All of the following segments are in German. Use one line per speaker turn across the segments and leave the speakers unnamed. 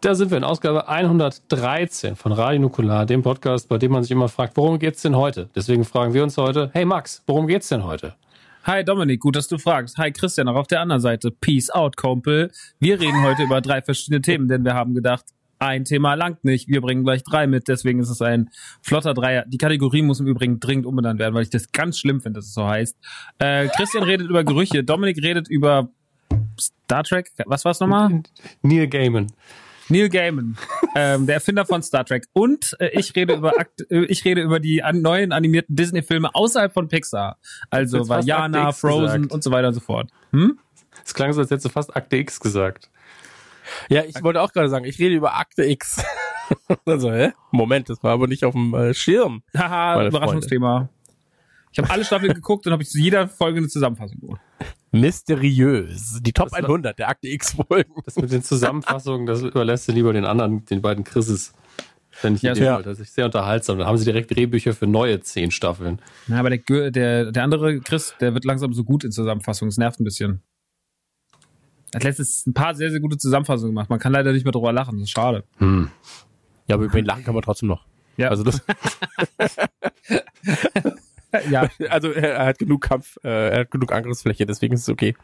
Da sind wir in Ausgabe 113 von Radio Nukular, dem Podcast, bei dem man sich immer fragt, worum geht's denn heute? Deswegen fragen wir uns heute, hey Max, worum geht's denn heute?
Hi Dominik, gut, dass du fragst. Hi Christian, auch auf der anderen Seite. Peace out, Kumpel. Wir reden heute über drei verschiedene Themen, denn wir haben gedacht, ein Thema langt nicht. Wir bringen gleich drei mit, deswegen ist es ein flotter Dreier. Die Kategorie muss im Übrigen dringend umbenannt werden, weil ich das ganz schlimm finde, dass es so heißt. Äh, Christian redet über Gerüche, Dominik redet über Star Trek. Was war's nochmal?
Neil Gaiman.
Neil Gaiman, ähm, der Erfinder von Star Trek. Und äh, ich rede über Akt, äh, ich rede über die an, neuen animierten Disney-Filme außerhalb von Pixar. Also Vajana,
Akte
Frozen
gesagt.
und so weiter und so fort. Hm?
Es klang so, als hättest du fast Akte X gesagt.
Ja, ich wollte auch gerade sagen, ich rede über Akte X. also, hä? Moment, das war aber nicht auf dem äh, Schirm.
Haha, Überraschungsthema. Ich habe alle Staffeln geguckt und habe ich zu jeder Folge eine Zusammenfassung gemacht.
Mysteriös. Die Top
Das war-
100 der Akte X-Folgen.
Das mit den Zusammenfassungen, das überlässt du lieber den anderen, den beiden Chrises. Fände ich
Ja,
ja.
Das ist sehr unterhaltsam. Dann haben sie direkt Drehbücher für neue zehn Staffeln.
Na, aber der, der, der andere Chris, der wird langsam so gut in Zusammenfassungen. Es nervt ein bisschen. Er hat letztens ein paar sehr, sehr gute Zusammenfassungen gemacht. Man kann leider nicht mehr drüber lachen. Das ist schade.
Ja, aber über ihn lachen kann man trotzdem noch.
Ja.
Also, das,
Ja,
also er hat genug Kampf, äh, er hat genug Angriffsfläche, deswegen ist es okay.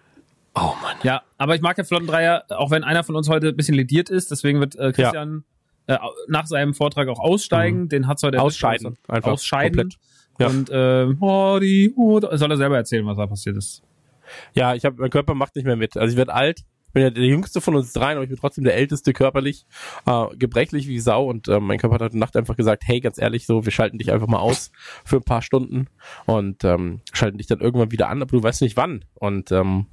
Oh Mann.
ja. Aber ich mag ja Flottendreier, auch wenn einer von uns heute ein bisschen lediert ist. Deswegen wird äh, Christian äh, nach seinem Vortrag auch aussteigen. Den hat's heute.
Ausscheiden. Einfach
Ausscheiden.
komplett. Ja.
Und äh, oh, die, oh, soll er selber erzählen, was da passiert ist.
Ja, ich habe mein Körper macht nicht mehr mit. Also ich werde alt. Ich bin ja der jüngste von uns dreien, aber ich bin trotzdem der älteste körperlich, äh, gebrechlich wie Sau und äh, mein Körper hat heute Nacht einfach gesagt, hey, ganz ehrlich, so, wir schalten dich einfach mal aus für ein paar Stunden und ähm, schalten dich dann irgendwann wieder an, aber du weißt nicht wann. Und ähm,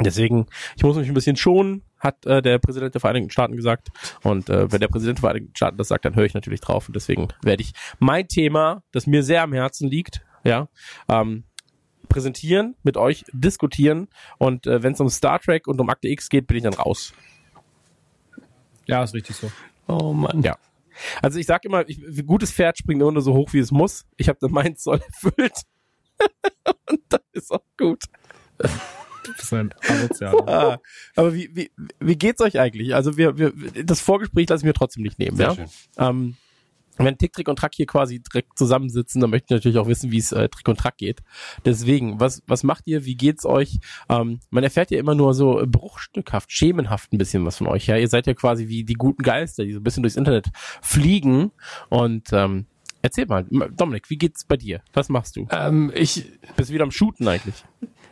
deswegen, ich muss mich ein bisschen schonen, hat äh, der Präsident der Vereinigten Staaten gesagt. Und äh, wenn der Präsident der Vereinigten Staaten das sagt, dann höre ich natürlich drauf. Und deswegen werde ich mein Thema, das mir sehr am Herzen liegt, ja, ähm, präsentieren, mit euch diskutieren. Und äh, wenn es um Star Trek und um Akte X geht, bin ich dann raus.
Ja, ist richtig so.
Oh Mann.
Ja. Also ich sag immer, ich, ein gutes Pferd springt immer nur so hoch, wie es muss. Ich habe dann meinen Zoll erfüllt. und das ist auch gut.
Asozial.
Ah, aber wie, wie, wie geht's euch eigentlich? Also wir, wir, das Vorgespräch lasse ich mir trotzdem nicht nehmen.
Sehr
ja?
schön.
Ähm, wenn Tick, Trick und Track hier quasi direkt zusammensitzen, dann möchte ich natürlich auch wissen, wie es äh, Trick und Track geht. Deswegen, was, was macht ihr? Wie geht's euch? Ähm, man erfährt ja immer nur so bruchstückhaft, schemenhaft ein bisschen was von euch. Ja, ihr seid ja quasi wie die guten Geister, die so ein bisschen durchs Internet fliegen. Und ähm, erzähl mal, Dominik, wie geht's bei dir? Was machst du?
Ähm, ich,
Bist du wieder am Shooten eigentlich?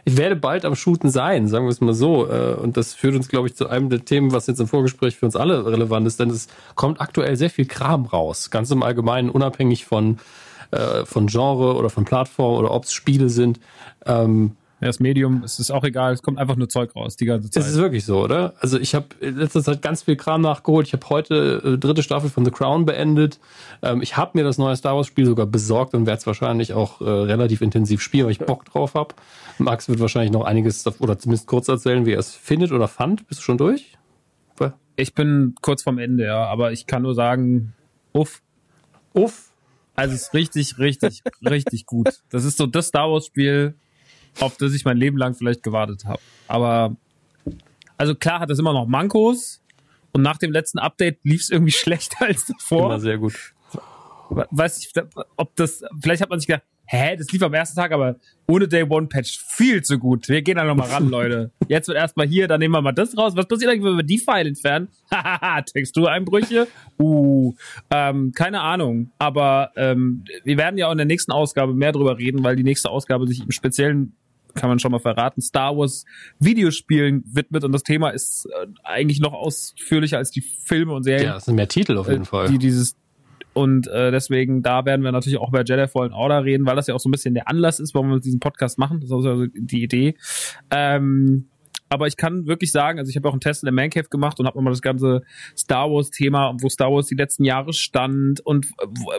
Ich werde bald am Shooten sein, sagen wir es mal so. Äh, Und das führt uns, glaube ich, zu einem der Themen, was jetzt im Vorgespräch für uns alle relevant ist, denn es kommt aktuell sehr viel Kram raus. Ganz im Allgemeinen, unabhängig von, äh, von Genre oder von Plattform oder ob es Spiele sind. Ähm,
Ja, das Medium, es ist auch egal, es kommt einfach nur Zeug raus, die ganze Zeit.
Es ist wirklich so, oder? Also ich habe letzter Zeit ganz viel Kram nachgeholt. Ich habe heute äh, dritte Staffel von The Crown beendet. Ähm, ich habe mir das neue Star Wars Spiel sogar besorgt und werde es wahrscheinlich auch äh, relativ intensiv spielen, weil ich Bock drauf habe. Max wird wahrscheinlich noch einiges oder zumindest kurz erzählen, wie er es findet oder fand. Bist du schon durch?
ich bin kurz vorm Ende, ja, aber ich kann nur sagen, uff.
Uff.
Also es ist richtig, richtig, richtig gut. Das ist so das Star Wars Spiel, auf das ich mein Leben lang vielleicht gewartet habe. Aber also klar hat das immer noch Mankos und nach dem letzten Update lief es irgendwie schlechter als davor.
Immer sehr gut.
weiß ich, ob das, vielleicht hat man sich gedacht, hä, das lief am ersten Tag, aber ohne Day One Patch viel zu gut. Wir gehen da nochmal ran, Leute. Jetzt wird erstmal hier, dann nehmen wir mal das raus. Was passiert eigentlich, wenn wir die File entfernen? Hahaha, Textureinbrüche? Uh, ähm, keine Ahnung. Aber ähm, wir werden ja auch in der nächsten Ausgabe mehr drüber reden, weil die nächste Ausgabe sich im Speziellen kann man schon mal verraten, Star Wars Videospielen widmet und das Thema ist äh, eigentlich noch ausführlicher als die Filme und Serien.
Ja, es sind mehr Titel auf jeden
äh,
Fall.
Die dieses und äh, deswegen, da werden wir natürlich auch bei Jedi Fallen Order reden, weil das ja auch so ein bisschen der Anlass ist, warum wir diesen Podcast machen. Das ist also die Idee. Ähm, aber ich kann wirklich sagen, also ich habe auch einen Test in der Man Cave gemacht und habe nochmal das ganze Star Wars Thema, wo Star Wars die letzten Jahre stand und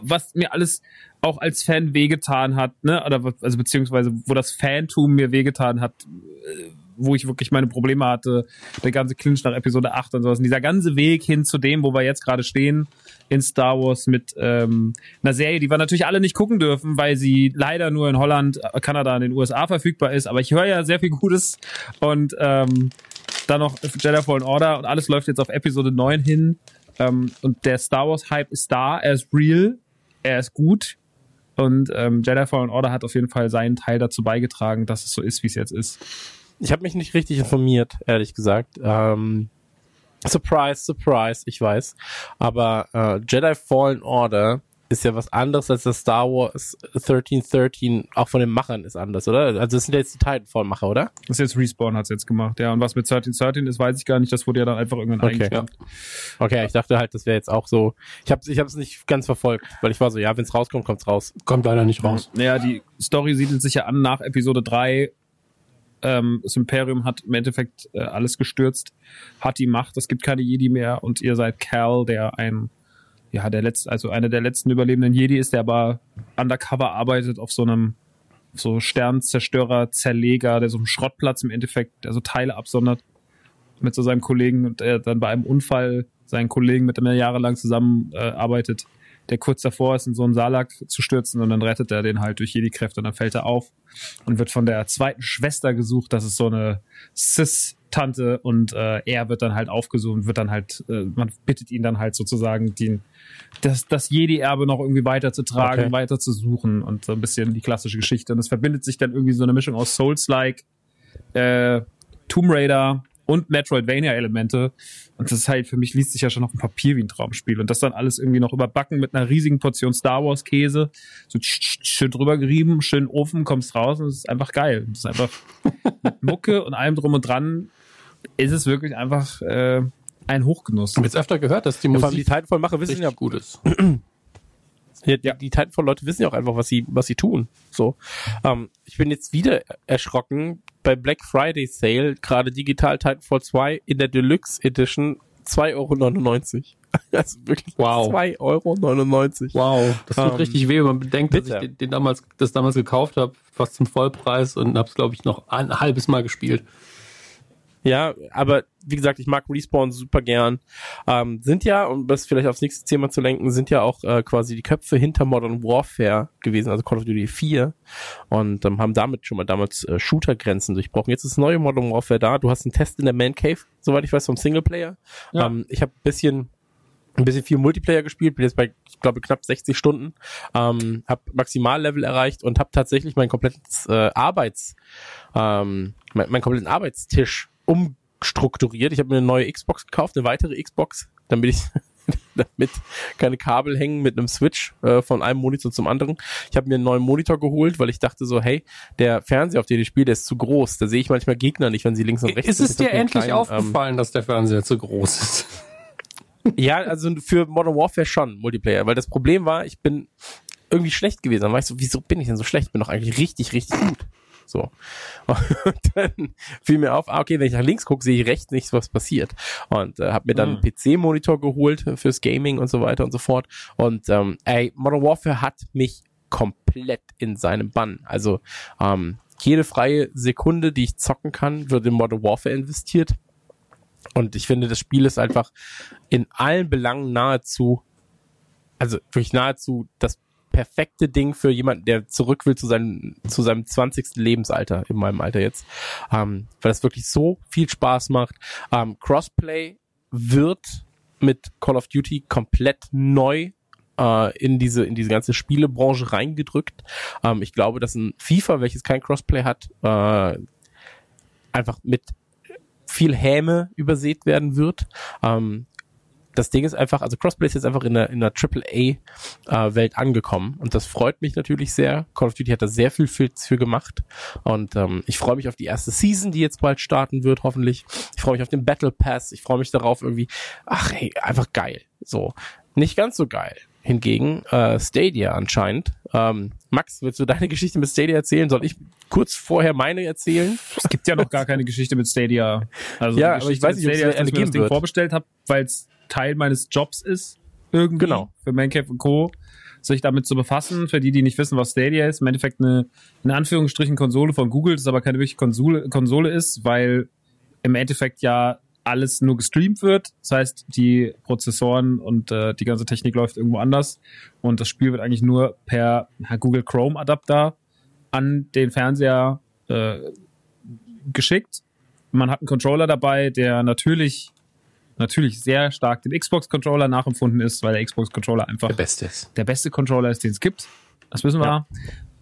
was mir alles auch als Fan wehgetan hat, ne, oder also beziehungsweise wo das Fantum mir wehgetan hat, äh, wo ich wirklich meine Probleme hatte, der ganze Clinch nach Episode 8 und sowas. Und dieser ganze Weg hin zu dem, wo wir jetzt gerade stehen in Star Wars mit ähm, einer Serie, die wir natürlich alle nicht gucken dürfen, weil sie leider nur in Holland, Kanada und den USA verfügbar ist. Aber ich höre ja sehr viel Gutes und ähm, dann noch Jedi Fallen Order und alles läuft jetzt auf Episode 9 hin. Ähm, und der Star Wars Hype ist da, er ist real, er ist gut. Und ähm, Jedi Fallen Order hat auf jeden Fall seinen Teil dazu beigetragen, dass es so ist, wie es jetzt ist.
Ich habe mich nicht richtig informiert, ehrlich gesagt. Ähm, surprise, surprise, ich weiß. Aber äh, Jedi Fallen Order ist ja was anderes als das Star Wars 1313, auch von den Machern ist anders, oder? Also das sind jetzt die Titanfall-Macher, oder?
Das ist jetzt Respawn hat's jetzt gemacht, ja. Und was mit 1313 ist, weiß ich gar nicht. Das wurde ja dann einfach irgendwann
okay. eingestellt. Okay, ich dachte halt, das wäre jetzt auch so. Ich habe ich es nicht ganz verfolgt, weil ich war so, ja, wenn es rauskommt, kommt's raus.
Kommt leider nicht raus.
Naja, die Story siedelt sich ja an nach Episode 3 ähm, das Imperium hat im Endeffekt äh, alles gestürzt, hat die Macht, es gibt keine Jedi mehr und ihr seid Cal, der ein, ja, der letzte, also einer der letzten überlebenden Jedi ist, der aber undercover arbeitet auf so einem so Sternzerstörer, Zerleger, der so einem Schrottplatz im Endeffekt, der so Teile absondert mit so seinem Kollegen und der dann bei einem Unfall seinen Kollegen, mit dem er jahrelang zusammenarbeitet, äh, der kurz davor ist, in so einen Salak zu stürzen und dann rettet er den halt durch Jedi-Kräfte und dann fällt er auf und wird von der zweiten Schwester gesucht. Das ist so eine Cis-Tante und äh, er wird dann halt aufgesucht wird dann halt, äh, man bittet ihn dann halt sozusagen, den, das, das Jedi-Erbe noch irgendwie weiterzutragen, okay. weiter zu suchen und so ein bisschen die klassische Geschichte. Und es verbindet sich dann irgendwie so eine Mischung aus Souls-like, äh, Tomb Raider, und Metroidvania-Elemente. Und das ist halt, für mich liest sich ja schon auf dem Papier wie ein Traumspiel. Und das dann alles irgendwie noch überbacken mit einer riesigen Portion Star Wars-Käse. So schön drüber gerieben, schön Ofen, kommst raus und es ist einfach geil. Es ist einfach mit Mucke und allem drum und dran ist es wirklich einfach äh, ein Hochgenuss. Ich
habe jetzt öfter gehört, dass die Musik
ja, die Titanfall-Macher wissen ja gut ist. Ja, die, die Titanfall-Leute wissen ja auch einfach, was sie, was sie tun. So, ähm, ich bin jetzt wieder erschrocken bei Black Friday Sale, gerade digital Titanfall 2 in der Deluxe Edition 2,99 Euro. Also wirklich
wow.
2,99 Euro.
Wow, das tut um, richtig weh, wenn man bedenkt, dass ich den, den, damals, das damals gekauft habe, fast zum Vollpreis und habe es, glaube ich, noch ein halbes Mal gespielt.
Ja, aber wie gesagt, ich mag Respawn super gern. Ähm, sind ja, um das vielleicht aufs nächste Thema zu lenken, sind ja auch äh, quasi die Köpfe hinter Modern Warfare gewesen, also Call of Duty 4 und ähm, haben damit schon mal damals äh, Shooter-Grenzen durchbrochen. Jetzt ist das neue Modern Warfare da. Du hast einen Test in der Man Cave, soweit ich weiß, vom Singleplayer. Ja. Ähm, ich habe ein bisschen ein bisschen viel Multiplayer gespielt, bin jetzt bei, ich glaube, knapp 60 Stunden, ähm, habe Maximallevel erreicht und habe tatsächlich mein komplettes äh, Arbeits, ähm, mein, mein kompletten Arbeitstisch umstrukturiert. Ich habe mir eine neue Xbox gekauft, eine weitere Xbox, damit ich damit keine Kabel hängen mit einem Switch äh, von einem Monitor zum anderen. Ich habe mir einen neuen Monitor geholt, weil ich dachte so, hey, der Fernseher, auf den ich spiele, der ist zu groß. Da sehe ich manchmal Gegner nicht, wenn sie links und rechts
ist sind. Ist es dir endlich kleinen, aufgefallen, ähm, dass der Fernseher zu groß ist?
ja, also für Modern Warfare schon Multiplayer, weil das Problem war, ich bin irgendwie schlecht gewesen. Dann war ich so, wieso bin ich denn so schlecht? Ich bin doch eigentlich richtig, richtig gut. So. Und dann fiel mir auf, ah, okay, wenn ich nach links gucke, sehe ich rechts nichts, was passiert. Und äh, habe mir dann mhm. einen PC-Monitor geholt fürs Gaming und so weiter und so fort. Und ähm, ey, Modern Warfare hat mich komplett in seinem Bann. Also ähm, jede freie Sekunde, die ich zocken kann, wird in Modern Warfare investiert. Und ich finde, das Spiel ist einfach in allen Belangen nahezu, also wirklich nahezu das perfekte Ding für jemanden, der zurück will zu seinem, zu seinem 20. Lebensalter, in meinem Alter jetzt. Ähm, weil das wirklich so viel Spaß macht. Ähm, Crossplay wird mit Call of Duty komplett neu äh, in diese in diese ganze Spielebranche reingedrückt. Ähm, ich glaube, dass ein FIFA, welches kein Crossplay hat, äh, einfach mit viel Häme übersät werden wird. Ähm, das Ding ist einfach, also Crossplay ist jetzt einfach in der, in der AAA-Welt äh, angekommen und das freut mich natürlich sehr. Call of Duty hat da sehr viel für, für gemacht und ähm, ich freue mich auf die erste Season, die jetzt bald starten wird, hoffentlich. Ich freue mich auf den Battle Pass, ich freue mich darauf irgendwie, ach hey, einfach geil. So, nicht ganz so geil. Hingegen äh, Stadia anscheinend. Ähm, Max, willst du deine Geschichte mit Stadia erzählen? Soll ich kurz vorher meine erzählen?
Es gibt ja noch gar keine Geschichte mit Stadia.
Also ja, aber ich weiß nicht, ob
es eine geben wird. vorbestellt habe, weil es Teil meines Jobs ist. Irgendwie.
Genau.
Für Mancave und Co. sich damit zu befassen. Für die, die nicht wissen, was Stadia ist, im Endeffekt eine, in Anführungsstrichen, Konsole von Google, das aber keine wirkliche Konsole, Konsole ist, weil im Endeffekt ja alles nur gestreamt wird. Das heißt, die Prozessoren und äh, die ganze Technik läuft irgendwo anders und das Spiel wird eigentlich nur per Google Chrome Adapter an den Fernseher äh, geschickt. Man hat einen Controller dabei, der natürlich natürlich sehr stark dem Xbox Controller nachempfunden ist, weil der Xbox Controller einfach
der beste ist.
Der beste Controller ist, den es gibt. Das wissen wir. Ja.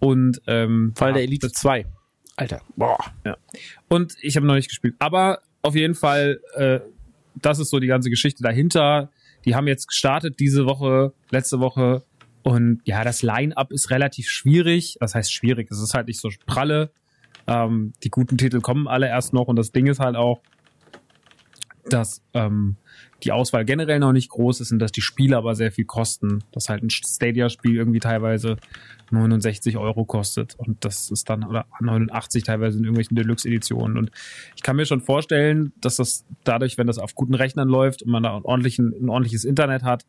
Und ähm,
Vor allem der Elite 2.
Alter. Boah. Ja. Und ich habe noch nicht gespielt. Aber auf jeden Fall, äh, das ist so die ganze Geschichte dahinter. Die haben jetzt gestartet diese Woche, letzte Woche. Und ja, das Line-up ist relativ schwierig. Das heißt schwierig, es ist halt nicht so pralle. Ähm, die guten Titel kommen alle erst noch. Und das Ding ist halt auch, dass ähm, die Auswahl generell noch nicht groß ist und dass die Spiele aber sehr viel kosten. Dass halt ein Stadia-Spiel irgendwie teilweise 69 Euro kostet und das ist dann oder 89 teilweise in irgendwelchen Deluxe-Editionen. Und ich kann mir schon vorstellen, dass das dadurch, wenn das auf guten Rechnern läuft und man da ein, ein ordentliches Internet hat,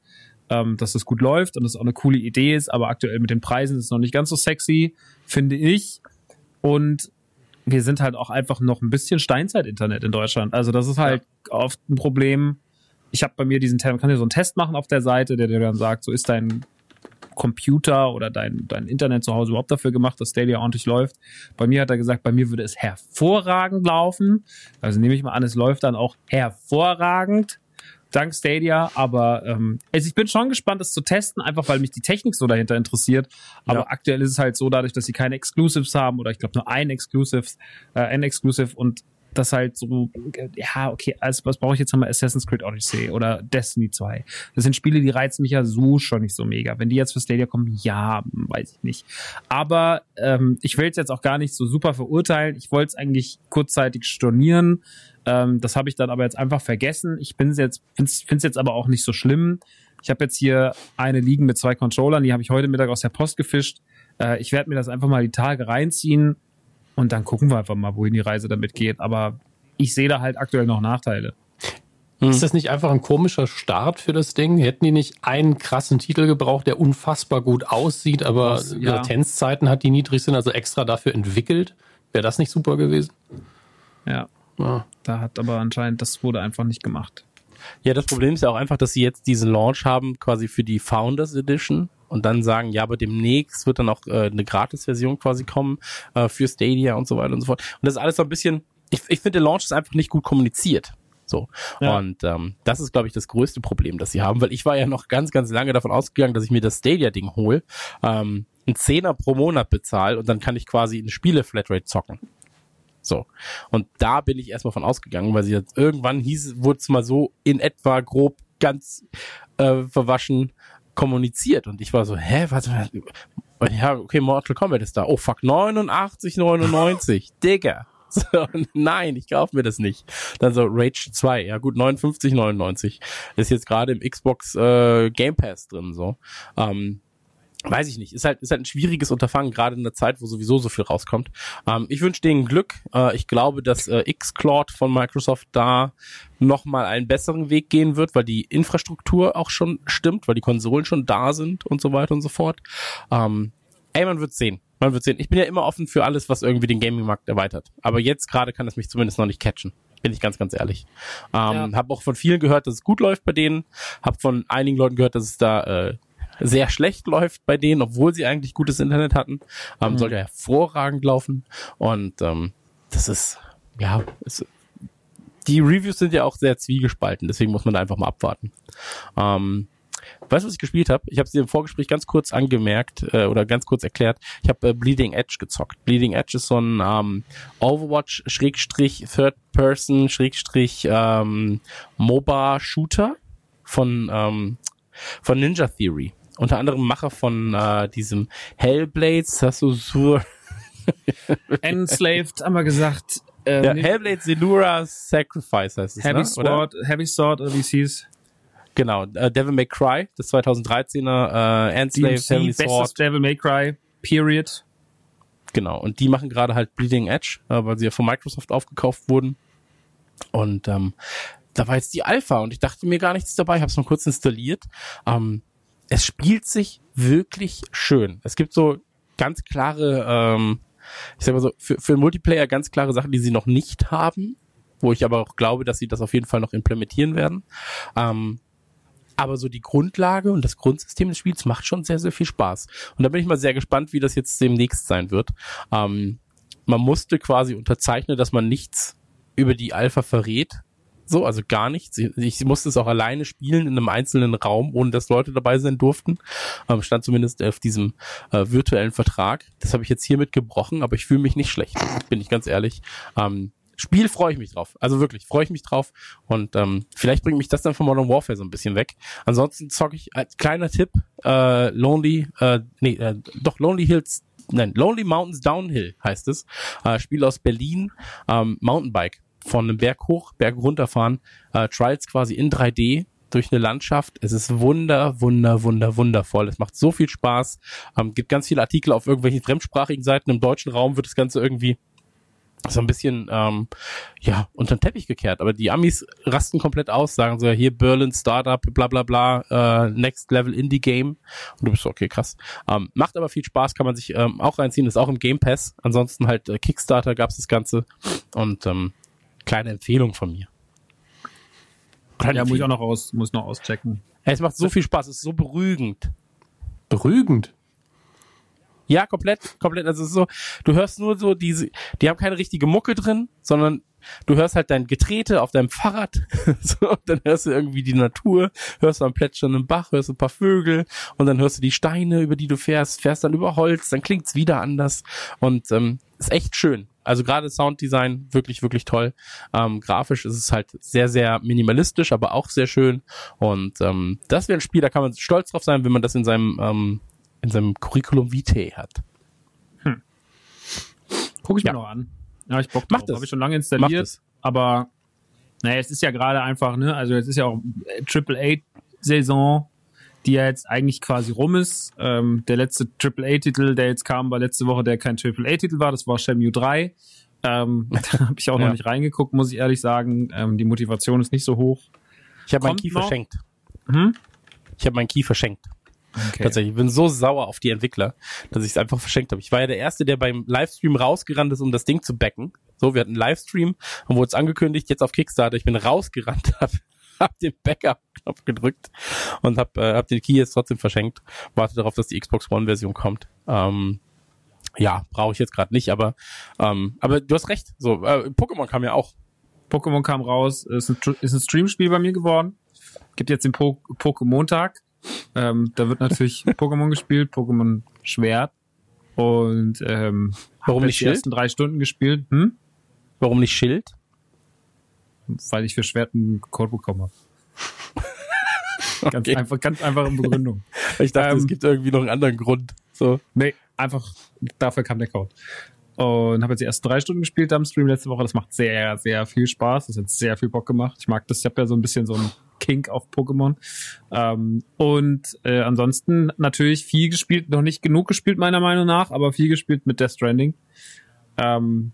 ähm, dass das gut läuft und das auch eine coole Idee ist, aber aktuell mit den Preisen ist es noch nicht ganz so sexy, finde ich. Und wir sind halt auch einfach noch ein bisschen Steinzeit-Internet in Deutschland. Also das ist halt ja. oft ein Problem. Ich habe bei mir diesen, man kann ja so einen Test machen auf der Seite, der dir dann sagt, so ist dein Computer oder dein, dein Internet zu Hause überhaupt dafür gemacht, dass Stadia ordentlich läuft. Bei mir hat er gesagt, bei mir würde es hervorragend laufen. Also nehme ich mal an, es läuft dann auch hervorragend dank Stadia, aber ähm, also ich bin schon gespannt, das zu testen, einfach weil mich die Technik so dahinter interessiert. Aber ja. aktuell ist es halt so, dadurch, dass sie keine Exclusives haben oder ich glaube nur ein Exclusives, äh, ein Exclusive und das halt so, ja, okay, also was brauche ich jetzt nochmal Assassin's Creed Odyssey oder Destiny 2. Das sind Spiele, die reizen mich ja so schon nicht so mega. Wenn die jetzt für Stadia kommen, ja, weiß ich nicht. Aber ähm, ich will es jetzt auch gar nicht so super verurteilen. Ich wollte es eigentlich kurzzeitig stornieren. Ähm, das habe ich dann aber jetzt einfach vergessen. Ich bin jetzt, finde es jetzt aber auch nicht so schlimm. Ich habe jetzt hier eine liegen mit zwei Controllern, die habe ich heute Mittag aus der Post gefischt. Äh, ich werde mir das einfach mal die Tage reinziehen und dann gucken wir einfach mal, wohin die Reise damit geht. Aber ich sehe da halt aktuell noch Nachteile.
Hm. Ist das nicht einfach ein komischer Start für das Ding? Hätten die nicht einen krassen Titel gebraucht, der unfassbar gut aussieht, aber das, ja. Latenzzeiten hat, die niedrig sind, also extra dafür entwickelt? Wäre das nicht super gewesen?
Ja. ja. Da hat aber anscheinend, das wurde einfach nicht gemacht.
Ja, das Problem ist ja auch einfach, dass sie jetzt diesen Launch haben, quasi für die Founders Edition und dann sagen, ja, aber demnächst wird dann auch äh, eine Gratis-Version quasi kommen äh, für Stadia und so weiter und so fort. Und das ist alles so ein bisschen, ich, ich finde, der Launch ist einfach nicht gut kommuniziert. So. Ja. Und ähm, das ist, glaube ich, das größte Problem, das sie haben, weil ich war ja noch ganz, ganz lange davon ausgegangen, dass ich mir das Stadia-Ding hole, ähm, einen Zehner pro Monat bezahle und dann kann ich quasi eine Spiele-Flatrate zocken. So. Und da bin ich erstmal von ausgegangen, weil sie jetzt irgendwann hieß, wurde es mal so in etwa grob ganz äh, verwaschen, kommuniziert und ich war so, hä, was? Ja, okay, Mortal Kombat ist da. Oh fuck, 89,99. Digga. So, nein, ich kaufe mir das nicht. Dann so Rage 2, ja gut, 59,99. Ist jetzt gerade im Xbox äh, Game Pass drin so. Ähm, weiß ich nicht, ist halt, ist halt ein schwieriges Unterfangen, gerade in der Zeit, wo sowieso so viel rauskommt. Ähm, ich wünsche denen Glück. Äh, ich glaube, dass äh, X-Cloud von Microsoft da nochmal einen besseren Weg gehen wird, weil die Infrastruktur auch schon stimmt, weil die Konsolen schon da sind und so weiter und so fort. Ähm, ey, man wird sehen. Man wird sehen. Ich bin ja immer offen für alles, was irgendwie den Gaming-Markt erweitert. Aber jetzt gerade kann es mich zumindest noch nicht catchen bin ich ganz, ganz ehrlich. Ähm, ja. Habe auch von vielen gehört, dass es gut läuft bei denen. Habe von einigen Leuten gehört, dass es da äh, sehr schlecht läuft bei denen, obwohl sie eigentlich gutes Internet hatten. Ähm, mhm. Soll ja hervorragend laufen. Und ähm, das ist, ja, es, die Reviews sind ja auch sehr zwiegespalten, deswegen muss man da einfach mal abwarten. Ähm, weißt du, was ich gespielt habe? Ich habe es dir im Vorgespräch ganz kurz angemerkt äh, oder ganz kurz erklärt. Ich habe äh, Bleeding Edge gezockt. Bleeding Edge ist so ein ähm, Overwatch Schrägstrich Third Person Schrägstrich ähm, MOBA Shooter von, ähm, von Ninja Theory. Unter anderem Macher von äh, diesem Hellblade, Sassusur.
Enslaved, haben wir gesagt. Äh,
Ja, Hellblade Senua Sacrifice heißt es,
Heavy
ne? oder?
Sword, Heavy Sword, oder wie es hieß.
Genau, äh, Devil May Cry, das 2013er, äh, Enslave,
DMC,
Heavenly
bestes
Sword.
Devil May Cry, period.
Genau, und die machen gerade halt Bleeding Edge, äh, weil sie ja von Microsoft aufgekauft wurden. Und ähm, da war jetzt die Alpha und ich dachte mir gar nichts dabei, habe es mal kurz installiert. Ähm, es spielt sich wirklich schön. Es gibt so ganz klare, ähm, ich sag mal so, für, für Multiplayer ganz klare Sachen, die sie noch nicht haben, wo ich aber auch glaube, dass sie das auf jeden Fall noch implementieren werden. Ähm, aber so die Grundlage und das Grundsystem des Spiels macht schon sehr, sehr viel Spaß. Und da bin ich mal sehr gespannt, wie das jetzt demnächst sein wird. Ähm, man musste quasi unterzeichnen, dass man nichts über die Alpha verrät. So, also gar nichts. Ich, musste es auch alleine spielen in einem einzelnen Raum, ohne dass Leute dabei sein durften. Ähm, stand zumindest auf diesem äh, virtuellen Vertrag. Das habe ich jetzt hiermit gebrochen, aber ich fühle mich nicht schlecht, bin ich ganz ehrlich. Ähm, Spiel freue ich mich drauf. Also wirklich, freue ich mich drauf. Und ähm, vielleicht bringt mich das dann von Modern Warfare so ein bisschen weg. Ansonsten zocke ich als kleiner Tipp, äh, Lonely, äh, nee, äh, doch Lonely Hills, nein, Lonely Mountains Downhill heißt es. Äh, Spiel aus Berlin, ähm, Mountainbike. Von einem Berg hoch, Berg runterfahren, äh, Trials quasi in 3D durch eine Landschaft. Es ist wunder, wunder, wunder, wundervoll. Es macht so viel Spaß. Ähm, gibt ganz viele Artikel auf irgendwelchen fremdsprachigen Seiten. Im deutschen Raum wird das Ganze irgendwie so ein bisschen ähm, ja unter den Teppich gekehrt. Aber die Amis rasten komplett aus, sagen so hier Berlin Startup, bla bla bla, äh, Next Level Indie Game. Und du bist so okay, krass. Ähm, macht aber viel Spaß, kann man sich ähm, auch reinziehen, ist auch im Game Pass. Ansonsten halt äh, Kickstarter gab's das Ganze und ähm, kleine Empfehlung von mir. Kleine
Ja, muss ich auch noch aus, muss noch auschecken.
Es macht so viel Spaß, es ist so beruhigend.
Beruhigend.
Ja, komplett, komplett. Also es ist so, du hörst nur so diese, die haben keine richtige Mucke drin, sondern du hörst halt dein Getrete auf deinem Fahrrad, so, und dann hörst du irgendwie die Natur, hörst du am plätschernden Bach, hörst ein paar Vögel und dann hörst du die Steine, über die du fährst, fährst dann über Holz, dann klingt's wieder anders und ähm, ist echt schön. Also gerade Sounddesign wirklich, wirklich toll. Ähm, grafisch ist es halt sehr, sehr minimalistisch, aber auch sehr schön. Und ähm, das wäre ein Spiel, da kann man stolz drauf sein, wenn man das in seinem ähm, in seinem Curriculum vitae hat.
Guck ich
Ja.
mir noch an. Ja, ich Bock
Mach
drauf.
das.
Habe ich schon lange
Mach
installiert,
das.
aber naja, es ist ja gerade einfach, ne, also jetzt ist ja auch Triple A Saison, die ja jetzt eigentlich quasi rum ist. Ähm, der letzte Triple A Titel, der jetzt kam, war letzte Woche, der kein Triple A Titel war, das war Shenmue 3. Ähm, da habe ich auch noch
Ja.
nicht reingeguckt, muss ich ehrlich sagen. Ähm, die Motivation ist nicht so hoch.
Ich habe meinen Key
noch?
verschenkt.
Hm?
Ich habe meinen Key verschenkt.
Okay.
Tatsächlich. Ich bin so sauer auf die Entwickler, dass ich es einfach verschenkt habe. Ich war ja der Erste, der beim Livestream rausgerannt ist, um das Ding zu backen. So, wir hatten einen Livestream und wurde es angekündigt, jetzt auf Kickstarter. Ich bin rausgerannt, hab, hab den Backup-Knopf gedrückt und hab, äh, hab den Key jetzt trotzdem verschenkt. Warte darauf, dass die Xbox One-Version kommt. Ähm, ja, brauche ich jetzt gerade nicht, aber ähm, aber du hast recht. So, äh, Pokémon kam ja auch.
Pokémon kam raus, ist ein, ist ein Streamspiel bei mir geworden. Gibt jetzt den po Pokémon-Tag. Ähm, da wird natürlich Pokémon gespielt, Pokémon Schwert. Und ähm,
Warum nicht
die
Schild?
ersten drei Stunden gespielt, hm?
Warum nicht Schild?
Weil ich für Schwert einen Code bekommen habe. Ganz
Okay.
einfach, ganz einfache Begründung.
Ich dachte,
Ähm,
es gibt irgendwie noch einen anderen Grund. So.
Nee, einfach dafür kam der Code. Und habe jetzt die ersten drei Stunden gespielt am Stream letzte Woche. Das macht sehr, sehr viel Spaß. Das hat sehr viel Bock gemacht. Ich mag das. Ich habe ja so ein bisschen so ein Kink auf Pokémon. Ähm, und äh, ansonsten natürlich viel gespielt, noch nicht genug gespielt meiner Meinung nach, aber viel gespielt mit Death Stranding. Ähm,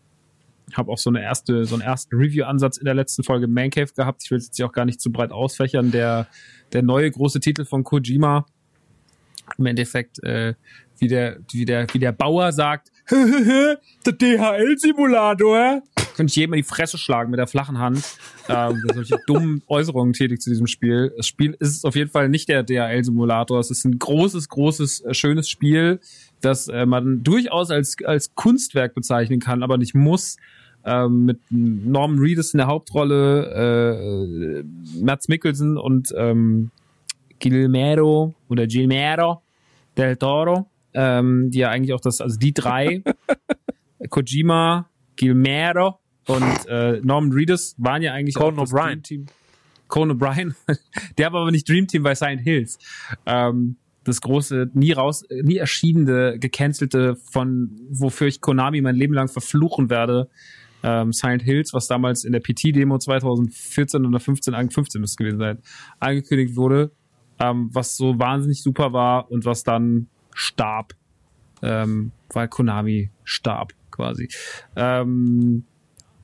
habe auch so eine erste, so einen ersten Review-Ansatz in der letzten Folge Man Cave gehabt. Ich will es jetzt hier auch gar nicht zu breit ausfächern. Der, der neue große Titel von Kojima. Im Endeffekt, äh, wie der, wie der, wie der Bauer sagt, der DHL-Simulator. Könnte ich jedem in die Fresse schlagen mit der flachen Hand, ähm, solche dummen Äußerungen tätigt zu diesem Spiel. Das Spiel ist auf jeden Fall nicht der DHL-Simulator. Es ist ein großes, großes, äh, schönes Spiel, das äh, man durchaus als, als Kunstwerk bezeichnen kann, aber nicht muss. Ähm, mit Norman Reedus in der Hauptrolle, äh, Mats Mikkelsen und ähm, Guillermo oder Gilmero del Toro, ähm, die ja eigentlich auch das, also die drei, Kojima, Guillermo und äh, Norman Reedus waren ja eigentlich
Conan
auch das
O'Brien.
Dream Team. Conan O'Brien, der war aber nicht Dream Team bei Silent Hills. Ähm, das große, nie raus, nie erschienene, gecancelte von, wofür ich Konami mein Leben lang verfluchen werde, ähm, Silent Hills, was damals in der PT-Demo 2014 oder 15, 15 müsste gewesen sein, angekündigt wurde, ähm, was so wahnsinnig super war und was dann starb, ähm, weil Konami starb quasi. Ähm,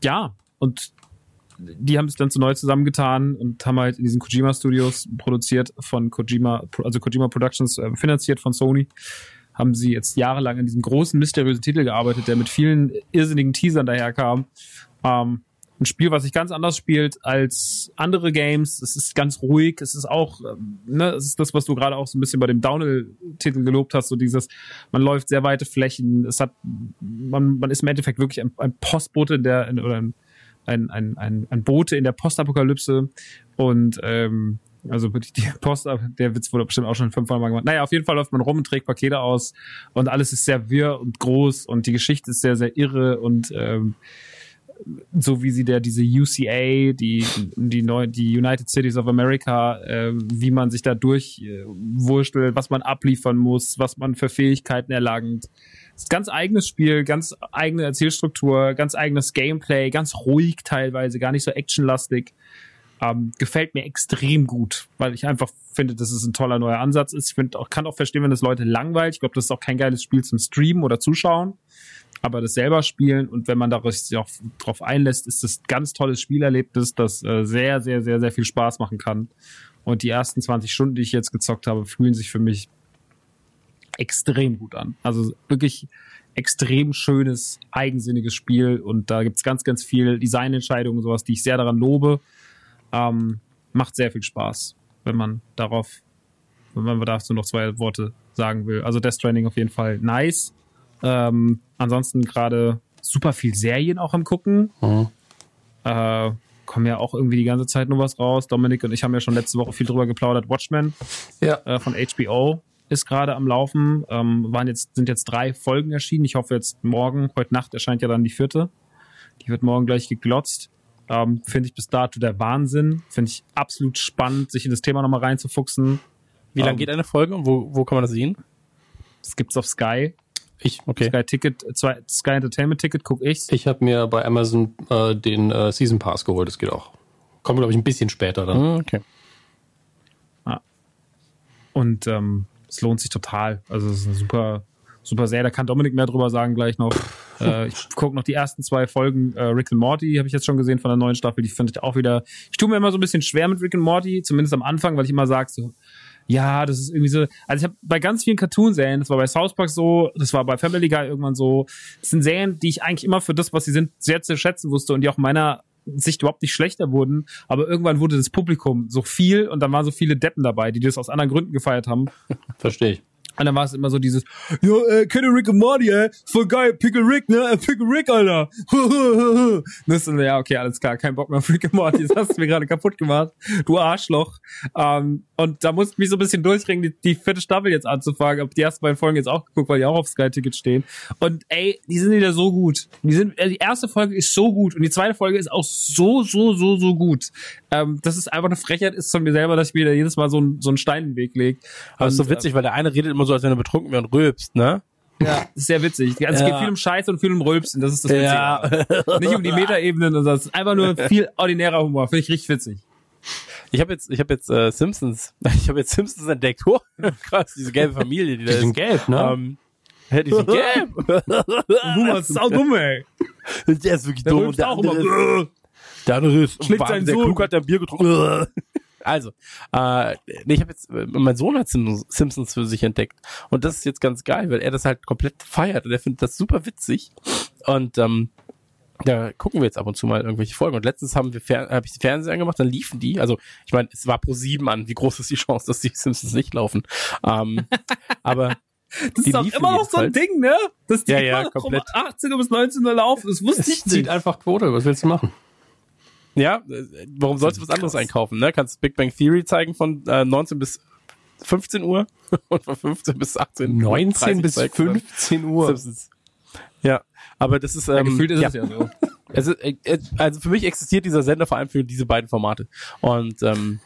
ja, und die haben es dann zu neu zusammengetan und haben halt in diesen Kojima Studios produziert von Kojima, also Kojima Productions äh, finanziert von Sony. Haben sie jetzt jahrelang in diesem großen mysteriösen Titel gearbeitet, der mit vielen irrsinnigen Teasern daherkam. Ähm, ein Spiel, was sich ganz anders spielt als andere Games. Es ist ganz ruhig. Es ist auch, ähm, ne, es ist das, was du gerade auch so ein bisschen bei dem Downhill-Titel gelobt hast, so dieses, man läuft sehr weite Flächen. Es hat, man, man ist im Endeffekt wirklich ein, ein Postbote der, oder ein, ein, ein, ein, ein Bote in der Postapokalypse und ähm, also die Post, der Witz wurde bestimmt auch schon fünfmal mal gemacht. Naja, auf jeden Fall läuft man rum und trägt Pakete aus und alles ist sehr wirr und groß und die Geschichte ist sehr, sehr irre und ähm, so wie sie der diese UCA, die die neu, die United Cities of America, äh, wie man sich da durchwurstelt, äh, was man abliefern muss, was man für Fähigkeiten erlangt. Ganz eigenes Spiel, ganz eigene Erzählstruktur, ganz eigenes Gameplay, ganz ruhig teilweise, gar nicht so actionlastig. Ähm, gefällt mir extrem gut, weil ich einfach finde, dass es ein toller neuer Ansatz ist. Ich finde auch, kann auch verstehen, wenn das Leute langweilt. Ich glaube, das ist auch kein geiles Spiel zum Streamen oder Zuschauen. Aber das selber spielen und wenn man sich auch drauf einlässt, ist das ganz tolles Spielerlebnis, das äh, sehr, sehr, sehr, sehr viel Spaß machen kann. Und die ersten 20 Stunden, die ich jetzt gezockt habe, fühlen sich für mich extrem gut an. Also wirklich extrem schönes, eigensinniges Spiel und da gibt's ganz, ganz viel Designentscheidungen, sowas, die ich sehr daran lobe. Ähm, macht sehr viel Spaß, wenn man darauf, wenn man dazu noch zwei Worte sagen will. Also Death Stranding auf jeden Fall nice. Ähm, ansonsten gerade super viel Serien auch am gucken. Mhm. Äh, kommen ja auch irgendwie die ganze Zeit nur was raus. Dominik und ich haben ja schon letzte Woche viel drüber geplaudert. Watchmen ja. äh, von HBO ist gerade am Laufen. Ähm, waren jetzt, sind jetzt drei Folgen erschienen. Ich hoffe jetzt morgen, heute Nacht erscheint ja dann die vierte. Die wird morgen gleich geglotzt. Ähm, Finde ich bis dato der Wahnsinn. Finde ich absolut spannend, sich in das Thema nochmal reinzufuchsen.
Wie lange ähm, geht eine Folge und wo, wo kann man das sehen?
Das gibt's auf Sky.
Ich, okay.
Sky Ticket, zwei, Sky Entertainment Ticket guck ich.
Ich habe mir bei Amazon äh, den äh, Season Pass geholt. Das geht auch. Kommt glaube ich ein bisschen später dann.
Hm, okay. Ah. Und ähm, es lohnt sich total. Also es ist eine super, super Serie. Da kann Dominik mehr drüber sagen gleich noch. äh, ich gucke noch die ersten zwei Folgen äh, Rick and Morty, habe ich jetzt schon gesehen von der neuen Staffel. Die finde ich auch wieder. Ich tue mir immer so ein bisschen schwer mit Rick and Morty, zumindest am Anfang, weil ich immer sage, so, ja, das ist irgendwie so. Also ich habe bei ganz vielen Cartoon-Serien, das war bei South Park so, das war bei Family Guy irgendwann so. Das sind Serien, die ich eigentlich immer für das, was sie sind, sehr zu schätzen wusste und die auch meiner Sicht überhaupt nicht schlechter wurden, aber irgendwann wurde das Publikum so viel und dann waren so viele Deppen dabei, die das aus anderen Gründen gefeiert haben.
Verstehe ich.
Und dann war es immer so dieses, ja, äh, kenne Rick und Morty, ey, voll geil, Pickle Rick, ne, äh, Pickle Rick, Alter. das ist, ja, okay, alles klar, kein Bock mehr auf Rick und Morty, das hast du mir gerade kaputt gemacht, du Arschloch. Ähm, und da musste ich mich so ein bisschen durchringen, die, die vierte Staffel jetzt anzufangen, ob die ersten beiden Folgen jetzt auch geguckt, weil die auch auf Sky Ticket stehen. Und ey, die sind wieder so gut. Die sind, äh, die erste Folge ist so gut und die zweite Folge ist auch so, so, so, so gut. Ähm, das ist einfach eine Frechheit ist von mir selber, dass ich mir da jedes Mal so, ein, so einen Stein in den Weg lege.
Aber ist so witzig, weil der eine redet immer so, als wenn er betrunken wäre und rülpst, ne?
Ja, ist sehr witzig. Also es ja. geht viel um Scheiße und viel um Rülpsen, das ist das Witzige. Ja. Nicht um die Metaebenen, sondern es ist einfach nur viel ordinärer Humor. Finde ich richtig witzig.
Ich habe jetzt, ich habe jetzt äh, Simpsons, ich habe jetzt Simpsons entdeckt. Oh, krass, diese gelbe Familie, die da
die sind gelb, ne? Ähm,
die sind gelb.
Humor ist sau dumm, ey.
Der ist wirklich der dumm. Der andere, ist, der andere ist,
Schlägt seinen
der
Sohn.
Klug hat ein Bier getrunken. Also, äh, ich habe jetzt, äh, mein Sohn hat Simpsons für sich entdeckt und das ist jetzt ganz geil, weil er das halt komplett feiert und er findet das super witzig und ähm, da gucken wir jetzt ab und zu mal irgendwelche Folgen. Und letztens haben wir habe ich die Fernseher angemacht, dann liefen die. Also ich meine, es war pro sieben an. Wie groß ist die Chance, dass die Simpsons nicht laufen? Ähm, aber
das ist doch immer noch so ein Ding, ne? Dass die
ja, ja, komplett.
Um 18 bis 19 Uhr laufen. Das wusste
es
ich nicht.
Zieht einfach Quote. Was willst du machen?
Ja, äh, warum sollst du was anderes einkaufen? Ne? Kannst Big Bang Theory zeigen von äh, 19 bis 15 Uhr und von 15 bis 18
19 bis 15 Uhr.
Ja, aber das ist ähm, ja,
gefühlt ist
ja.
es ja so.
Also, äh, äh, also für mich existiert dieser Sender vor allem für diese beiden Formate. Und ähm,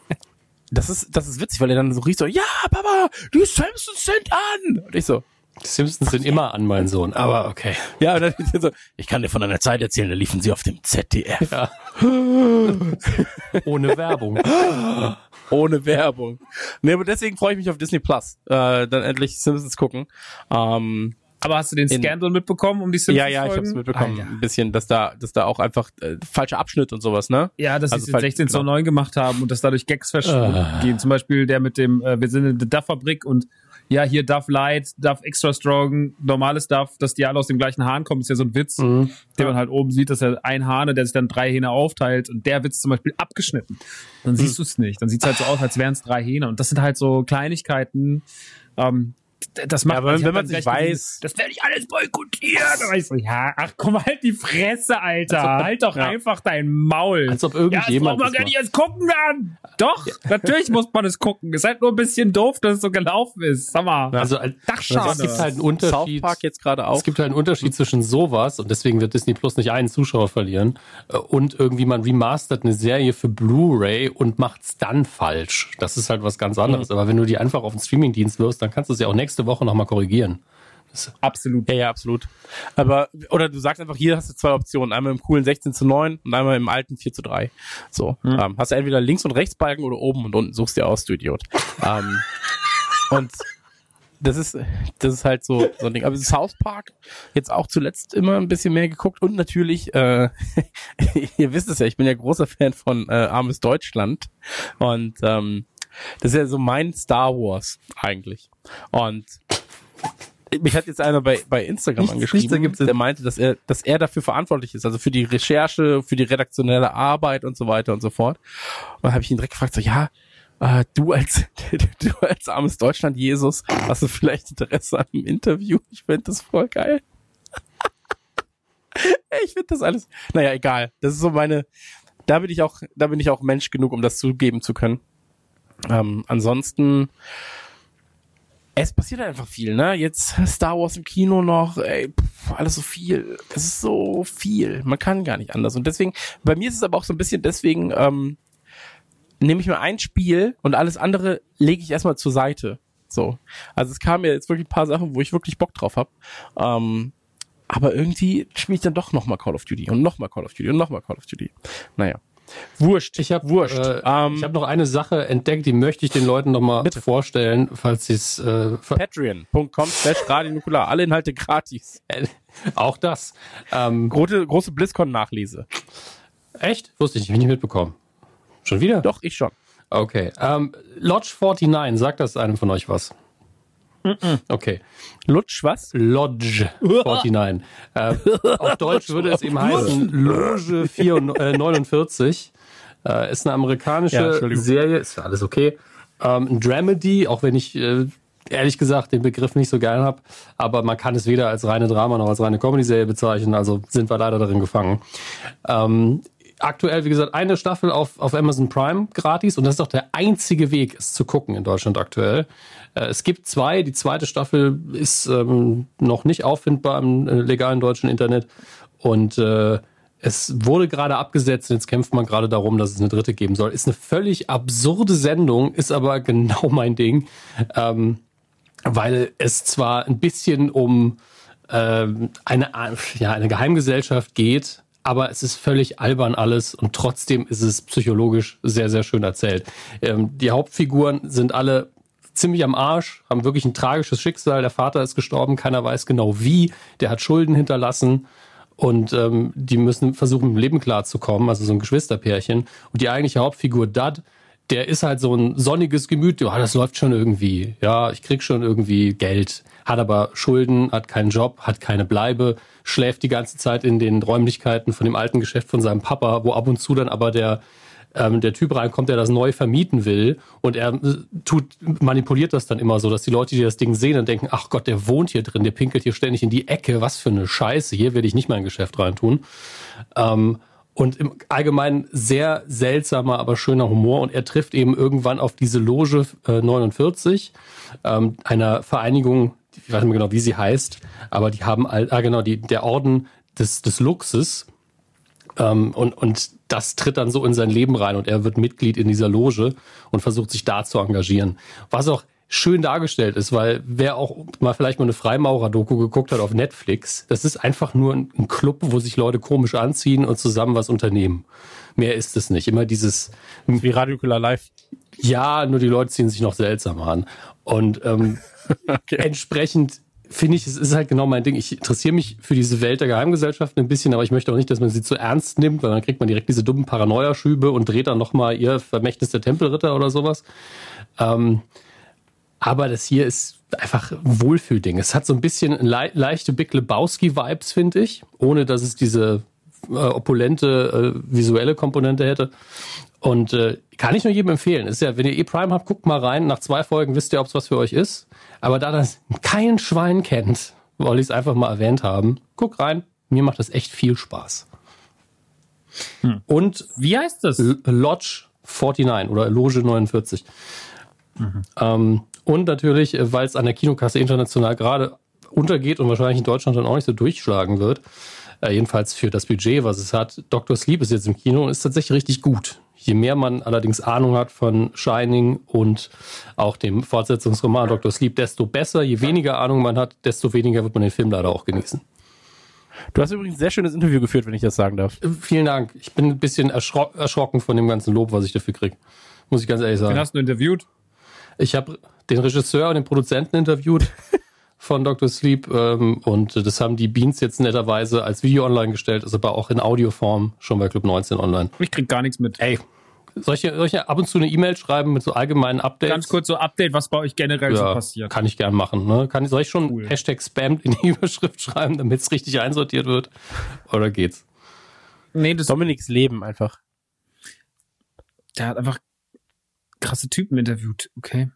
das ist das ist witzig, weil er dann so riecht so, ja, Papa, die Simpsons sind an. Und ich so,
Simpsons sind immer an, mein Sohn, aber okay.
ja, und dann so, ich kann dir von einer Zeit erzählen, da liefen sie auf dem ZDF.
Ja. Ohne Werbung.
Ohne Werbung. Nee, aber deswegen freue ich mich auf Disney Plus. Äh, dann endlich Simpsons gucken. Ähm,
Aber hast du den
In-
Scandal mitbekommen um die Simpsons?
ja, ja, ich hab's mitbekommen. Ein bisschen, dass da, dass da auch einfach äh, falscher Abschnitt und sowas, ne?
Ja, dass
Also
sie es
falls-
16 zu 9 gemacht haben und dass dadurch Gags verschwinden. Zum Beispiel der mit dem, äh, wir sind in der Duff-Fabrik und ja, hier Duff Light, Duff Extra Strong, normales Duff, dass die alle aus dem gleichen Hahn kommen, ist ja so ein Witz, den man halt oben sieht, dass er ein Hahn, der sich dann drei Hähne aufteilt und der Witz zum Beispiel abgeschnitten. Dann siehst du es nicht. Dann sieht es halt so aus, als wären es drei Hähne. Und das sind halt so Kleinigkeiten, ähm, das macht
Ja, aber wenn man sich weiß-
das werde ich alles boykottieren. Ich so, ja, ach komm, halt die Fresse, Alter.
Ob-
halt doch
ja.
einfach dein Maul.
Als ob
Ja, das
irgendjemand.
braucht man
das
gar nicht erst gucken dann. Doch, natürlich muss man es gucken. Ist halt nur ein bisschen doof, dass es so gelaufen ist. Sag mal.
Also als-
Dachschade.
es gibt halt einen
South
Unterschied.
Park jetzt gerade auch.
Es gibt halt einen Unterschied zwischen sowas und deswegen wird Disney Plus nicht einen Zuschauer verlieren äh, und irgendwie man remastert eine Serie für Blu-ray und macht's dann falsch. Das ist halt was ganz anderes. Aber wenn du die einfach auf den Streamingdienst wirst, dann kannst du es ja auch nächste Woche nochmal korrigieren.
Absolut.
Ja, ja, absolut. Aber, oder du sagst einfach, hier hast du zwei Optionen. Einmal im coolen 16 zu 9 und einmal im alten 4 zu 3. So. Ähm, hast du entweder links und rechts Balken oder oben und unten suchst dir aus, du Idiot. ähm, und das ist, das ist halt so, so ein Ding. Aber South Park jetzt auch zuletzt immer ein bisschen mehr geguckt und natürlich, äh, ihr wisst es ja, ich bin ja großer Fan von äh, Armes Deutschland und ähm, das ist ja so mein Star Wars eigentlich. Und mich hat jetzt einer bei, bei Instagram
Nichts- nichts
angeschrieben,
Sinn.
der meinte, dass er, dass er dafür verantwortlich ist, also für die Recherche, für die redaktionelle Arbeit und so weiter und so fort. Und dann habe ich ihn direkt gefragt, so, ja, äh, du als du als armes Deutschland Jesus, hast du vielleicht Interesse an einem Interview? Ich finde das voll geil. ich finde das alles. Naja, egal. Das ist so meine. Da bin ich auch, da bin ich auch Mensch genug, um das zugeben zu können. Ähm, ansonsten, es passiert halt einfach viel, ne? Jetzt Star Wars im Kino noch, ey, pff, alles so viel. Es ist so viel. Man kann gar nicht anders. Und deswegen, bei mir ist es aber auch so ein bisschen deswegen, ähm, nehme ich mir ein Spiel und alles andere lege ich erstmal zur Seite. So. Also es kamen ja jetzt wirklich ein paar Sachen, wo ich wirklich Bock drauf habe. Ähm, aber irgendwie spiele ich dann doch nochmal Call of Duty und nochmal Call of Duty und nochmal Call of Duty. Naja. Wurscht.
Ich habe
Wurscht.
Äh,
Ähm,
ich habe noch eine Sache entdeckt, die möchte ich den Leuten noch mal
Bitte.
vorstellen, falls sie es äh, ver-
Patreon.com slash Radio Nukular. Alle Inhalte gratis.
auch das. Ähm,
Große, große BlizzCon-Nachlese.
echt? Wusste ich ich nicht mitbekommen. Schon wieder?
Doch, ich schon.
Okay. Ähm, Lodge 49, sagt das einem von euch was? Okay.
Lutsch, was?
Lodge 49. äh, auf Deutsch würde es eben heißen Loge 4, äh, 49. Äh, ist eine
Ja,
amerikanische
Entschuldigung.
Serie, ist ja alles okay. Ähm, ein Dramedy, auch wenn ich äh, ehrlich gesagt den Begriff nicht so gern habe, aber man kann es weder als reine Drama noch als reine Comedy-Serie bezeichnen, also sind wir leider darin gefangen. Ähm, aktuell, wie gesagt, eine Staffel auf, auf Amazon Prime gratis und das ist auch der einzige Weg, es zu gucken in Deutschland aktuell. Äh, es gibt zwei, die zweite Staffel ist ähm, noch nicht auffindbar im äh, legalen deutschen Internet und äh, es wurde gerade abgesetzt und jetzt kämpft man gerade darum, dass es eine dritte geben soll. Ist eine völlig absurde Sendung, ist aber genau mein Ding, ähm, weil es zwar ein bisschen um ähm, eine, ja, eine Geheimgesellschaft geht, aber es ist völlig albern alles und trotzdem ist es psychologisch sehr, sehr schön erzählt. Ähm, die Hauptfiguren sind alle ziemlich am Arsch, haben wirklich ein tragisches Schicksal. Der Vater ist gestorben, keiner weiß genau wie. Der hat Schulden hinterlassen und ähm, die müssen versuchen, im Leben klarzukommen, also so ein Geschwisterpärchen. Und die eigentliche Hauptfigur Dad, der ist halt so ein sonniges Gemüt, ja, das läuft schon irgendwie. Ja, ich krieg schon irgendwie Geld, hat aber Schulden, hat keinen Job, hat keine Bleibe, schläft die ganze Zeit in den Räumlichkeiten von dem alten Geschäft von seinem Papa, wo ab und zu dann aber der ähm, der Typ reinkommt, der das neu vermieten will und er äh, tut, manipuliert das dann immer so, dass die Leute, die das Ding sehen, dann denken, ach Gott, der wohnt hier drin, der pinkelt hier ständig in die Ecke, was für eine Scheiße, hier werde ich nicht mein Geschäft reintun. Ähm, und im Allgemeinen sehr seltsamer, aber schöner Humor. Und er trifft eben irgendwann auf diese Loge äh, 49, ähm, einer Vereinigung, ich weiß nicht mehr genau, wie sie heißt, aber die haben, all, ah genau, die, der Orden des, des Luxus. Ähm, und, und das tritt dann so in sein Leben rein und er wird Mitglied in dieser Loge und versucht sich da zu engagieren. Was auch schön dargestellt ist, weil wer auch mal vielleicht mal eine Freimaurer-Doku geguckt hat auf Netflix, das ist einfach nur ein, Club, wo sich Leute komisch anziehen und zusammen was unternehmen. Mehr ist es nicht. Immer dieses.
Wie Radiokular Live.
Ja, nur die Leute ziehen sich noch seltsamer an. Und ähm, okay. entsprechend finde ich, es ist halt genau mein Ding. Ich interessiere mich für diese Welt der Geheimgesellschaften ein bisschen, aber ich möchte auch nicht, dass man sie zu ernst nimmt, weil dann kriegt man direkt diese dummen Paranoia-Schübe und dreht dann nochmal ihr Vermächtnis der Tempelritter oder sowas. Ähm, aber das hier ist einfach ein Wohlfühlding. Es hat so ein bisschen le leichte Big Lebowski-Vibes, finde ich, ohne dass es diese äh, opulente äh, visuelle Komponente hätte. Und äh, kann ich nur jedem empfehlen. Ist ja, wenn ihr E-Prime habt, guckt mal rein. Nach zwei Folgen wisst ihr, ob es was für euch ist. Aber da das kein Schwein kennt, wollte ich es einfach mal erwähnt haben. Guck rein. Mir macht das echt viel Spaß. Hm. Und
wie heißt das?
Lodge 49 oder Loge 49. Mhm. Ähm, und natürlich, äh, weil es an der Kinokasse international gerade untergeht und wahrscheinlich in Deutschland dann auch nicht so durchschlagen wird, äh, jedenfalls für das Budget, was es hat. Dr. Sleep ist jetzt im Kino und ist tatsächlich richtig gut. Je mehr man allerdings Ahnung hat von Shining und auch dem Fortsetzungsroman Dr. Sleep, desto besser. Je weniger Ahnung man hat, desto weniger wird man den Film leider auch genießen.
Du hast übrigens ein sehr schönes Interview geführt, wenn ich das sagen darf.
Äh, vielen Dank. Ich bin ein bisschen erschro erschrocken von dem ganzen Lob, was ich dafür kriege. Muss ich ganz ehrlich sagen.
Wen hast du interviewt?
Ich habe den Regisseur und den Produzenten interviewt. von Dr. Sleep ähm, und das haben die Beans jetzt netterweise als Video online gestellt, ist aber auch in Audioform schon bei Club 19 online.
Ich krieg gar nichts mit.
Ey, soll ich, soll ich ab und zu eine E-Mail schreiben mit so allgemeinen Updates?
Ganz kurz so Update, was bei euch generell ja, so passiert.
Kann ich gern machen. Ne? Kann, soll ich schon cool. Hashtag Spam in die Überschrift schreiben, damit es richtig einsortiert wird? Oder geht's?
Nee, das Dominiks Leben einfach.
Der hat einfach krasse Typen interviewt, okay.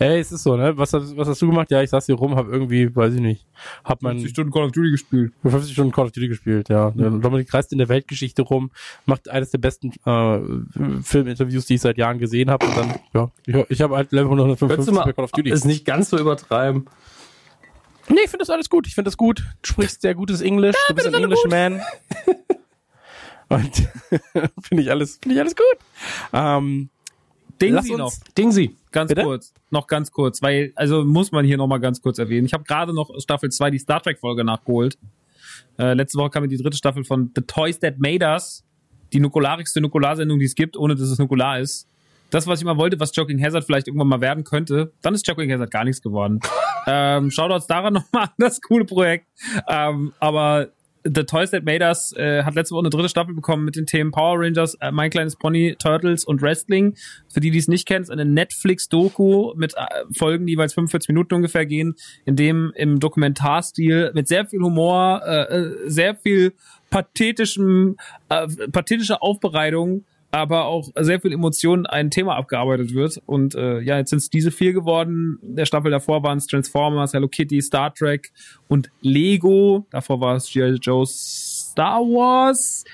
Ey, es ist so, ne? Was, was hast du gemacht? Ja, ich saß hier rum, hab irgendwie, weiß ich nicht, hab mein
50 Stunden Call of Duty gespielt.
50 Stunden Call of Duty gespielt, ja. Mhm. Dominik reist in der Weltgeschichte rum, macht eines der besten äh, Filminterviews, die ich seit Jahren gesehen habe. Und dann, ja, ich, ich habe halt Level 155
bei Call of Duty. Ist nicht ganz so übertreiben.
Nee, ich finde das alles gut. Ich finde das gut. Du sprichst sehr gutes Englisch. Ja, du bist ein Englishman. Und finde ich alles, finde ich alles gut. Ähm,
Dingsy noch.
Dingsy.
Ganz Bitte? kurz. Noch ganz kurz, weil, also muss man hier nochmal ganz kurz erwähnen. Ich habe gerade noch Staffel 2 die Star Trek Folge nachgeholt. Äh, letzte Woche kam mir die dritte Staffel von The Toys That Made Us. Die nukularigste Nukularsendung, die es gibt, ohne dass es nukular ist. Das, was ich mal wollte, was Joking Hazard vielleicht irgendwann mal werden könnte, dann ist Joking Hazard gar nichts geworden. ähm, Shoutouts daran nochmal an das coole Projekt. Ähm, aber The Toys That Made Us äh, hat letzte Woche eine dritte Staffel bekommen mit den Themen Power Rangers, äh, Mein kleines Pony, Turtles und Wrestling. Für die, die es nicht kennen, ist eine Netflix-Doku mit äh, Folgen, die jeweils 45 Minuten ungefähr gehen, in dem im Dokumentarstil mit sehr viel Humor, äh, äh sehr viel pathetischem, äh, pathetischer Aufbereitung aber auch sehr viel Emotionen ein Thema abgearbeitet wird. Und äh, ja, jetzt sind es diese vier geworden. Der Staffel davor waren es Transformers, Hello Kitty, Star Trek und Lego. Davor war es G.I. Joe, Star Wars,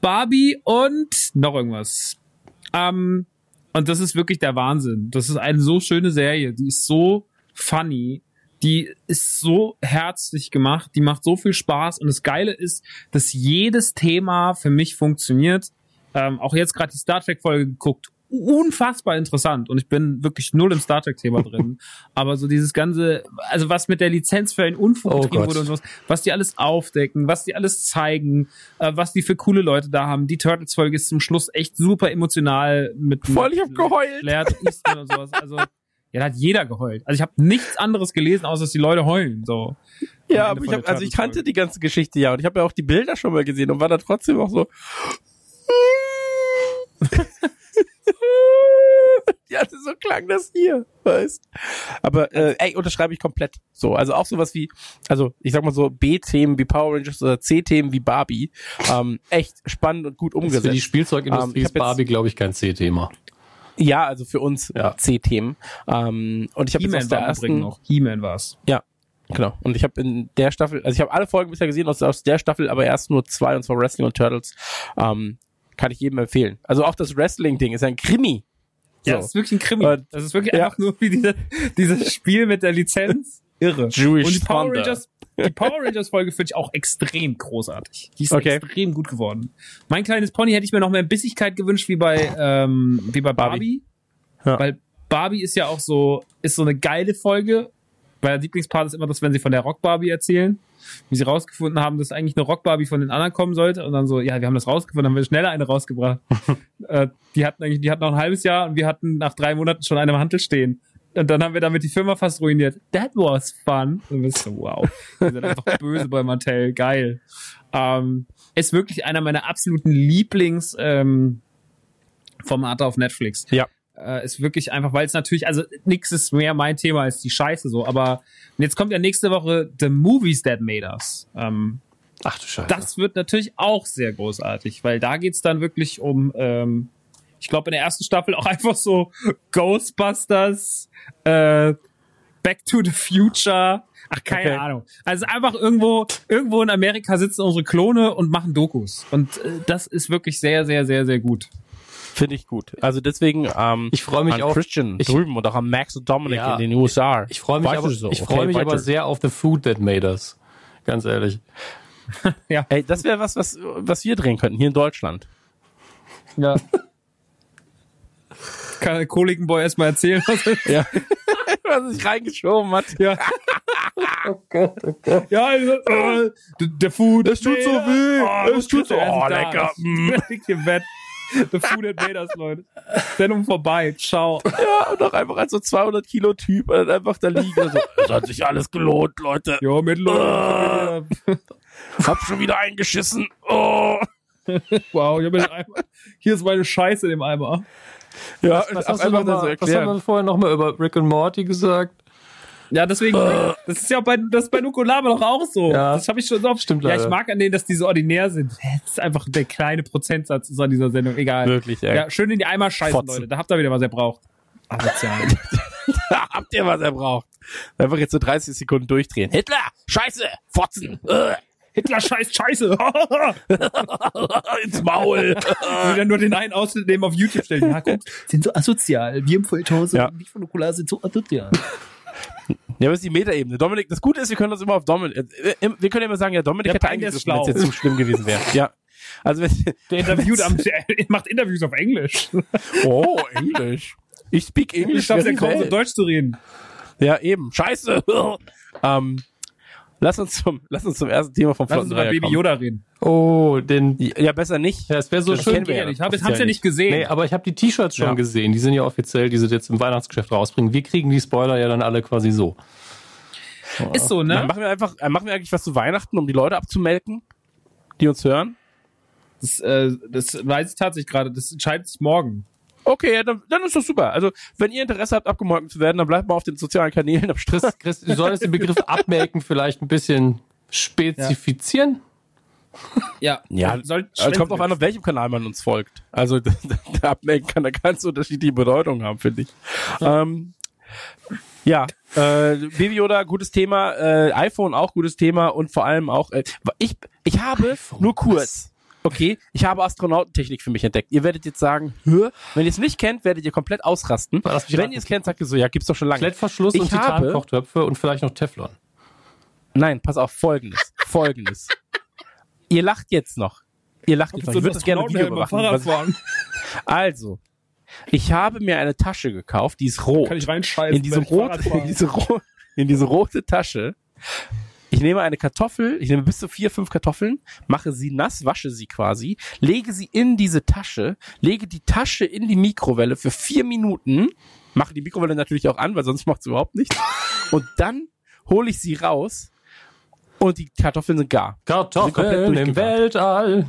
Barbie und noch irgendwas. Ähm, und das ist wirklich der Wahnsinn. Das ist eine so schöne Serie. Die ist so funny. Die ist so herzlich gemacht. Die macht so viel Spaß. Und das Geile ist, dass jedes Thema für mich funktioniert ähm, auch jetzt gerade die Star Trek Folge geguckt, unfassbar interessant und ich bin wirklich null im Star Trek Thema drin. Aber so dieses ganze, also was mit der Lizenz für ein Unfug oh wurde und sowas, was die alles aufdecken, was die alles zeigen, äh, was die für coole Leute da haben. Die Turtles Folge ist zum Schluss echt super emotional mit.
Voll, ich hab geheult.
Laird Easton und sowas. Also ja, da hat jeder geheult. Also ich habe nichts anderes gelesen, außer dass die Leute heulen. So.
Ja, aber ich hab, also ich kannte die ganze Geschichte ja und ich habe ja auch die Bilder schon mal gesehen und war da trotzdem auch so. ja, so klang das hier, weißt. Aber äh, ey, unterschreibe ich komplett. So, also auch sowas wie, also ich sag mal so B-Themen wie Power Rangers oder C-Themen wie Barbie, ähm, echt spannend und gut umgesetzt. Für
die Spielzeugindustrie ähm, ist Barbie, glaube ich, kein C-Thema.
Ja, also für uns ja. C-Themen. Ähm, und ich habe jetzt aus der ersten
noch. He-Man war's.
Ja, Genau. Und ich habe in der Staffel, also ich habe alle Folgen bisher gesehen aus, aus der Staffel, aber erst nur zwei, und zwar Wrestling und Turtles. Ähm, kann ich jedem empfehlen. Also auch das Wrestling-Ding ist ein Krimi.
So. Ja, das ist wirklich ein Krimi. Und, das ist wirklich ja. einfach nur wie diese, dieses Spiel mit der Lizenz. Irre.
Jewish
Und die Power Rangers die Power Rangers Folge finde ich auch extrem großartig. Die ist
Okay.
extrem gut geworden. Mein kleines Pony hätte ich mir noch mehr Bissigkeit gewünscht wie bei ähm, wie bei Barbie,
Ja.
weil Barbie ist ja auch so ist so eine geile Folge. Mein Lieblingspart ist immer das, wenn sie von der Rock Barbie erzählen, wie sie rausgefunden haben, dass eigentlich eine Rock Barbie von den anderen kommen sollte und dann so, ja, wir haben das rausgefunden, haben wir schneller eine rausgebracht. äh, die hatten eigentlich, die hatten noch ein halbes Jahr und wir hatten nach drei Monaten schon eine im Handel stehen. Und dann haben wir damit die Firma fast ruiniert. That was fun. Und wir so, wow. Wir sind einfach böse bei Mattel. Geil. Ähm, ist wirklich einer meiner absoluten Lieblings ähm, Formate auf Netflix.
Ja.
Äh, ist wirklich einfach, weil es natürlich, also nichts ist mehr mein Thema als die Scheiße so. Aber jetzt kommt ja nächste Woche The Movies That Made Us. Ähm,
Ach du Scheiße.
das wird natürlich auch sehr großartig, weil da geht's dann wirklich um, ähm, ich glaube in der ersten Staffel auch einfach so Ghostbusters, äh, Back to the Future. Ach, keine
Okay.
Ahnung. Also einfach irgendwo, irgendwo in Amerika sitzen unsere Klone und machen Dokus. Und äh, das ist wirklich sehr, sehr, sehr, sehr gut.
Finde ich gut. Also deswegen ähm,
Ich freue mich
an
auf-
Christian
ich-
drüben und auch an Max und Dominic
Ja,
in den USA.
Ich freue mich, aber,
so?
ich
Okay,
freue mich aber sehr auf The Food That Made Us. Ganz ehrlich.
Ey, das wäre was, was, was wir drehen könnten hier in Deutschland.
Ja. Kann der Kolikenboy erstmal erzählen, was er
Ja. was sich reingeschoben hat.
Ja. Ja, also, äh, der- Food.
Es tut so weh.
Oh,
Es tut so- oh, lecker. Mm.
Liegt im Bett. The Food and Made Us, Leute. Sendung vorbei. Ciao.
Ja, und auch einfach als so 200 Kilo Typ und dann einfach da liegen. und So, es hat sich alles gelohnt, Leute.
Jo, mit
Ah. Hab schon wieder eingeschissen. Oh.
Wow, ich hab den Eimer. Hier ist meine Scheiße in dem Eimer.
Ja,
Was
auch
hast, du
einfach
noch
das so
mal, was haben wir vorher nochmal über Rick und Morty gesagt?
Ja, deswegen, das ist ja bei, das bei Nukolama doch auch so.
Ja.
Das habe ich schon so oft.
Stimmt
Ja, ich
leider.
mag an denen, dass die so ordinär sind. Das ist einfach der kleine Prozentsatz ist an dieser Sendung. Egal.
Wirklich, ey.
Ja, schön in die Eimer scheißen,
Fotzen.
Leute. Da habt ihr wieder, was ihr braucht. Asozial.
Da habt ihr, was er braucht. Einfach jetzt so 30 Sekunden durchdrehen. Hitler! Scheiße! Fotzen! Äh,
Hitler scheißt Scheiße.
ins Maul!
Und dann nur den einen Ausschnitt nehmen auf YouTube stellen. Ja, guck, sind so asozial. Wir im Feuilleton
Ja.
nicht von Nukular sind so asozial.
Ja, aber es ist die Metaebene. Dominik, das Gute ist, wir können uns immer auf Dominik, äh, äh, wir können immer sagen, ja, Dominik
Der
hätte
ist
eingegriffen, wenn es jetzt zu schlimm gewesen wäre. Ja. Also wenn,
Der interviewt am, der macht Interviews auf Englisch.
oh, Englisch. Ich speak
Ich
English.
schaff's ja
very
kaum so. Deutsch zu reden.
Ja, eben. Scheiße. ähm, lass uns zum, lass uns zum ersten Thema vom
Lass uns über Baby. Yoda reden.
Oh, den.
Ja, besser nicht.
Ja, es wäre so
Das
schön.
wir ja.
Ich hab,
offiziell
hab's ja nicht gesehen.
Nee, aber ich habe die T-Shirts schon
Ja.
gesehen. Die sind ja offiziell, die sie jetzt im Weihnachtsgeschäft rausbringen. Wir kriegen die Spoiler ja dann alle quasi so.
ist so,
Dann
ne?
machen wir einfach, äh, machen wir eigentlich was zu Weihnachten, um die Leute abzumelken, die uns hören.
Das, äh, das weiß ich tatsächlich gerade. Das entscheidet sich morgen.
Okay, ja, dann, dann ist das super. Also, wenn ihr Interesse habt, abgemolken zu werden, dann bleibt mal auf den sozialen Kanälen am Stress.
Chris, du solltest den Begriff abmelken vielleicht ein bisschen spezifizieren.
Ja.
Ja,
soll,
also kommt auch an, auf welchem Kanal man uns folgt. Also der Abmelden kann da ganz unterschiedliche Bedeutungen haben, finde ich. Ähm, ja, äh, Baby Yoda, gutes Thema, äh, iPhone auch gutes Thema und vor allem auch, äh, ich, ich habe
iPhone,
nur kurz, okay, ich habe Astronautentechnik für mich entdeckt. Ihr werdet jetzt sagen, Hö? wenn ihr es nicht kennt, werdet ihr komplett ausrasten. Wenn ihr es kennt, sagt ihr so, ja, gibt's doch schon lange.
Klettverschluss
Ich
und Titankochtöpfe und vielleicht noch Teflon.
Nein, pass auf, folgendes, folgendes. ihr lacht jetzt noch. Ihr lacht jetzt noch. Ich würde das gerne Video überwachen.
Fahren.
Also, ich habe mir eine Tasche gekauft, die ist rot.
Kann ich reinscheißen.
in diese,
wenn ich
rot,
Fahrrad fahre.
in, diese ro in diese rote Tasche. Ich nehme eine Kartoffel, ich nehme bis zu vier, fünf Kartoffeln, mache sie nass, wasche sie quasi, lege sie in diese Tasche, lege die Tasche in die Mikrowelle für vier Minuten, mache die Mikrowelle natürlich auch an, weil sonst macht es überhaupt nichts. Und dann hole ich sie raus und die Kartoffeln sind gar.
Kartoffeln im. Weltall.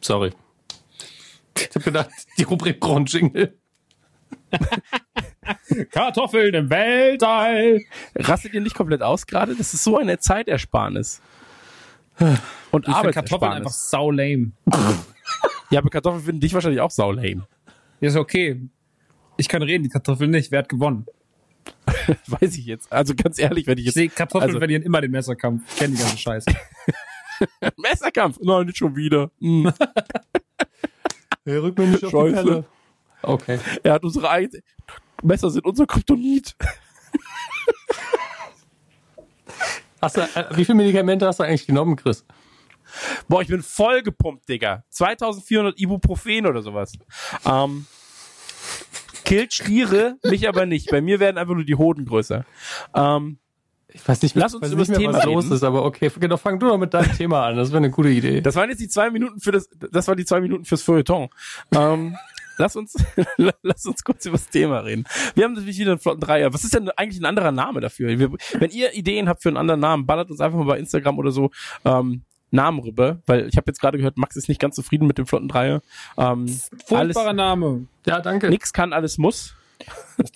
Sorry. Ich hab gedacht, die Rubrik Grundjingle.
Kartoffeln im Weltall.
Rastet ihr nicht komplett aus gerade? Das ist so eine Zeitersparnis. Und
Ich finde Kartoffeln einfach
Arbeitsersparnis.
sau lame.
Ja, aber Kartoffeln finden dich wahrscheinlich auch sau lame.
Ist okay. Ich kann reden, die Kartoffeln nicht. Wer hat gewonnen?
Weiß ich jetzt. Also ganz ehrlich, wenn ich
Ich
jetzt
sehe, Kartoffeln
also-
verlieren immer den Messerkampf. Ich kenne die ganze Scheiße.
Messerkampf. Nein, nicht schon wieder. Hm.
Hey, rück mir nicht auf die
Scheiße.
Pelle. Okay.
Er hat unsere eigene Messer sind unser Kryptonit.
Hast du, äh, wie viele Medikamente hast du eigentlich genommen, Chris?
Boah, ich bin voll gepumpt, Digga. 2400 Ibuprofen oder sowas. Ähm, killt Stiere, mich aber nicht. Bei mir werden einfach nur die Hoden größer. Ähm,
Ich weiß nicht,
Lass uns über das
mehr, was
Thema
los
reden.
ist, aber okay, genau, fang du doch mit deinem Thema an. Das wäre eine gute Idee.
das waren jetzt die zwei Minuten für das, das waren die zwei Minuten fürs Feuilleton. Ähm, lass uns, lass uns kurz über das Thema reden. Wir haben natürlich wieder einen flotten Dreier. Was ist denn eigentlich ein anderer Name dafür? Wir, wenn ihr Ideen habt für einen anderen Namen, ballert uns einfach mal bei Instagram oder so, ähm, Namen rüber, weil ich habe jetzt gerade gehört, Max ist nicht ganz zufrieden mit dem flotten Dreier. Ähm, alles,
Furchtbarer Name.
ja, danke.
nix kann, alles muss.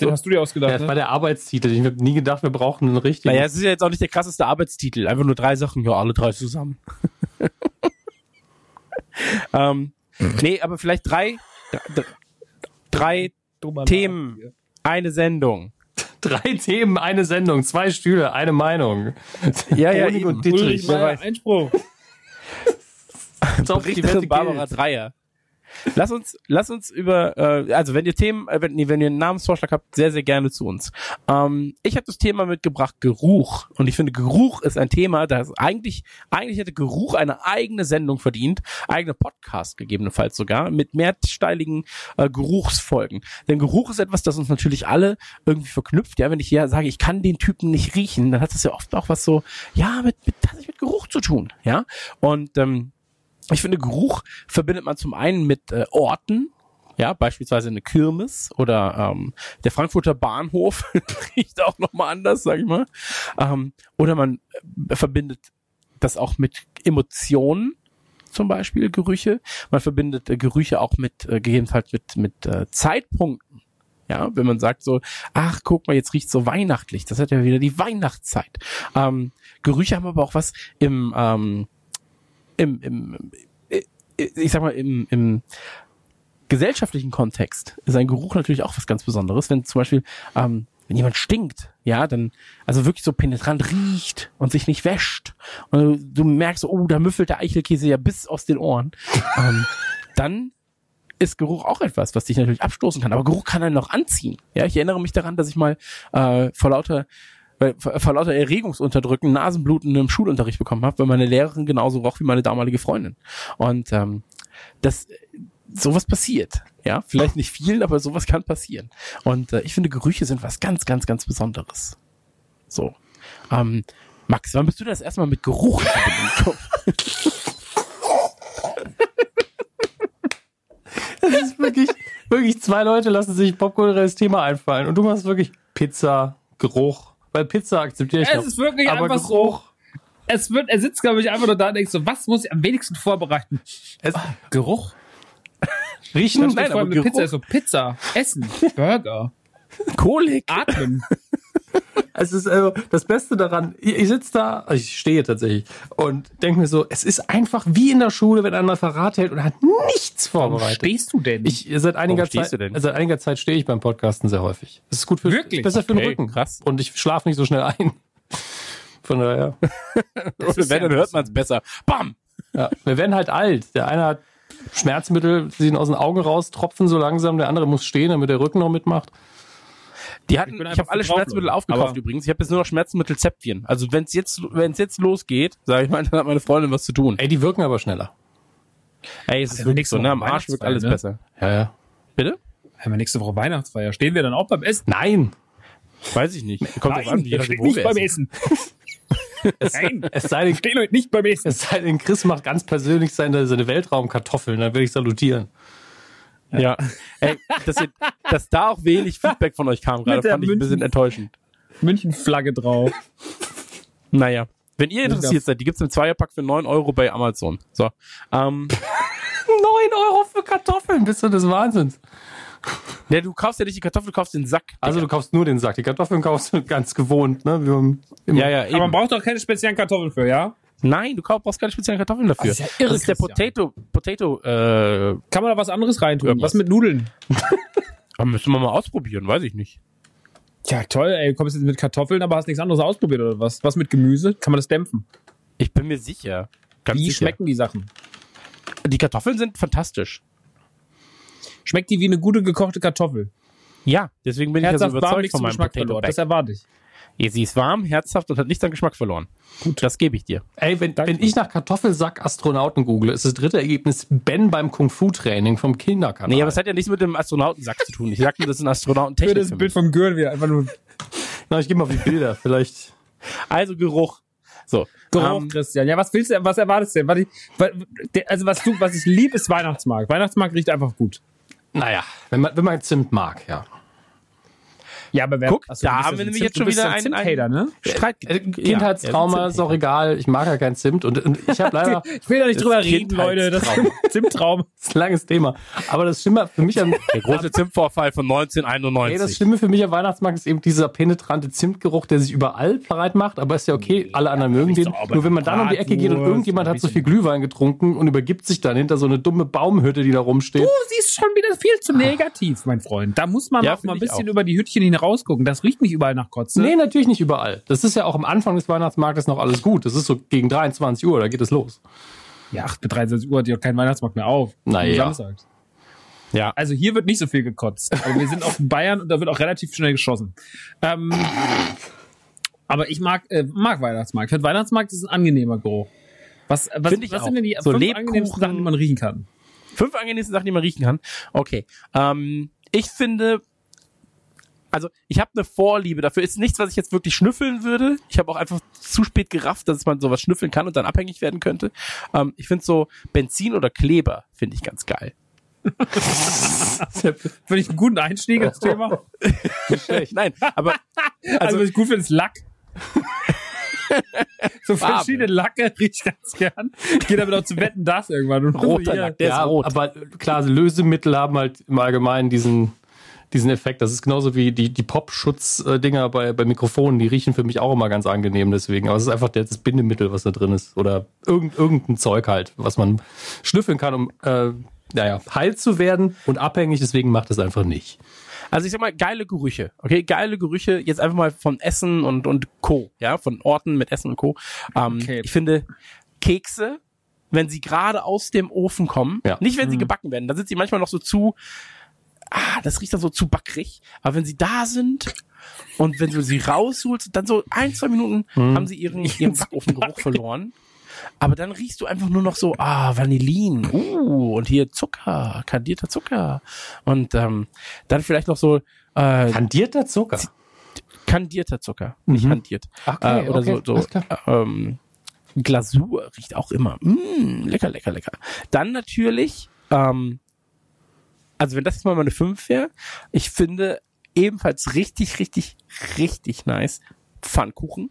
Den hast du dir ausgedacht.
Ja, das war
ne?
der Arbeitstitel. Ich habe nie gedacht, wir brauchen einen richtigen.
Naja, es ist ja jetzt auch nicht der krasseste Arbeitstitel. Einfach nur drei Sachen, ja, alle drei zusammen. ähm, nee, aber vielleicht drei, drei
Dummer
Themen. Eine Sendung.
Drei Themen, eine Sendung, zwei Stühle, eine Meinung.
Ja, ja, eben.
und Dittrich.
Ulrich. Einspruch.
Wette
Barbara. Dreier. Lass uns, lass uns über, äh, also wenn ihr Themen, äh, wenn, nee, wenn ihr einen Namensvorschlag habt, sehr, sehr gerne zu uns. Ähm, ich habe das Thema mitgebracht, Geruch. Und ich finde, Geruch ist ein Thema, das eigentlich, eigentlich hätte Geruch eine eigene Sendung verdient, eigene Podcast gegebenenfalls sogar, mit mehrsteiligen äh, Geruchsfolgen. Denn Geruch ist etwas, das uns natürlich alle irgendwie verknüpft. Ja, wenn ich hier sage, ich kann den Typen nicht riechen, dann hat das ja oft auch was so, ja, mit, mit, hat mit Geruch zu tun. Ja, und ähm, ich finde, Geruch verbindet man zum einen mit äh, Orten, ja, beispielsweise eine Kirmes oder ähm, der Frankfurter Bahnhof riecht auch nochmal anders, sag ich mal. Ähm, oder man äh, verbindet das auch mit Emotionen, zum Beispiel Gerüche. Man verbindet äh, Gerüche auch mit, äh, gegebenenfalls mit, mit äh, Zeitpunkten. Ja, wenn man sagt so, ach, guck mal, jetzt riecht so weihnachtlich. Das hat ja wieder die Weihnachtszeit. Ähm, Gerüche haben aber auch was im, ähm, im, im, äh, ich sag mal, im, im gesellschaftlichen Kontext ist ein Geruch natürlich auch was ganz Besonderes. Wenn zum Beispiel, ähm, wenn jemand stinkt, ja, dann, also wirklich so penetrant riecht und sich nicht wäscht und du, merkst, oh, da müffelt der Eichelkäse ja bis aus den Ohren, ähm, dann ist Geruch auch etwas, was dich natürlich abstoßen kann. Aber Geruch kann einen auch anziehen. Ja, ich erinnere mich daran, dass ich mal äh, vor lauter weil- vor vor lauter Erregungsunterdrücken Nasenbluten im Schulunterricht bekommen habe, weil meine Lehrerin genauso roch wie meine damalige Freundin. Und ähm, das sowas passiert. Ja, vielleicht nicht viel, aber sowas kann passieren. Und äh, ich finde, Gerüche sind was ganz, ganz, ganz Besonderes. So. Ähm, Max, wann bist du das erstmal mit Geruch?
Das ist wirklich, wirklich zwei Leute lassen sich popkulturelles Thema einfallen und du machst wirklich Pizza, Geruch. Weil Pizza akzeptiere ich
Es
noch.
ist wirklich
aber
einfach
Geruch.
Es wird, er sitzt, glaube ich, einfach nur da und denkt so, was muss ich am wenigsten vorbereiten?
Es,
Geruch.
riechen, nein, aber Geruch.
Pizza, ist so Pizza, Essen, Burger,
Kolik.
Atmen.
Es ist also das Beste daran, ich, ich sitze da, also ich stehe tatsächlich und denke mir so, es ist einfach wie in der Schule, wenn ein Referat hält und hat nichts
Warum
vorbereitet.
stehst du denn?
Ich seit einiger
Warum
Zeit, seit einiger Zeit stehe ich beim Podcasten sehr häufig. Das ist gut für
Wirklich?
besser für den
Okay,
Rücken.
krass.
Und ich schlafe nicht so schnell ein. Von daher.
Oder wenn, dann hört man es besser. Bam!
Ja, wir werden halt alt. Der eine hat Schmerzmittel, die ihn aus den Augen raus, tropfen so langsam, der andere muss stehen, damit der Rücken noch mitmacht.
Die hatten,
Ich
ich, habe alle Schmerzmittel aufgekauft übrigens. Ich habe jetzt nur noch Schmerzmittel Zäpfchen. Also wenn es jetzt, wenn es jetzt losgeht, sage ich mal, dann hat meine Freundin was zu tun.
Ey, die wirken aber schneller.
Ey, es ist wirklich so, ne? Am Arsch wirkt alles
ne?
besser.
Ja, ja.
Bitte?
Haben wir nächste Woche Weihnachtsfeier. Stehen wir dann auch beim Essen?
Nein!
Weiß ich nicht. Kommt drauf an,
wir stehen nicht beim
essen.
Essen. Nein,
Es sei denn,
stehen heute nicht beim Essen.
es sei denn, Chris macht ganz persönlich seine, seine Weltraumkartoffeln, dann will ich salutieren.
Ja. Ey, dass, ihr, dass da auch wenig Feedback von euch kam gerade, fand ich ein bisschen
München-
enttäuschend.
München-Flagge drauf.
Naja. Wenn ihr interessiert seid, die gibt's im Zweierpack für 9 Euro bei Amazon. So. Ähm,
9 Euro für Kartoffeln, bist du des Wahnsinns.
ja, du kaufst ja nicht die Kartoffel, du kaufst den Sack.
Also du kaufst nur den Sack. Die Kartoffeln kaufst du ganz gewohnt, ne?
Ja, ja,
Aber man
eben.
braucht doch keine speziellen Kartoffeln für, ja?
Nein, du kaufst, brauchst keine speziellen Kartoffeln dafür.
Das ist ja irre,
das ist der. Potato, Potato, äh,
Kann man da was anderes reintun?
Irgendwas.
Was mit Nudeln?
aber müssen wir mal ausprobieren, weiß ich nicht.
Ja, toll, ey. Du kommst jetzt mit Kartoffeln, aber hast nichts anderes ausprobiert oder was? Was mit Gemüse? Kann man das dämpfen?
Ich bin mir sicher. Ganz
Wie
sicher.
schmecken die Sachen?
Die Kartoffeln sind fantastisch.
Schmeckt die wie eine gute gekochte Kartoffel?
Ja, deswegen bin ich ja so
Herzhaft
überzeugt von meinem
Geschmack
Potato
verloren.
Bag.
Das erwarte ich.
Ja, sie ist warm, herzhaft und hat nichts an Geschmack verloren. Gut, das gebe ich dir.
Ey, wenn, wenn ich nach Kartoffelsack Astronauten google, ist das dritte Ergebnis Ben beim Kung-Fu-Training vom Kinderkanal.
Nee, aber es hat ja nichts mit dem Astronautensack zu tun. Ich sagte, das ist ein Astronautentechnik.
Für das Bild vom Gürtel wieder einfach nur
Na, ich gebe mal auf die Bilder, vielleicht.
Also Geruch. So.
Geruch,
ähm,
Christian. Ja, was willst du, was erwartest du denn? Was ich, was, also was du, was ich lieb, ist Weihnachtsmarkt. Weihnachtsmarkt riecht einfach gut.
Naja, wenn man, wenn man Zimt mag, ja.
Ja, aber wer,
Guck,
Achso,
da haben wir nämlich jetzt schon wieder
so ein
einen-
Zimt-Hater, ne?
Streit.
Äh, Kindheitstrauma,
Ja,
ist auch egal. Ich mag ja kein Zimt und, und ich habe leider
Ich will da nicht
Das
drüber reden, Leute. Das ist ein Zimttraum.
das ist ein langes Thema. Aber das Schlimme für mich am
Der große Zimtvorfall von
Ey, das
1991.
Schlimme für mich am Weihnachtsmarkt ist eben dieser penetrante Zimtgeruch, der sich überall bereit macht, aber ist ja okay, alle anderen mögen den. Nur wenn man dann um die Ecke geht und irgendjemand hat so viel Glühwein getrunken und übergibt sich dann hinter so eine dumme Baumhütte, die da rumsteht.
Du siehst schon wieder viel zu negativ, mein Freund. Da muss man
Ja,
auch mal ein bisschen
auch.
über die Hütchen hinaus gucken. Das riecht nicht überall nach Kotze.
Nee, natürlich nicht überall. Das ist ja auch am Anfang des Weihnachtsmarktes noch alles gut. Das ist so gegen 23 Uhr, da geht es los.
Ja, ach, bis 23 Uhr hat ja kein Weihnachtsmarkt mehr auf.
Naja.
Ja.
Also hier wird nicht so viel gekotzt. Aber wir sind auf Bayern und da wird auch relativ schnell geschossen. Ähm, aber ich mag, äh, mag Weihnachtsmarkt. Finde, Weihnachtsmarkt ist ein angenehmer Geruch. Was, was,
Find ich
was
auch.
sind denn die
So
fünf
Lebkuchen.
angenehmsten Sachen, die man riechen kann?
Fünf angenehmste Sachen, die man riechen kann. Okay. Ähm, ich finde, also ich habe eine Vorliebe dafür. Ist nichts, was ich jetzt wirklich schnüffeln würde. Ich habe auch einfach zu spät gerafft, dass man sowas schnüffeln kann und dann abhängig werden könnte. Ähm, ich finde so Benzin oder Kleber finde ich ganz geil.
Finde ich einen guten Einstieg ins Thema.
Nein, aber
Also,
also
was ich gut finde, ist Lack. so
Farbe.
verschiedene Lacke riech ich ganz gern. Geht aber auch zu wetten, das irgendwann. Und
Roter Lack, der
ja,
ist rot.
aber klar, Lösemittel haben halt im Allgemeinen diesen, diesen Effekt. Das ist genauso wie die, die Pop-Schutz-Dinger bei, bei Mikrofonen, die riechen für mich auch immer ganz angenehm deswegen. Aber es ist einfach der- das Bindemittel, was da drin ist. Oder irgend, irgendein Zeug halt, was man schnüffeln kann, um äh, naja, heil zu werden und abhängig, deswegen macht es einfach nicht.
Also ich sag mal, geile Gerüche, okay? Geile Gerüche, jetzt einfach mal von Essen und, und Co., ja? Von Orten mit Essen und Co. Ähm,
Okay.
Ich finde, Kekse, wenn sie gerade aus dem Ofen kommen,
Ja.
nicht wenn sie gebacken werden, da sind sie manchmal noch so zu, ah, das riecht dann so zu backrig, aber wenn sie da sind und wenn du sie rausholst, dann so ein, zwei Minuten haben sie ihren, ihren Backofengeruch verloren. Aber dann riechst du einfach nur noch so, ah, Vanillin, uh, und hier Zucker, kandierter Zucker. Und ähm, dann vielleicht noch so äh,
Kandierter Zucker.
kandierter Zucker, nicht
Mhm.
kandiert.
Okay,
äh, oder
okay,
so, so ähm, Glasur riecht auch immer. Mm, lecker, lecker, lecker. Dann natürlich, ähm, also wenn das jetzt mal meine 5 wäre, ich finde ebenfalls richtig, richtig, richtig nice Pfannkuchen.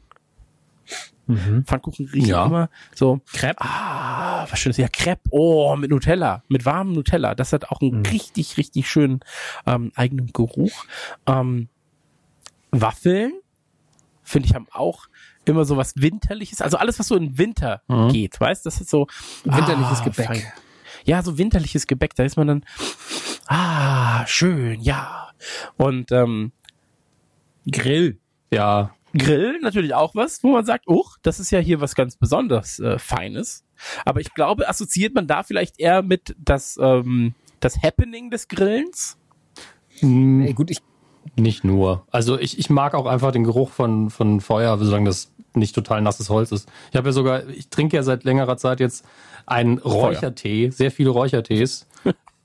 Pfannkuchen riechen
Ja.
immer so.
Crepe?
Ah, was schönes. Ja, Crepe. Oh, mit Nutella. Mit warmem Nutella. Das hat auch einen richtig, richtig schönen ähm, eigenen Geruch. Ähm, Waffeln, finde ich, haben auch immer so was Winterliches. Also alles, was so in Winter geht, weißt Das ist so
Winterliches
ah,
Gebäck.
fein. Ja, so winterliches Gebäck. Da ist man dann, ah, schön, ja. Und ähm,
Grill.
Ja,
Grill natürlich auch was, wo man sagt, oh, das ist ja hier was ganz besonders äh, Feines. Aber ich glaube, assoziiert man da vielleicht eher mit das, ähm, das Happening des Grillens?
mh,
Ey, gut, ich,
nicht nur. Also ich, ich mag auch einfach den Geruch von, von Feuer, solange das nicht total nasses Holz ist. Ich habe ja sogar, ich trinke ja seit längerer Zeit jetzt einen Räuchertee, sehr viele Räuchertees.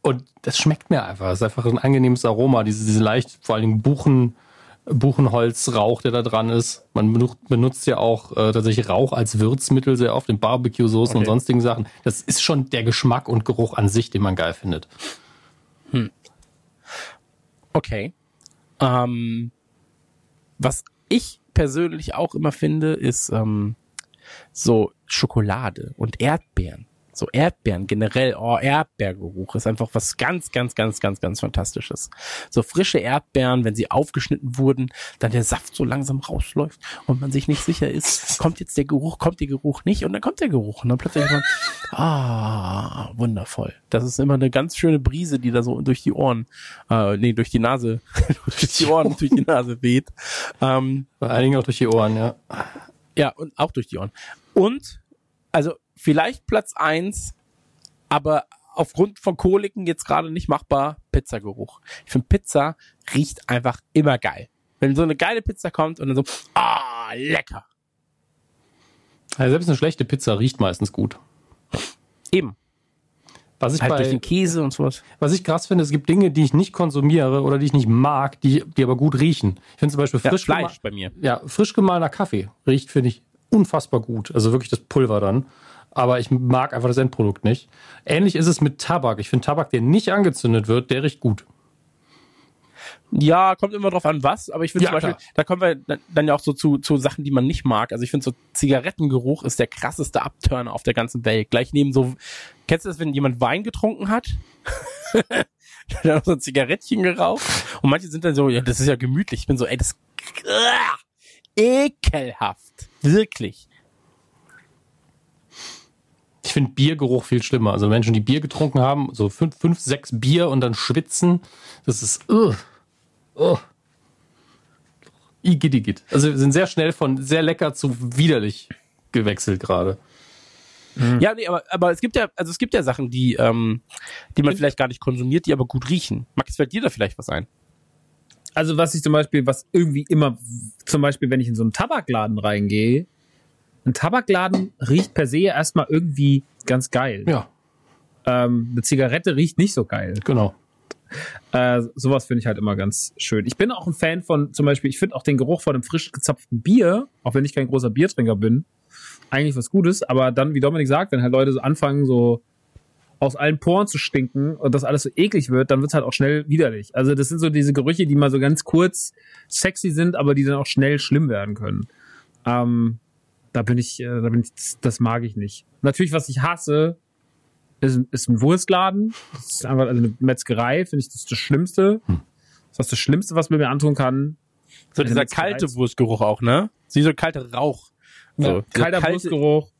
Und das schmeckt mir einfach. Es ist einfach ein angenehmes Aroma, diese, diese leicht, vor allen Dingen Buchen, Buchenholzrauch, der da dran ist. Man benu- benutzt ja auch äh, tatsächlich Rauch als Würzmittel sehr oft in Barbecue-Soßen und
Okay.
sonstigen Sachen. Das ist schon der Geschmack und Geruch an sich, den man geil findet.
Okay. Ähm, was ich persönlich auch immer finde, ist ähm, so Schokolade und Erdbeeren. So Erdbeeren generell, oh, Erdbeergeruch ist einfach was ganz, ganz, ganz, ganz, ganz Fantastisches. So frische Erdbeeren, wenn sie aufgeschnitten wurden, dann der Saft so langsam rausläuft und man sich nicht sicher ist, kommt jetzt der Geruch, kommt der Geruch nicht und dann kommt der Geruch und dann plötzlich man, ah, wundervoll. Das ist immer eine ganz schöne Brise, die da so durch die Ohren, äh, nee, durch die Nase, durch die Ohren, durch die Nase weht. Ähm,
Vor allen Dingen auch durch die Ohren, ja.
ja, und auch durch die Ohren. Und, also vielleicht Platz eins, aber aufgrund von Koliken jetzt gerade nicht machbar, Pizzageruch. Ich finde, Pizza riecht einfach immer geil. Wenn so eine geile Pizza kommt und dann so, ah, lecker.
Ja, selbst eine schlechte Pizza riecht meistens gut.
Eben.
Was ich,
Halt durch
bei,
den Käse und sowas.
was ich krass finde, es gibt Dinge, die ich nicht konsumiere oder die ich nicht mag, die, die aber gut riechen. Ich finde zum Beispiel
Ja,
frisch,
Fleisch
gema-
bei mir.
ja, frisch gemahlener Kaffee riecht, finde ich, unfassbar gut. Also wirklich das Pulver dann. Aber ich mag einfach das Endprodukt nicht. Ähnlich ist es mit Tabak. Ich finde Tabak, der nicht angezündet wird, der riecht gut.
Ja, kommt immer drauf an, was, aber ich finde
Ja,
zum Beispiel,
klar.
da kommen wir dann- ja auch so zu, zu Sachen, die man nicht mag. Also ich finde so Zigarettengeruch ist der krasseste Abturner auf der ganzen Welt. Gleich neben so, kennst du das, wenn jemand Wein getrunken hat? dann noch so ein Zigarettchen geraucht. Und manche sind dann so, ja, das ist ja gemütlich. Ich bin so, ey, das ah, ekelhaft. Wirklich.
Ich finde Biergeruch viel schlimmer. Also Menschen, die Bier getrunken haben, so fünf, fünf sechs Bier und dann schwitzen, das ist, uh, uh. Igidigit. Also wir sind sehr schnell von sehr lecker zu widerlich gewechselt gerade.
Ja, nee, aber, aber es gibt ja, also es gibt ja Sachen, die, ähm, die man vielleicht gar nicht konsumiert, die aber gut riechen. Max, fällt dir da vielleicht was ein?
Also was ich zum Beispiel, was irgendwie immer, zum Beispiel, wenn ich in so einen Tabakladen reingehe, ein Tabakladen riecht per se erstmal irgendwie ganz geil.
Ja,
Ähm, eine Zigarette riecht nicht so geil.
genau.
Äh, sowas finde ich halt immer ganz schön. Ich bin auch ein Fan von, zum Beispiel, ich finde auch den Geruch von einem frisch gezapften Bier, auch wenn ich kein großer Biertrinker bin, eigentlich was Gutes. Aber dann, wie Dominik sagt, wenn halt Leute so anfangen, so aus allen Poren zu stinken und das alles so eklig wird, dann wird's halt auch schnell widerlich. Also das sind so diese Gerüche, die mal so ganz kurz sexy sind, aber die dann auch schnell schlimm werden können. Ähm, da bin ich, äh, da bin ich, das, mag ich nicht. Natürlich, was ich hasse, ist, ist ein Wurstladen. Das ist einfach also eine Metzgerei, finde ich das das Schlimmste. Das ist das Schlimmste, was man mir antun kann.
So dieser
Metzgerei
kalte
ist-
Wurstgeruch auch, ne? Wie so kalter Rauch. So,
Ja, kalter
kalte-
Wurstgeruch.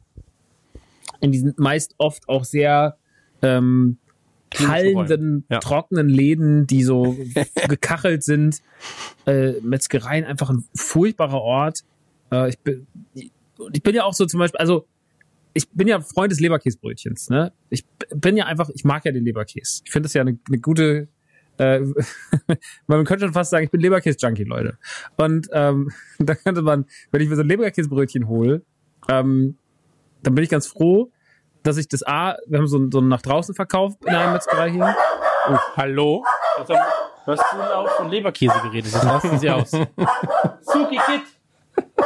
In diesen meist oft auch sehr ähm, hallenden,
Ja.
trockenen Läden, die so gekachelt sind. Äh, Metzgereien einfach ein furchtbarer Ort. Äh, ich, bin, ich bin ja auch so zum Beispiel, also ich bin ja Freund des Leberkäsebrötchens. Ne? Ich bin ja einfach, ich mag ja den Leberkäse. Ich finde das ja eine, eine gute, äh, man könnte schon fast sagen, ich bin Leberkäse-Junkie, Leute. Und ähm, da könnte man, wenn ich mir so ein Leberkäsebrötchen hole, ähm, dann bin ich ganz froh, dass ich das A, wir haben so, so einen nach draußen Verkauf in einer Metzgerei hier.
Oh, hallo? Was haben, du hast zu laut von Leberkäse geredet. Das lassen Sie aus. Suki Kid.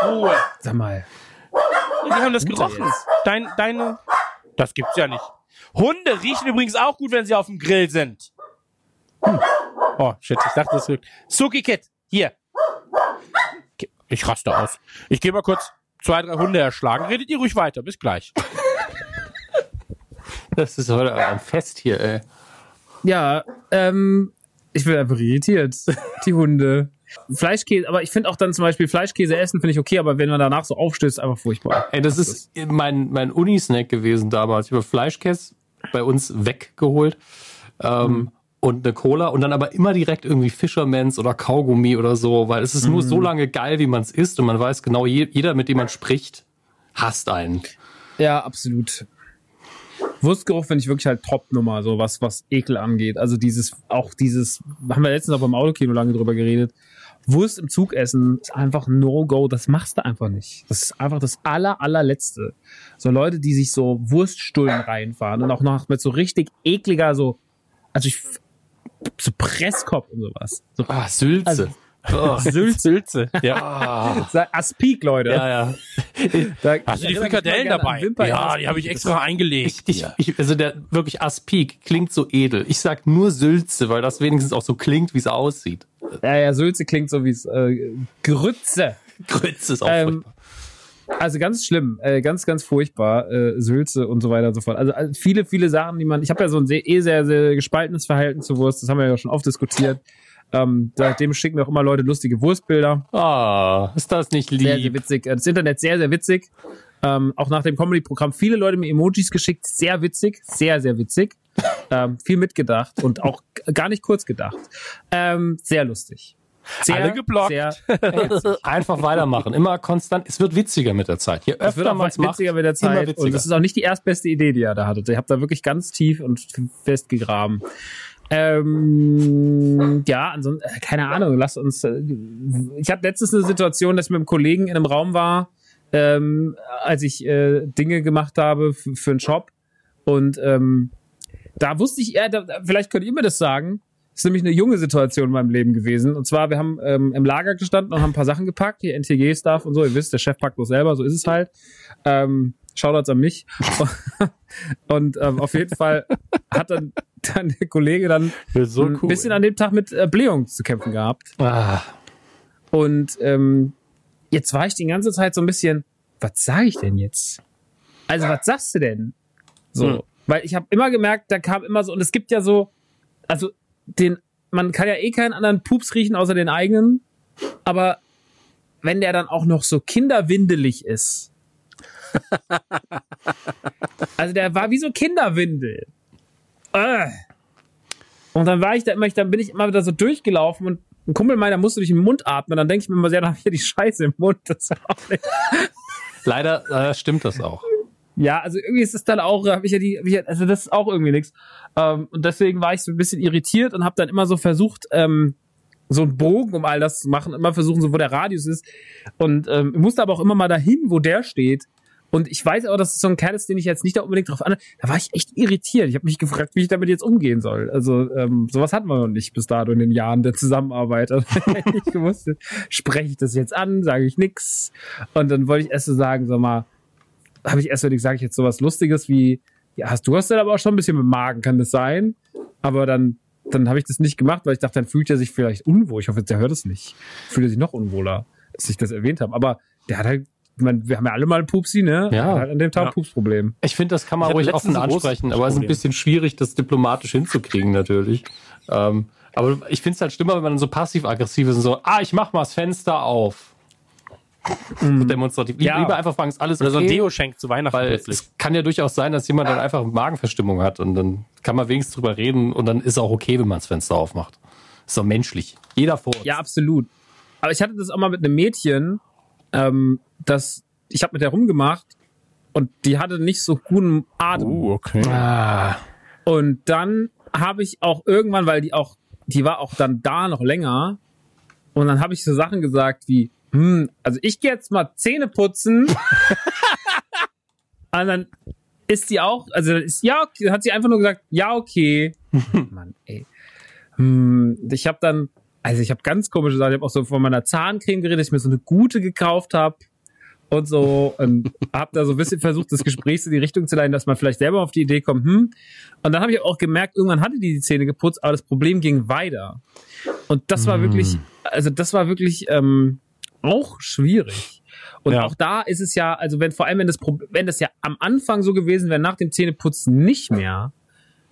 Ruhe.
Sag mal.
Die haben das gerochen. Dein, deine. Das gibt's ja nicht. Hunde riechen übrigens auch gut, wenn sie auf dem Grill sind. Hm. Oh, shit, ich dachte, das wirkt. Suki Kid, hier. Ich raste aus. Ich gehe mal kurz zwei, drei Hunde erschlagen. Redet ihr ruhig weiter. Bis gleich.
Das ist heute ein Fest hier, ey.
Ja, ähm, ich bin einfach irritiert. Die Hunde. Fleischkäse, aber ich finde auch dann zum Beispiel Fleischkäse essen finde ich okay, aber wenn man danach so aufstößt, einfach furchtbar.
Ey, das ist mein, mein Uni-Snack gewesen damals. Ich habe Fleischkäse bei uns weggeholt. Ähm, Und eine Cola und dann aber immer direkt irgendwie Fishermans oder Kaugummi oder so, weil es ist nur so lange geil, wie man es isst und man weiß genau, je, jeder, mit dem man spricht, hasst einen.
Ja, absolut. Wurstgeruch finde ich wirklich halt Top-Nummer, so was, was Ekel angeht. Also dieses, auch dieses, haben wir letztens auch beim Autokino lange drüber geredet. Wurst im Zug essen ist einfach ein No-Go, das machst du einfach nicht. Das ist einfach das aller, allerletzte. So Leute, die sich so Wurststullen reinfahren und auch noch mit so richtig ekliger, so, also ich, so Presskopf und sowas. So
Ah, Sülze.
Also-
oh.
Sülze.
Sülze. Ja.
Aspik, Leute.
Ja, ja.
Da-
Hast du die Frikadellen dabei? Ja, die habe ich extra eingelegt.
Ich, ich, ich, also der wirklich Aspik klingt so edel. Ich sag nur Sülze, weil das wenigstens auch so klingt, wie es aussieht.
Ja, ja, Sülze klingt so wie es äh, Grütze.
Grütze ist auch
Ähm,
furchtbar.
Also ganz schlimm, äh, ganz, ganz furchtbar, äh, Sülze und so weiter und so fort. Also, also viele, viele Sachen, die man. Ich habe ja so ein sehr, eh sehr, sehr gespaltenes Verhalten zu Wurst, das haben wir ja schon oft diskutiert. Ähm, seitdem schicken mir auch immer Leute lustige Wurstbilder.
Ah, ist das nicht
Sehr, sehr
lieb?
witzig. Äh, Das Internet sehr, sehr witzig. Ähm, auch nach dem Comedy-Programm viele Leute mir Emojis geschickt. Sehr witzig, sehr, sehr witzig. Ähm, viel mitgedacht und auch gar nicht kurz gedacht. Ähm, sehr lustig. Sehr,
Alle geblockt.
Sehr,
Einfach weitermachen. Immer konstant. Es wird witziger mit der Zeit. Je
Es wird
öfter
auch
man es macht,
witziger mit der Zeit.
witziger.
Und das ist auch nicht die erstbeste Idee, die ihr da hattet. Ihr habt da wirklich ganz tief und fest gegraben. Ähm, ja, ansonsten, äh, keine Ahnung, lass uns. Äh, ich hatte letztens eine Situation, dass ich mit einem Kollegen in einem Raum war, ähm, als ich äh, Dinge gemacht habe für einen Shop. Und ähm, da wusste ich eher, da, vielleicht könnt ihr mir das sagen. Das ist nämlich eine junge Situation in meinem Leben gewesen. Und zwar, wir haben ähm, im Lager gestanden und haben ein paar Sachen gepackt, hier NTG-Stuff und so. Ihr wisst, der Chef packt bloß selber, so ist es halt. Ähm, Shoutouts an mich. und ähm, auf jeden Fall hat dann, dann der Kollege dann
So
ein
cool.
bisschen an dem Tag mit äh, Blähung zu kämpfen gehabt.
Ah,
Und ähm, jetzt war ich die ganze Zeit so ein bisschen, was sage ich denn jetzt? Also, was sagst du denn? So,
Hm.
Weil ich habe immer gemerkt, da kam immer so, und es gibt ja so, also den, man kann ja eh keinen anderen Pups riechen außer den eigenen, aber wenn der dann auch noch so kinderwindelig ist. also der war wie so Kinderwindel. Und dann war ich da immer, ich, dann bin ich immer wieder so durchgelaufen und ein Kumpel meiner musste durch den Mund atmen. Dann denke ich mir immer sehr, da habe ich ja die Scheiße im Mund. Das ist auch nicht.
leider äh, stimmt das auch.
Ja, also irgendwie ist es dann auch, habe ich ja die, hab ich also das ist auch irgendwie nichts. Ähm, und deswegen war ich so ein bisschen irritiert und habe dann immer so versucht, ähm, so einen Bogen um all das zu machen, immer versuchen, so wo der Radius ist. Und ähm, musste aber auch immer mal dahin, wo der steht. Und ich weiß aber, dass es so ein Kerl ist, den ich jetzt nicht da unbedingt drauf an. Da war ich echt irritiert. Ich habe mich gefragt, wie ich damit jetzt umgehen soll. Also ähm, sowas hatten wir noch nicht bis dato in den Jahren der Zusammenarbeit. Also, ich gewusst, spreche ich das jetzt an, sage ich nix. Und dann wollte ich erst so sagen, sag mal, habe ich erst überlegt, sage ich jetzt sowas Lustiges wie, ja, hast du hast dann aber auch schon ein bisschen mit Magen, kann das sein? Aber dann, dann habe ich das nicht gemacht, weil ich dachte, dann fühlt er sich vielleicht unwohl. Ich hoffe, der hört es nicht. Fühlt er sich noch unwohler, dass ich das erwähnt habe. Aber der hat halt, ich meine, wir haben ja alle mal ein Pupsi, ne?
Ja.
Der hat halt an dem Tag
Ja.
Pupsproblem.
Ich finde, das kann man ruhig offen ansprechen, aber es ist ein bisschen schwierig, das diplomatisch hinzukriegen natürlich. Ähm, aber ich finde es halt schlimmer, wenn man so passiv-aggressiv ist und so, ah, ich mach mal das Fenster auf. So demonstrativ. Lieber,
Ja.
lieber einfach fragen, ist alles
Oder so ein
okay?
Deo schenkt zu Weihnachten
Weil
plötzlich.
es kann ja durchaus sein, dass jemand dann einfach Magenverstimmung hat und dann kann man wenigstens drüber reden und dann ist es auch okay, wenn man das Fenster aufmacht. Ist doch menschlich. Jeder vor.
Ja, absolut. Aber ich hatte das auch mal mit einem Mädchen, ähm, das, ich habe mit der rumgemacht und die hatte nicht so guten Atem.
Uh, okay.
Ah,
Und dann habe ich auch irgendwann, weil die auch, die war auch dann da noch länger, und dann habe ich so Sachen gesagt wie, hm, also ich gehe jetzt mal Zähne putzen. und dann ist sie auch, also ist ja, okay, hat sie einfach nur gesagt, ja okay. Mann, ey. Hm, ich habe dann, also ich habe ganz komische Sachen, ich habe auch so von meiner Zahncreme geredet, dass ich mir so eine gute gekauft habe und so und habe da so ein bisschen versucht, das Gespräch in die Richtung zu leiten, dass man vielleicht selber auf die Idee kommt, hm. Und dann habe ich auch gemerkt, irgendwann hatte die die Zähne geputzt, aber das Problem ging weiter. Und das war wirklich, also das war wirklich ähm, auch schwierig. Und
Ja.
auch da ist es ja, also wenn vor allem wenn das wenn das ja am Anfang so gewesen wäre, nach dem Zähneputzen nicht mehr,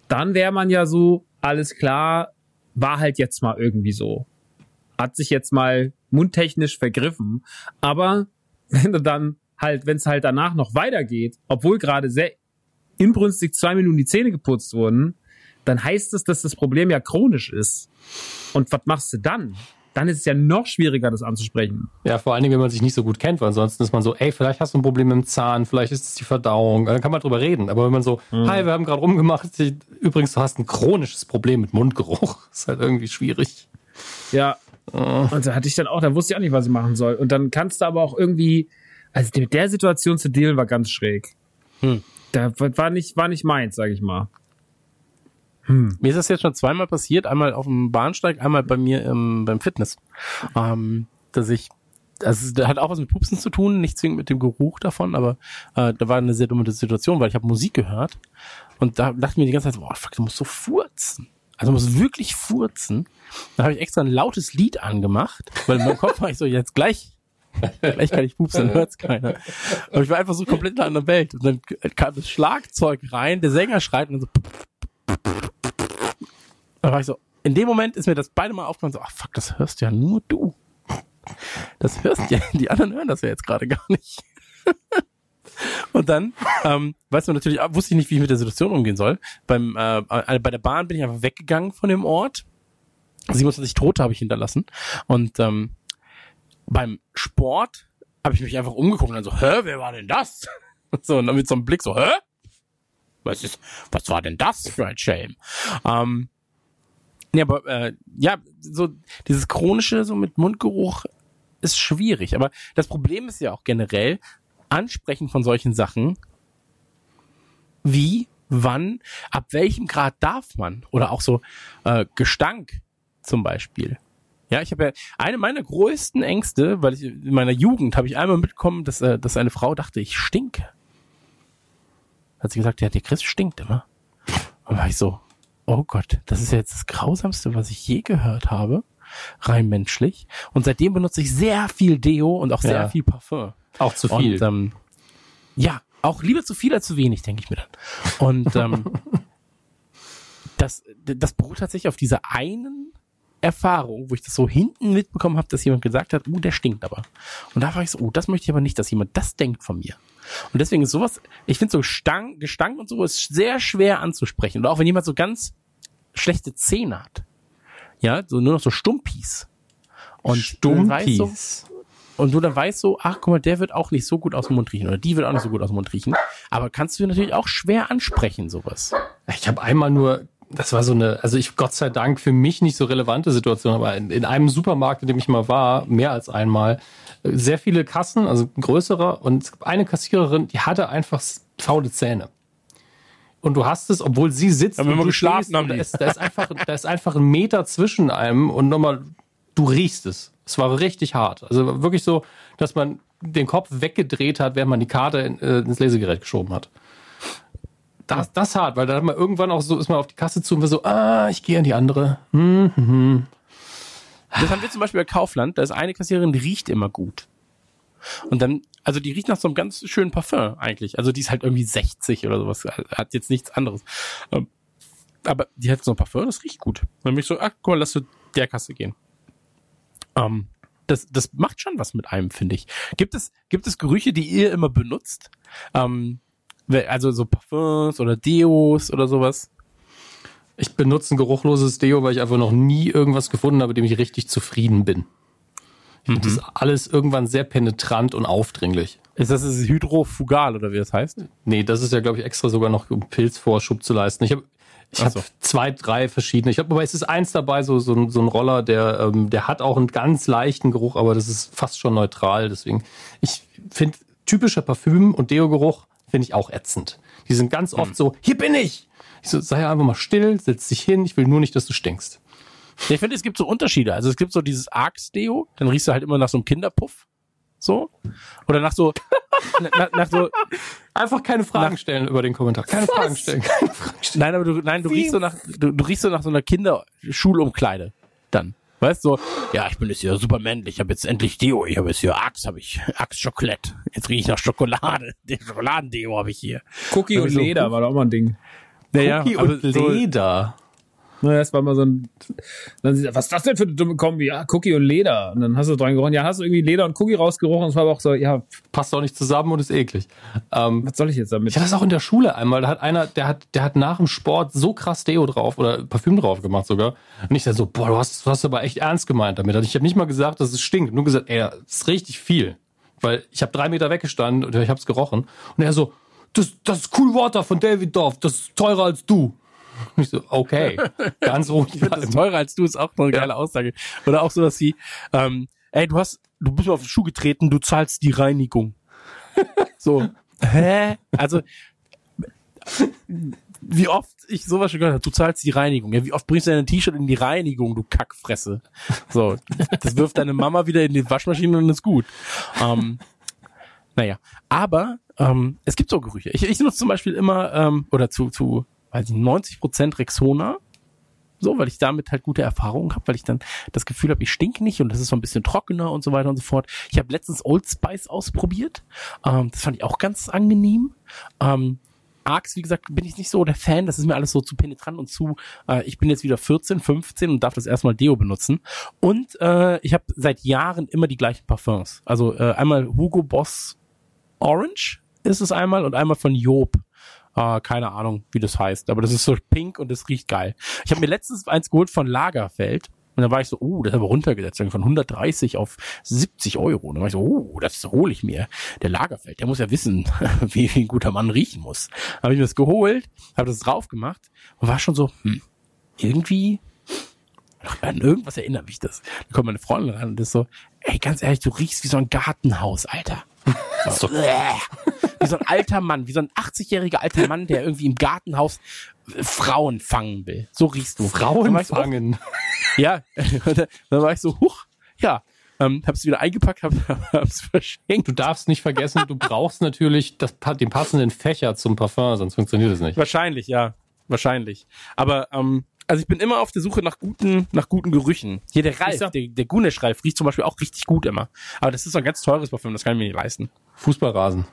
dann wäre man ja so, alles klar, war halt jetzt mal irgendwie so. Hat sich jetzt mal mundtechnisch vergriffen. Aber wenn du dann halt, wenn es halt danach noch weitergeht, obwohl gerade sehr inbrünstig zwei Minuten die Zähne geputzt wurden, dann heißt es, dass das Problem ja chronisch ist. Und was machst du dann? Dann ist es ja noch schwieriger, das anzusprechen.
Ja, vor allen Dingen, wenn man sich nicht so gut kennt, weil ansonsten ist man so, ey, vielleicht hast du ein Problem im Zahn, vielleicht ist es die Verdauung, dann kann man drüber reden. Aber wenn man so, hi, wir haben gerade rumgemacht, übrigens, du hast ein chronisches Problem mit Mundgeruch, ist halt irgendwie schwierig.
Ja. Und da hatte ich dann auch, da wusste ich auch nicht, was ich machen soll. Und dann kannst du aber auch irgendwie, also mit der Situation zu dealen war ganz schräg.
Hm.
Da war nicht, war nicht meins, sag ich mal.
Mir ist das jetzt schon zweimal passiert, einmal auf dem Bahnsteig, einmal bei mir im, beim Fitness. Ähm, dass ich, also das hat auch was mit Pupsen zu tun, nicht zwingend mit dem Geruch davon, aber äh, da war eine sehr dumme Situation, weil ich habe Musik gehört und da dachte ich mir die ganze Zeit, boah, fuck, du musst so furzen. Also du musst wirklich furzen. Da habe ich extra ein lautes Lied angemacht, weil in meinem Kopf war ich so, jetzt gleich Gleich kann ich pupsen, hört's keiner. Aber ich war einfach so komplett in einer anderen Welt. Und dann kam das Schlagzeug rein, der Sänger schreit und dann so da war ich so, in dem Moment ist mir das beide Mal aufgefallen, so, ach fuck, das hörst ja nur du. Das hörst ja, die anderen hören das ja jetzt gerade gar nicht. Und dann, ähm, weiß man natürlich, wusste ich nicht, wie ich mit der Situation umgehen soll. Beim, äh, äh, bei der Bahn bin ich einfach weggegangen von dem Ort. 27 Tote habe ich hinterlassen. Und ähm, beim Sport habe ich mich einfach umgeguckt und dann so, hä, wer war denn das? So, und dann mit so einem Blick so, hä? Was ist, was war denn das für ein Shame? Ähm, Ja, aber äh, ja, so dieses chronische so mit Mundgeruch ist schwierig. Aber das Problem ist ja auch generell Ansprechen von solchen Sachen. Wie, wann, ab welchem Grad darf man? Oder auch so äh, Gestank zum Beispiel. Ja, ich habe ja eine meiner größten Ängste, weil ich in meiner Jugend habe ich einmal mitbekommen, dass, äh, dass eine Frau dachte, ich stinke. Hat sie gesagt, ja, der Chris stinkt immer. Und war ich so, oh Gott, das ist ja jetzt das Grausamste, was ich je gehört habe, rein menschlich. Und seitdem benutze ich sehr viel Deo und auch sehr
Ja.
viel Parfum.
Auch zu viel.
Und, ähm, ja, auch lieber zu viel als zu wenig, denke ich mir dann. Und ähm, das, das beruht tatsächlich auf dieser einen Erfahrung, wo ich das so hinten mitbekommen habe, dass jemand gesagt hat, uh, der stinkt aber. Und da war ich so, oh, das möchte ich aber nicht, dass jemand das denkt von mir. Und deswegen ist sowas, ich finde so Gestank, Gestank und so ist sehr schwer anzusprechen. Oder auch wenn jemand so ganz schlechte Zähne hat. Ja, so nur noch so Stumpis. Und du dann weißt so, und du dann weißt so, ach guck mal, der wird auch nicht so gut aus dem Mund riechen oder die wird auch nicht so gut aus dem Mund riechen. Aber kannst du natürlich auch schwer ansprechen, sowas.
Ich habe einmal nur, das war so eine, also ich Gott sei Dank für mich nicht so relevante Situation, aber in, in einem Supermarkt, in dem ich mal war, mehr als einmal, äh, sehr viele Kassen, also größere, und es gab eine Kassiererin, die hatte einfach faule Zähne. Und du hast es, obwohl sie sitzt, und
wir
du
geschlafen haben
da ist, da ist einfach, da ist einfach ein Meter zwischen einem und nochmal, du riechst es. Es war richtig hart. Also wirklich so, dass man den Kopf weggedreht hat, während man die Karte in, äh, ins Lesegerät geschoben hat. Das, das hart, weil dann hat man irgendwann auch so, ist man auf die Kasse zu und war so, ah, ich gehe an die andere.
Das haben wir zum Beispiel bei Kaufland. Da ist eine Kassiererin, die riecht immer gut. Und dann, also die riecht nach so einem ganz schönen Parfum eigentlich. Also die ist halt irgendwie 60 oder sowas. Hat jetzt nichts anderes. Ähm, Aber die hat so ein Parfum, das riecht gut. Dann bin ich so, ach, guck mal, lass zu der Kasse gehen. Ähm, das, das macht schon was mit einem, finde ich. Gibt es, gibt es Gerüche, die ihr immer benutzt? Ähm, we- also so Parfums oder Deos oder sowas?
Ich benutze ein geruchloses Deo, weil ich einfach noch nie irgendwas gefunden habe, mit dem ich richtig zufrieden bin. Finde das alles irgendwann sehr penetrant und aufdringlich.
Ist das das Hydrofugal oder wie das heißt?
Nee, das ist ja, glaube ich, extra sogar noch, um Pilzvorschub zu leisten. Ich habe ich
so.
zwei, drei verschiedene. Ich habe, aber es ist eins dabei, so, so, ein- so ein Roller, der, ähm, der hat auch einen ganz leichten Geruch, aber das ist fast schon neutral. Deswegen, ich finde, typischer Parfüm- und Deo-Geruch finde ich auch ätzend. Die sind ganz oft so, hier bin ich! Ich so, sei einfach mal still, setz dich hin, ich will nur nicht, dass du stinkst.
Ich finde, es gibt so Unterschiede. Also es gibt so dieses Arx-Deo, dann riechst du halt immer nach so einem Kinderpuff. So. Oder nach so, nach, nach so,
Einfach keine Fragen stellen über den Kommentar. Keine Fragen stellen. Keine Fragen stellen.
nein, aber du, nein, du riechst so nach, du, du riechst so nach so einer Kinderschulumkleide. Dann. Weißt du, so, ja, ich bin jetzt hier super männlich, ich habe jetzt endlich Deo, ich habe jetzt hier Axe, habe ich, Axe Schokolade. Jetzt riech ich nach Schokolade. Den Schokoladendeo habe ich hier.
Cookie und
so-
Leder war doch auch mal ein Ding.
Naja,
Cookie und
so,
Leder.
Naja, das war mal so ein. Dann sieht er, was ist das denn für eine dumme Kombi? Ja, Cookie und Leder. Und dann hast du dran gerochen. Ja, hast du irgendwie Leder und Cookie rausgerochen. Und es war aber auch so, ja,
Passt auch nicht zusammen und ist eklig. Ähm,
was soll ich jetzt damit?
Ich hatte das auch in der Schule einmal. Da hat einer, der hat, der hat nach dem Sport so krass Deo drauf oder Parfüm drauf gemacht sogar. Und ich dachte so, boah, du hast, du hast aber echt ernst gemeint damit. Also ich habe nicht mal gesagt, dass es stinkt. Nur gesagt, ey, das ist richtig viel. Weil ich habe drei Meter weggestanden und ich habe es gerochen. Und er so, das, das ist Cool Water von David Dorf. Das ist teurer als du. Ich so, okay, ganz ruhig.
Ich finde das teurer als du ist auch noch eine geile Aussage. Oder auch sowas wie, ähm, ey, du hast, du bist auf den Schuh getreten, du zahlst die Reinigung. so, hä? Also, wie oft ich sowas schon gehört habe, du zahlst die Reinigung. Ja, wie oft bringst du dein T-Shirt in die Reinigung, du Kackfresse? So, das wirft deine Mama wieder in die Waschmaschine und ist gut. Ähm, naja, aber ähm, es gibt so Gerüche. Ich, ich nutze zum Beispiel immer, ähm, oder zu, zu weiß ich, 90 Prozent Rexona, so, weil ich damit halt gute Erfahrungen habe, weil ich dann das Gefühl habe, ich stink nicht und das ist so ein bisschen trockener und so weiter und so fort. Ich habe letztens Old Spice ausprobiert. Ähm, das fand ich auch ganz angenehm. Ähm, Arx, wie gesagt, bin ich nicht so der Fan. Das ist mir alles so zu penetrant und zu. Äh, ich bin jetzt wieder 14, 15 und darf das erstmal Deo benutzen. Und äh, ich habe seit Jahren immer die gleichen Parfums. Also äh, einmal Hugo Boss Orange ist es einmal und einmal von Job. Äh, keine Ahnung, wie das heißt, aber das ist so pink und das riecht geil. Ich habe mir letztens eins geholt von Lagerfeld und da war ich so, oh, das haben wir runtergesetzt, von 130 auf 70 Euro. Und dann war ich so, oh, das hole ich mir. Der Lagerfeld, der muss ja wissen, wie, wie ein guter Mann riechen muss. Habe ich mir das geholt, habe das drauf gemacht und war schon so, hm, irgendwie an irgendwas erinnert mich das. Dann kommt meine Freundin ran und ist so, ey, ganz ehrlich, du riechst wie so ein Gartenhaus, Alter. So, wie so ein alter Mann, wie so ein 80-jähriger alter Mann, der irgendwie im Gartenhaus äh, Frauen fangen will. So riechst du. Dann
Frauen
oh,
fangen.
ja, Und dann war ich so, huch, ja, ähm, hab's wieder eingepackt, hab, hab's verschenkt.
Du darfst nicht vergessen, du brauchst natürlich das, den passenden Fächer zum Parfum, sonst funktioniert es nicht.
Wahrscheinlich, ja. Wahrscheinlich. Aber, ähm, also ich bin immer auf der Suche nach guten, nach guten Gerüchen. Hier der Ralf, der, der Gunesch-Ralf riecht zum Beispiel auch richtig gut immer. Aber das ist so ein ganz teures Parfüm, das kann ich mir nicht leisten.
Fußballrasen.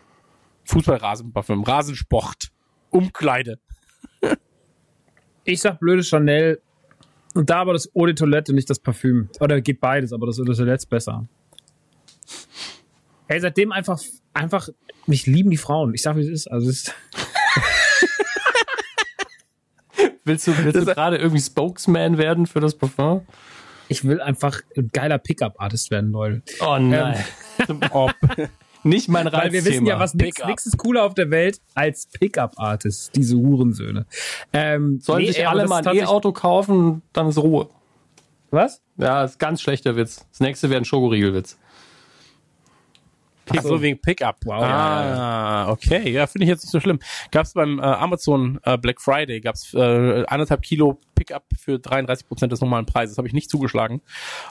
Fußballrasenparfüm, Rasensport, Umkleide.
Ich sag blöde Chanel. Und da aber das Eau de Toilette, nicht das Parfüm. Oder geht beides, aber das Eau de Toilette ist besser. Hey, seitdem einfach, einfach, mich lieben die Frauen. Ich sag, wie es ist. Also, es ist
Willst du, willst du gerade irgendwie Spokesman werden für das Parfum?
ich will einfach ein geiler Pickup-Artist werden, Leute.
Oh nein.
Ob,
nicht mein Reizthema.
Weil wir wissen ja, was nix, nix ist cooler auf der Welt als Pickup-Artists, diese Hurensöhne. Ähm,
Sollen
nee,
sich alle mal ein E-Auto kaufen, dann ist Ruhe.
Was?
Ja, ist ganz schlechter Witz. Das nächste wäre ein Schokoriegelwitz.
Ach so, wegen Pickup.
Wow.
Ah, okay. Ja, finde ich jetzt nicht so schlimm. Gab's beim äh, Amazon äh, Black Friday, gab's äh, anderthalb Kilo Pickup für 33 Prozent des normalen Preises. Habe ich nicht zugeschlagen.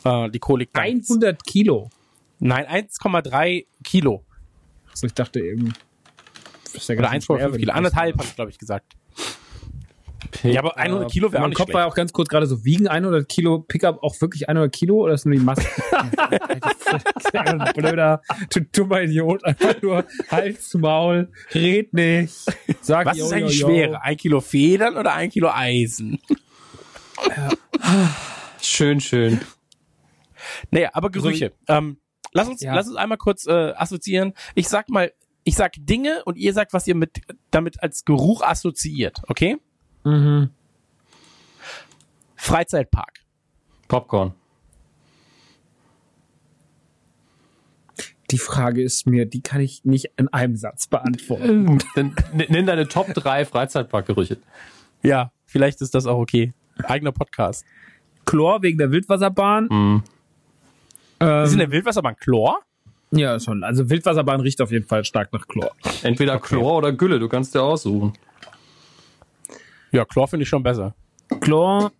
Äh, die Kohle liegt ganz-
100 Kilo.
Nein, 1,3 Kilo.
Also ich dachte eben. das ist ja
Oder
ganz schön schwer,
1,5
wenn
Kilo.
ich
Anderthalb, habe ich glaube ich, gesagt. Ja, aber 100 Kilo wäre auch
Mein
nicht
Kopf war
schlecht.
auch ganz kurz gerade so, wiegen 100 Kilo Pickup auch wirklich 100 Kilo oder ist nur die Masse? Blöder, du dummer Idiot, einfach nur Hals, Maul, red nicht, sag
Was
yo,
ist
yo,
eigentlich
yo.
schwerer? Ein Kilo Federn oder ein Kilo Eisen?
Schön, schön.
Naja, aber Gerüche. ähm, lass uns,
Ja.
lass uns einmal kurz äh, assoziieren. Ich sag mal, ich sag Dinge und ihr sagt, was ihr mit damit als Geruch assoziiert, okay?
Mhm.
Freizeitpark.
Popcorn.
Die Frage ist mir, die kann ich nicht in einem Satz beantworten.
Dann n- nenn deine Top 3 Freizeitparkgerüche.
Ja, vielleicht ist das auch okay. Eigener Podcast.
Chlor wegen der Wildwasserbahn.
Mhm.
Ähm,
ist in der Wildwasserbahn Chlor?
ja, schon. Also Wildwasserbahn riecht auf jeden Fall stark nach Chlor.
Entweder Chlor oder Gülle, du kannst dir aussuchen.
Ja, Chlor finde ich schon besser.
Chlor.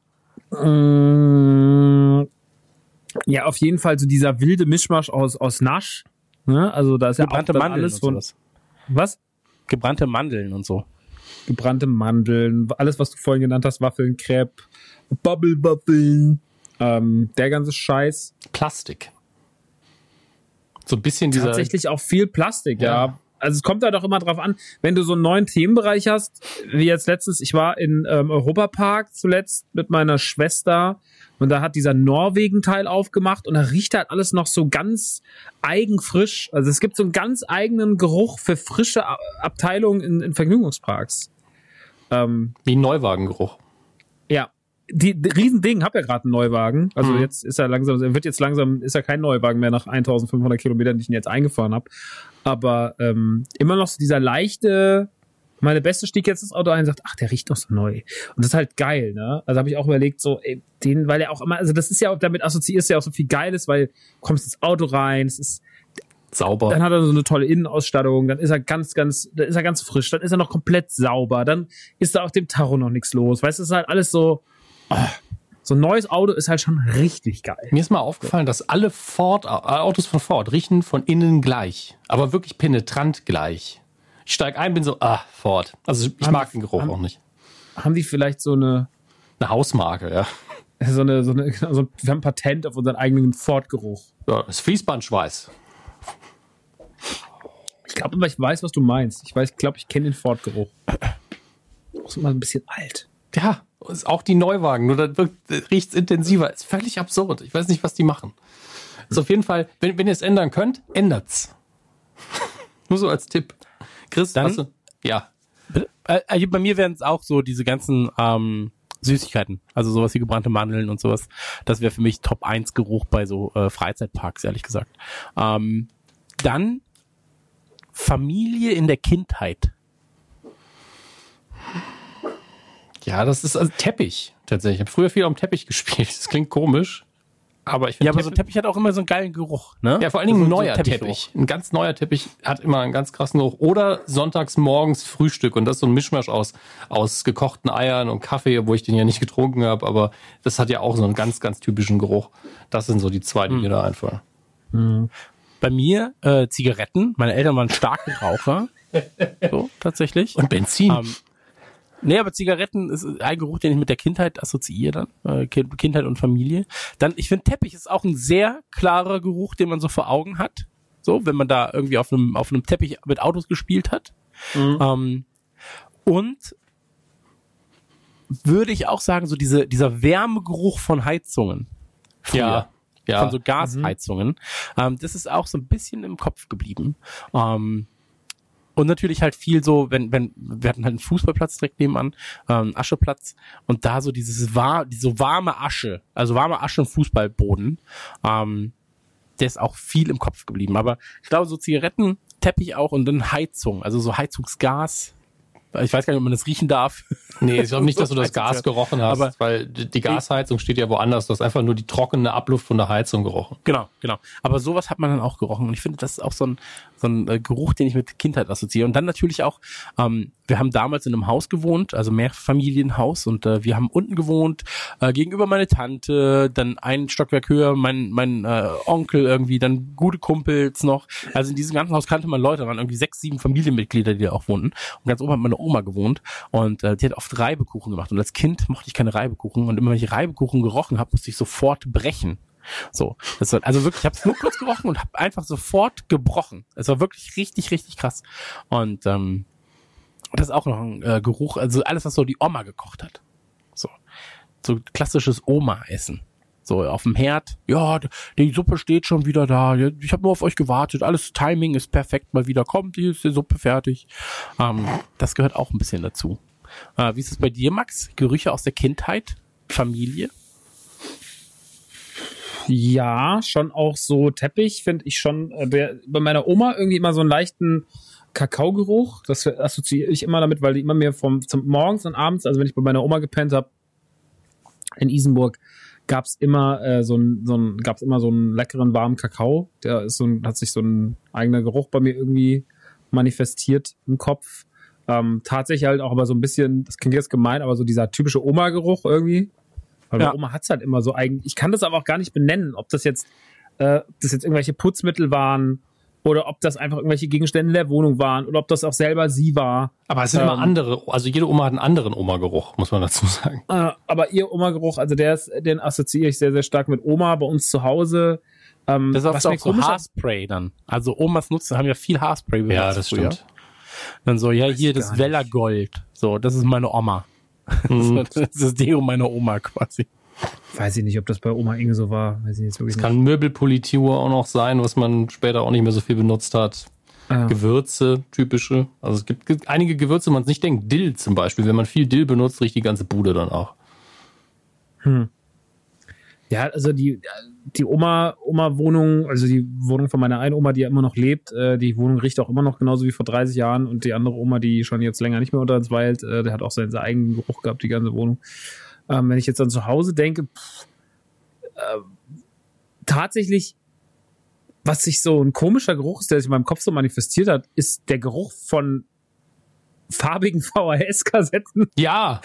Äh, ja, auf jeden Fall so dieser wilde Mischmasch aus, aus Nasch. Ne? Also da ist ja
Gebrannte
auch dann
Mandeln
alles
und
von,
sowas.
was?
Gebrannte Mandeln und so.
Gebrannte Mandeln, alles, was du vorhin genannt hast, Waffeln, Crepe, Bubble-Waffeln, ähm, der ganze Scheiß.
Plastik. So ein bisschen dieser.
Tatsächlich auch viel Plastik, ja.
Ja.
Also es kommt da doch immer drauf an, wenn du so einen neuen Themenbereich hast, wie jetzt letztens, ich war in ähm, Europapark zuletzt mit meiner Schwester und da hat dieser Norwegen-Teil aufgemacht und da riecht halt alles noch so ganz eigenfrisch. Also es gibt so einen ganz eigenen Geruch für frische Abteilungen in, in Vergnügungsparks. Ähm,
Wie ein Neuwagengeruch.
Die, die Riesending, hab ja gerade einen Neuwagen. Also
Mhm.
jetzt ist er langsam, er wird jetzt langsam, ist er kein Neuwagen mehr nach 1500 Kilometern, die ich ihn jetzt eingefahren habe. Aber ähm, immer noch so dieser leichte, meine Beste stieg jetzt das Auto ein und sagt, ach, der riecht doch so neu. Und das ist halt geil, ne? Also habe ich auch überlegt, so, ey, den, weil er auch immer, also das ist ja auch, damit assoziierst du ja auch so viel Geiles, weil du kommst ins Auto rein, es ist
Sauber.
dann hat er so eine tolle Innenausstattung, dann ist er ganz, ganz, dann ist er ganz frisch, dann ist er noch komplett sauber, dann ist da auf dem Tacho noch nichts los. Weißt du, es ist halt alles so, ah, so ein neues Auto ist halt schon richtig geil.
Mir ist mal aufgefallen, dass alle Ford, äh, Autos von Ford riechen von innen gleich. Aber wirklich penetrant gleich. Ich steig ein, bin so, ah, Ford. Also ich
Haben-
mag den Geruch
haben-
auch nicht.
Haben die vielleicht so eine,
Eine Hausmarke, ja.
so eine, so eine, so, wir haben ein Patent auf unseren eigenen Ford-Geruch.
ja das Fließbandschweiß.
Ich glaube aber, ich weiß, was du meinst. Ich weiß, glaube, ich kenne den Ford-Geruch. Ist immer ein bisschen alt.
Ja, ist auch die Neuwagen, nur da wirkt, riecht's intensiver. Ist völlig absurd. Ich weiß nicht, was die machen. Ist auf jeden Fall, wenn, wenn ihr es ändern könnt, ändert's. nur so als Tipp. Chris,
Dann-
du? Ja.
Äh, also bei mir wären es auch so diese ganzen ähm, Süßigkeiten, also sowas wie gebrannte Mandeln und sowas. Das wäre für mich Top 1 Geruch bei so äh, Freizeitparks, ehrlich gesagt. Ähm, dann Familie in der Kindheit.
Ja, das ist also Teppich tatsächlich. Ich habe früher viel am Teppich gespielt. Das klingt komisch. Aber ich
Ja, aber so ein Teppich hat auch immer so einen geilen Geruch, ne?
Ja, vor allen Dingen
So
ein
so
neuer
Teppichgeruch.
Teppich. Ein ganz neuer Teppich hat immer einen ganz krassen Geruch. Oder sonntags morgens Frühstück und das ist so ein Mischmasch aus, aus gekochten Eiern und Kaffee, obwohl ich den ja nicht getrunken habe, aber das hat ja auch so einen ganz, ganz typischen Geruch. Das sind so die zwei, die mir da einfallen.
Bei mir äh, Zigaretten. Meine Eltern waren starke Raucher. so, tatsächlich.
Und Benzin.
Ähm, nee, aber Zigaretten ist ein Geruch, den ich mit der Kindheit assoziiere dann. Äh, Kind, Kindheit und Familie. Dann, ich finde, Teppich ist auch ein sehr klarer Geruch, den man so vor Augen hat. So, wenn man da irgendwie auf einem, auf einem Teppich mit Autos gespielt hat. Ähm, und würde ich auch sagen, so diese, dieser Wärmegeruch von Heizungen. Früher
ja. Ja.
von so Gasheizungen. Ähm, das ist auch so ein bisschen im Kopf geblieben. Ähm, und natürlich halt viel so, wenn, wenn, wir hatten halt einen Fußballplatz direkt nebenan, ähm, Ascheplatz, und da so dieses war, so warme Asche, also warme Asche im Fußballboden, ähm, der ist auch viel im Kopf geblieben. Aber ich glaube, so Zigaretten, Teppich auch und dann Heizung, also so Heizungsgas. Ich weiß gar nicht, ob man das riechen darf.
Nee, ich glaube nicht, dass du das Gas gerochen hast,
Aber-
weil die die Gasheizung steht ja woanders. Du hast einfach nur die trockene Abluft von der Heizung gerochen.
Genau, genau. Aber sowas hat man dann auch gerochen. Und ich finde, das ist auch so ein, so ein äh, Geruch, den ich mit Kindheit assoziiere. Und dann natürlich auch, ähm, wir haben damals in einem Haus gewohnt, also Mehrfamilienhaus, und äh, wir haben unten gewohnt, äh, gegenüber meine Tante, dann ein Stockwerk höher, mein, mein äh, Onkel irgendwie, dann gute Kumpels noch. Also in diesem ganzen Haus kannte man Leute, da waren irgendwie sechs, sieben Familienmitglieder, die da auch wohnten. Und ganz oben hat meine Oma gewohnt und äh, die hat oft Reibekuchen gemacht. Und als Kind mochte ich keine Reibekuchen. Und immer wenn ich Reibekuchen gerochen habe, musste ich sofort brechen. So, das war, also wirklich, ich habe es nur kurz gerochen und habe einfach sofort gebrochen. Es war wirklich richtig, richtig krass. Und ähm, das ist auch noch ein äh, Geruch, also alles, was so die Oma gekocht hat. So, so klassisches Oma-Essen. So auf dem Herd, ja, die Suppe steht schon wieder da. Ich habe nur auf euch gewartet. Alles Timing ist perfekt. Mal wieder kommt, hier ist die Suppe fertig. Ähm, das gehört auch ein bisschen dazu. Äh, wie ist es bei dir, Max? Gerüche aus der Kindheit, Familie?
Ja, schon auch so Teppich finde ich schon. Äh, bei meiner Oma irgendwie immer so einen leichten Kakaogeruch. Das assoziiere ich immer damit, weil die immer mir vom zum morgens und abends, also wenn ich bei meiner Oma gepennt habe in Isenburg, gab's immer äh, so ein, so immer so einen leckeren warmen Kakao. Der ist so ein, hat sich so ein eigener Geruch bei mir irgendwie manifestiert im Kopf. Ähm, tatsächlich halt auch aber so ein bisschen, das klingt jetzt gemein, aber so dieser typische Oma-Geruch irgendwie. Weil
Ja.
bei Oma hat's halt immer so eigen. Ich kann das aber auch gar nicht benennen, ob das jetzt, äh, ob das jetzt irgendwelche Putzmittel waren oder ob das einfach irgendwelche Gegenstände in der Wohnung waren oder ob das auch selber sie war.
Aber es sind immer
Ähm.
andere, also jede Oma hat einen anderen Oma-Geruch, muss man dazu sagen.
Äh, aber ihr Oma-Geruch, also der ist, den assoziiere ich sehr, sehr stark mit Oma bei uns zu Hause. Ähm,
Das ist oft auch so Haarspray dann. Also Omas nutzen, haben ja viel Haarspray benutzt
Ja, das
früher.
stimmt.
Dann so, ja, hier das
gar
Weller Gold. So, das ist meine Oma.
Mhm.
das ist das Deo meiner Oma quasi.
Weiß ich nicht, ob das bei Oma Inge so war. Weiß ich jetzt wirklich
Kann Möbelpolitur auch noch sein, was man später auch nicht mehr so viel benutzt hat.
Ah.
Gewürze, typische. Also es gibt ge- einige Gewürze, wo man es nicht denkt. Dill zum Beispiel. Wenn man viel Dill benutzt, riecht die ganze Bude dann auch.
Ja, also die, die Oma, Oma-Wohnung, also die Wohnung von meiner einen Oma, die ja immer noch lebt, äh, die Wohnung riecht auch immer noch genauso wie vor 30 Jahren und die andere Oma, die schon jetzt länger nicht mehr unter uns weilt, äh, der hat auch seinen, seinen eigenen Geruch gehabt, die ganze Wohnung. Ähm, wenn ich jetzt an zu Hause denke, pff, äh, tatsächlich, was sich so ein komischer Geruch ist, der sich in meinem Kopf so manifestiert hat, ist der Geruch von farbigen VHS-Kassetten.
Ja,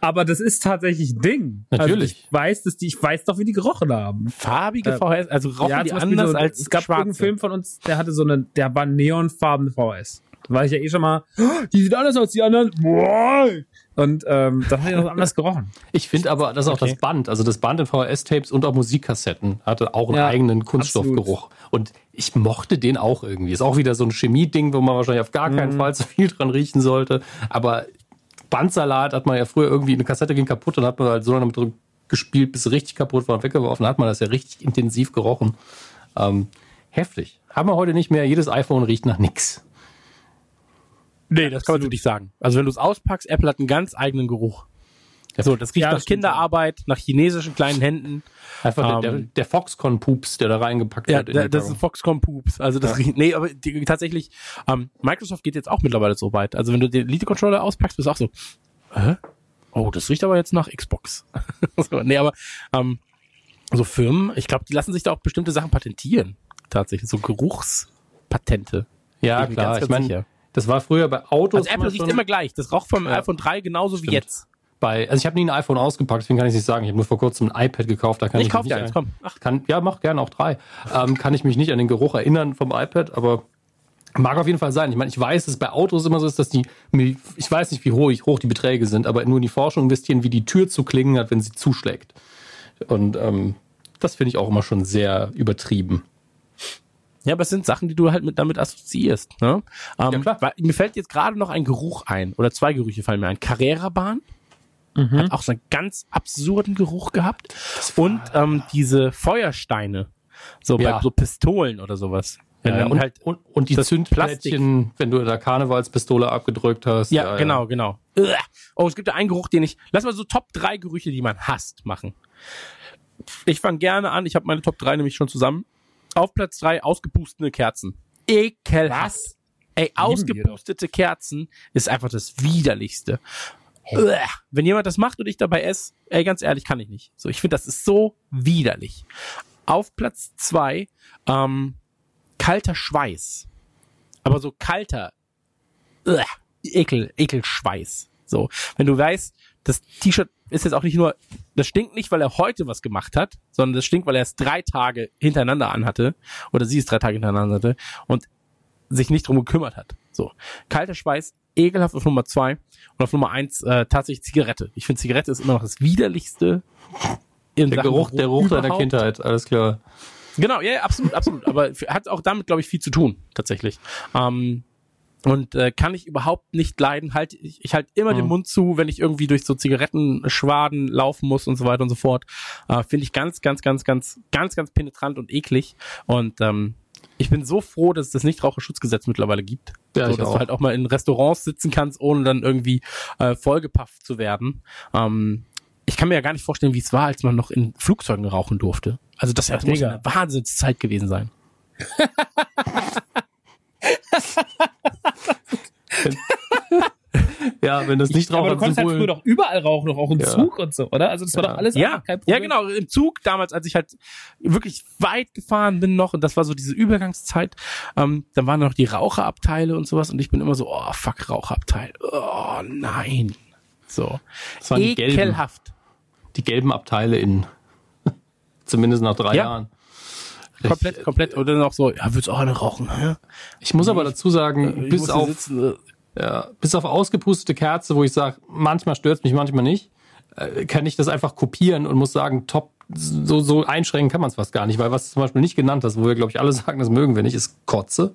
Aber das ist tatsächlich ein Ding. Also
Natürlich.
ich weiß, dass die, ich weiß doch, wie die gerochen haben.
Farbige
Äh,
VHS, also rauchen die
zum Beispiel
anders
so,
als
es gab
schwarze.
irgendeinen Film von uns, der hatte so eine, der war neonfarbene VHS. Da war ich ja eh schon mal, "Oh, die sieht anders als die anderen. Boah. Und ähm, dann hat ich noch anders gerochen.
ich finde aber, dass auch
Okay.
das Band, also das Band in VHS-Tapes und auch Musikkassetten hatte auch einen
Ja,
eigenen Kunststoffgeruch. Und ich mochte den auch irgendwie. Ist auch wieder so ein Chemie-Ding, wo man wahrscheinlich auf gar
Mhm.
keinen Fall zu viel dran riechen sollte. Aber Bandsalat hat man ja früher irgendwie, eine Kassette ging kaputt und hat man halt so lange mit drin gespielt, bis sie richtig kaputt war und weggeworfen. hat man das ja richtig intensiv gerochen. Ähm, heftig. Haben wir heute nicht mehr. Jedes iPhone riecht nach nix.
Nee, das kann man wirklich sagen. Also wenn du es auspackst, Apple hat einen ganz eigenen Geruch. So, das riecht
Ja,
nach Kinderarbeit, nach chinesischen kleinen Händen.
Einfach der,
Ähm,
der, der Foxconn-Pups, der da reingepackt
Ja,
wird. die
das ist
Packung.
Foxconn Poops. Also das riecht, nee, aber die, tatsächlich, ähm, Microsoft geht jetzt auch mittlerweile so weit. Also wenn du den Elite Controller auspackst, bist du auch so, hä? Oh, das riecht aber jetzt nach Xbox. so, nee, aber ähm, so Firmen, ich glaube, die lassen sich da auch bestimmte Sachen patentieren. Tatsächlich, so Geruchspatente.
Ja, klar.
ganz,
ich
ganz
meine,
sicher.
das war früher bei Autos.
Also Apple riecht immer gleich. Das raucht vom
Ja.
iPhone 3 genauso wie
Stimmt.
jetzt.
Bei, also ich habe nie ein iPhone ausgepackt, deswegen kann ich nicht sagen. Ich habe nur vor kurzem ein iPad gekauft, da kann ich,
Ich kauf
mich nicht
eins, komm. Ach,
Kann, ja, mach gerne auch drei. Ähm, kann ich mich nicht an den Geruch erinnern vom iPad, aber mag auf jeden Fall sein. Ich meine, ich weiß, dass bei Autos immer so ist, dass die, ich weiß nicht, wie hoch, hoch die Beträge sind, aber nur in die Forschung investieren, wie die Tür zu klingen hat, wenn sie zuschlägt. Und ähm, das finde ich auch immer schon sehr übertrieben.
Ja, aber es sind Sachen, die du halt mit damit assoziierst. Ne? Ähm,
Ja, klar.
Weil, mir fällt jetzt gerade noch ein Geruch ein, oder zwei Gerüche fallen mir ein. Carrera-Bahn hat auch so einen ganz absurden Geruch gehabt. Und ähm, diese Feuersteine, so
Ja.
bei so Pistolen oder sowas. Wenn
Ja, und,
halt,
und, und die Zündplättchen, wenn du da Karnevalspistole abgedrückt hast.
ja, genau, genau. Uah. Oh, es gibt da einen Geruch, den ich, lass mal so Top drei Gerüche, die man hasst, machen. Ich fange gerne an, ich habe meine Top drei nämlich schon zusammen. Auf Platz drei ausgepustete Kerzen. Ekelhaft.
Was?
Ey, ausgepustete Kerzen ist einfach das widerlichste. Wenn jemand das macht und ich dabei esse, ey, ganz ehrlich, kann ich nicht. So, ich finde, das ist so widerlich. Auf Platz zwei ähm, kalter Schweiß. Aber so kalter, uah, Ekel, Ekelschweiß. So, wenn du weißt, das T-Shirt ist jetzt auch nicht nur, das stinkt nicht, weil er heute was gemacht hat, sondern das stinkt, weil er es drei Tage hintereinander anhatte oder sie es drei Tage hintereinander hatte und sich nicht drum gekümmert hat. So, kalter Schweiß, ekelhaft auf Nummer zwei und auf Nummer eins äh, tatsächlich Zigarette. Ich finde Zigarette ist immer noch das widerlichste. in
Der
Sachen
Geruch, der Geruch deiner. Kindheit, alles klar.
Genau, ja, ja, absolut, absolut. Aber hat auch damit, glaube ich, viel zu tun, tatsächlich. Ähm, und äh, kann ich überhaupt nicht leiden. Halt, ich, ich halte immer den
Mhm.
Mund zu, wenn ich irgendwie durch so Zigarettenschwaden laufen muss und so weiter und so fort. Äh, Finde ich ganz, ganz, ganz, ganz, ganz, ganz penetrant und eklig. Und ähm, ich bin so froh, dass es das Nichtraucherschutzgesetz mittlerweile gibt.
Ja,
so, dass
auch.
du halt auch mal in Restaurants sitzen kannst, ohne dann irgendwie äh, vollgepafft zu werden. Ähm, ich kann mir ja gar nicht vorstellen, wie es war, als man noch in Flugzeugen rauchen durfte. Also das, das muss eine Wahnsinnszeit gewesen sein.
Ja, wenn das nicht
aber
drauf
du konntest halt früher doch überall rauchen, doch auch im
Ja.
Zug und so, oder? Also das war
Ja.
doch alles
Ja,
kein Problem.
ja, genau. Im Zug damals, als ich halt wirklich weit gefahren bin noch, und das war so diese Übergangszeit, ähm, dann waren noch die Raucherabteile und sowas, und ich bin immer so, oh fuck, Raucherabteil. Oh nein. So.
Das waren die gelben,
Ekelhaft.
die gelben Abteile in zumindest nach drei
Ja.
Jahren.
Komplett, komplett. Und dann auch so, ja, willst du auch eine rauchen? Hä?
Ich muss aber dazu sagen,
Ich
bis auf,
sitzen, äh,
bis auf ausgepustete Kerze, wo ich sage, manchmal stört mich, manchmal nicht, äh, kann ich das einfach kopieren und muss sagen, top, so, so einschränken kann man es fast gar nicht, weil was du zum Beispiel nicht genannt hast, wo wir, glaube ich, alle sagen, das mögen wir nicht, ist Kotze.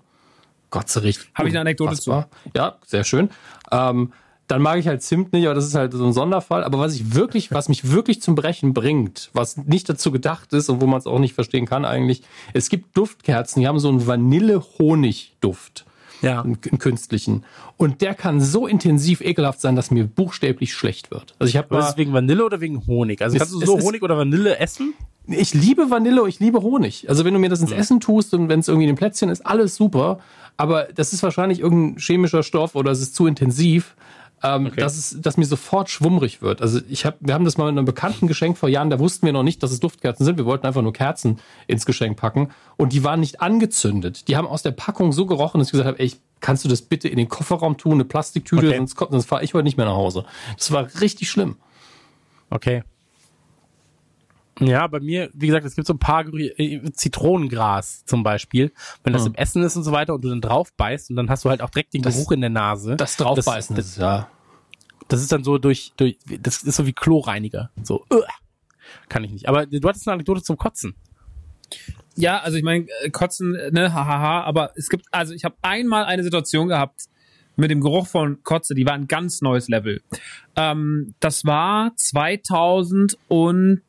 Kotze riecht.
Habe ich eine Anekdote
unfassbar. Ja, sehr schön. Ähm, dann mag ich halt Zimt nicht, aber das ist halt so ein Sonderfall. Aber was ich wirklich, was mich wirklich zum Brechen bringt, was nicht dazu gedacht ist und wo man es auch nicht verstehen kann eigentlich, es gibt Duftkerzen, die haben so einen Vanille-Honig-Duft
ja.
einen, einen künstlichen. Und der kann so intensiv ekelhaft sein, dass mir buchstäblich schlecht wird. Also ich habe
ist es wegen Vanille oder wegen Honig? Also
Es-
kannst du so
ist-
Honig oder Vanille essen?
ich liebe Vanille und ich liebe Honig. Also wenn du mir das ins Essen tust und wenn es irgendwie in den Plätzchen ist, alles super. Aber das ist wahrscheinlich irgendein chemischer Stoff oder es ist zu intensiv, ähm, dass, es, dass mir sofort schwummrig wird. Also ich hab, wir haben das mal mit einem Bekannten geschenkt vor Jahren, da wussten wir noch nicht, dass es Duftkerzen sind. Wir wollten einfach nur Kerzen ins Geschenk packen und die waren nicht angezündet. Die haben aus der Packung so gerochen, dass ich gesagt habe, ey, kannst du das bitte in den Kofferraum tun, eine Plastiktüte,
Okay.
sonst, sonst fahre ich heute nicht mehr nach Hause. Das war richtig schlimm.
Okay. Ja, bei mir, wie gesagt, es gibt so ein paar äh, Zitronengras zum Beispiel, wenn das
Hm.
im Essen ist und so weiter und du dann drauf beißt und dann hast du halt auch direkt den
Das-
Geruch in der Nase.
Das draufbeißen
Das,
ist, ja.
das ist dann so durch, durch, das ist so wie Kloreiniger. So, uh, kann ich nicht. Aber du hattest eine Anekdote zum Kotzen.
Ja, also ich meine, äh, Kotzen, ne, hahaha, aber es gibt, also ich habe einmal eine Situation gehabt mit dem Geruch von Kotze, die war ein ganz neues Level. Ähm, das war 2000 und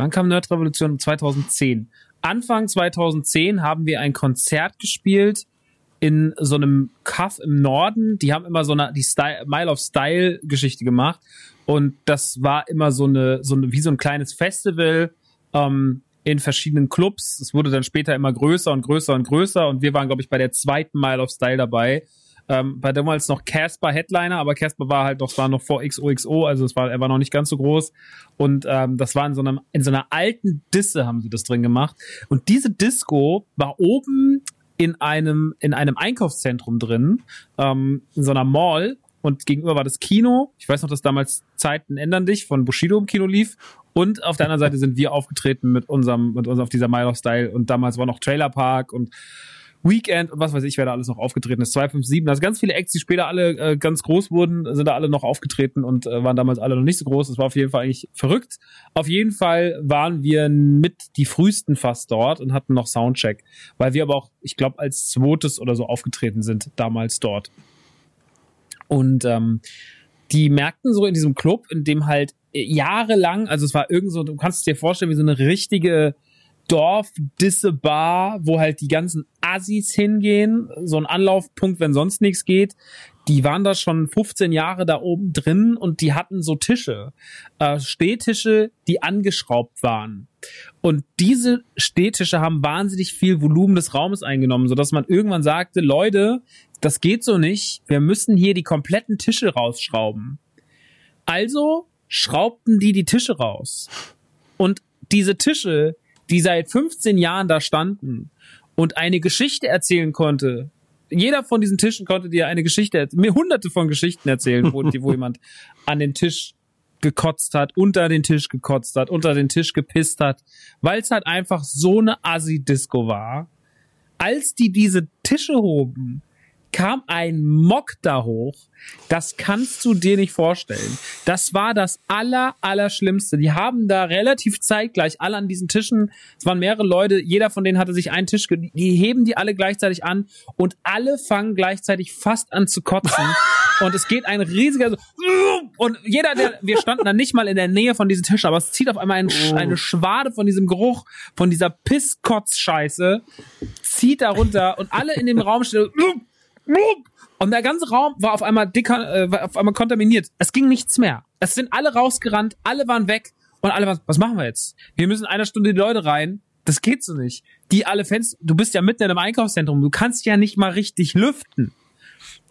wann kam Nerd Revolution? 2010. Anfang 2010 haben wir ein Konzert gespielt in so einem Kaff im Norden. Die haben immer so eine die Style, Mile of Style Geschichte gemacht und das war immer so eine so eine wie so ein kleines Festival ähm, in verschiedenen Clubs. Es wurde dann später immer größer und größer und größer und wir waren glaube ich bei der zweiten Mile of Style dabei. Ähm, bei damals noch Casper Headliner, aber Casper war halt noch, war noch vor XOXO, also es war, er war noch nicht ganz so groß. Und ähm, das war in so einem, in so einer alten Disse haben sie das drin gemacht. Und diese Disco war oben in einem, in einem Einkaufszentrum drin, ähm, in so einer Mall. Und gegenüber war das Kino. Ich weiß noch, dass damals Zeiten ändern dich von Bushido im Kino lief. Und auf der anderen Seite sind wir aufgetreten mit unserem, mit uns auf dieser Mile of Style. Und damals war noch Trailer Park und Weekend und was weiß ich, wer da alles noch aufgetreten ist. 257, also ganz viele Acts, die später alle äh, ganz groß wurden, sind da alle noch aufgetreten und äh, waren damals alle noch nicht so groß. Das war auf jeden Fall eigentlich verrückt. Auf jeden Fall waren wir mit die frühesten fast dort und hatten noch Soundcheck, weil wir aber auch, ich glaube, als zweites oder so aufgetreten sind damals dort. Und ähm, die merkten so in diesem Club, in dem halt jahrelang, also es war irgend so, du kannst es dir vorstellen, wie so eine richtige Dorf-Disse-Bar, wo halt die ganzen Assis hingehen, so ein Anlaufpunkt, wenn sonst nichts geht. Die waren da schon 15 Jahre da oben drin und die hatten so Tische, äh, Stehtische, die angeschraubt waren. Und diese Stehtische haben wahnsinnig viel Volumen des Raumes eingenommen, sodass man irgendwann sagte, Leute, das geht so nicht, wir müssen hier die kompletten Tische rausschrauben. Also schraubten die die Tische raus. Und diese Tische, die seit 15 Jahren da standen und eine Geschichte erzählen konnte. Jeder von diesen Tischen konnte dir eine Geschichte, mir hunderte von Geschichten erzählen, wo, wo jemand an den Tisch gekotzt hat, unter den Tisch gekotzt hat, unter den Tisch gepisst hat, weil es halt einfach so eine Assi-Disco war. Als die diese Tische hoben, kam ein Mock da hoch. Das kannst du dir nicht vorstellen. Das war das aller, aller Schlimmste. Die haben da relativ zeitgleich alle an diesen Tischen, es waren mehrere Leute, jeder von denen hatte sich einen Tisch, die heben die alle gleichzeitig an und alle fangen gleichzeitig fast an zu kotzen. und es geht ein riesiger, und jeder, der, wir standen dann nicht mal in der Nähe von diesen Tischen, aber es zieht auf einmal ein, oh. eine Schwade von diesem Geruch, von dieser Pisskotz-Scheiße, zieht da runter und alle in dem Raum stehen, und der ganze Raum war auf einmal dicker, äh, war auf einmal kontaminiert. Es ging nichts mehr. Es sind alle rausgerannt, alle waren weg und alle waren, was machen wir jetzt? Wir müssen in einer Stunde die Leute rein. Das geht so nicht. Die alle Fenster, du bist ja mitten in einem Einkaufszentrum, du kannst ja nicht mal richtig lüften.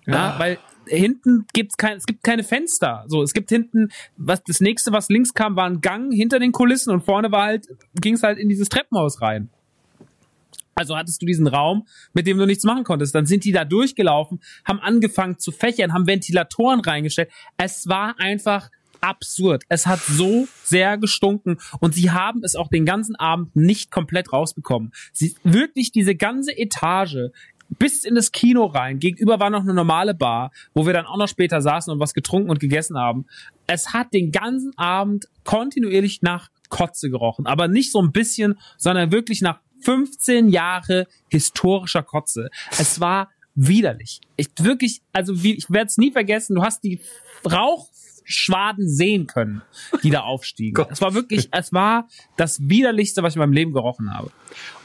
Ja, ah. weil hinten gibt's kein, es gibt keine Fenster. So, es gibt hinten, was das nächste, was links kam, war ein Gang hinter den Kulissen und vorne war halt, ging's halt in dieses Treppenhaus rein. Also hattest du diesen Raum, mit dem du nichts machen konntest. Dann sind die da durchgelaufen, haben angefangen zu fächern, haben Ventilatoren reingestellt. Es war einfach absurd. Es hat so sehr gestunken und sie haben es auch den ganzen Abend nicht komplett rausbekommen. Sie wirklich diese ganze Etage bis in das Kino rein. Gegenüber war noch eine normale Bar, wo wir dann auch noch später saßen und was getrunken und gegessen haben. Es hat den ganzen Abend kontinuierlich nach Kotze gerochen, aber nicht so ein bisschen, sondern wirklich nach 15 Jahre historischer Kotze. Es war widerlich. Ich wirklich, also wie, ich werde es nie vergessen, du hast die Rauchschwaden sehen können, die da aufstiegen. es war wirklich, es war das widerlichste, was ich in meinem Leben gerochen habe.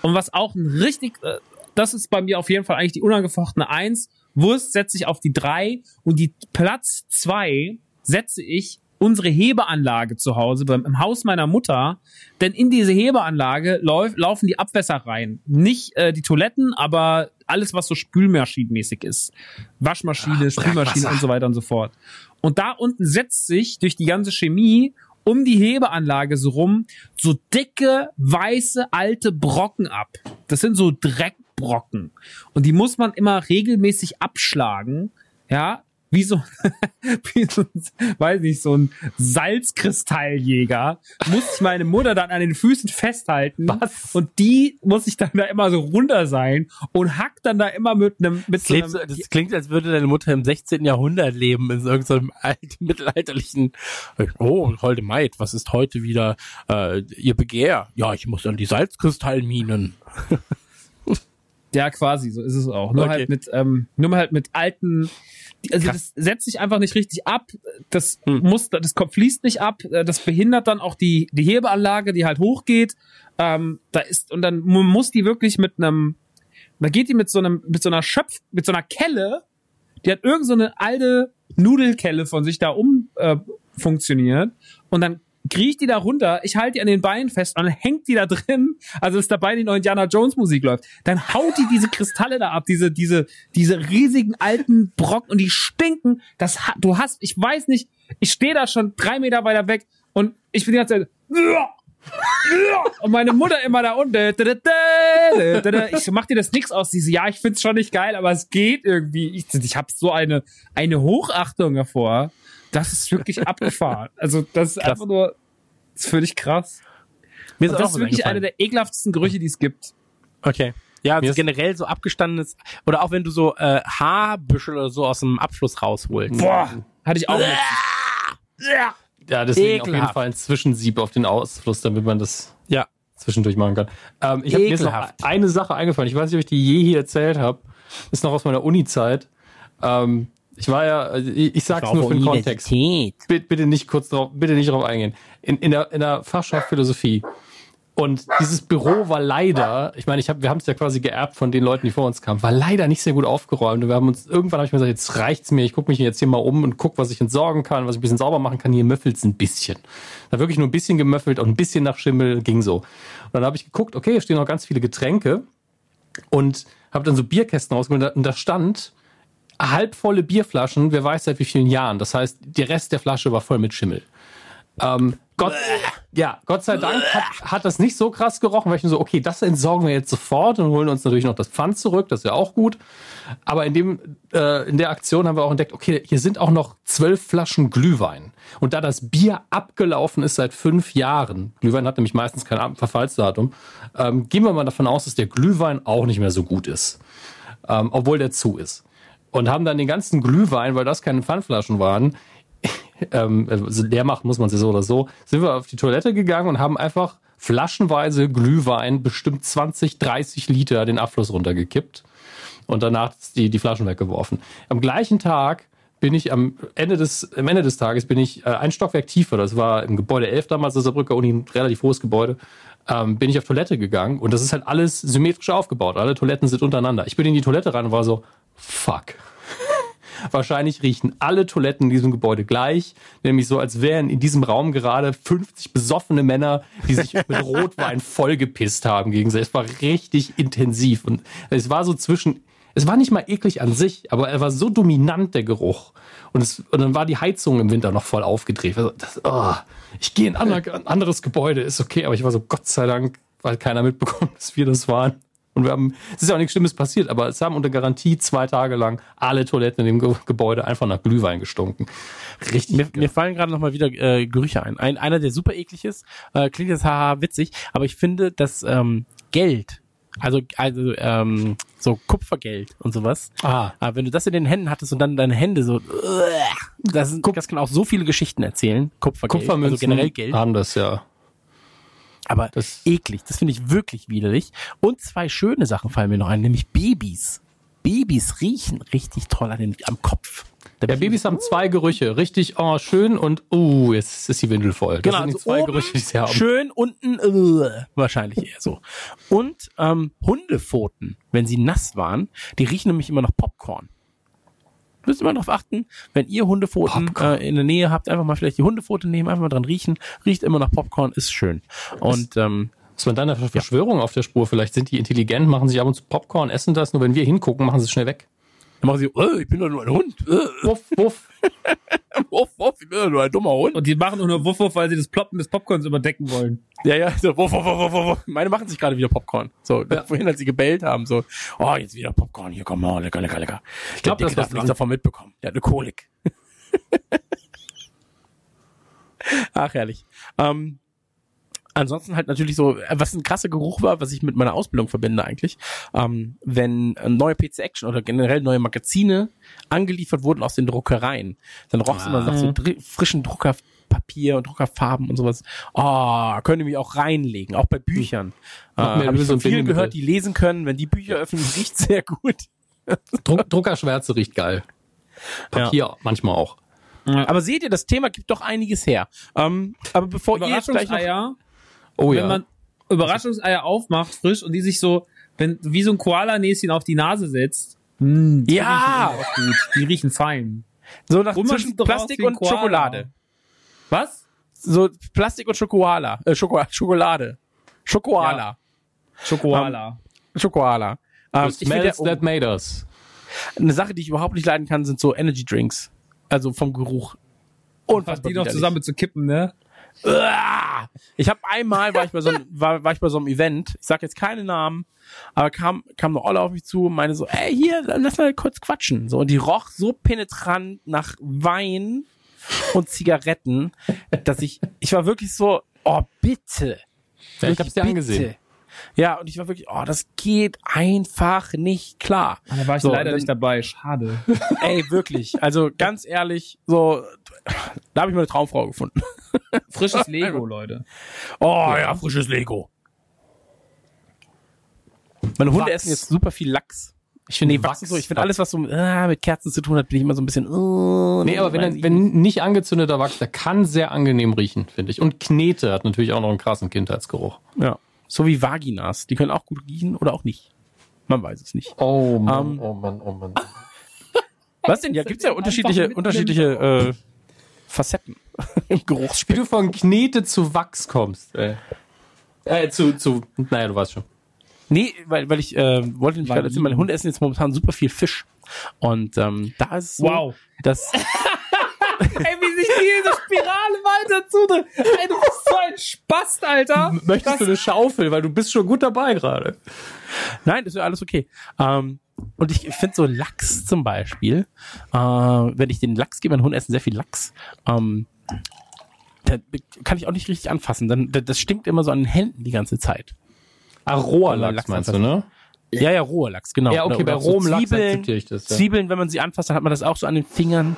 Und was auch ein richtig, äh, das ist bei mir auf jeden Fall eigentlich die unangefochtene Eins. Wurst setze ich auf die drei und die Platz zwei setze ich unsere Hebeanlage zu Hause beim, im Haus meiner Mutter, denn in diese Hebeanlage lauf, laufen die Abwässer rein. Nicht äh, die Toiletten, aber alles, was so spülmaschinenmäßig ist. Waschmaschine, Ach, Spülmaschine und so weiter und so fort. Und da unten setzt sich durch die ganze Chemie um die Hebeanlage so rum so dicke, weiße, alte Brocken ab. Das sind so Dreckbrocken. Und die muss man immer regelmäßig abschlagen. Ja, wie so, wie so, weiß nicht, so ein Salzkristalljäger, muss ich meine Mutter dann an den Füßen festhalten. Was? Und die muss ich dann da immer so runter sein und hackt dann da immer mit einem, mit
das, so einem, so, das klingt, als würde deine Mutter im 16. Jahrhundert leben, in irgendeinem alten, mittelalterlichen, oh, holde Maid, was ist heute wieder, äh, ihr Begehr? Ja, ich muss an die Salzkristallminen.
Ja, quasi, so ist es auch. Nur okay. halt mit, ähm, nur halt mit alten, also Krass. das setzt sich einfach nicht richtig ab. Das hm. muss, das fließt nicht ab. Äh, das behindert dann auch die, die Hebeanlage, die halt hochgeht. Ähm, da ist, und dann muss die wirklich mit einem, da geht die mit so einem, mit so einer Schöpf, mit so einer Kelle, die hat irgend so eine alte Nudelkelle von sich da um, äh, funktioniert. Und dann kriecht die da runter, ich halte die an den Beinen fest und dann hängt die da drin, also ist dabei die neue Indiana Jones Musik läuft. Dann haut die diese Kristalle da ab, diese, diese, diese riesigen alten Brocken und die stinken. Das, du hast, ich weiß nicht, ich stehe da schon drei Meter weiter weg und ich bin die ganze Zeit, und meine Mutter immer da unten. Ich mach dir das nix aus. Sie so, ja, ich find's schon nicht geil, aber es geht irgendwie. Ich, ich habe so eine, eine Hochachtung davor. Das ist wirklich abgefahren. Also, das ist
Krass.
einfach nur, das ist völlig krass.
Mir auch
das ist wirklich einer
eingefallen.
der ekelhaftesten Gerüche, die es gibt.
Okay. Ja, also
ist-
generell so abgestandenes, oder auch wenn du so äh, Haarbüschel oder so aus dem Abfluss rausholst.
Boah, hatte ich auch. letztens.
Ja, deswegen auf jeden
Ekelhaft.
Fall ein Zwischensieb auf den Ausfluss, damit man das
Ja.
zwischendurch machen kann. Ähm, ich habe mir ist noch
Ekelhaft.
eine Sache eingefallen. Ich weiß nicht, ob ich die je hier erzählt habe. Ist noch aus meiner Uni-Zeit. Ähm, ich war ja, also ich, ich sag's nur für den Kontext. Bitte, bitte nicht kurz drauf, bitte nicht drauf eingehen. In, in, der, in der Fachschaft Philosophie. Und dieses Büro war leider, ich meine, ich hab, wir haben es ja quasi geerbt von den Leuten, die vor uns kamen, war leider nicht sehr gut aufgeräumt. Und wir haben uns, irgendwann habe ich mir gesagt, jetzt reicht's mir, ich gucke mich jetzt hier mal um und guck, was ich entsorgen kann, was ich ein bisschen sauber machen kann. Hier müffelt's ein bisschen. Da wirklich nur ein bisschen gemöffelt und ein bisschen nach Schimmel ging so. Und dann habe ich geguckt, okay, hier stehen noch ganz viele Getränke und habe dann so Bierkästen rausgeholt und da stand halbvolle Bierflaschen, wer weiß seit wie vielen Jahren. Das heißt, der Rest der Flasche war voll mit Schimmel. Ähm, Gott, ja, Gott sei Dank hat, hat das nicht so krass gerochen, weil ich mir so, okay, das entsorgen wir jetzt sofort und holen uns natürlich noch das Pfand zurück, das ist ja auch gut. Aber in dem, äh, in der Aktion haben wir auch entdeckt, okay, hier sind auch noch zwölf Flaschen Glühwein. Und da das Bier abgelaufen ist seit fünf Jahren, Glühwein hat nämlich meistens kein Verfallsdatum, ähm, gehen wir mal davon aus, dass der Glühwein auch nicht mehr so gut ist. Ähm, obwohl der zu ist. Und haben dann den ganzen Glühwein, weil das keine Pfandflaschen waren, ähm, also leer machen muss man sie so oder so, sind wir auf die Toilette gegangen und haben einfach flaschenweise Glühwein, bestimmt 20, 30 Liter den Abfluss runtergekippt und danach die, die Flaschen weggeworfen. Am gleichen Tag bin ich am Ende des, am Ende des Tages bin ich äh, ein Stockwerk tiefer, das war im Gebäude 11 damals, das Saarbrücker Uni, ein relativ hohes Gebäude, ähm, bin ich auf Toilette gegangen und das ist halt alles symmetrisch aufgebaut. Alle Toiletten sind untereinander. Ich bin in die Toilette rein und war so, fuck. Wahrscheinlich riechen alle Toiletten in diesem Gebäude gleich, nämlich so, als wären in diesem Raum gerade 50 besoffene Männer, die sich mit Rotwein vollgepisst haben gegenseitig. Es war richtig intensiv und es war so zwischen, es war nicht mal eklig an sich, aber er war so dominant, der Geruch. Und, es, und dann war die Heizung im Winter noch voll aufgedreht. Also das, oh, ich gehe in ein ander- ein anderes Gebäude, ist okay, aber ich war so, Gott sei Dank, weil keiner mitbekommen, dass wir das waren. Und wir haben, es ist ja auch nichts Schlimmes passiert, aber es haben unter Garantie zwei Tage lang alle Toiletten in dem Ge Gebäude einfach nach Glühwein gestunken. Richtig.
Mir, mir fallen gerade noch mal wieder äh, Gerüche ein. ein. Einer, der super eklig ist, äh, klingt jetzt haha witzig, aber ich finde, dass ähm, Geld, also also ähm, so Kupfergeld und sowas,
ah,
äh, wenn du das in den Händen hattest und dann deine Hände so, das, das kann auch so viele Geschichten erzählen. Kupfergeld,
Kupfermünzen
also generell Geld.
haben das ja.
Aber
Das-
eklig, das finde ich wirklich widerlich. Und zwei schöne Sachen fallen mir noch ein, nämlich Babys. Babys riechen richtig toll an den, am Kopf. Da
Ja, Babys haben zwei Gerüche. Richtig, oh, schön und, uh, jetzt ist die Windel voll. Das
Genau,
sind die
also
zwei
oben
Gerüche, die sie haben.
schön, unten äh, wahrscheinlich eher so. Und ähm, Hundepfoten, wenn sie nass waren, die riechen nämlich immer nach Popcorn. Müsst ihr mal drauf achten, wenn ihr Hundepfoten äh, in der Nähe habt, einfach mal vielleicht die Hundepfote nehmen, einfach mal dran riechen. Riecht immer nach Popcorn, ist schön. Und ähm,
Ist man dann eine Verschwörung auf der Spur? Vielleicht sind die intelligent, machen sich ab und zu Popcorn, essen das, nur wenn wir hingucken, machen sie es schnell weg.
Dann machen sie, äh, ich bin doch nur ein Hund. Äh,
Wuff, wuff.
wuff, wuff, ich bin doch nur ein dummer Hund.
Und die machen nur Wuff, Wuff, weil sie das Ploppen des Popcorns überdecken wollen.
Ja, ja, so, wuff, wuff, wuff, wuff, wuff. Meine machen sich gerade wieder Popcorn. So,
Ja.
vorhin, als sie gebellt haben, so, oh, jetzt wieder Popcorn, hier, komm mal, lecker, lecker, lecker. Ich
glaub,
glaube,
das
darf nichts davon mitbekommen. Der hat eine Kolik. Ach, herrlich. Ähm, ansonsten halt natürlich so, äh, was ein krasser Geruch war, was ich mit meiner Ausbildung verbinde eigentlich, ähm, wenn äh, neue PC Action oder generell neue Magazine angeliefert wurden aus den Druckereien, dann roch es immer nach so dr frischen Druckerpapier und Druckerfarben und sowas. Oh, könnt ihr mich auch reinlegen, auch bei Büchern. Äh,
Mach mir
Habe ich
so
von vielen gehört, die lesen können, wenn die Bücher öffnen, riecht sehr gut.
Druck, Druckerschwärze riecht geil. Papier manchmal auch.
Aber seht ihr, das Thema gibt doch einiges her. Ähm, aber bevor ihr jetzt gleich noch,
Oh
wenn
ja.
man Überraschungseier aufmacht, frisch, und die sich so, wenn, wie so ein Koala-Näschen auf die Nase setzt, mh, die
Ja.
riechen auch gut. Die riechen fein.
so nach
man
zwischen Plastik und
Koala.
Schokolade.
Was?
so Plastik und Schokolade. Äh, Schoko Schokolade. Schokolade.
Schokoala.
Schokolade. Ähm,
The
ich finde,
smells that made us.
eine Sache, die ich überhaupt nicht leiden kann, sind so Energy Drinks. Also vom Geruch.
Was
Unfassbar
die noch zusammen zu kippen, ne?
Ich habe einmal war ich bei so einem, war, war ich bei so einem Event. Ich sag jetzt keine Namen, aber kam kam eine Olle auf mich zu und meinte so, ey hier, lass mal kurz quatschen. So und die roch so penetrant nach Wein und Zigaretten, dass ich ich war wirklich so, oh bitte.
Ja, ich hab's dir
Bitte.
angesehen.
Ja, und ich war wirklich, oh, das geht einfach nicht klar.
Da war ich
So,
leider
dann-
nicht dabei. Schade.
Ey, wirklich. Also ganz ehrlich, so, da habe ich meine Traumfrau gefunden.
Frisches Lego, Leute.
Oh ja, frisches Lego. Meine Hunde
Wachs.
essen jetzt super viel Lachs.
Ich finde
Nee, Wachs ist so, ich finde alles, was so äh, mit Kerzen zu tun hat, bin ich immer so ein bisschen. Uh,
Nee, aber wenn,
ich
wenn nicht angezündeter Wachs, der kann sehr angenehm riechen, finde ich. Und Knete hat natürlich auch noch einen krassen Kindheitsgeruch.
Ja. So wie Vaginas. Die können auch gut riechen oder auch nicht. Man weiß es nicht.
Oh
Mann, Ähm,
oh Mann, oh Mann.
Was denn? Ja, gibt's ja unterschiedliche, unterschiedliche äh, Facetten im
Wie
Geruchsspiel.
du von Knete zu Wachs kommst, ey. Äh, zu, zu, naja, du weißt schon.
Nee, weil, weil ich äh, wollte
Weil
gerade erzählen, meine Hunde essen jetzt momentan super viel Fisch. Und ähm, da ist so,
Wow.
dass
Ey, wie sich diese Spirale weiter zudreht. Ey, du bist so ein Spast, Alter.
Möchtest du eine Schaufel, weil du bist schon gut dabei gerade.
Nein, das ist ja alles okay. Ähm, und ich finde so Lachs zum Beispiel, äh, wenn ich den Lachs gebe, mein Hund essen sehr viel Lachs, ähm, kann ich auch nicht richtig anfassen. Dann, das stinkt immer so an den Händen die ganze Zeit.
Ah, roher
Lachs
Lachs meinst du, ne?
Ja, ja, roher Lachs, genau.
Ja, okay,
Oder
bei
so
rohem Lachs
Zwiebeln,
akzeptiere ich das, ja.
Zwiebeln, wenn man sie anfasst, dann hat man das auch so an den Fingern.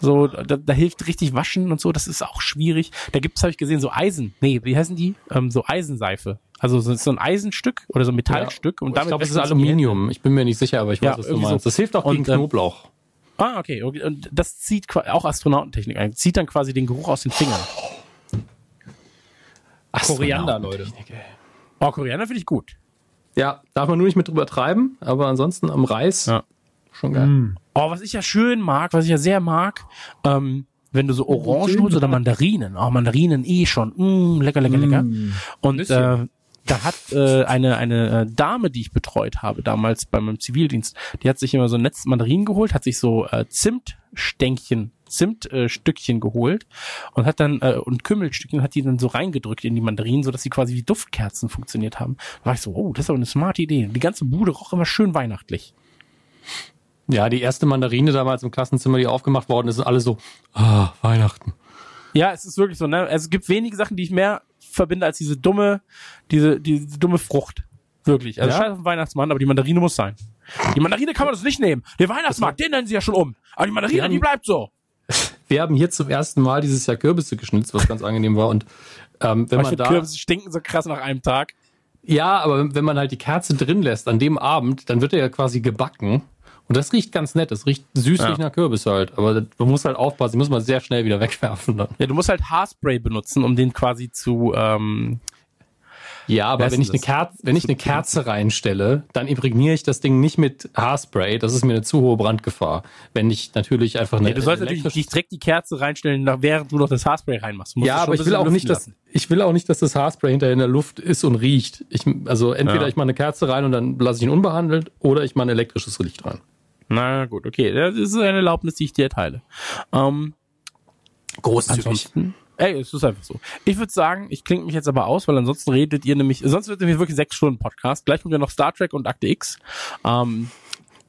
So, da, da hilft richtig waschen und so, das ist auch schwierig. Da gibt's, habe ich gesehen, so Eisen. Nee, wie heißen die? Ähm, so Eisenseife. Also so, so ein Eisenstück oder so ein Metallstück. Und
ich
damit
glaube, es ist
so
Aluminium. Ich bin mir nicht sicher, aber ich weiß,
Ja,
was du meinst.
so.
Das hilft auch gegen
Und, ähm,
Knoblauch.
Ah, okay. Und das zieht auch Astronautentechnik ein. Zieht dann quasi den Geruch aus den Fingern.
Koriander, Leute.
Oh, Koriander finde ich gut.
Ja, darf man nur nicht mit drüber treiben, aber ansonsten am Reis
Ja.
schon geil.
Oh, was ich ja schön mag, was ich ja sehr mag, ähm, wenn du so Orangen holst oder Mandarinen. Oh, Mandarinen eh schon. Mm, lecker, lecker, lecker. Und äh, da hat äh, eine eine äh, Dame, die ich betreut habe damals bei meinem Zivildienst, die hat sich immer so ein Netz Mandarinen geholt, hat sich so äh, Zimtstänkchen, Zimtstückchen äh, geholt und hat dann äh, und Kümmelstückchen hat die dann so reingedrückt in die Mandarinen, so dass sie quasi wie Duftkerzen funktioniert haben. Da war ich so, oh, das ist aber eine smarte Idee. Die ganze Bude roch immer schön weihnachtlich.
Ja, die erste Mandarine damals im Klassenzimmer, die aufgemacht worden ist, ist alles so, ah, Weihnachten.
Ja, es ist wirklich so, ne? Also es gibt wenige Sachen, die ich mehr verbinde als diese dumme, diese, diese dumme Frucht. Wirklich. Also
Ja?
scheiß auf den Weihnachtsmann, aber die Mandarine muss sein. Die Mandarine kann man das nicht nehmen. Den Weihnachtsmarkt, den nennen sie ja schon um. Aber die Mandarine,
haben-
die bleibt so.
Wir haben hier zum ersten Mal dieses Jahr Kürbisse geschnitzt, was ganz angenehm war. Und ähm, wenn
ich
man da,
Kürbisse stinken so krass nach einem Tag.
ja, aber wenn- wenn man halt die Kerze drin lässt an dem Abend, dann wird er ja quasi gebacken. Und das riecht ganz nett. Das riecht süßlich
Ja.
nach Kürbis halt. Aber das- man muss halt aufpassen, die muss man sehr schnell wieder wegwerfen dann.
Ja, du musst halt Haarspray benutzen, um den quasi zu, ähm,
Ja, aber wenn ich, eine? Kerze, wenn ich eine Kerze reinstelle, dann imprägniere ich das Ding nicht mit Haarspray. Das ist mir eine zu hohe Brandgefahr. Wenn ich natürlich einfach eine.
ja, du sollst natürlich nicht direkt die Kerze reinstellen, während du noch das Haarspray reinmachst.
Ja, aber ich will auch nicht, dass ich will auch nicht, dass das Haarspray hinterher in der Luft ist und riecht. Ich, also entweder
Ja.
ich mache eine Kerze rein und dann lasse ich ihn unbehandelt oder ich mache ein elektrisches Licht rein.
Na gut, okay. Das ist eine Erlaubnis, die ich dir erteile. Ähm, Ansonsten, ey, es ist einfach so. Ich würde sagen, ich klinge mich jetzt aber aus, weil ansonsten redet ihr nämlich, sonst wird nämlich wirklich sechs Stunden Podcast. Gleich kommt ja noch Star Trek und Akte X. Ähm,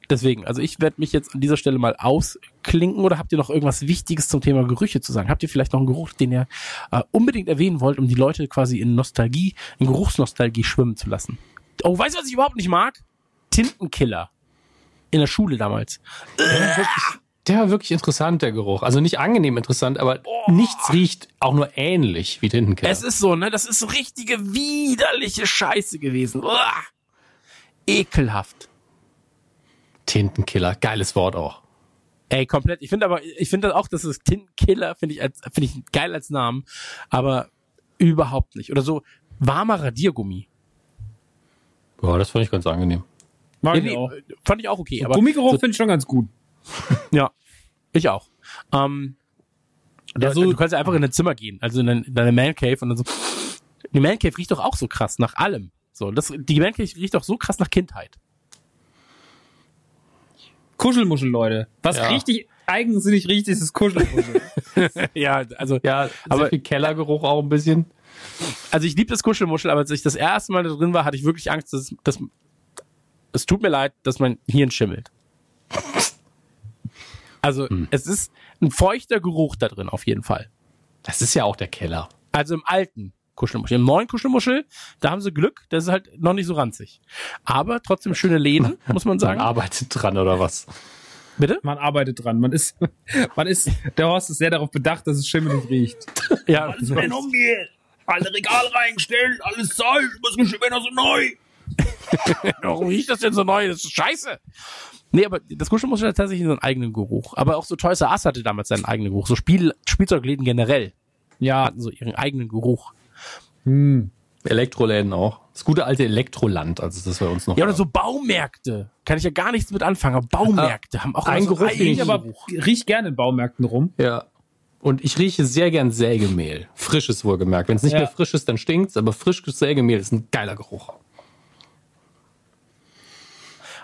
deswegen, also ich werde mich jetzt an dieser Stelle mal ausklinken oder habt ihr noch irgendwas Wichtiges zum Thema Gerüche zu sagen? Habt ihr vielleicht noch einen Geruch, den ihr äh, unbedingt erwähnen wollt, um die Leute quasi in Nostalgie, in Geruchsnostalgie schwimmen zu lassen? Oh, weißt du, was ich überhaupt nicht mag? Tintenkiller. In der Schule damals.
Der war wirklich interessant, der Geruch. Also nicht angenehm interessant, aber nichts riecht auch nur ähnlich wie Tintenkiller.
Es ist so, ne? Das ist so richtige widerliche Scheiße gewesen. Uah. Ekelhaft.
Tintenkiller, geiles Wort auch.
Ey, komplett. Ich finde aber, ich finde auch, dass es Tintenkiller finde ich als, finde ich geil als Namen, aber überhaupt nicht. Oder so warmer Radiergummi.
Boah, das fand ich ganz angenehm.
Mag
Ja,
ich
nee,
auch.
fand ich auch okay. Aber
Gummigeruch
so,
finde ich schon ganz gut.
Ja, ich auch. Ähm, Ja, so, du kannst ja einfach in dein Zimmer gehen, also in, dein, in deine Man Cave und dann so. Die Man Cave riecht doch auch so krass nach allem. So, das, die Man Cave riecht doch so krass nach Kindheit.
Kuschelmuschel, Leute. Was
Ja.
richtig eigensinnig riecht, ist das Kuschelmuschel.
ja, also,
Ja,
Aber-
sehr viel Kellergeruch auch ein bisschen.
also ich liebe das Kuschelmuschel, aber als ich das erste Mal da drin war, hatte ich wirklich Angst, dass, dass es tut mir leid, dass mein Hirn schimmelt. Also, es ist ein feuchter Geruch da drin, auf jeden Fall.
Das ist ja auch der Keller.
Also im alten Kuschelmuschel. Im neuen Kuschelmuschel, da haben sie Glück, das ist halt noch nicht so ranzig. Aber trotzdem schöne Läden, muss man
Man
sagen.
arbeitet dran oder was?
Bitte?
Man arbeitet dran. Man ist, man ist, der Horst ist sehr darauf bedacht, dass es schimmelig riecht.
Ja,
umgeht. Alle Regal reinstellen, alles Zeug, was riecht immer noch so neu.
warum riecht das denn so neu? Das ist scheiße. Nee, aber das Kuschelmuschel hat tatsächlich seinen eigenen Geruch. Aber auch so Toys R Us hatte damals seinen eigenen Geruch. So Spiel Spielzeugläden generell
Ja.
hatten so ihren eigenen Geruch.
Hm.
Elektroläden auch. Das gute alte Elektroland, also das wir uns noch.
Ja, oder so Baumärkte. Kann ich ja gar nichts mit anfangen. Aber Baumärkte haben auch
ein
immer so
Geruch,
einen
ich
Ich aber riech gerne in Baumärkten rum.
Ja. Und ich rieche sehr gern Sägemehl. Frisches wohlgemerkt. Wenn es nicht
Ja.
mehr frisch ist, dann stinkt's, aber frisches Sägemehl ist ein geiler Geruch.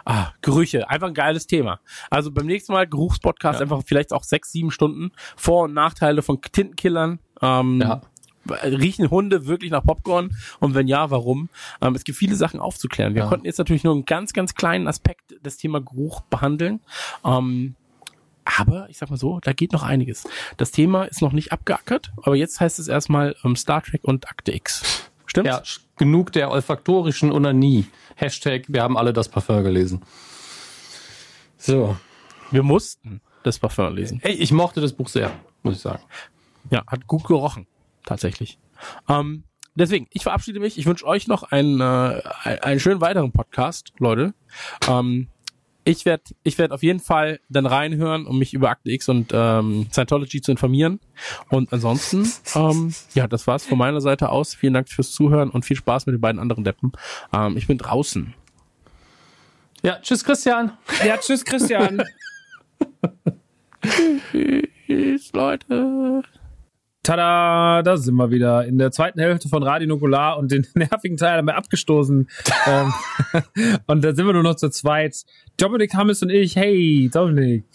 Ah, Gerüche, einfach ein geiles Thema. Also beim nächsten Mal Geruchspodcast
Ja.
einfach vielleicht auch sechs, sieben Stunden Vor- und Nachteile von Tintenkillern. Ähm,
Ja.
Riechen Hunde wirklich nach Popcorn? Und wenn ja, warum? Ähm, es gibt viele Sachen aufzuklären. Wir
Ja.
konnten jetzt natürlich nur einen ganz, ganz kleinen Aspekt des Thema Geruch behandeln. Ähm, aber ich sag mal so, da geht noch einiges. Das Thema ist noch nicht abgeackert, aber jetzt heißt es erstmal ähm, Star Trek und Akte X. Stimmt's?
Ja, genug der olfaktorischen Onanie. Hashtag, wir haben alle das Parfum gelesen. So.
Wir mussten das Parfum lesen.
Ey, ich mochte das Buch sehr, muss ich sagen.
Ja, hat gut gerochen, tatsächlich. Ähm, deswegen, ich verabschiede mich. Ich wünsche euch noch einen, äh, einen schönen weiteren Podcast, Leute. Ähm, ich werde ich werd auf jeden Fall dann reinhören, um mich über Akte X und ähm, Scientology zu informieren. Und ansonsten, ähm, ja, das war's von meiner Seite aus. Vielen Dank fürs Zuhören und viel Spaß mit den beiden anderen Deppen. Ähm, ich bin draußen.
Ja, tschüss Christian.
Ja, tschüss, Christian.
Tschüss, Leute.
Tada, da sind wir wieder in der zweiten Hälfte von Radio Nukular und den nervigen Teil haben wir abgestoßen. ähm, und da sind wir nur noch zu zweit. Dominik Hammes und ich. Hey, Dominik.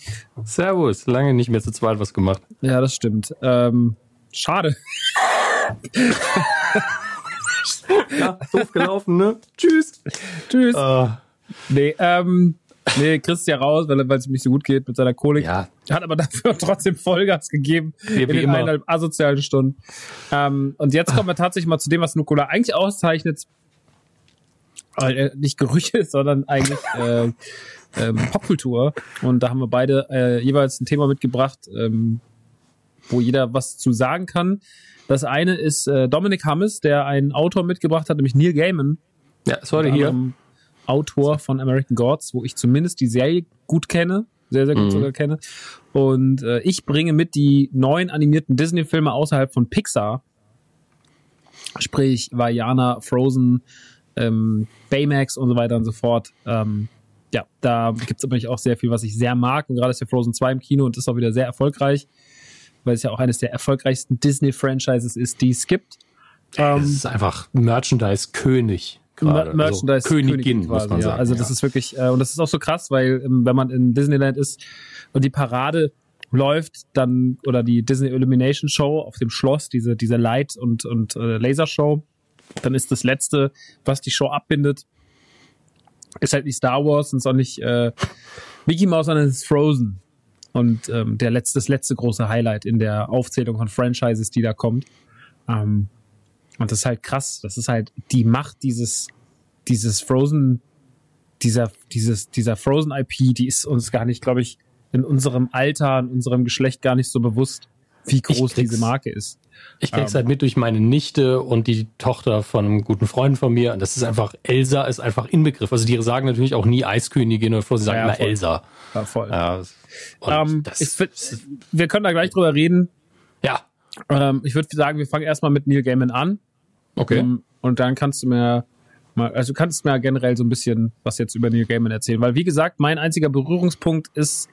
Servus. Lange nicht mehr zu zweit was gemacht.
Ja, das stimmt. Ähm, schade.
Ja, doof gelaufen, ne? Tschüss.
Tschüss.
Äh,
Nee, ähm, nee, Chris ist ja raus, weil es ihm nicht so gut geht mit seiner Kolik.
ja,
Hat aber dafür trotzdem Vollgas gegeben
Wie-
in
wie
den
immer.
eineinhalb asozialen Stunden. Ähm, und jetzt kommen wir tatsächlich mal zu dem, was Nukola eigentlich auszeichnet. Äh, nicht Gerüche, sondern eigentlich äh, ähm, Popkultur. Und da haben wir beide äh, jeweils ein Thema mitgebracht, ähm, wo jeder was zu sagen kann. Das eine ist äh, Dominic Hammes, der einen Autor mitgebracht hat, nämlich Neil Gaiman.
ja, heute
Unter
hier.
Autor von American Gods, wo ich zumindest die Serie gut kenne, sehr, sehr gut
Mhm.
sogar kenne. Und äh, ich bringe mit die neuen animierten Disney-Filme außerhalb von Pixar. Sprich Vajana, Frozen, ähm, Baymax und so weiter und so fort. Ähm, ja, da gibt's natürlich auch sehr viel, was ich sehr mag. Und gerade ist ja Frozen 2 im Kino und ist auch wieder sehr erfolgreich, weil es ja auch eines der erfolgreichsten Disney-Franchises ist, die es gibt. Ähm,
ist einfach Merchandise-König. Gerade.
Mer- Merchandise
also, Königin, muss
quasi,
man sagen.
Ja. Also das
ja.
ist wirklich, äh, und das ist auch so krass, weil ähm, wenn man in Disneyland ist und die Parade läuft, dann, oder die Disney Illumination Show auf dem Schloss, diese, diese Light- und, und äh, Lasershow, dann ist das Letzte, was die Show abbindet, ist halt nicht Star Wars und ist auch nicht äh, Mickey Mouse, sondern es ist Frozen. Und ähm, der letzte, das letzte große Highlight in der Aufzählung von Franchises, die da kommt. Ähm, und das ist halt krass. Das ist halt die Macht dieses, dieses Frozen, dieser, dieses, dieser Frozen IP, die ist uns gar nicht, glaube ich, in unserem Alter, in unserem Geschlecht gar nicht so bewusst, wie groß diese Marke ist.
Ich krieg's
Ähm.
halt mit durch meine Nichte und die Tochter von einem guten Freund von mir. Und das ist einfach, Elsa ist einfach Inbegriff. Also die sagen natürlich auch nie Eiskönigin oder vor, sie sagen
Ja,
immer
voll.
Elsa.
Ja, voll.
Ja,
ähm,
das,
ich wir können da gleich drüber reden. Ähm, ich würde sagen, wir fangen erstmal mit Neil Gaiman an.
okay.
Ähm, und dann kannst du mir mal, also du kannst mir generell so ein bisschen was jetzt über Neil Gaiman erzählen. Weil, wie gesagt, mein einziger Berührungspunkt ist,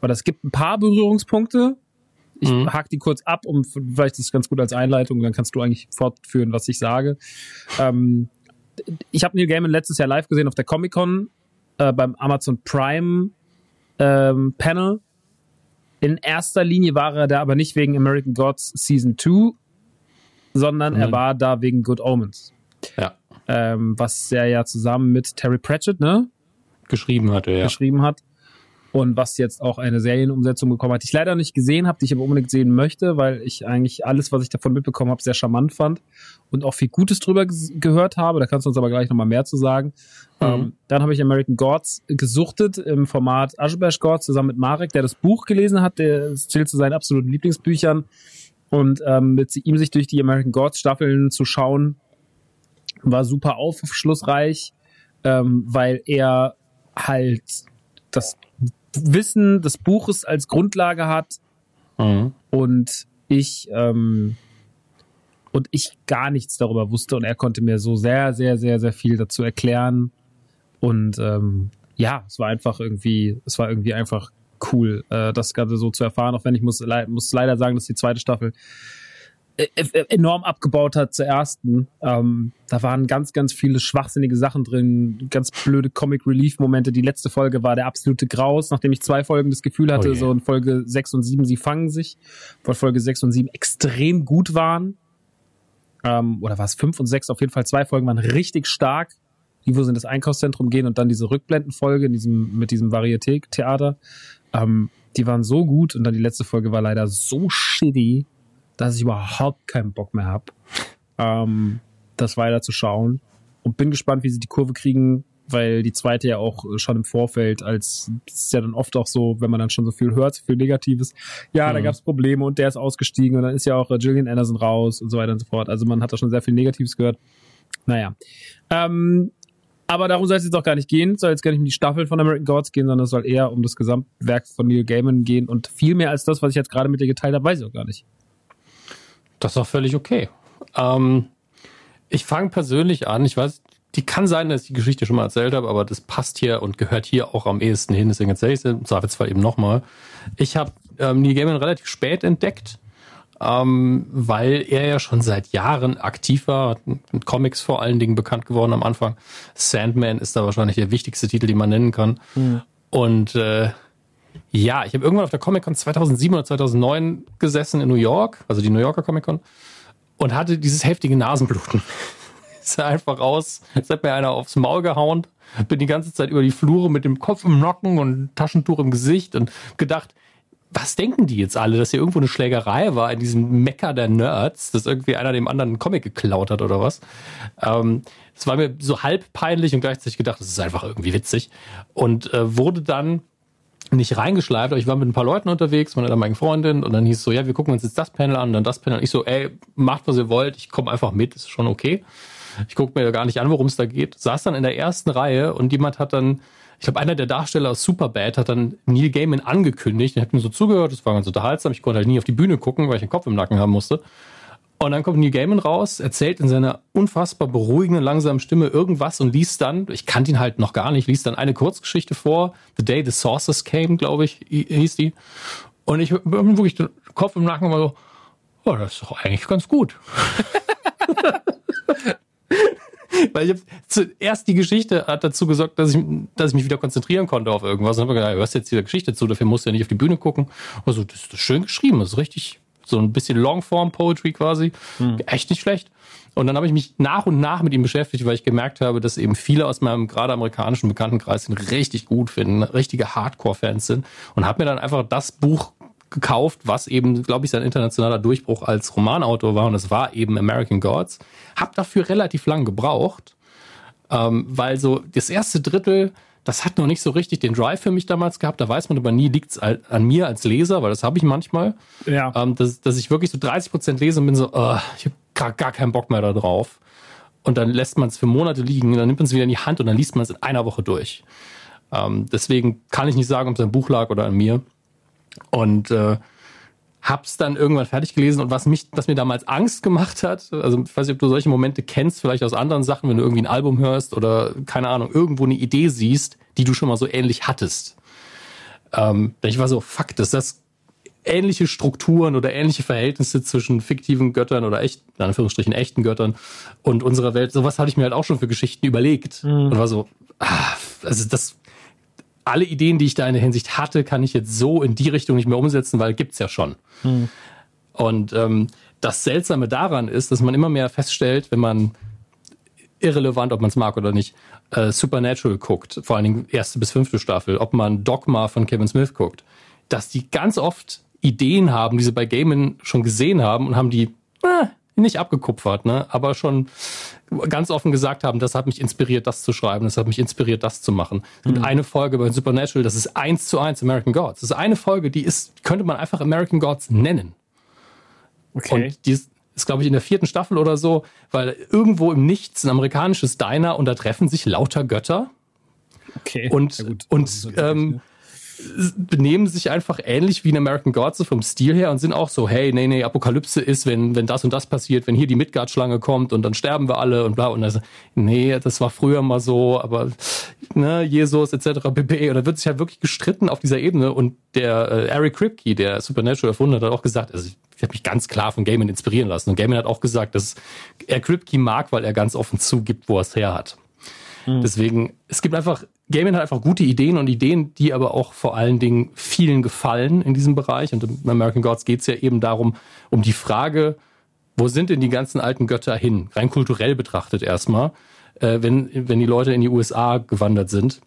oder es gibt ein paar Berührungspunkte, Ich
Mhm.
hake die kurz ab, um vielleicht ist es ganz gut als Einleitung, dann kannst du eigentlich fortführen, was ich sage. Ähm, ich habe Neil Gaiman letztes Jahr live gesehen auf der Comic Con äh, beim Amazon Prime ähm, Panel. In erster Linie war er da aber nicht wegen American Gods Season 2, sondern er
Mhm.
war da wegen Good Omens.
Ja.
Ähm, was er ja zusammen mit Terry Pratchett, ne?
Geschrieben hatte, ja.
geschrieben hat. Und was jetzt auch eine Serienumsetzung bekommen hat, die ich leider nicht gesehen habe, die ich aber unbedingt sehen möchte, weil ich eigentlich alles, was ich davon mitbekommen habe, sehr charmant fand und auch viel Gutes drüber gehört habe. Da kannst du uns aber gleich nochmal mehr zu sagen.
Mhm.
Ähm, dann habe ich American Gods gesuchtet im Format Ashbash Gods zusammen mit Marek, der das Buch gelesen hat. Der zählt zu seinen absoluten Lieblingsbüchern. Und ähm, mit ihm sich durch die American Gods Staffeln zu schauen, war super aufschlussreich, ähm, weil er halt das Wissen des Buches als Grundlage hat
Mhm.
und ich ähm, und ich gar nichts darüber wusste und er konnte mir so sehr, sehr, sehr, sehr viel dazu erklären und ähm, ja, es war einfach irgendwie, es war irgendwie einfach cool, äh, das Ganze so zu erfahren, auch wenn ich muss, lei- muss leider sagen, dass die zweite Staffel enorm abgebaut hat zur ersten. Ähm, da waren ganz, ganz viele schwachsinnige Sachen drin, ganz blöde Comic-Relief-Momente. Die letzte Folge war der absolute Graus, nachdem ich zwei Folgen das Gefühl hatte,
Oh je.
so in Folge 6 und 7, sie fangen sich, weil Folge 6 und 7 extrem gut waren. Ähm, oder war es 5 und 6? Auf jeden Fall zwei Folgen waren richtig stark. Die, wo sie in das Einkaufszentrum gehen und dann diese Rückblendenfolge in diesem, mit diesem Varieté-Theater. Ähm, die waren so gut und dann die letzte Folge war leider so shitty, dass ich überhaupt keinen Bock mehr hab, ähm, das weiter zu schauen. Und bin gespannt, wie sie die Kurve kriegen, weil die zweite ja auch schon im Vorfeld als, ist ja dann oft auch so, wenn man dann schon so viel hört, so viel Negatives, ja, da
Mhm.
gab's Probleme und der ist ausgestiegen und dann ist ja auch äh, Gillian Anderson raus und so weiter und so fort. Also man hat da schon sehr viel Negatives gehört. Naja. Ähm, aber darum soll es jetzt auch gar nicht gehen. Es soll jetzt gar nicht um die Staffel von American Gods gehen, sondern es soll eher um das Gesamtwerk von Neil Gaiman gehen und viel mehr als das, was ich jetzt gerade mit dir geteilt habe, weiß ich auch gar nicht.
Das ist auch völlig okay. Ähm, ich fange persönlich an. Ich weiß, die kann sein, dass ich die Geschichte schon mal erzählt habe, aber das passt hier und gehört hier auch am ehesten hin. Deswegen erzähle ich es im Zweifelsfall eben nochmal. Ich habe ähm, Neil Gaiman relativ spät entdeckt, ähm, weil er ja schon seit Jahren aktiv war, mit Comics vor allen Dingen bekannt geworden am Anfang. Sandman ist da wahrscheinlich der wichtigste Titel, den man nennen kann. Und äh, ja, ich habe irgendwann auf der Comic-Con 2007 oder 2009 gesessen in New York, also die New Yorker Comic-Con, und hatte dieses heftige Nasenbluten. Ist einfach raus, es hat mir einer aufs Maul gehauen, bin die ganze Zeit über die Flure mit dem Kopf im Nacken und Taschentuch im Gesicht und gedacht, was denken die jetzt alle, dass hier irgendwo eine Schlägerei war in diesem Mecker der Nerds, dass irgendwie einer dem anderen einen Comic geklaut hat oder was? Ähm, es war mir so halb peinlich und gleichzeitig gedacht, das ist einfach irgendwie witzig. Und äh, wurde dann nicht reingeschleift, aber ich war mit ein paar Leuten unterwegs, meine damaligen Freundin, und dann hieß es so, ja, wir gucken uns jetzt das Panel an, dann das Panel. Ich so, ey, macht, was ihr wollt, ich komme einfach mit, ist schon okay. Ich gucke mir gar nicht an, worum es da geht. Saß dann in der ersten Reihe und jemand hat dann, ich glaube, einer der Darsteller aus Superbad hat dann Neil Gaiman angekündigt. Ich habe mir so zugehört, das war ganz unterhaltsam. Ich konnte halt nie auf die Bühne gucken, weil ich den Kopf im Nacken haben musste. Und dann kommt Neil Gaiman raus, erzählt in seiner unfassbar beruhigenden, langsamen Stimme irgendwas und liest dann, ich kannte ihn halt noch gar nicht, liest dann eine Kurzgeschichte vor, The Day the Saucers Came, glaube ich, hi- hieß die. Und ich bin wirklich den Kopf im Nacken war so, oh, das ist doch eigentlich ganz gut. Weil ich zuerst die Geschichte hat dazu gesorgt, dass ich, dass ich mich wieder konzentrieren konnte auf irgendwas. Und habe gedacht, ja, hörst jetzt dieser Geschichte zu, dafür musst du ja nicht auf die Bühne gucken. Also, das ist schön geschrieben, das ist richtig, so ein bisschen Longform-Poetry quasi. Echt nicht schlecht. Und dann habe ich mich nach und nach mit ihm beschäftigt, weil ich gemerkt habe, dass eben viele aus meinem gerade amerikanischen Bekanntenkreis ihn richtig gut finden, richtige Hardcore-Fans sind. Und habe mir dann einfach das Buch gekauft, was eben, glaube ich, sein internationaler Durchbruch als Romanautor war. Und das war eben American Gods. Hab dafür relativ lang gebraucht, ähm, weil so das erste Drittel, das hat noch nicht so richtig den Drive für mich damals gehabt. Da weiß man aber nie, liegt's al- an mir als Leser, weil das habe ich manchmal,
Ja.
ähm, dass, dass ich wirklich so 30 Prozent lese und bin so, uh, ich habe gar, gar keinen Bock mehr da drauf. Und dann lässt man es für Monate liegen, dann nimmt man es wieder in die Hand und dann liest man es in einer Woche durch. Ähm, deswegen kann ich nicht sagen, ob es an Buch lag oder an mir. Und äh, hab's dann irgendwann fertig gelesen und was mich, was mir damals Angst gemacht hat, also ich weiß nicht, ob du solche Momente kennst, vielleicht aus anderen Sachen, wenn du irgendwie ein Album hörst oder keine Ahnung, irgendwo eine Idee siehst, die du schon mal so ähnlich hattest. Ähm, ich war so, fuck, das ist das ähnliche Strukturen oder ähnliche Verhältnisse zwischen fiktiven Göttern oder echt, in Anführungsstrichen echten Göttern und unserer Welt. Sowas hatte ich mir halt auch schon für Geschichten überlegt. Mhm. Und war so, ah, also das, alle Ideen, die ich da in der Hinsicht hatte, kann ich jetzt so in die Richtung nicht mehr umsetzen, weil gibt's ja schon. Mhm. Und ähm, das Seltsame daran ist, dass man immer mehr feststellt, wenn man irrelevant, ob man es mag oder nicht, äh, Supernatural guckt, vor allen Dingen erste bis fünfte Staffel, ob man Dogma von Kevin Smith guckt, dass die ganz oft Ideen haben, die sie bei Gaiman schon gesehen haben und haben die äh, nicht abgekupfert, ne, aber schon ganz offen gesagt haben, das hat mich inspiriert, das zu schreiben, das hat mich inspiriert, das zu machen. Es gibt mhm. eine Folge bei Supernatural, das ist eins zu eins American Gods. Das ist eine Folge, die ist, könnte man einfach American Gods nennen. Okay. Und die ist, ist glaube ich, in der vierten Staffel oder so, weil irgendwo im Nichts ein amerikanisches Diner und da treffen sich lauter Götter. Okay. Und, ja, und ähm, benehmen sich einfach ähnlich wie in American Gods so vom Stil her und sind auch so, hey, nee, nee, Apokalypse ist, wenn, wenn das und das passiert, wenn hier die Midgard-Schlange kommt und dann sterben wir alle und bla. Und also, nee, das war früher mal so, aber ne, Jesus etc. pp. Und da wird sich halt wirklich gestritten auf dieser Ebene und der äh, Eric Kripke, der Supernatural erfunden hat, hat auch gesagt, also ich habe mich ganz klar von Gaiman inspirieren lassen. Und Gaiman hat auch gesagt, dass er Kripke mag, weil er ganz offen zugibt, wo er es her hat. Mhm. Deswegen, es gibt einfach, Gaiman hat einfach gute Ideen und Ideen, die aber auch vor allen Dingen vielen gefallen in diesem Bereich. Und im American Gods geht es ja eben darum, um die Frage, wo sind denn die ganzen alten Götter hin? Rein kulturell betrachtet erstmal, äh, wenn, wenn die Leute in die USA gewandert sind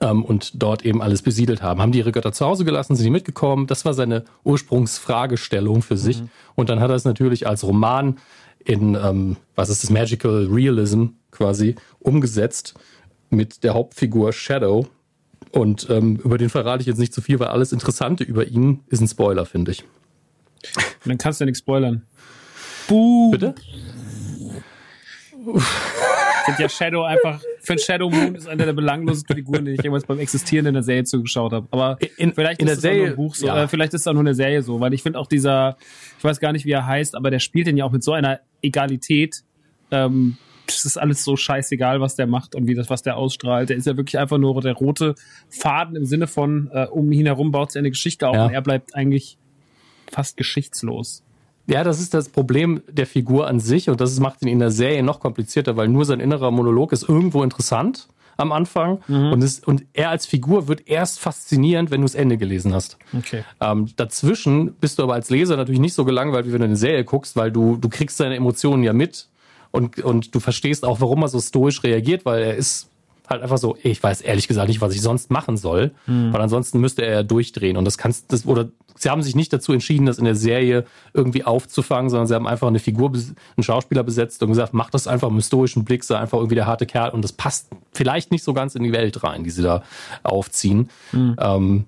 ähm, und dort eben alles besiedelt haben. Haben die ihre Götter zu Hause gelassen, sind die mitgekommen? Das war seine Ursprungsfragestellung für sich. Mhm. Und dann hat er es natürlich als Roman in, ähm, was ist das, Magical Realism quasi umgesetzt mit der Hauptfigur Shadow. Und ähm, über den verrate ich jetzt nicht zu viel, weil alles Interessante über ihn ist ein Spoiler, finde ich.
dann kannst du ja nichts spoilern. Buh.
Bitte?
Ich finde ja Shadow einfach, finde Shadow Moon ist eine der belanglosesten Figuren, die ich jemals beim Existieren in der Serie zugeschaut habe. Aber in, vielleicht in ist der Serie, auch Buch so, ja. äh, vielleicht ist es auch nur eine Serie so, weil ich finde auch dieser, ich weiß gar nicht, wie er heißt, aber der spielt den ja auch mit so einer Egalität. Ähm, das ist alles so scheißegal, was der macht und wie das, was der ausstrahlt. Der ist ja wirklich einfach nur der rote Faden im Sinne von, äh, um ihn herum baut sich eine Geschichte auf ja. und er bleibt eigentlich fast geschichtslos.
Ja, das ist das Problem der Figur an sich und das macht ihn in der Serie noch komplizierter, weil nur sein innerer Monolog ist irgendwo interessant am Anfang mhm. und, es, und er als Figur wird erst faszinierend, wenn du das Ende gelesen hast.
Okay.
Ähm, dazwischen bist du aber als Leser natürlich nicht so gelangweilt, wie wenn du eine Serie guckst, weil du, du kriegst seine Emotionen ja mit und, und du verstehst auch, warum er so stoisch reagiert, weil er ist halt einfach so, ich weiß ehrlich gesagt nicht, was ich sonst machen soll, mhm. weil ansonsten müsste er ja durchdrehen und das kannst das oder sie haben sich nicht dazu entschieden, das in der Serie irgendwie aufzufangen, sondern sie haben einfach eine Figur, einen Schauspieler besetzt und gesagt, mach das einfach mit stoischen Blick, sei einfach irgendwie der harte Kerl und das passt vielleicht nicht so ganz in die Welt rein, die sie da aufziehen. Mhm. Ähm,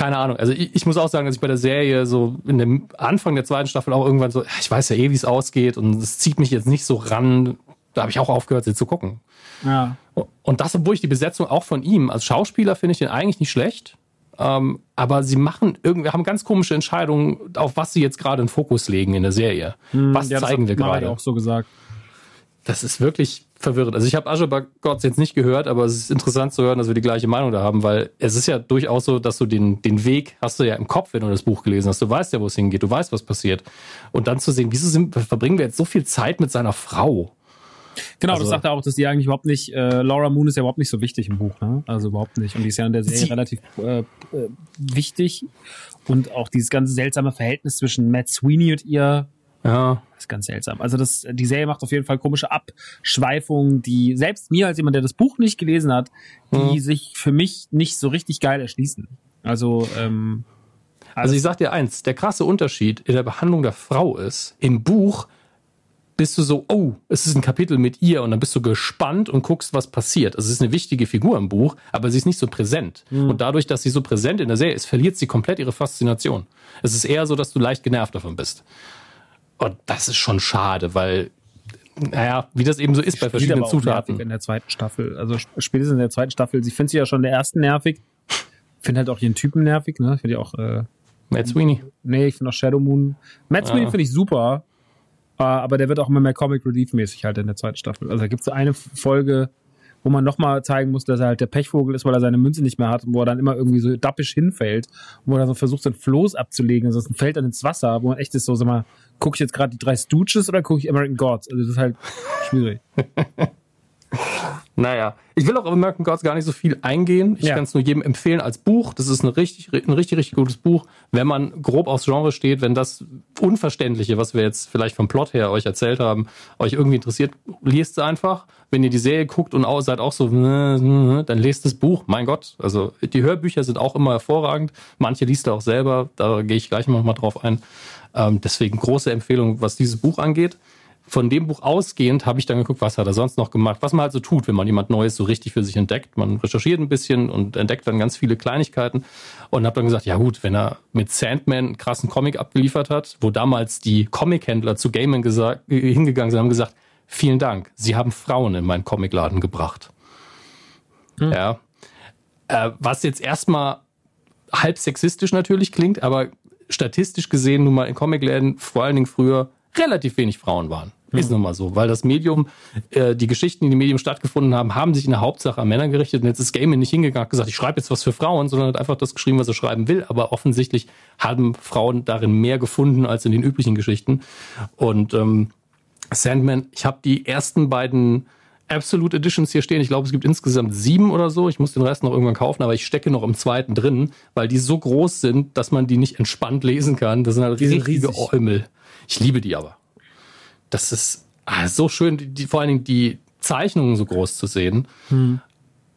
keine Ahnung. Also ich, ich, muss auch sagen, dass ich bei der Serie so in dem Anfang der zweiten Staffel auch irgendwann so, ich weiß ja eh, wie es ausgeht und es zieht mich jetzt nicht so ran. Da habe ich auch aufgehört, sie zu gucken.
Ja.
Und das, obwohl ich die Besetzung auch von ihm als Schauspieler finde ich den eigentlich nicht schlecht. Ähm, aber sie machen irgendwie, haben ganz komische Entscheidungen, auf was sie jetzt gerade in Fokus legen in der Serie. Hm, was ja, zeigen wir gerade?
auch so gesagt.
Das ist wirklich verwirrend. Also ich habe Azure Gods jetzt nicht gehört, aber es ist interessant zu hören, dass wir die gleiche Meinung da haben, weil es ist ja durchaus so, dass du den, den Weg hast du ja im Kopf, wenn du das Buch gelesen hast. Du weißt ja, wo es hingeht, du weißt, was passiert. Und dann zu sehen, wieso sind, verbringen wir jetzt so viel Zeit mit seiner Frau?
Genau, also, das sagt er auch, dass die eigentlich überhaupt nicht, äh, Laura Moon ist ja überhaupt nicht so wichtig im Buch, ne? Also überhaupt nicht. Und die ist ja in der Serie relativ äh, äh, wichtig. Und auch dieses ganze seltsame Verhältnis zwischen Matt Sweeney und ihr.
Ja.
Ist ganz seltsam. Also das, die Serie macht auf jeden Fall komische Abschweifungen, die selbst mir als jemand, der das Buch nicht gelesen hat, die mhm. sich für mich nicht so richtig geil erschließen. Also, ähm,
also ich sag dir eins, der krasse Unterschied in der Behandlung der Frau ist, im Buch bist du so, oh, es ist ein Kapitel mit ihr und dann bist du gespannt und guckst, was passiert. Also es ist eine wichtige Figur im Buch, aber sie ist nicht so präsent. Mhm. Und dadurch, dass sie so präsent in der Serie ist, verliert sie komplett ihre Faszination. Es ist eher so, dass du leicht genervt davon bist. Und das ist schon schade, weil naja, wie das eben so ist bei verschiedenen Zutaten.
in der zweiten Staffel. Also spätestens in der zweiten Staffel. Ich finde sie ja schon in der ersten nervig. Finde halt auch ihren Typen nervig, ne? Ich finde ja auch, äh,
Matt Sweeney.
Nee, ich finde auch Shadow Moon. Matt Sweeney ah. finde ich super. Äh, aber der wird auch immer mehr Comic Relief mäßig halt in der zweiten Staffel. Also da gibt es eine Folge, wo man nochmal zeigen muss, dass er halt der Pechvogel ist, weil er seine Münze nicht mehr hat und wo er dann immer irgendwie so dappisch hinfällt wo er so versucht, sein Floß abzulegen. Also es fällt dann ins Wasser, wo man echt ist so, sag mal, gucke ich jetzt gerade die drei Stooges oder gucke ich American Gods? Also das ist halt schwierig.
Naja, ich will auch auf American Gods gar nicht so viel eingehen. Ich
Ja.
kann es nur jedem empfehlen als Buch. Das ist ein richtig, ein richtig, richtig gutes Buch. Wenn man grob aufs Genre steht, wenn das Unverständliche, was wir jetzt vielleicht vom Plot her euch erzählt haben, euch irgendwie interessiert, liest es einfach. Wenn ihr die Serie guckt und auch, seid auch so, dann lest das Buch. Mein Gott, also die Hörbücher sind auch immer hervorragend. Manche liest ihr auch selber. Da gehe ich gleich noch mal drauf ein. Ähm, deswegen große Empfehlung, was dieses Buch angeht von dem Buch ausgehend habe ich dann geguckt, was hat er sonst noch gemacht, was man halt so tut, wenn man jemand Neues so richtig für sich entdeckt. Man recherchiert ein bisschen und entdeckt dann ganz viele Kleinigkeiten und habe dann gesagt, ja gut, wenn er mit Sandman einen krassen Comic abgeliefert hat, wo damals die Comic-Händler zu Gaiman gesagt, hingegangen sind, haben gesagt, vielen Dank, Sie haben Frauen in meinen Comicladen gebracht. Ja. Äh, was jetzt erstmal halb sexistisch natürlich klingt, aber statistisch gesehen nun mal in Comicläden vor allen Dingen früher relativ wenig Frauen waren. Ist nun mal so, weil das Medium, äh, die Geschichten, die im Medium stattgefunden haben, haben sich in der Hauptsache an Männer gerichtet. Und jetzt ist Gaiman nicht hingegangen und gesagt, ich schreibe jetzt was für Frauen, sondern hat einfach das geschrieben, was er schreiben will. Aber offensichtlich haben Frauen darin mehr gefunden als in den üblichen Geschichten. Und ähm, Sandman, ich habe die ersten beiden Absolute Editions hier stehen. Ich glaube, es gibt insgesamt sieben oder so. Ich muss den Rest noch irgendwann kaufen, aber ich stecke noch im zweiten drin, weil die so groß sind, dass man die nicht entspannt lesen kann. Das sind halt
Die sind
richtige
riesig.
Eumel. Ich liebe die aber. Das ist ah, so schön, die, vor allen Dingen die Zeichnungen so groß zu sehen.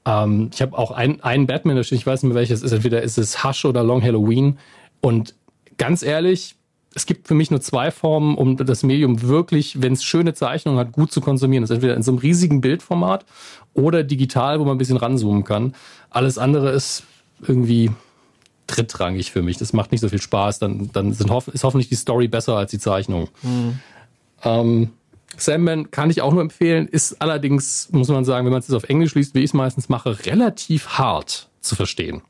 Ähm, ich habe auch ein- einen Batman, ich weiß nicht mehr welches ist. Entweder ist es Hush oder Long Halloween. Und ganz ehrlich, es gibt für mich nur zwei Formen, um das Medium wirklich, wenn es schöne Zeichnungen hat, gut zu konsumieren. Das ist entweder in so einem riesigen Bildformat oder digital, wo man ein bisschen ranzoomen kann. Alles andere ist irgendwie drittrangig für mich. Das macht nicht so viel Spaß. Dann, dann sind hoff ist hoffentlich die Story besser als die Zeichnung. Ähm, Sandman kann ich auch nur empfehlen, ist allerdings, muss man sagen, wenn man es auf Englisch liest, wie ich es meistens mache, relativ hart zu verstehen.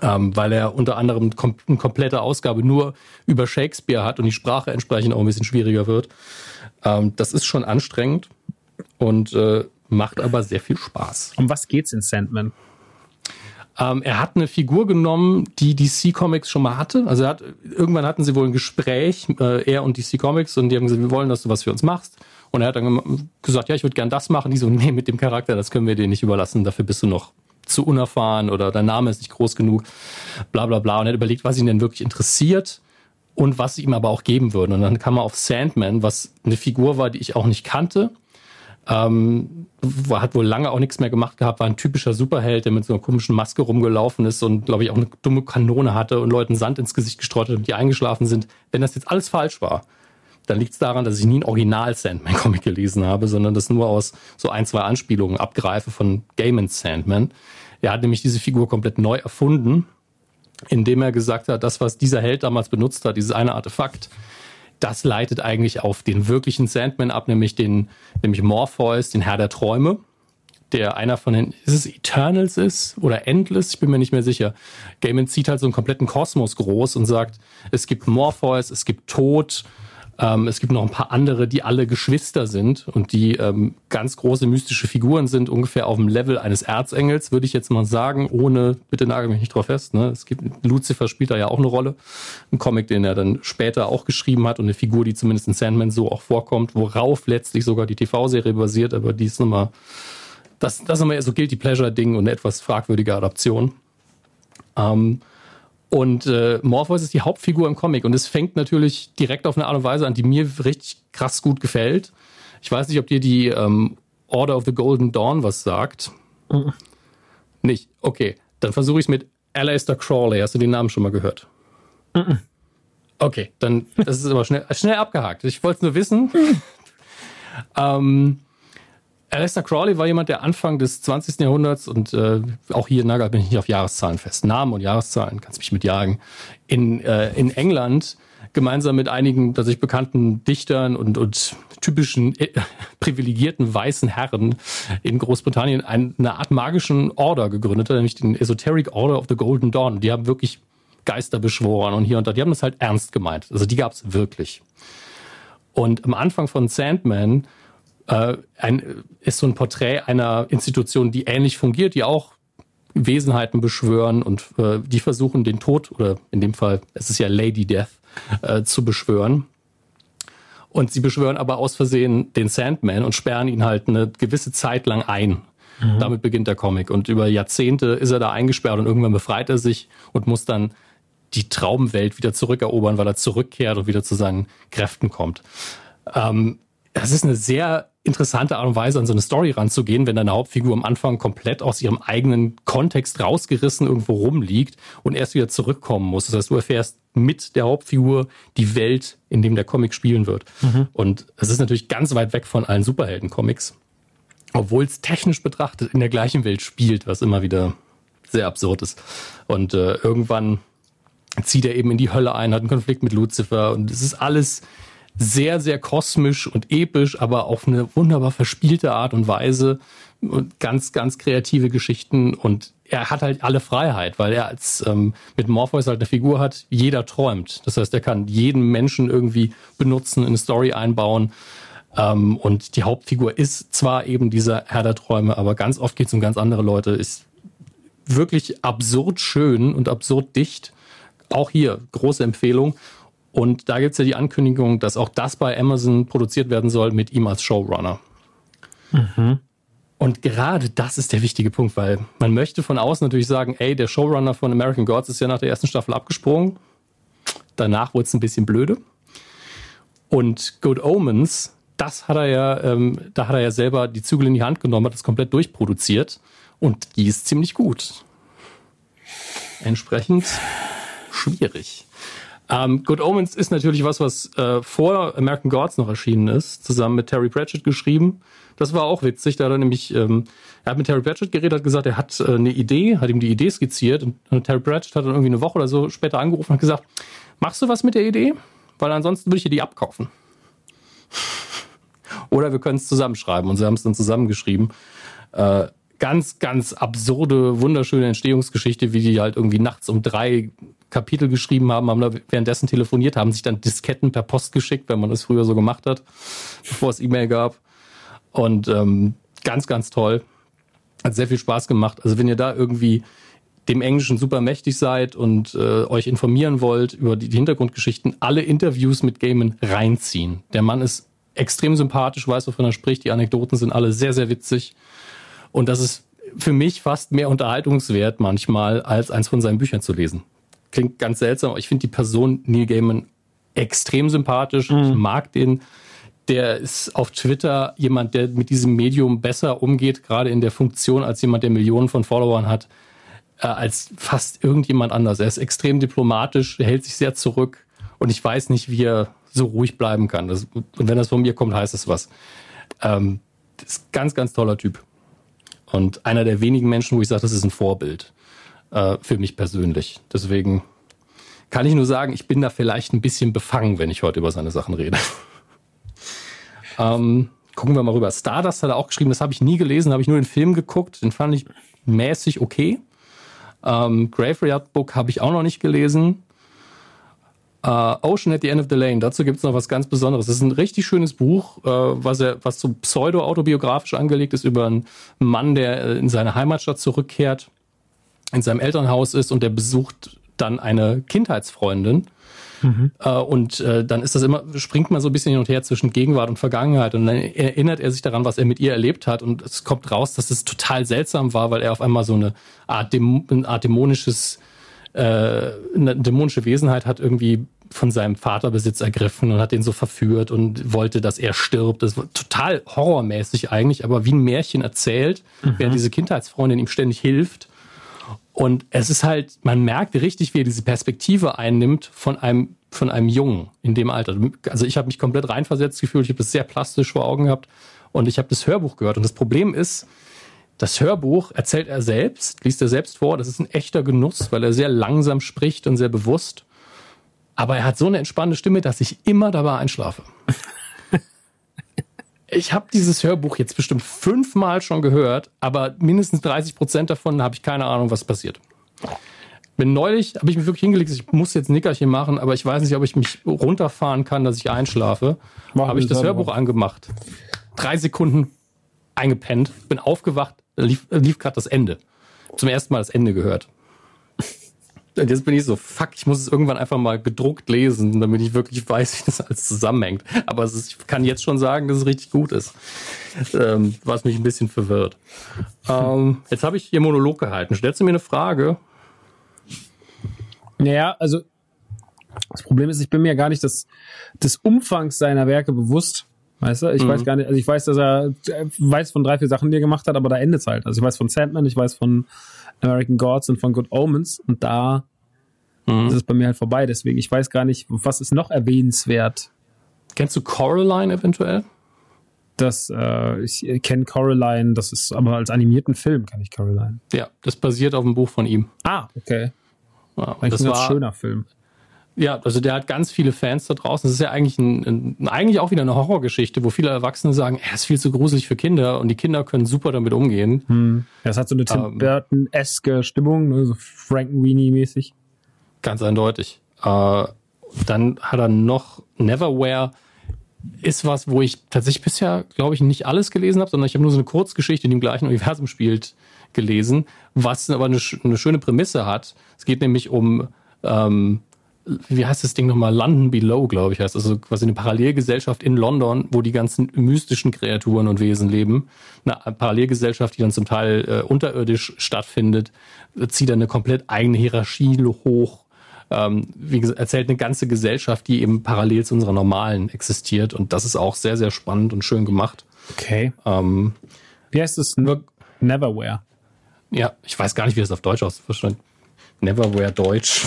Ähm, weil er unter anderem kom eine komplette Ausgabe nur über Shakespeare hat und die Sprache entsprechend auch ein bisschen schwieriger wird. Ähm, das ist schon anstrengend und äh, macht aber sehr viel Spaß.
Um was geht's in Sandman?
Ähm, er hat eine Figur genommen, die DC Comics schon mal hatte. Also er hat, irgendwann hatten sie wohl ein Gespräch, äh, er und DC Comics, und die haben gesagt, wir wollen, dass du was für uns machst. Und er hat dann gesagt, ja, ich würde gern das machen. Die so, nee, mit dem Charakter, das können wir dir nicht überlassen. Dafür bist du noch zu unerfahren oder dein Name ist nicht groß genug. Bla bla bla. Und er hat überlegt, was ihn denn wirklich interessiert und was sie ihm aber auch geben würden. Und dann kam er auf Sandman, was eine Figur war, die ich auch nicht kannte. Ähm, hat wohl lange auch nichts mehr gemacht gehabt, war ein typischer Superheld, der mit so einer komischen Maske rumgelaufen ist und, glaube ich, auch eine dumme Kanone hatte und Leuten Sand ins Gesicht gestreut hat und die eingeschlafen sind. Wenn das jetzt alles falsch war, dann liegt es daran, dass ich nie ein Original-Sandman-Comic gelesen habe, sondern das nur aus so ein, zwei Anspielungen abgreife von Gaimans Sandman. Er hat nämlich diese Figur komplett neu erfunden, indem er gesagt hat, das, was dieser Held damals benutzt hat, dieses eine Artefakt, das leitet eigentlich auf den wirklichen Sandman ab, nämlich den, nämlich Morpheus, den Herr der Träume, der einer von den, ist es Eternals ist oder Endless, ich bin mir nicht mehr sicher. Gaiman zieht halt so einen kompletten Kosmos groß und sagt, es gibt Morpheus, es gibt Tod, ähm, es gibt noch ein paar andere, die alle Geschwister sind und die ähm, ganz große mystische Figuren sind, ungefähr auf dem Level eines Erzengels, würde ich jetzt mal sagen, ohne, bitte nagel mich nicht drauf fest, ne? Es gibt, Lucifer spielt da ja auch eine Rolle. Ein Comic, den er dann später auch geschrieben hat und eine Figur, die zumindest in Sandman so auch vorkommt, worauf letztlich sogar die TV-Serie basiert, aber die ist nochmal, das, das ist nochmal so Guilty Pleasure-Ding und eine etwas fragwürdige Adaption. Ähm, und äh, Morpheus ist die Hauptfigur im Comic und es fängt natürlich direkt auf eine Art und Weise an, die mir richtig krass gut gefällt. Ich weiß nicht, ob dir die ähm, Order of the Golden Dawn was sagt. Nicht? Okay, dann versuche ich es mit Aleister Crawley. Hast du den Namen schon mal gehört? Okay, dann das ist aber schnell, schnell abgehakt. Ich wollte es nur wissen. ähm, Aleister Crowley war jemand, der Anfang des 20. Jahrhunderts und äh, auch hier nagelt bin ich nicht auf Jahreszahlen fest. Namen und Jahreszahlen, kannst mich mitjagen. In, äh, in England gemeinsam mit einigen tatsächlich bekannten Dichtern und, und typischen äh, privilegierten weißen Herren in Großbritannien ein, eine Art magischen Order gegründet hat, nämlich den Esoteric Order of the Golden Dawn. Die haben wirklich Geister beschworen und hier und da. Die haben das halt ernst gemeint. Also die gab es wirklich. Und am Anfang von Sandman äh, ein, ist so ein Porträt einer Institution, die ähnlich fungiert, die auch Wesenheiten beschwören und äh, die versuchen den Tod, oder in dem Fall, es ist ja Lady Death, äh, zu beschwören. Und sie beschwören aber aus Versehen den Sandman und sperren ihn halt eine gewisse Zeit lang ein. Mhm. Damit beginnt der Comic. Und über Jahrzehnte ist er da eingesperrt und irgendwann befreit er sich und muss dann die Traumwelt wieder zurückerobern, weil er zurückkehrt und wieder zu seinen Kräften kommt. Ähm, das ist eine sehr interessante Art und Weise, an so eine Story ranzugehen, wenn deine Hauptfigur am Anfang komplett aus ihrem eigenen Kontext rausgerissen irgendwo rumliegt und erst wieder zurückkommen muss. Das heißt, du erfährst mit der Hauptfigur die Welt, in dem der Comic spielen wird. Mhm. Und es ist natürlich ganz weit weg von allen Superhelden-Comics, obwohl es technisch betrachtet in der gleichen Welt spielt, was immer wieder sehr absurd ist. Und äh, irgendwann zieht er eben in die Hölle ein, hat einen Konflikt mit Lucifer und es ist alles sehr, sehr kosmisch und episch, aber auf eine wunderbar verspielte Art und Weise und ganz, ganz kreative Geschichten und er hat halt alle Freiheit, weil er als ähm, mit Morpheus halt eine Figur hat, jeder träumt. Das heißt, er kann jeden Menschen irgendwie benutzen, in eine Story einbauen. Ähm, und die Hauptfigur ist zwar eben dieser Herr der Träume, aber ganz oft geht es um ganz andere Leute. Ist wirklich absurd schön und absurd dicht. Auch hier große Empfehlung. Und da gibt's ja die Ankündigung, dass auch das bei Amazon produziert werden soll mit ihm als Showrunner. Mhm. Und gerade das ist der wichtige Punkt, weil man möchte von außen natürlich sagen, ey, der Showrunner von American Gods ist ja nach der ersten Staffel abgesprungen. Danach wurde es ein bisschen blöde. Und Good Omens, das hat er ja, ähm, da hat er ja selber die Zügel in die Hand genommen, hat das komplett durchproduziert und die ist ziemlich gut. Entsprechend schwierig. Ähm, Good Omens ist natürlich was, was äh, vor American Gods noch erschienen ist, zusammen mit Terry Pratchett geschrieben. Das war auch witzig, da hat er nämlich, ähm, er hat mit Terry Pratchett geredet, hat gesagt, er hat äh, eine Idee, hat ihm die Idee skizziert und, und Terry Pratchett hat dann irgendwie eine Woche oder so später angerufen und hat gesagt, machst du was mit der Idee? Weil ansonsten würde ich dir die abkaufen. Oder wir können es zusammenschreiben und sie haben es dann zusammengeschrieben. Äh, ganz, ganz absurde, wunderschöne Entstehungsgeschichte, wie die halt irgendwie nachts um drei Kapitel geschrieben haben, haben währenddessen telefoniert, haben sich dann Disketten per Post geschickt, wenn man das früher so gemacht hat, bevor es E-Mail gab. Und ähm, ganz, ganz toll. Hat sehr viel Spaß gemacht. Also wenn ihr da irgendwie dem Englischen super mächtig seid und äh, euch informieren wollt über die, die Hintergrundgeschichten, alle Interviews mit Gaiman reinziehen. Der Mann ist extrem sympathisch, weiß, wovon er spricht. Die Anekdoten sind alle sehr, sehr witzig. Und das ist für mich fast mehr unterhaltungswert manchmal, als eins von seinen Büchern zu lesen. Klingt ganz seltsam, aber ich finde die Person Neil Gaiman extrem sympathisch. Mhm. Ich mag den. Der ist auf Twitter jemand, der mit diesem Medium besser umgeht, gerade in der Funktion als jemand, der Millionen von Followern hat, äh, als fast irgendjemand anders. Er ist extrem diplomatisch, er hält sich sehr zurück und ich weiß nicht, wie er so ruhig bleiben kann. Das, und wenn das von mir kommt, heißt das was. Ähm, das ist ganz, ganz toller Typ. Und einer der wenigen Menschen, wo ich sage, das ist ein Vorbild äh, für mich persönlich. Deswegen kann ich nur sagen, ich bin da vielleicht ein bisschen befangen, wenn ich heute über seine Sachen rede. ähm, gucken wir mal rüber. Stardust hat er auch geschrieben, das habe ich nie gelesen, habe ich nur den Film geguckt, den fand ich mäßig okay. Ähm, Graveyard Book habe ich auch noch nicht gelesen. Uh, Ocean at the End of the Lane, dazu gibt es noch was ganz Besonderes. Das ist ein richtig schönes Buch, uh, was, er, was so pseudo-autobiografisch angelegt ist über einen Mann, der äh, in seine Heimatstadt zurückkehrt, in seinem Elternhaus ist und der besucht dann eine Kindheitsfreundin. Mhm. Uh, und dann ist das immer, springt man so ein bisschen hin und her zwischen Gegenwart und Vergangenheit. Und dann erinnert er sich daran, was er mit ihr erlebt hat. Und es kommt raus, dass es total seltsam war, weil er auf einmal so eine Art, eine Art dämonisches äh, eine dämonische Wesenheit hat irgendwie von seinem Vater Besitz ergriffen und hat den so verführt und wollte, dass er stirbt. Das war total horrormäßig eigentlich, aber wie ein Märchen erzählt, mhm. während diese Kindheitsfreundin ihm ständig hilft. Und es ist halt, man merkt richtig, wie er diese Perspektive einnimmt von einem, von einem Jungen in dem Alter. Also ich habe mich komplett reinversetzt gefühlt, ich habe das sehr plastisch vor Augen gehabt und ich habe das Hörbuch gehört. Und das Problem ist, das Hörbuch erzählt er selbst, liest er selbst vor. Das ist ein echter Genuss, weil er sehr langsam spricht und sehr bewusst. Aber er hat so eine entspannte Stimme, dass ich immer dabei einschlafe. Ich habe dieses Hörbuch jetzt bestimmt fünfmal schon gehört, aber mindestens 30 Prozent davon habe ich keine Ahnung, was passiert. Bin neulich, habe ich mich wirklich hingelegt, ich muss jetzt ein Nickerchen machen, aber ich weiß nicht, ob ich mich runterfahren kann, dass ich einschlafe. Habe ich das Hörbuch angemacht. drei Sekunden eingepennt, bin aufgewacht, lief, lief gerade das Ende. Zum ersten Mal das Ende gehört. Und jetzt bin ich so, fuck, ich muss es irgendwann einfach mal gedruckt lesen, damit ich wirklich weiß, wie das alles zusammenhängt. Aber ist, ich kann jetzt schon sagen, dass es richtig gut ist. Ähm, was mich ein bisschen verwirrt. Ähm, jetzt habe ich hier Monolog gehalten. Stellst du mir eine Frage?
Naja, also das Problem ist, ich bin mir gar nicht des, des Umfangs seiner Werke bewusst. Weißt du, ich mhm. weiß gar nicht, also ich weiß, dass er, er weiß von drei, vier Sachen, die er gemacht hat, aber da endet es halt. Also ich weiß von Sandman, ich weiß von American Gods und von Good Omens und da mhm. ist es bei mir halt vorbei. Deswegen, ich weiß gar nicht, was ist noch erwähnenswert.
Kennst du Coraline eventuell?
Das, äh, ich kenne Coraline, das ist aber als animierten Film kenne ich Coraline.
Ja, das basiert auf einem Buch von ihm.
Ah, okay.
Ja, das war ein schöner Film. Ja, also der hat ganz viele Fans da draußen. Das ist ja eigentlich ein, ein, eigentlich auch wieder eine Horrorgeschichte, wo viele Erwachsene sagen, er ist viel zu gruselig für Kinder und die Kinder können super damit umgehen.
Hm. Das hat so eine Tim ähm, Burton-eske Stimmung, ne? so Frankenweenie-mäßig.
Ganz eindeutig. Äh, dann hat er noch Neverwhere ist was, wo ich tatsächlich bisher, glaube ich, nicht alles gelesen habe, sondern ich habe nur so eine Kurzgeschichte, die im gleichen Universum spielt, gelesen, was aber eine, eine schöne Prämisse hat. Es geht nämlich um ähm, wie heißt das Ding nochmal? London Below, glaube ich, heißt. Also quasi eine Parallelgesellschaft in London, wo die ganzen mystischen Kreaturen und Wesen leben. Eine Parallelgesellschaft, die dann zum Teil äh, unterirdisch stattfindet, zieht dann eine komplett eigene Hierarchie hoch. Ähm, wie gesagt, erzählt eine ganze Gesellschaft, die eben parallel zu unserer normalen existiert. Und das ist auch sehr, sehr spannend und schön gemacht.
Okay.
Ähm,
wie heißt es? Neverwhere.
Ja, ich weiß gar nicht, wie das auf Deutsch ausspricht. Neverwhere Deutsch.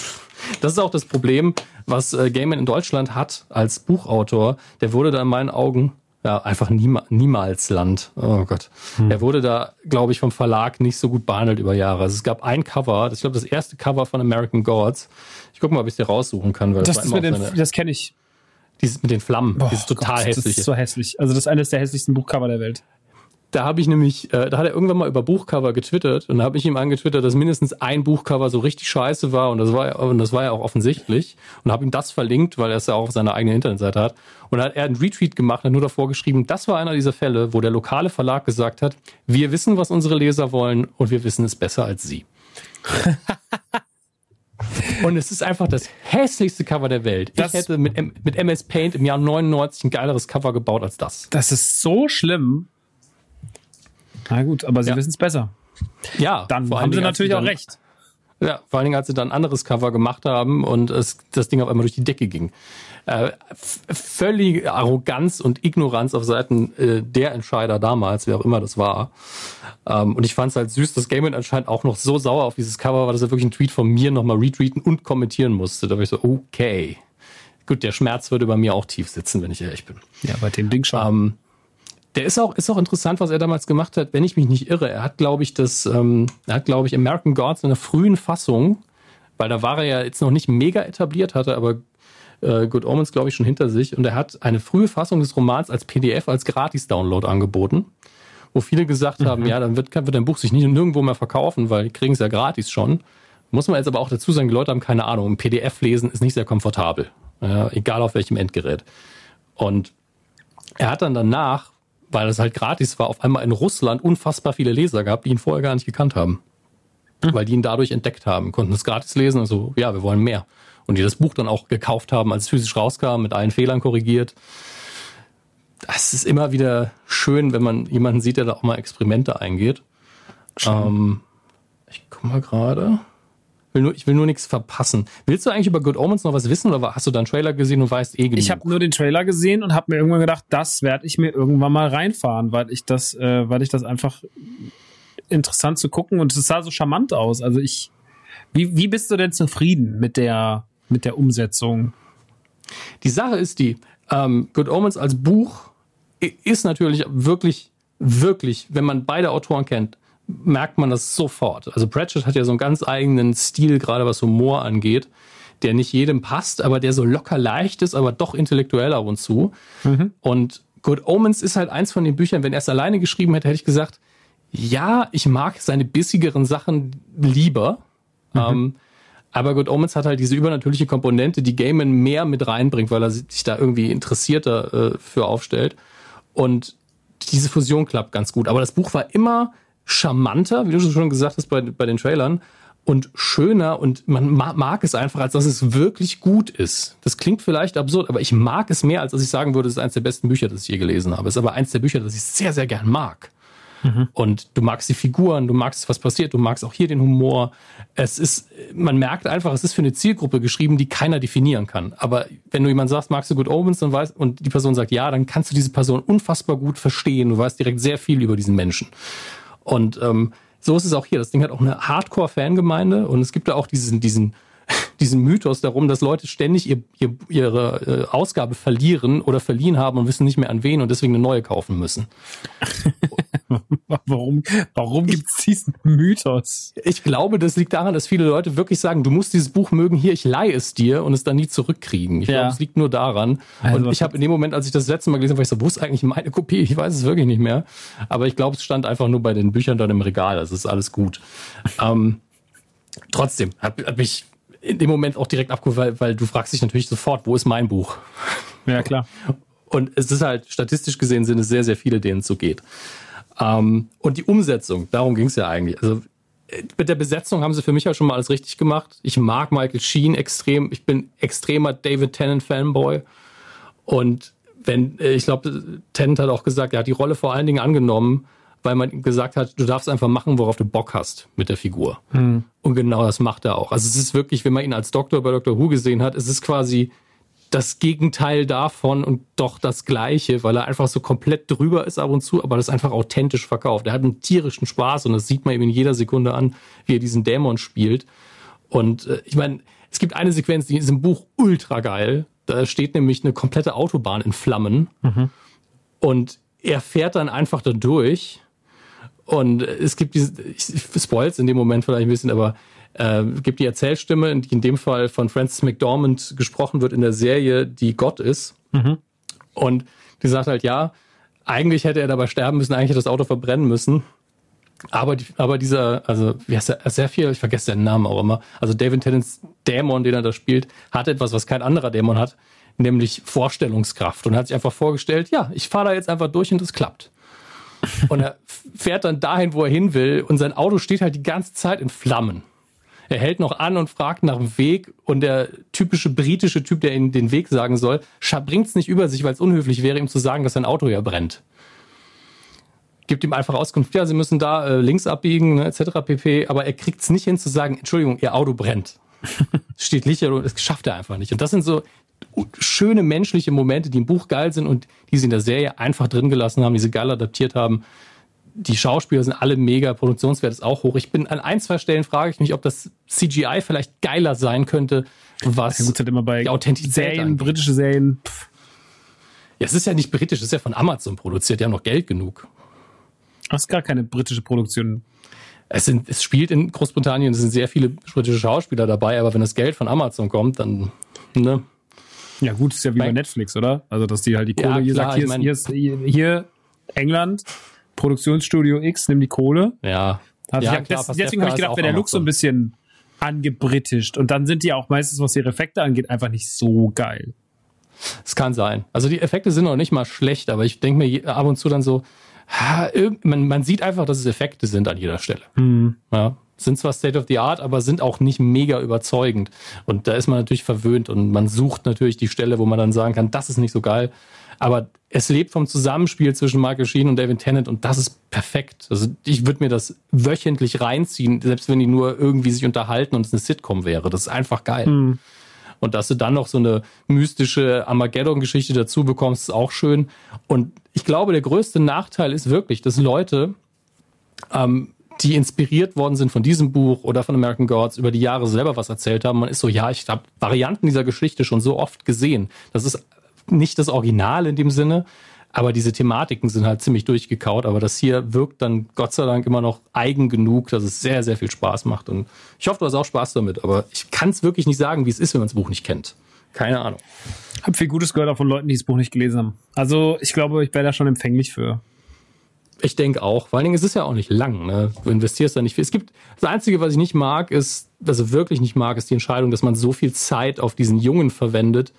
Das ist auch das Problem, was äh, Gaiman in Deutschland hat als Buchautor. Der wurde da in meinen Augen ja, einfach niema, niemals Land. Oh Gott. Hm. Er wurde da, glaube ich, vom Verlag nicht so gut behandelt über Jahre. Also es gab ein Cover, das, ich glaube, das erste Cover von American Gods. Ich gucke mal, ob ich es dir raussuchen kann. Weil
das, das, das, das kenne ich.
Dieses mit den Flammen. Oh, dieses total
Gott,
hässlich.
Das ist so hässlich. Also das ist eines der hässlichsten Buchcover der Welt.
Da habe ich nämlich, äh, da hat er irgendwann mal über Buchcover getwittert und da habe ich ihm angetwittert, dass mindestens ein Buchcover so richtig scheiße war und das war und das war ja auch offensichtlich und habe ihm das verlinkt, weil er es ja auch auf seiner eigenen Internetseite hat und da hat er einen Retweet gemacht, hat nur davor geschrieben, das war einer dieser Fälle, wo der lokale Verlag gesagt hat, wir wissen, was unsere Leser wollen und wir wissen es besser als sie. Und es ist einfach das hässlichste Cover der Welt. Das ich hätte mit, mit MS Paint im Jahr 99 ein geileres Cover gebaut als das.
Das ist so schlimm. Na gut, aber sie ja. wissen es besser.
Ja,
dann haben sie natürlich auch recht.
Ja, vor allen Dingen, als sie dann ein anderes Cover gemacht haben und es, das Ding auf einmal durch die Decke ging. Äh, völlige Arroganz und Ignoranz auf Seiten äh, der Entscheider damals, wer auch immer das war. Ähm, und ich fand es halt süß, dass Gaiman anscheinend auch noch so sauer auf dieses Cover war, dass er wirklich einen Tweet von mir nochmal retweeten und kommentieren musste. Da war ich so, okay. Gut, der Schmerz würde bei mir auch tief sitzen, wenn ich ehrlich bin.
Ja, bei dem Ding schon.
Ähm, der ist auch, ist auch interessant, was er damals gemacht hat, wenn ich mich nicht irre. Er hat, glaube ich, das, ähm, er hat, glaube ich, American Gods in einer frühen Fassung, weil da war er ja jetzt noch nicht mega etabliert, hatte aber äh, Good Omens, glaube ich, schon hinter sich. Und er hat eine frühe Fassung des Romans als PDF, als Gratis-Download angeboten, wo viele gesagt mhm. haben, ja, dann wird, wird dein Buch sich nicht nirgendwo mehr verkaufen, weil die kriegen es ja gratis schon. Muss man jetzt aber auch dazu sagen, die Leute haben keine Ahnung. Ein PDF lesen ist nicht sehr komfortabel. Ja, egal auf welchem Endgerät. Und er hat dann danach weil es halt gratis war, auf einmal in Russland unfassbar viele Leser gehabt, die ihn vorher gar nicht gekannt haben. Mhm. Weil die ihn dadurch entdeckt haben, konnten es gratis lesen und so, ja, wir wollen mehr. Und die das Buch dann auch gekauft haben, als es physisch rauskam, mit allen Fehlern korrigiert. Das ist immer wieder schön, wenn man jemanden sieht, der da auch mal Experimente eingeht. Ähm, ich guck mal gerade will nur, ich will nur nichts verpassen. Willst du eigentlich über Good Omens noch was wissen oder hast du da einen Trailer gesehen und weißt eh genug?
Ich habe nur den Trailer gesehen und habe mir irgendwann gedacht, das werde ich mir irgendwann mal reinfahren, weil ich das, äh, weil ich das einfach interessant zu gucken und es sah so charmant aus. Also ich, wie, wie bist du denn zufrieden mit der, mit der Umsetzung?
Die Sache ist die, ähm, Good Omens als Buch ist natürlich wirklich, wirklich, wenn man beide Autoren kennt, merkt man das sofort. Also Pratchett hat ja so einen ganz eigenen Stil, gerade was Humor angeht, der nicht jedem passt, aber der so locker leicht ist, aber doch intellektuell ab und zu. Mhm. Und Good Omens ist halt eins von den Büchern, wenn er es alleine geschrieben hätte, hätte ich gesagt, ja, ich mag seine bissigeren Sachen lieber. Mhm. Ähm, aber Good Omens hat halt diese übernatürliche Komponente, die Gaiman mehr mit reinbringt, weil er sich da irgendwie interessierter äh, für aufstellt. Und diese Fusion klappt ganz gut. Aber das Buch war immer charmanter, wie du schon gesagt hast bei, bei den Trailern, und schöner und man mag es einfach, als dass es wirklich gut ist. Das klingt vielleicht absurd, aber ich mag es mehr, als dass ich sagen würde, es ist eines der besten Bücher, das ich je gelesen habe. Es ist aber eins der Bücher, das ich sehr, sehr gern mag. Mhm. Und du magst die Figuren, du magst, was passiert, du magst auch hier den Humor. Es ist, man merkt einfach, es ist für eine Zielgruppe geschrieben, die keiner definieren kann. Aber wenn du jemand sagst, magst du Good Omens, dann weißt, und die Person sagt ja, dann kannst du diese Person unfassbar gut verstehen. Du weißt direkt sehr viel über diesen Menschen. Und ähm, so ist es auch hier. Das Ding hat auch eine Hardcore-Fangemeinde und es gibt da auch diesen, diesen diesen Mythos darum, dass Leute ständig ihr, ihr, ihre äh, Ausgabe verlieren oder verliehen haben und wissen nicht mehr an wen und deswegen eine neue kaufen müssen.
warum warum gibt's diesen Mythos?
Ich glaube, das liegt daran, dass viele Leute wirklich sagen, du musst dieses Buch mögen, hier, ich leihe es dir und es dann nie zurückkriegen. Ich ja. glaube, es liegt nur daran. Also, und ich habe in dem Moment, als ich das letzte Mal gelesen habe, ich so, wo ist eigentlich meine Kopie? Ich weiß es wirklich nicht mehr. Aber ich glaube, es stand einfach nur bei den Büchern dann im Regal. Das ist alles gut. ähm, trotzdem habe hab ich in dem Moment auch direkt abgeholt, weil, weil du fragst dich natürlich sofort, wo ist mein Buch?
Ja, klar.
Und es ist halt, statistisch gesehen sind es sehr, sehr viele, denen es so geht. Ähm, und die Umsetzung, darum ging es ja eigentlich. Also mit der Besetzung haben sie für mich ja schon mal alles richtig gemacht. Ich mag Michael Sheen extrem. Ich bin extremer David Tennant Fanboy. Und wenn, ich glaube, Tennant hat auch gesagt, er hat die Rolle vor allen Dingen angenommen, weil man gesagt hat, du darfst einfach machen, worauf du Bock hast mit der Figur. Hm. Und genau das macht er auch. Also es ist wirklich, wenn man ihn als Doktor bei Dr. Who gesehen hat, es ist quasi das Gegenteil davon und doch das Gleiche, weil er einfach so komplett drüber ist ab und zu, aber das einfach authentisch verkauft. Er hat einen tierischen Spaß und das sieht man ihm in jeder Sekunde an, wie er diesen Dämon spielt. Und äh, ich meine, es gibt eine Sequenz, die ist im Buch ultra geil. Da steht nämlich eine komplette Autobahn in Flammen. Mhm. Und er fährt dann einfach da durch und es gibt diese, ich spoil's in dem Moment vielleicht ein bisschen, aber äh, gibt die Erzählstimme, die in dem Fall von Francis McDormand gesprochen wird in der Serie, die Gott ist. Mhm. Und die sagt halt, ja, eigentlich hätte er dabei sterben müssen, eigentlich hätte das Auto verbrennen müssen. Aber, die, aber dieser, also wie heißt er, sehr viel, ich vergesse den Namen auch immer, also David Tennants Dämon, den er da spielt, hat etwas, was kein anderer Dämon hat, nämlich Vorstellungskraft. Und hat sich einfach vorgestellt, ja, ich fahre da jetzt einfach durch und es klappt. Und er fährt dann dahin, wo er hin will. Und sein Auto steht halt die ganze Zeit in Flammen. Er hält noch an und fragt nach dem Weg. Und der typische britische Typ, der ihm den Weg sagen soll, bringt es nicht über sich, weil es unhöflich wäre, ihm zu sagen, dass sein Auto ja brennt. Gibt ihm einfach Auskunft, ja, Sie müssen da äh, links abbiegen, ne, etc. pp. Aber er kriegt es nicht hin zu sagen, Entschuldigung, Ihr Auto brennt. Steht Licht, das schafft er einfach nicht. Und das sind so schöne menschliche Momente, die im Buch geil sind und die sie in der Serie einfach drin gelassen haben, die sie geil adaptiert haben. Die Schauspieler sind alle mega, Produktionswert ist auch hoch. Ich bin an ein, zwei Stellen frage ich mich, ob das CGI vielleicht geiler sein könnte, was
ja, gut, halt immer bei die Authentizität Serien, angeht. britische Serien. Pff.
Ja, es ist ja nicht britisch, es ist ja von Amazon produziert, die haben noch Geld genug.
Das ist gar keine britische Produktion.
Es, sind, es spielt in Großbritannien, es sind sehr viele britische Schauspieler dabei, aber wenn das Geld von Amazon kommt, dann, ne?
Ja, gut, ist ja wie bei Netflix, oder? Also, dass die halt die Kohle ja, hier sagt, hier, mein, hier, ist, hier England, Produktionsstudio X, nimm die Kohle.
Ja.
Also ja, klar, das, deswegen habe ich gedacht, wäre der Look so ein bisschen angebritischt. Und dann sind die auch meistens, was ihre Effekte angeht, einfach nicht so geil.
Es kann sein. Also die Effekte sind noch nicht mal schlecht, aber ich denke mir ab und zu dann so, man, man sieht einfach, dass es Effekte sind an jeder Stelle. Mhm. Ja sind zwar State of the Art, aber sind auch nicht mega überzeugend. Und da ist man natürlich verwöhnt und man sucht natürlich die Stelle, wo man dann sagen kann, das ist nicht so geil. Aber es lebt vom Zusammenspiel zwischen Michael Sheen und David Tennant und das ist perfekt. Also ich würde mir das wöchentlich reinziehen, selbst wenn die nur irgendwie sich unterhalten und es eine Sitcom wäre. Das ist einfach geil. Mhm. Und dass du dann noch so eine mystische Armageddon-Geschichte dazu bekommst, ist auch schön. Und ich glaube, der größte Nachteil ist wirklich, dass Leute ähm, die inspiriert worden sind von diesem Buch oder von American Gods, über die Jahre selber was erzählt haben. Man ist so, ja, ich habe Varianten dieser Geschichte schon so oft gesehen. Das ist nicht das Original in dem Sinne, aber diese Thematiken sind halt ziemlich durchgekaut. Aber das hier wirkt dann Gott sei Dank immer noch eigen genug, dass es sehr, sehr viel Spaß macht. Und ich hoffe, du hast auch Spaß damit. Aber ich kann es wirklich nicht sagen, wie es ist, wenn man das Buch nicht kennt. Keine Ahnung.
Hab viel Gutes gehört auch von Leuten, die das Buch nicht gelesen haben. Also ich glaube, ich wäre da schon empfänglich für.
Ich denke auch. Vor allen Dingen, es ist ja auch nicht lang. Ne? Du investierst da nicht viel. Es gibt das Einzige, was ich nicht mag, ist, was ich wirklich nicht mag, ist die Entscheidung, dass man so viel Zeit auf diesen Jungen verwendet,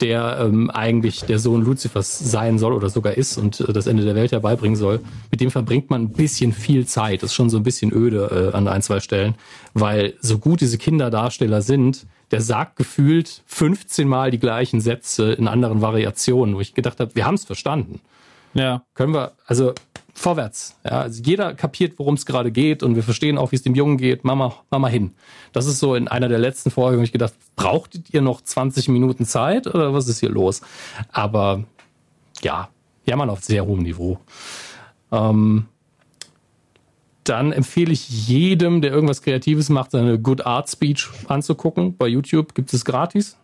der ähm, eigentlich der Sohn Luzifers sein soll oder sogar ist und äh, das Ende der Welt herbeibringen soll, mit dem verbringt man ein bisschen viel Zeit. Das ist schon so ein bisschen öde äh, an ein, zwei Stellen, weil so gut diese Kinderdarsteller sind, der sagt gefühlt 15 Mal die gleichen Sätze in anderen Variationen, wo ich gedacht habe, wir haben es verstanden.
Ja.
Können wir, also vorwärts. Ja, also jeder kapiert, worum es gerade geht und wir verstehen auch, wie es dem Jungen geht. Mama, Mama hin. Das ist so in einer der letzten Folgen, wo ich gedacht, brauchtet ihr noch 20 Minuten Zeit oder was ist hier los? Aber ja, jammern auf sehr hohem Niveau. Ähm, dann empfehle ich jedem, der irgendwas Kreatives macht, seine Good Art Speech anzugucken. Bei YouTube gibt es gratis.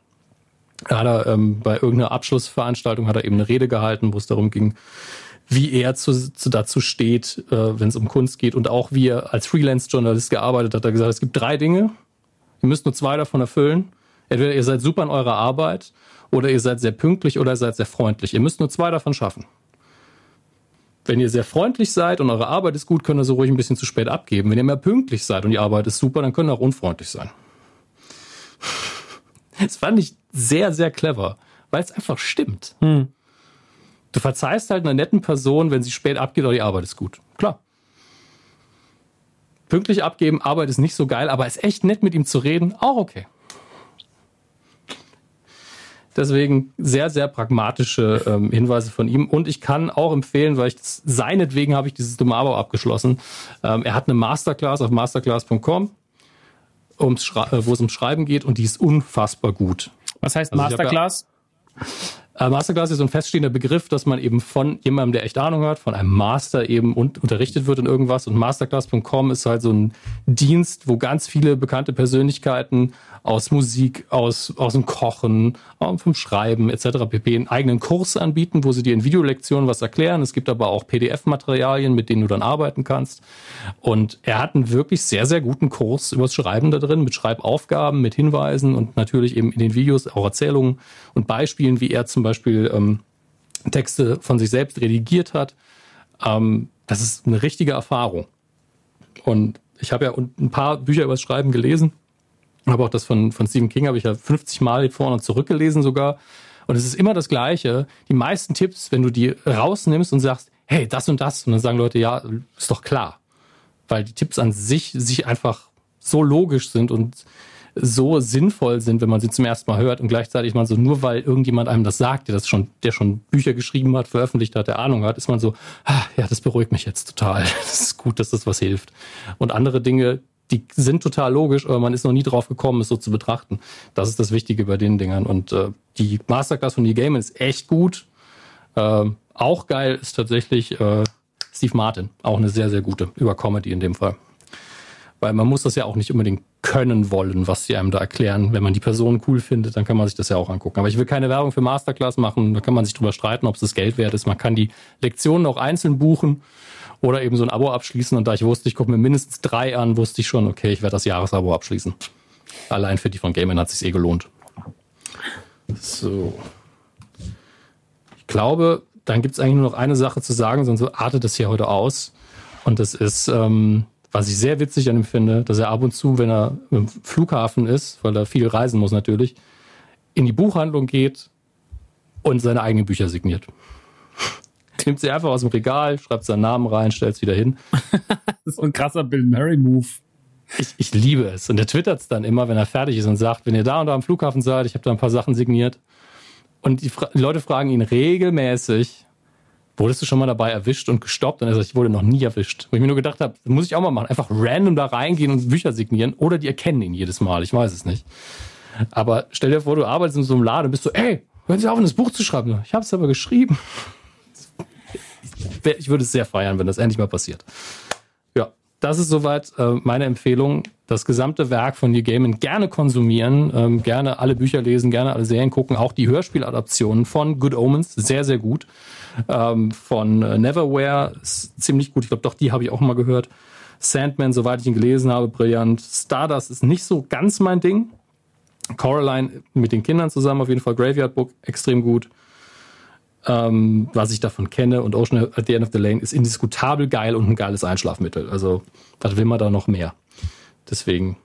Da hat er ähm, bei irgendeiner Abschlussveranstaltung hat er eben eine Rede gehalten, wo es darum ging, wie er zu, zu dazu steht, äh, wenn es um Kunst geht und auch wie er als Freelance-Journalist gearbeitet hat. Er hat gesagt, es gibt drei Dinge, ihr müsst nur zwei davon erfüllen. Entweder ihr seid super in eurer Arbeit oder ihr seid sehr pünktlich oder ihr seid sehr freundlich. Ihr müsst nur zwei davon schaffen. Wenn ihr sehr freundlich seid und eure Arbeit ist gut, könnt ihr so ruhig ein bisschen zu spät abgeben. Wenn ihr mehr pünktlich seid und die Arbeit ist super, dann könnt ihr auch unfreundlich sein. Das fand ich sehr, sehr clever, weil es einfach stimmt. Hm. Du verzeihst halt einer netten Person, wenn sie spät abgeht, aber die Arbeit ist gut. Klar. Pünktlich abgeben, Arbeit ist nicht so geil, aber ist echt nett mit ihm zu reden, auch okay. Deswegen sehr, sehr pragmatische ähm, Hinweise von ihm. Und ich kann auch empfehlen, weil ich das, seinetwegen habe ich dieses dumme Abo abgeschlossen. Ähm, er hat eine Masterclass auf masterclass.com, äh, wo es ums Schreiben geht und die ist unfassbar gut.
Was heißt also Masterclass?
Äh, Masterclass ist so ein feststehender Begriff, dass man eben von jemandem, der echt Ahnung hat, von einem Master eben und, unterrichtet wird in irgendwas. Und Masterclass.com ist halt so ein Dienst, wo ganz viele bekannte Persönlichkeiten aus Musik, aus, aus dem Kochen, vom Schreiben etc. pp. einen eigenen Kurs anbieten, wo sie dir in Videolektionen was erklären. Es gibt aber auch PDF-Materialien, mit denen du dann arbeiten kannst. Und er hat einen wirklich sehr, sehr guten Kurs übers Schreiben da drin, mit Schreibaufgaben, mit Hinweisen und natürlich eben in den Videos auch Erzählungen und Beispielen, wie er zum Beispiel ähm, Texte von sich selbst redigiert hat. Ähm, das ist eine richtige Erfahrung. Und ich habe ja ein paar Bücher über das Schreiben gelesen aber auch das von, von Stephen King habe ich ja 50 Mal vorne und zurückgelesen sogar. Und es ist immer das Gleiche. Die meisten Tipps, wenn du die rausnimmst und sagst, hey, das und das, und dann sagen Leute, ja, ist doch klar. Weil die Tipps an sich sich einfach so logisch sind und so sinnvoll sind, wenn man sie zum ersten Mal hört und gleichzeitig man so, nur weil irgendjemand einem das sagt, der das schon, der schon Bücher geschrieben hat, veröffentlicht hat, der Ahnung hat, ist man so, ah, ja, das beruhigt mich jetzt total. Das ist gut, dass das was hilft. Und andere Dinge, die sind total logisch, aber man ist noch nie drauf gekommen, es so zu betrachten. Das ist das Wichtige bei den Dingern. Und äh, die Masterclass von Game ist echt gut. Äh, auch geil ist tatsächlich äh, Steve Martin. Auch eine sehr, sehr gute. Über Comedy in dem Fall. Weil man muss das ja auch nicht unbedingt können wollen, was sie einem da erklären. Wenn man die Person cool findet, dann kann man sich das ja auch angucken. Aber ich will keine Werbung für Masterclass machen. Da kann man sich drüber streiten, ob es das Geld wert ist. Man kann die Lektionen auch einzeln buchen oder eben so ein Abo abschließen. Und da ich wusste, ich gucke mir mindestens drei an, wusste ich schon, okay, ich werde das Jahresabo abschließen. Allein für die von Gaiman hat es sich eh gelohnt. So. Ich glaube, dann gibt es eigentlich nur noch eine Sache zu sagen, sonst artet das hier heute aus. Und das ist, ähm, was ich sehr witzig an ihm finde, dass er ab und zu, wenn er im Flughafen ist, weil er viel reisen muss natürlich, in die Buchhandlung geht und seine eigenen Bücher signiert nimmt sie einfach aus dem Regal, schreibt seinen Namen rein, stellt es wieder hin.
das ist so ein krasser Bill Murray-Move.
Ich, ich liebe es. Und er twittert es dann immer, wenn er fertig ist und sagt, wenn ihr da und da am Flughafen seid, ich habe da ein paar Sachen signiert. Und die, die, Leute fragen ihn regelmäßig, wurdest du schon mal dabei erwischt und gestoppt? Und er sagt, ich wurde noch nie erwischt. Wo ich mir nur gedacht habe, muss ich auch mal machen. Einfach random da reingehen und Bücher signieren. Oder die erkennen ihn jedes Mal. Ich weiß es nicht. Aber stell dir vor, du arbeitest in so einem Laden und bist so, ey, hören Sie auf, das Buch zu schreiben. Ich habe es aber geschrieben ich würde es sehr feiern, wenn das endlich mal passiert. Ja, das ist soweit äh, meine Empfehlung. Das gesamte Werk von Neil Gaiman gerne konsumieren, ähm, gerne alle Bücher lesen, gerne alle Serien gucken, auch die Hörspieladaptionen von Good Omens, sehr, sehr gut. Ähm, von äh, Neverwhere ist ziemlich gut. Ich glaube, doch, die habe ich auch mal gehört. Sandman, soweit ich ihn gelesen habe, brillant. Stardust ist nicht so ganz mein Ding. Coraline mit den Kindern zusammen auf jeden Fall. Graveyard Book extrem gut ähm, was ich davon kenne. Und Ocean at the End of the Lane ist indiskutabel geil und ein geiles Einschlafmittel. Also, was will man da noch mehr? Deswegen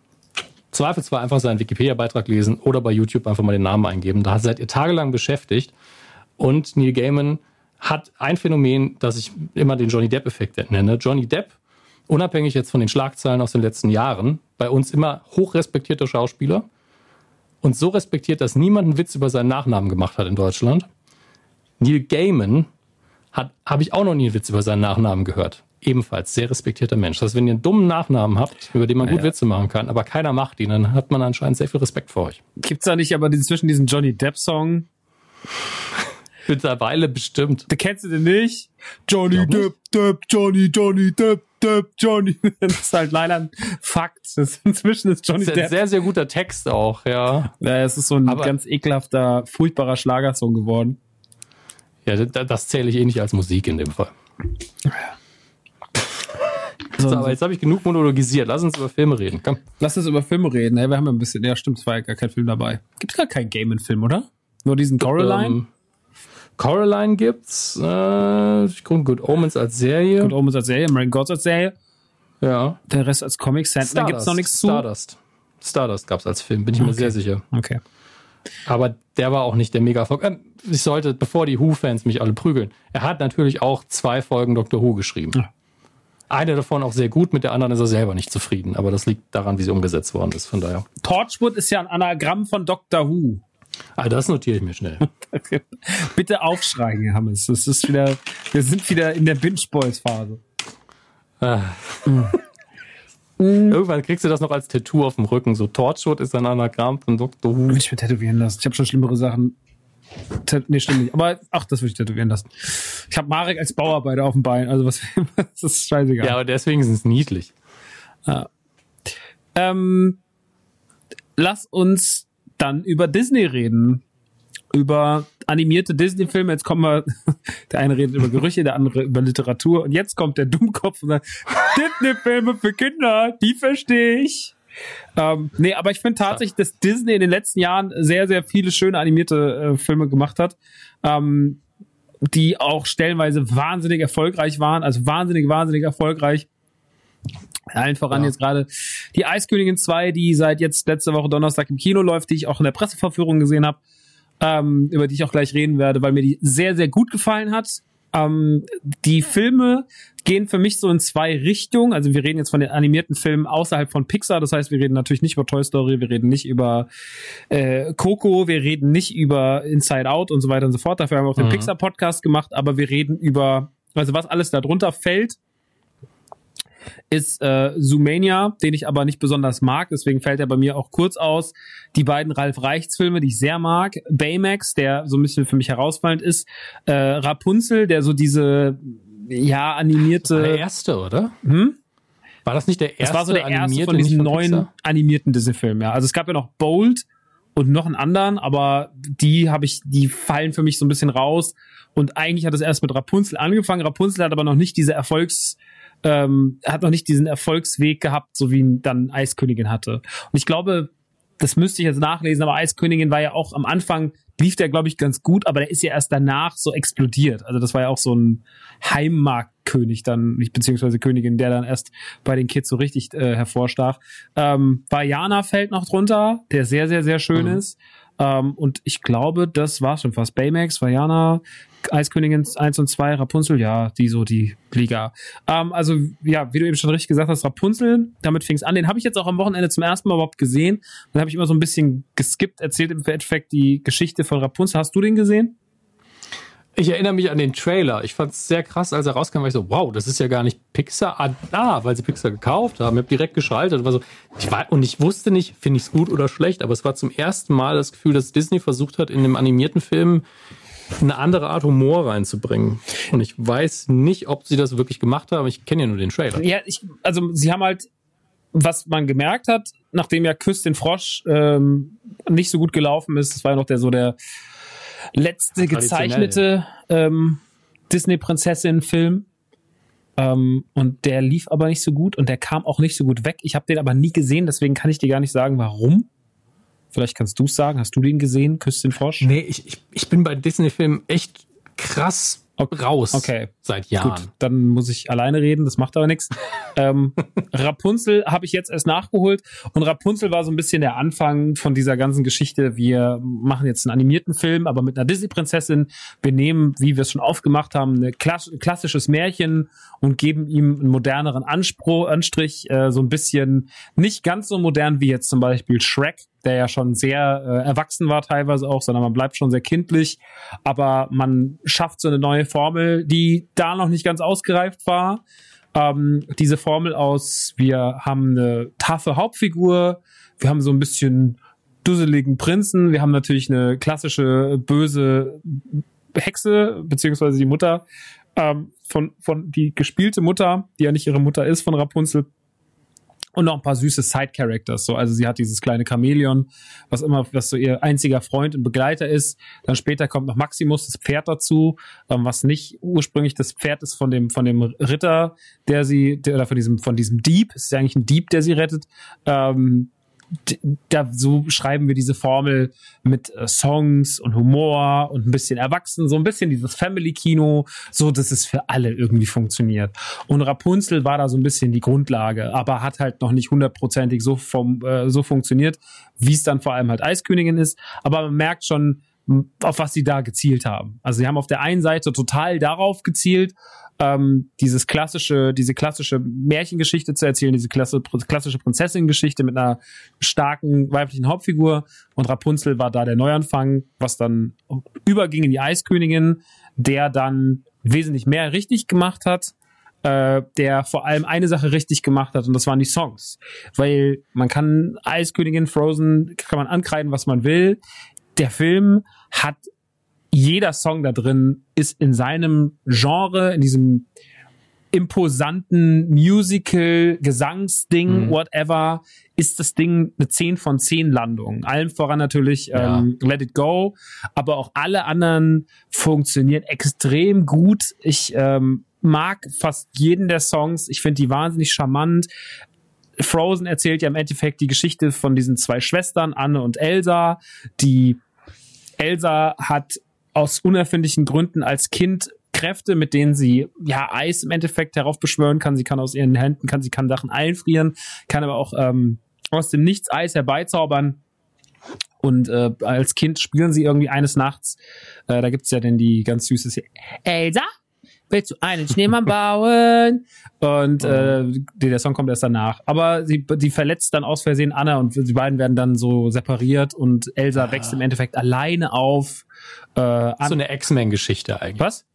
Zweifelsfall einfach seinen Wikipedia-Beitrag lesen oder bei YouTube einfach mal den Namen eingeben. Da seid ihr tagelang beschäftigt. Und Neil Gaiman hat ein Phänomen, das ich immer den Johnny Depp-Effekt nenne. Johnny Depp, unabhängig jetzt von den Schlagzeilen aus den letzten Jahren, bei uns immer hochrespektierter Schauspieler und so respektiert, dass niemand einen Witz über seinen Nachnamen gemacht hat in Deutschland. Neil Gaiman habe ich auch noch nie einen Witz über seinen Nachnamen gehört. Ebenfalls sehr respektierter Mensch. Das heißt, wenn ihr einen dummen Nachnamen habt, über den man gut
Ja.
Witze machen kann, aber keiner macht ihn, dann hat man anscheinend sehr viel Respekt vor euch.
Gibt's da nicht aber diesen, zwischen diesen Johnny Depp-Song?
Mittlerweile bestimmt.
Du kennst du den nicht? Johnny. Depp, Depp, Johnny, Johnny, Depp, Depp, Johnny. Das ist halt leider ein Fakt. Inzwischen ist Johnny
Das ist ein
Depp.
sehr, sehr guter Text auch, ja.
Ja, es ist so ein
Aber-
ganz ekelhafter, furchtbarer Schlagersong geworden.
Ja, das, zähle ich eh nicht als Musik in dem Fall.
So,
So, aber jetzt habe ich genug monologisiert. Lass uns über Filme reden. Komm.
Lass uns über Filme reden. Ey, wir haben ja ein bisschen, ja stimmt, es war ja gar kein Film dabei. Gibt's gar keinen Game-Film, oder? Nur diesen Coraline?
Ähm, Coraline gibt's. Äh, ich gucke Good Omens als Serie.
und Omens als Serie, American Gods als Serie.
ja.
Der Rest als Comic. Sandman gibt's noch nichts zu.
Stardust. Stardust gab's als Film, bin ich mir
Okay.
sehr sicher.
Okay.
Aber der war auch nicht der Mega-Erfolg. Ähm, ich sollte, bevor die Who-Fans mich alle prügeln, er hat natürlich auch zwei Folgen Doctor Who geschrieben.
Ja.
Eine davon auch sehr gut, mit der anderen ist er selber nicht zufrieden. Aber das liegt daran, wie sie umgesetzt worden ist. Von daher.
Torchwood ist ja ein Anagramm von Doctor Who.
Ah, das notiere ich mir schnell.
Bitte aufschreien, Herr Hammes. Das ist wieder, wir sind wieder in der Binge-Boys-Phase.
Ah. Irgendwann kriegst du das noch als Tattoo auf dem Rücken. So Torchwood ist ein Anagramm von Dr. Who.
Würde ich mir tätowieren lassen. Ich habe schon schlimmere Sachen. Nee, stimmt nicht. Aber ach, das würde ich tätowieren lassen. Ich habe Marek als Bauarbeiter auf dem Bein. Also was, das ist scheißegal.
Ja, aber deswegen sind es niedlich.
Ähm, lass uns dann über Disney reden. Über animierte Disney-Filme. Jetzt kommen wir, der eine redet über Gerüche, der andere über Literatur. Und jetzt kommt der Dummkopf und sagt, Disney-Filme für Kinder, die verstehe ich. Ähm, nee, aber ich finde tatsächlich, dass Disney in den letzten Jahren sehr, sehr viele schöne animierte äh, Filme gemacht hat. Ähm, die auch stellenweise wahnsinnig erfolgreich waren, also wahnsinnig, wahnsinnig erfolgreich. Allen voran
Ja.
jetzt gerade die Eiskönigin 2, die seit jetzt letzte Woche Donnerstag im Kino läuft, die ich auch in der Presseverführung gesehen habe, ähm, über die ich auch gleich reden werde, weil mir die sehr, sehr gut gefallen hat. Ähm, die Filme gehen für mich so in zwei Richtungen. Also wir reden jetzt von den animierten Filmen außerhalb von Pixar. Das heißt, wir reden natürlich nicht über Toy Story, wir reden nicht über äh, Coco, wir reden nicht über Inside Out und so weiter und so fort. Dafür haben wir auch den
Mhm.
Pixar-Podcast gemacht, aber wir reden über, also was alles da drunter fällt, ist äh, Zoomania, den ich aber nicht besonders mag, deswegen fällt er bei mir auch kurz aus. Die beiden Ralf Reichts Filme, die ich sehr mag, Baymax, der so ein bisschen für mich herausfallend ist, äh, Rapunzel, der so diese ja animierte
Der erste, oder?
hm?
War das nicht der erste
Das war so der erste von diesen
nicht
neuen
Pixar?
animierten Disney-Filmen. Ja. Also es gab ja noch Bold und noch einen anderen, aber die habe ich, die fallen für mich so ein bisschen raus. Und eigentlich hat es erst mit Rapunzel angefangen. Rapunzel hat aber noch nicht diese Erfolgs, ähm, hat noch nicht diesen Erfolgsweg gehabt, so wie ihn dann Eiskönigin hatte. Und ich glaube, das müsste ich jetzt nachlesen, aber Eiskönigin war ja auch am Anfang, lief der, glaube ich, ganz gut, aber der ist ja erst danach so explodiert. Also das war ja auch so ein Heimmarktkönig dann, nicht beziehungsweise Königin, der dann erst bei den Kids so richtig äh, hervorstach. Ähm, Vajana fällt noch drunter, der sehr, sehr, sehr schön
Mhm.
ist. Ähm, und ich glaube, das war schon fast. Baymax, Vajana, Eiskönigin 1 und 2, Rapunzel, ja, die so die Liga. Ähm, also, ja, wie du eben schon richtig gesagt hast, Rapunzel, damit fing es an. Den habe ich jetzt auch am Wochenende zum ersten Mal überhaupt gesehen. Dann habe ich immer so ein bisschen geskippt, erzählt im Endeffekt die Geschichte von Rapunzel. Hast du den gesehen?
Ich erinnere mich an den Trailer. Ich fand es sehr krass, als er rauskam, war ich so, wow, das ist ja gar nicht Pixar. Ah, ah weil sie Pixar gekauft haben. Ich habe direkt geschaltet. War so, ich war, und ich wusste nicht, finde ich es gut oder schlecht, aber es war zum ersten Mal das Gefühl, dass Disney versucht hat, in einem animierten Film eine andere Art Humor reinzubringen. Und ich weiß nicht, ob sie das wirklich gemacht haben. Ich kenne ja nur den Trailer.
Ja, ich, also sie haben halt, was man gemerkt hat, nachdem ja Küss den Frosch ähm, nicht so gut gelaufen ist, das war ja noch der so der letzte gezeichnete ähm, Disney-Prinzessin-Film. Ähm, und der lief aber nicht so gut und der kam auch nicht so gut weg. Ich habe den aber nie gesehen, deswegen kann ich dir gar nicht sagen, warum. Vielleicht kannst du es sagen. Hast du den gesehen, Küss den Frosch?
Nee, ich, ich, ich bin bei Disney-Filmen echt krass
Okay.
raus.
Okay.
Seit Jahren.
Gut, dann muss ich alleine reden, das macht aber nichts. ähm, Rapunzel habe ich jetzt erst nachgeholt und Rapunzel war so ein bisschen der Anfang von dieser ganzen Geschichte. Wir machen jetzt einen animierten Film, aber mit einer Disney-Prinzessin. Wir nehmen, wie wir es schon aufgemacht haben, ein klass klassisches Märchen und geben ihm einen moderneren Anspruch, Anstrich, äh, so ein bisschen nicht ganz so modern wie jetzt zum Beispiel Shrek, der ja schon sehr äh, erwachsen war teilweise auch, sondern man bleibt schon sehr kindlich, aber man schafft so eine neue Formel, die da noch nicht ganz ausgereift war. Ähm, diese Formel aus, wir haben eine taffe Hauptfigur, wir haben so ein bisschen dusseligen Prinzen, wir haben natürlich eine klassische böse Hexe, beziehungsweise die Mutter ähm, von, von die gespielte Mutter, die ja nicht ihre Mutter ist von Rapunzel, und noch ein paar süße Side-Characters. So, also sie hat dieses kleine Chamäleon, was immer, was so ihr einziger Freund und Begleiter ist. Dann später kommt noch Maximus, das Pferd dazu, ähm, was nicht ursprünglich das Pferd ist von dem, von dem Ritter, der sie, der, oder von diesem, von diesem Dieb. Ist ja eigentlich ein Dieb, der sie rettet. Ähm, da so schreiben wir diese Formel mit äh, Songs und Humor und ein bisschen erwachsen, so ein bisschen dieses Family-Kino, so dass es für alle irgendwie funktioniert. Und Rapunzel war da so ein bisschen die Grundlage, aber hat halt noch nicht hundertprozentig so vom äh, so funktioniert, wie es dann vor allem halt Eiskönigin ist. Aber man merkt schon, auf was sie da gezielt haben. Also sie haben auf der einen Seite total darauf gezielt, ähm, dieses klassische, diese klassische Märchengeschichte zu erzählen, diese klasse, klassische Prinzessin-Geschichte mit einer starken weiblichen Hauptfigur. Und Rapunzel war da der Neuanfang, was dann überging in die Eiskönigin, der dann wesentlich mehr richtig gemacht hat, äh, der vor allem eine Sache richtig gemacht hat und das waren die Songs. Weil man kann Eiskönigin, Frozen, kann man ankreiden, was man will. Der Film hat jeder Song da drin ist in seinem Genre, in diesem imposanten Musical, Gesangsding, mhm. whatever, ist das Ding eine 10 von 10 Landung. Allen voran natürlich ja. ähm, Let It Go, aber auch alle anderen funktionieren extrem gut. Ich ähm, mag fast jeden der Songs. Ich finde die wahnsinnig charmant. Frozen erzählt ja im Endeffekt die Geschichte von diesen zwei Schwestern, Anne und Elsa. Die Elsa hat aus unerfindlichen Gründen als Kind Kräfte, mit denen sie ja Eis im Endeffekt heraufbeschwören kann. Sie kann aus ihren Händen, kann sie kann Sachen einfrieren, kann aber auch ähm, aus dem Nichts Eis herbeizaubern. Und äh, als Kind spielen sie irgendwie eines Nachts. Äh, da gibt's ja denn die ganz süße Elsa, willst du einen Schneemann bauen? Und äh, der Song kommt erst danach. Aber sie, die verletzt dann aus Versehen Anna und die beiden werden dann so separiert und Elsa ah. wächst im Endeffekt alleine auf.
Äh, an so eine X-Men-Geschichte eigentlich.
Was?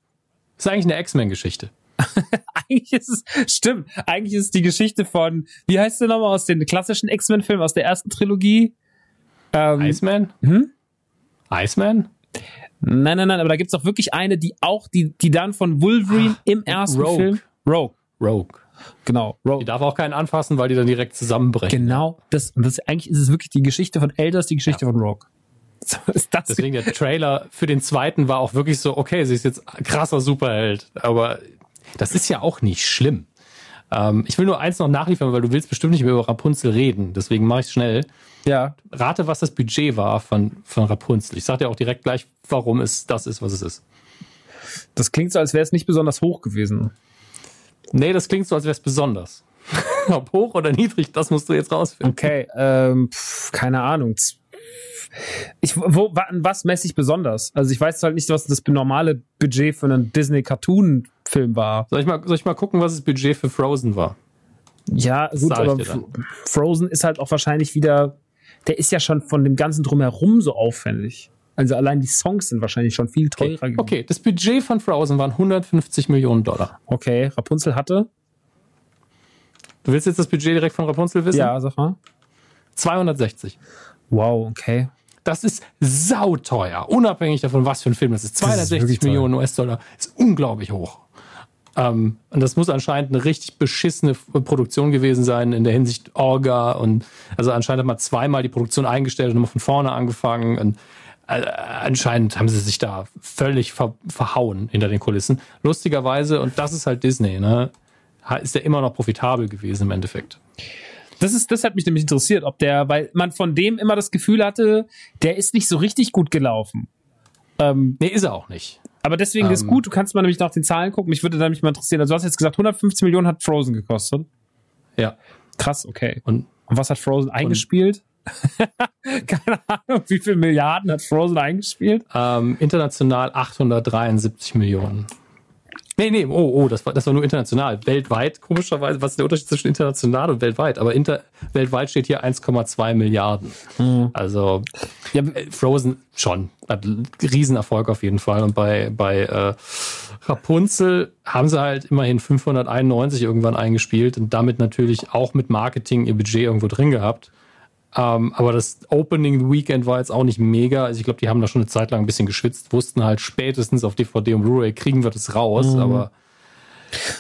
ist eigentlich eine X-Men-Geschichte.
eigentlich ist es, stimmt, eigentlich ist es die Geschichte von, wie heißt der nochmal aus den klassischen X-Men-Filmen, aus der ersten Trilogie?
Ähm, Iceman?
Hm?
Iceman?
Nein, nein, nein, aber da gibt's auch wirklich eine, die auch, die, die dann von Wolverine Ach, im ersten
Rogue.
Film.
Rogue. Rogue.
Genau,
Rogue. Die darf auch keinen anfassen, weil die dann direkt zusammenbrechen.
Genau, das, das eigentlich ist es wirklich die Geschichte von Elders, die Geschichte ja. von Rogue.
So ist das Deswegen der Trailer für den zweiten war auch wirklich so, okay, sie ist jetzt krasser Superheld, aber das ist ja auch nicht schlimm. Ähm, ich will nur eins noch nachliefern, weil du willst bestimmt nicht mehr über Rapunzel reden, deswegen mache ich schnell.
Ja.
Rate, was das Budget war von, von Rapunzel. Ich sag dir auch direkt gleich, warum es das ist, was es ist.
Das klingt so, als wäre es nicht besonders hoch gewesen.
Nee, das klingt so, als wäre es besonders. Ob hoch oder niedrig, das musst du jetzt rausfinden.
Okay, ähm, pf, keine Ahnung. Ich, wo, was messe ich besonders? Also ich weiß halt nicht, was das normale Budget für einen Disney-Cartoon-Film war.
Soll ich, mal, soll ich mal gucken, was das Budget für Frozen war?
Ja, gut, aber Frozen ist halt auch wahrscheinlich wieder der ist ja schon von dem ganzen drumherum so aufwendig. Also allein die Songs sind wahrscheinlich schon viel teurer
okay. gewesen. Okay, das Budget von Frozen waren 150 Millionen Dollar.
Okay, Rapunzel hatte?
Du willst jetzt das Budget direkt von Rapunzel wissen?
Ja, sag mal.
260.
Wow, okay.
Das ist sauteuer, unabhängig davon, was für ein Film das ist. 260 Millionen US-Dollar ist unglaublich hoch. Ähm, und das muss anscheinend eine richtig beschissene Produktion gewesen sein in der Hinsicht Orga und also anscheinend hat man zweimal die Produktion eingestellt und nochmal von vorne angefangen und äh, anscheinend haben sie sich da völlig ver verhauen hinter den Kulissen. Lustigerweise, und das ist halt Disney, ne, ist der immer noch profitabel gewesen im Endeffekt.
Das ist, das hat mich nämlich interessiert, ob der, weil man von dem immer das Gefühl hatte, der ist nicht so richtig gut gelaufen.
Ähm, nee, ist er auch nicht.
Aber deswegen ähm, ist gut, du kannst mal nämlich nach den Zahlen gucken. Mich würde nämlich mal interessieren. Also du hast jetzt gesagt, 150 Millionen hat Frozen gekostet.
Ja.
Krass, okay. Und, und was hat Frozen eingespielt? Keine Ahnung, wie viele Milliarden hat Frozen eingespielt?
Ähm, international 873 Millionen. Nee, nee, oh, oh, das war, das war nur international. Weltweit, komischerweise, was ist der Unterschied zwischen international und weltweit? Aber inter, weltweit steht hier 1,2 Milliarden. Mhm. Also, ja, äh, Frozen schon. Hat Riesenerfolg auf jeden Fall. Und bei, bei äh, Rapunzel haben sie halt immerhin 591 irgendwann eingespielt und damit natürlich auch mit Marketing ihr Budget irgendwo drin gehabt. Ähm, aber das Opening Weekend war jetzt auch nicht mega. Also ich glaube, die haben da schon eine Zeit lang ein bisschen geschwitzt, wussten halt spätestens auf DVD und Blu-ray kriegen wir das raus, mhm. aber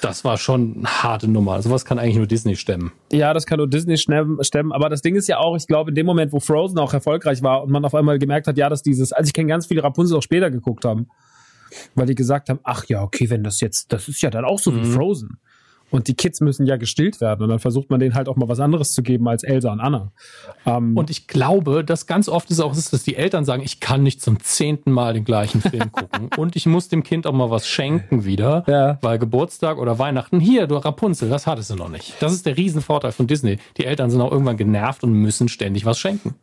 das war schon eine harte Nummer. Also was kann eigentlich nur Disney stemmen.
Ja, das kann nur Disney stemmen. Aber das Ding ist ja auch, ich glaube, in dem Moment, wo Frozen auch erfolgreich war und man auf einmal gemerkt hat, ja, dass dieses, also ich kenne ganz viele Rapunzel auch später geguckt haben, weil die gesagt haben, ach ja, okay, wenn das jetzt, das ist ja dann auch so mhm. wie Frozen. Und die Kids müssen ja gestillt werden. Und dann versucht man denen halt auch mal was anderes zu geben als Elsa und Anna.
Ähm und ich glaube, dass ganz oft ist auch ist, dass die Eltern sagen, ich kann nicht zum zehnten Mal den gleichen Film gucken. und ich muss dem Kind auch mal was schenken wieder. Ja. Weil Geburtstag oder Weihnachten, hier, du Rapunzel, das hattest du noch nicht. Das ist der Riesenvorteil von Disney. Die Eltern sind auch irgendwann genervt und müssen ständig was schenken.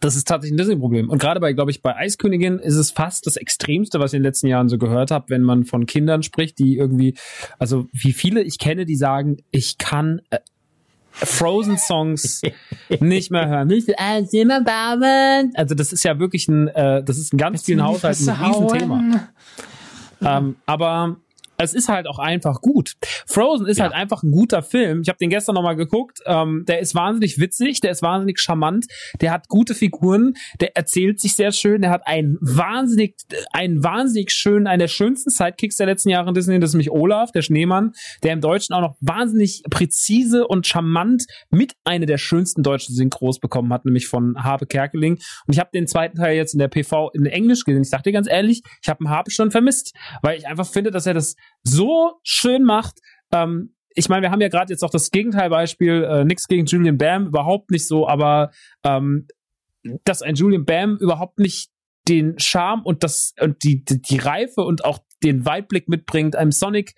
Das ist tatsächlich ein Disney-Problem. Und gerade bei, glaube ich, bei Eiskönigin ist es fast das Extremste, was ich in den letzten Jahren so gehört habe, wenn man von Kindern spricht, die irgendwie, also wie viele ich kenne, die sagen, ich kann äh, Frozen-Songs nicht mehr hören. Also das ist ja wirklich ein, äh, das ist in ganz vielen Haushalten ein Riesenthema. Ähm, aber es ist halt auch einfach gut. Frozen ist ja. halt einfach ein guter Film. Ich habe den gestern nochmal geguckt. Ähm, der ist wahnsinnig witzig, der ist wahnsinnig charmant, der hat gute Figuren, der erzählt sich sehr schön, der hat einen wahnsinnig, einen wahnsinnig schönen, einen der schönsten Sidekicks der letzten Jahre in Disney, das ist nämlich Olaf, der Schneemann, der im Deutschen auch noch wahnsinnig präzise und charmant mit einer der schönsten deutschen Synchros bekommen hat, nämlich von Habe Kerkeling. Und ich habe den zweiten Teil jetzt in der PV in Englisch gesehen. Ich dir ganz ehrlich, ich habe einen Habe schon vermisst, weil ich einfach finde, dass er das so schön macht. Ähm, ich meine, wir haben ja gerade jetzt auch das Gegenteilbeispiel, äh, nichts gegen Julian Bam, überhaupt nicht so, aber ähm, dass ein Julian Bam überhaupt nicht den Charme und das und die, die, die Reife und auch den Weitblick mitbringt, einem Sonic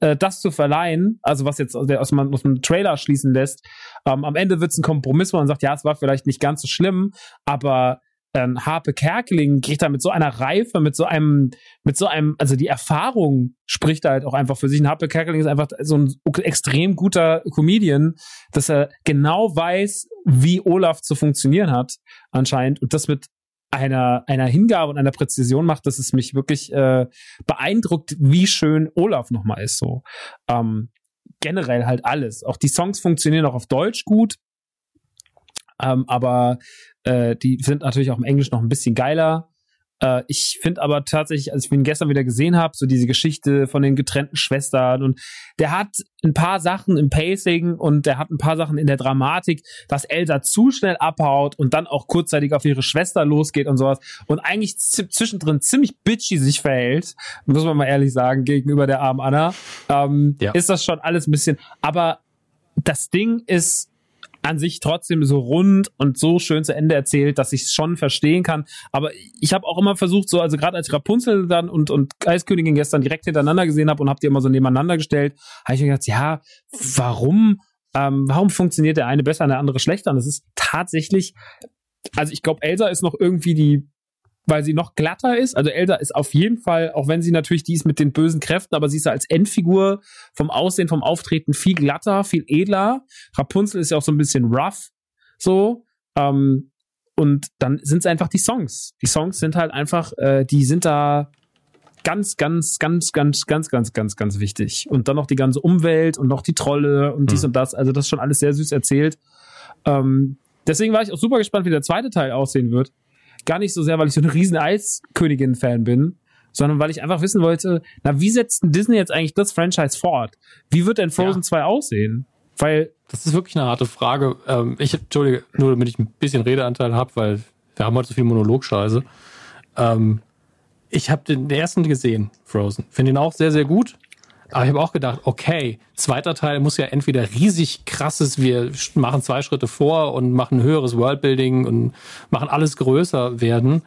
äh, das zu verleihen, also was jetzt aus, der, aus, aus dem Trailer schließen lässt, ähm, am Ende wird es ein Kompromiss, wo man sagt, ja, es war vielleicht nicht ganz so schlimm, aber ähm, Harpe Kerkeling geht da mit so einer Reife, mit so einem, mit so einem, also die Erfahrung spricht da halt auch einfach für sich. Und Harpe Kerkeling ist einfach so ein extrem guter Comedian, dass er genau weiß, wie Olaf zu funktionieren hat, anscheinend. Und das mit einer, einer Hingabe und einer Präzision macht, dass es mich wirklich äh, beeindruckt, wie schön Olaf nochmal ist. So. Ähm, generell halt alles. Auch die Songs funktionieren auch auf Deutsch gut. Ähm, aber äh, die sind natürlich auch im Englisch noch ein bisschen geiler. Äh, ich finde aber tatsächlich, als ich ihn gestern wieder gesehen habe, so diese Geschichte von den getrennten Schwestern und der hat ein paar Sachen im Pacing und der hat ein paar Sachen in der Dramatik, dass Elsa zu schnell abhaut und dann auch kurzzeitig auf ihre Schwester losgeht und sowas und eigentlich zwischendrin ziemlich bitchy sich verhält, muss man mal ehrlich sagen, gegenüber der armen Anna, ähm, ja. ist das schon alles ein bisschen, aber das Ding ist an sich trotzdem so rund und so schön zu Ende erzählt, dass ich es schon verstehen kann. Aber ich habe auch immer versucht, so, also gerade als Rapunzel dann und, und Eiskönigin gestern direkt hintereinander gesehen habe und habe die immer so nebeneinander gestellt, habe ich mir gedacht, ja, warum, ähm, warum funktioniert der eine besser und der andere schlechter? Und es ist tatsächlich, also ich glaube, Elsa ist noch irgendwie die weil sie noch glatter ist. Also Elsa ist auf jeden Fall, auch wenn sie natürlich die ist mit den bösen Kräften, aber sie ist als Endfigur vom Aussehen, vom Auftreten viel glatter, viel edler. Rapunzel ist ja auch so ein bisschen rough, so. Ähm, und dann sind es einfach die Songs. Die Songs sind halt einfach, äh, die sind da ganz, ganz, ganz, ganz, ganz, ganz, ganz, ganz wichtig. Und dann noch die ganze Umwelt und noch die Trolle und dies mhm. und das. Also das ist schon alles sehr süß erzählt. Ähm, deswegen war ich auch super gespannt, wie der zweite Teil aussehen wird gar nicht so sehr, weil ich so eine riesen Eiskönigin-Fan bin, sondern weil ich einfach wissen wollte, na, wie setzt denn Disney jetzt eigentlich das Franchise fort? Wie wird denn Frozen ja. 2 aussehen? Weil.
Das ist wirklich eine harte Frage. Ähm, ich, entschuldige, nur damit ich ein bisschen Redeanteil habe, weil wir haben heute so viel Monologscheiße. Ähm, ich habe den ersten gesehen, Frozen. Finde ihn auch sehr, sehr gut. Aber ich habe auch gedacht, okay, zweiter Teil muss ja entweder riesig krasses, wir machen zwei Schritte vor und machen höheres Worldbuilding und machen alles größer werden.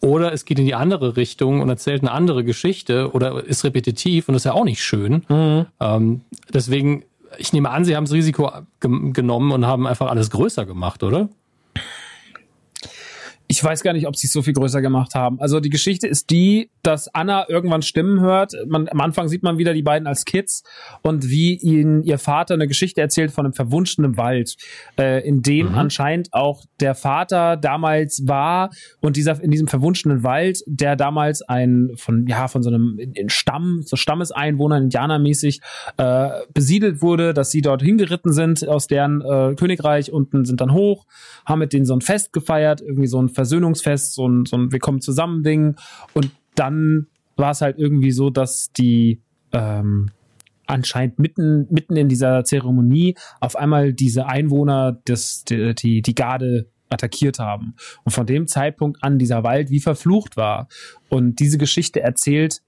Oder es geht in die andere Richtung und erzählt eine andere Geschichte oder ist repetitiv und ist ja auch nicht schön. Mhm. Ähm, deswegen, ich nehme an, sie haben das Risiko genommen und haben einfach alles größer gemacht, oder?
Ich weiß gar nicht, ob sie es so viel größer gemacht haben. Also die Geschichte ist die, dass Anna irgendwann Stimmen hört. Man, am Anfang sieht man wieder die beiden als Kids und wie ihnen ihr Vater eine Geschichte erzählt von einem verwunschenen Wald, äh, in dem mhm. anscheinend auch der Vater damals war und dieser in diesem verwunschenen Wald, der damals ein von ja von so einem in, in Stamm, so Stammeseinwohnern Indianermäßig äh, besiedelt wurde, dass sie dort hingeritten sind aus deren äh, Königreich unten sind dann hoch, haben mit denen so ein Fest gefeiert, irgendwie so ein Versöhnungsfest, so ein, so ein Wir kommen zusammen Ding. Und dann war es halt irgendwie so, dass die ähm, anscheinend mitten, mitten in dieser Zeremonie auf einmal diese Einwohner des, die, die, die Garde attackiert haben. Und von dem Zeitpunkt an dieser Wald wie verflucht war. Und diese Geschichte erzählt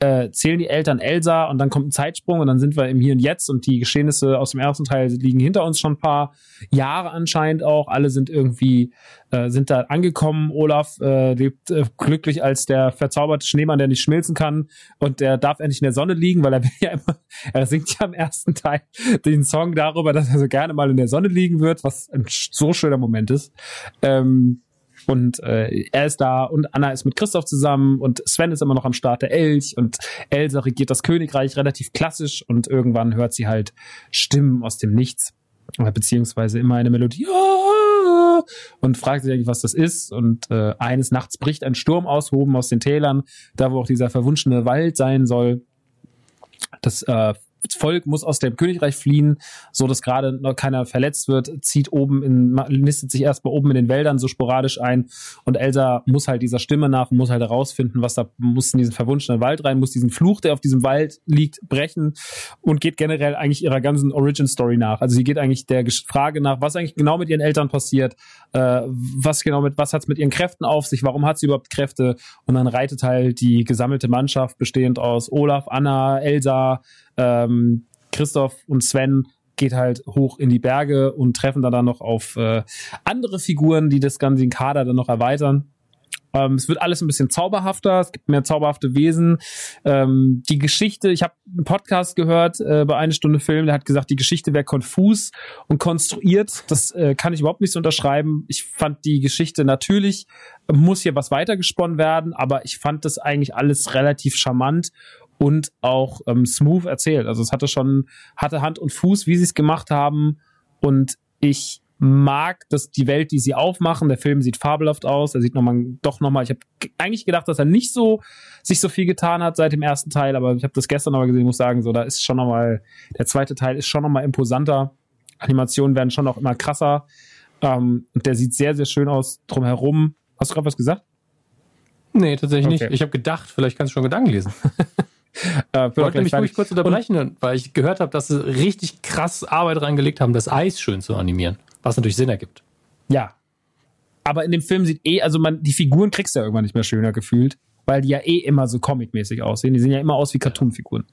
äh, zählen die Eltern Elsa und dann kommt ein Zeitsprung und dann sind wir im Hier und Jetzt und die Geschehnisse aus dem ersten Teil liegen hinter uns schon ein paar Jahre anscheinend auch. Alle sind irgendwie, äh, sind da angekommen. Olaf äh, lebt äh, glücklich als der verzauberte Schneemann, der nicht schmilzen kann und der darf endlich in der Sonne liegen, weil er will ja immer, er singt ja im ersten Teil den Song darüber, dass er so gerne mal in der Sonne liegen wird, was ein so schöner Moment ist. Ähm, und äh, er ist da und Anna ist mit Christoph zusammen und Sven ist immer noch am Start der Elch und Elsa regiert das Königreich relativ klassisch und irgendwann hört sie halt Stimmen aus dem Nichts beziehungsweise immer eine Melodie und fragt sich eigentlich, was das ist. Und äh, eines Nachts bricht ein Sturm aus, oben aus den Tälern, da wo auch dieser verwunschene Wald sein soll. Das äh, Volk muss aus dem Königreich fliehen, so dass gerade noch keiner verletzt wird, zieht oben in, nistet sich erstmal oben in den Wäldern so sporadisch ein und Elsa muss halt dieser Stimme nach, muss halt herausfinden, was da, muss in diesen verwunschenen Wald rein, muss diesen Fluch, der auf diesem Wald liegt, brechen und geht generell eigentlich ihrer ganzen Origin Story nach. Also sie geht eigentlich der Frage nach, was eigentlich genau mit ihren Eltern passiert, äh, was genau mit, was hat's mit ihren Kräften auf sich, warum hat sie überhaupt Kräfte und dann reitet halt die gesammelte Mannschaft bestehend aus Olaf, Anna, Elsa, ähm, Christoph und Sven geht halt hoch in die Berge und treffen dann, dann noch auf äh, andere Figuren, die das ganze Kader dann noch erweitern. Ähm, es wird alles ein bisschen zauberhafter, es gibt mehr zauberhafte Wesen. Ähm, die Geschichte, ich habe einen Podcast gehört äh, bei einer Stunde Film, der hat gesagt, die Geschichte wäre konfus und konstruiert. Das äh, kann ich überhaupt nicht so unterschreiben. Ich fand die Geschichte natürlich, muss hier was weitergesponnen werden, aber ich fand das eigentlich alles relativ charmant und auch ähm, smooth erzählt. Also es hatte schon, hatte Hand und Fuß, wie sie es gemacht haben. Und ich mag dass die Welt, die sie aufmachen. Der Film sieht fabelhaft aus. Er sieht nochmal, doch nochmal, ich habe eigentlich gedacht, dass er nicht so, sich so viel getan hat seit dem ersten Teil, aber ich habe das gestern nochmal gesehen, muss sagen, so, da ist schon nochmal, der zweite Teil ist schon nochmal imposanter. Animationen werden schon auch immer krasser. Ähm, und der sieht sehr, sehr schön aus drumherum. Hast du gerade was gesagt?
Nee, tatsächlich okay. nicht. Ich habe gedacht, vielleicht kannst du schon Gedanken lesen. äh, ich wollte mich ruhig kurz unterbrechen, weil ich gehört habe, dass sie richtig krass Arbeit reingelegt haben, das Eis schön zu animieren. Was natürlich Sinn ergibt.
Ja. Aber in dem Film sieht eh, also man, die Figuren kriegst du ja irgendwann nicht mehr schöner gefühlt, weil die ja eh immer so comic-mäßig aussehen. Die sehen ja immer aus wie Cartoon-Figuren.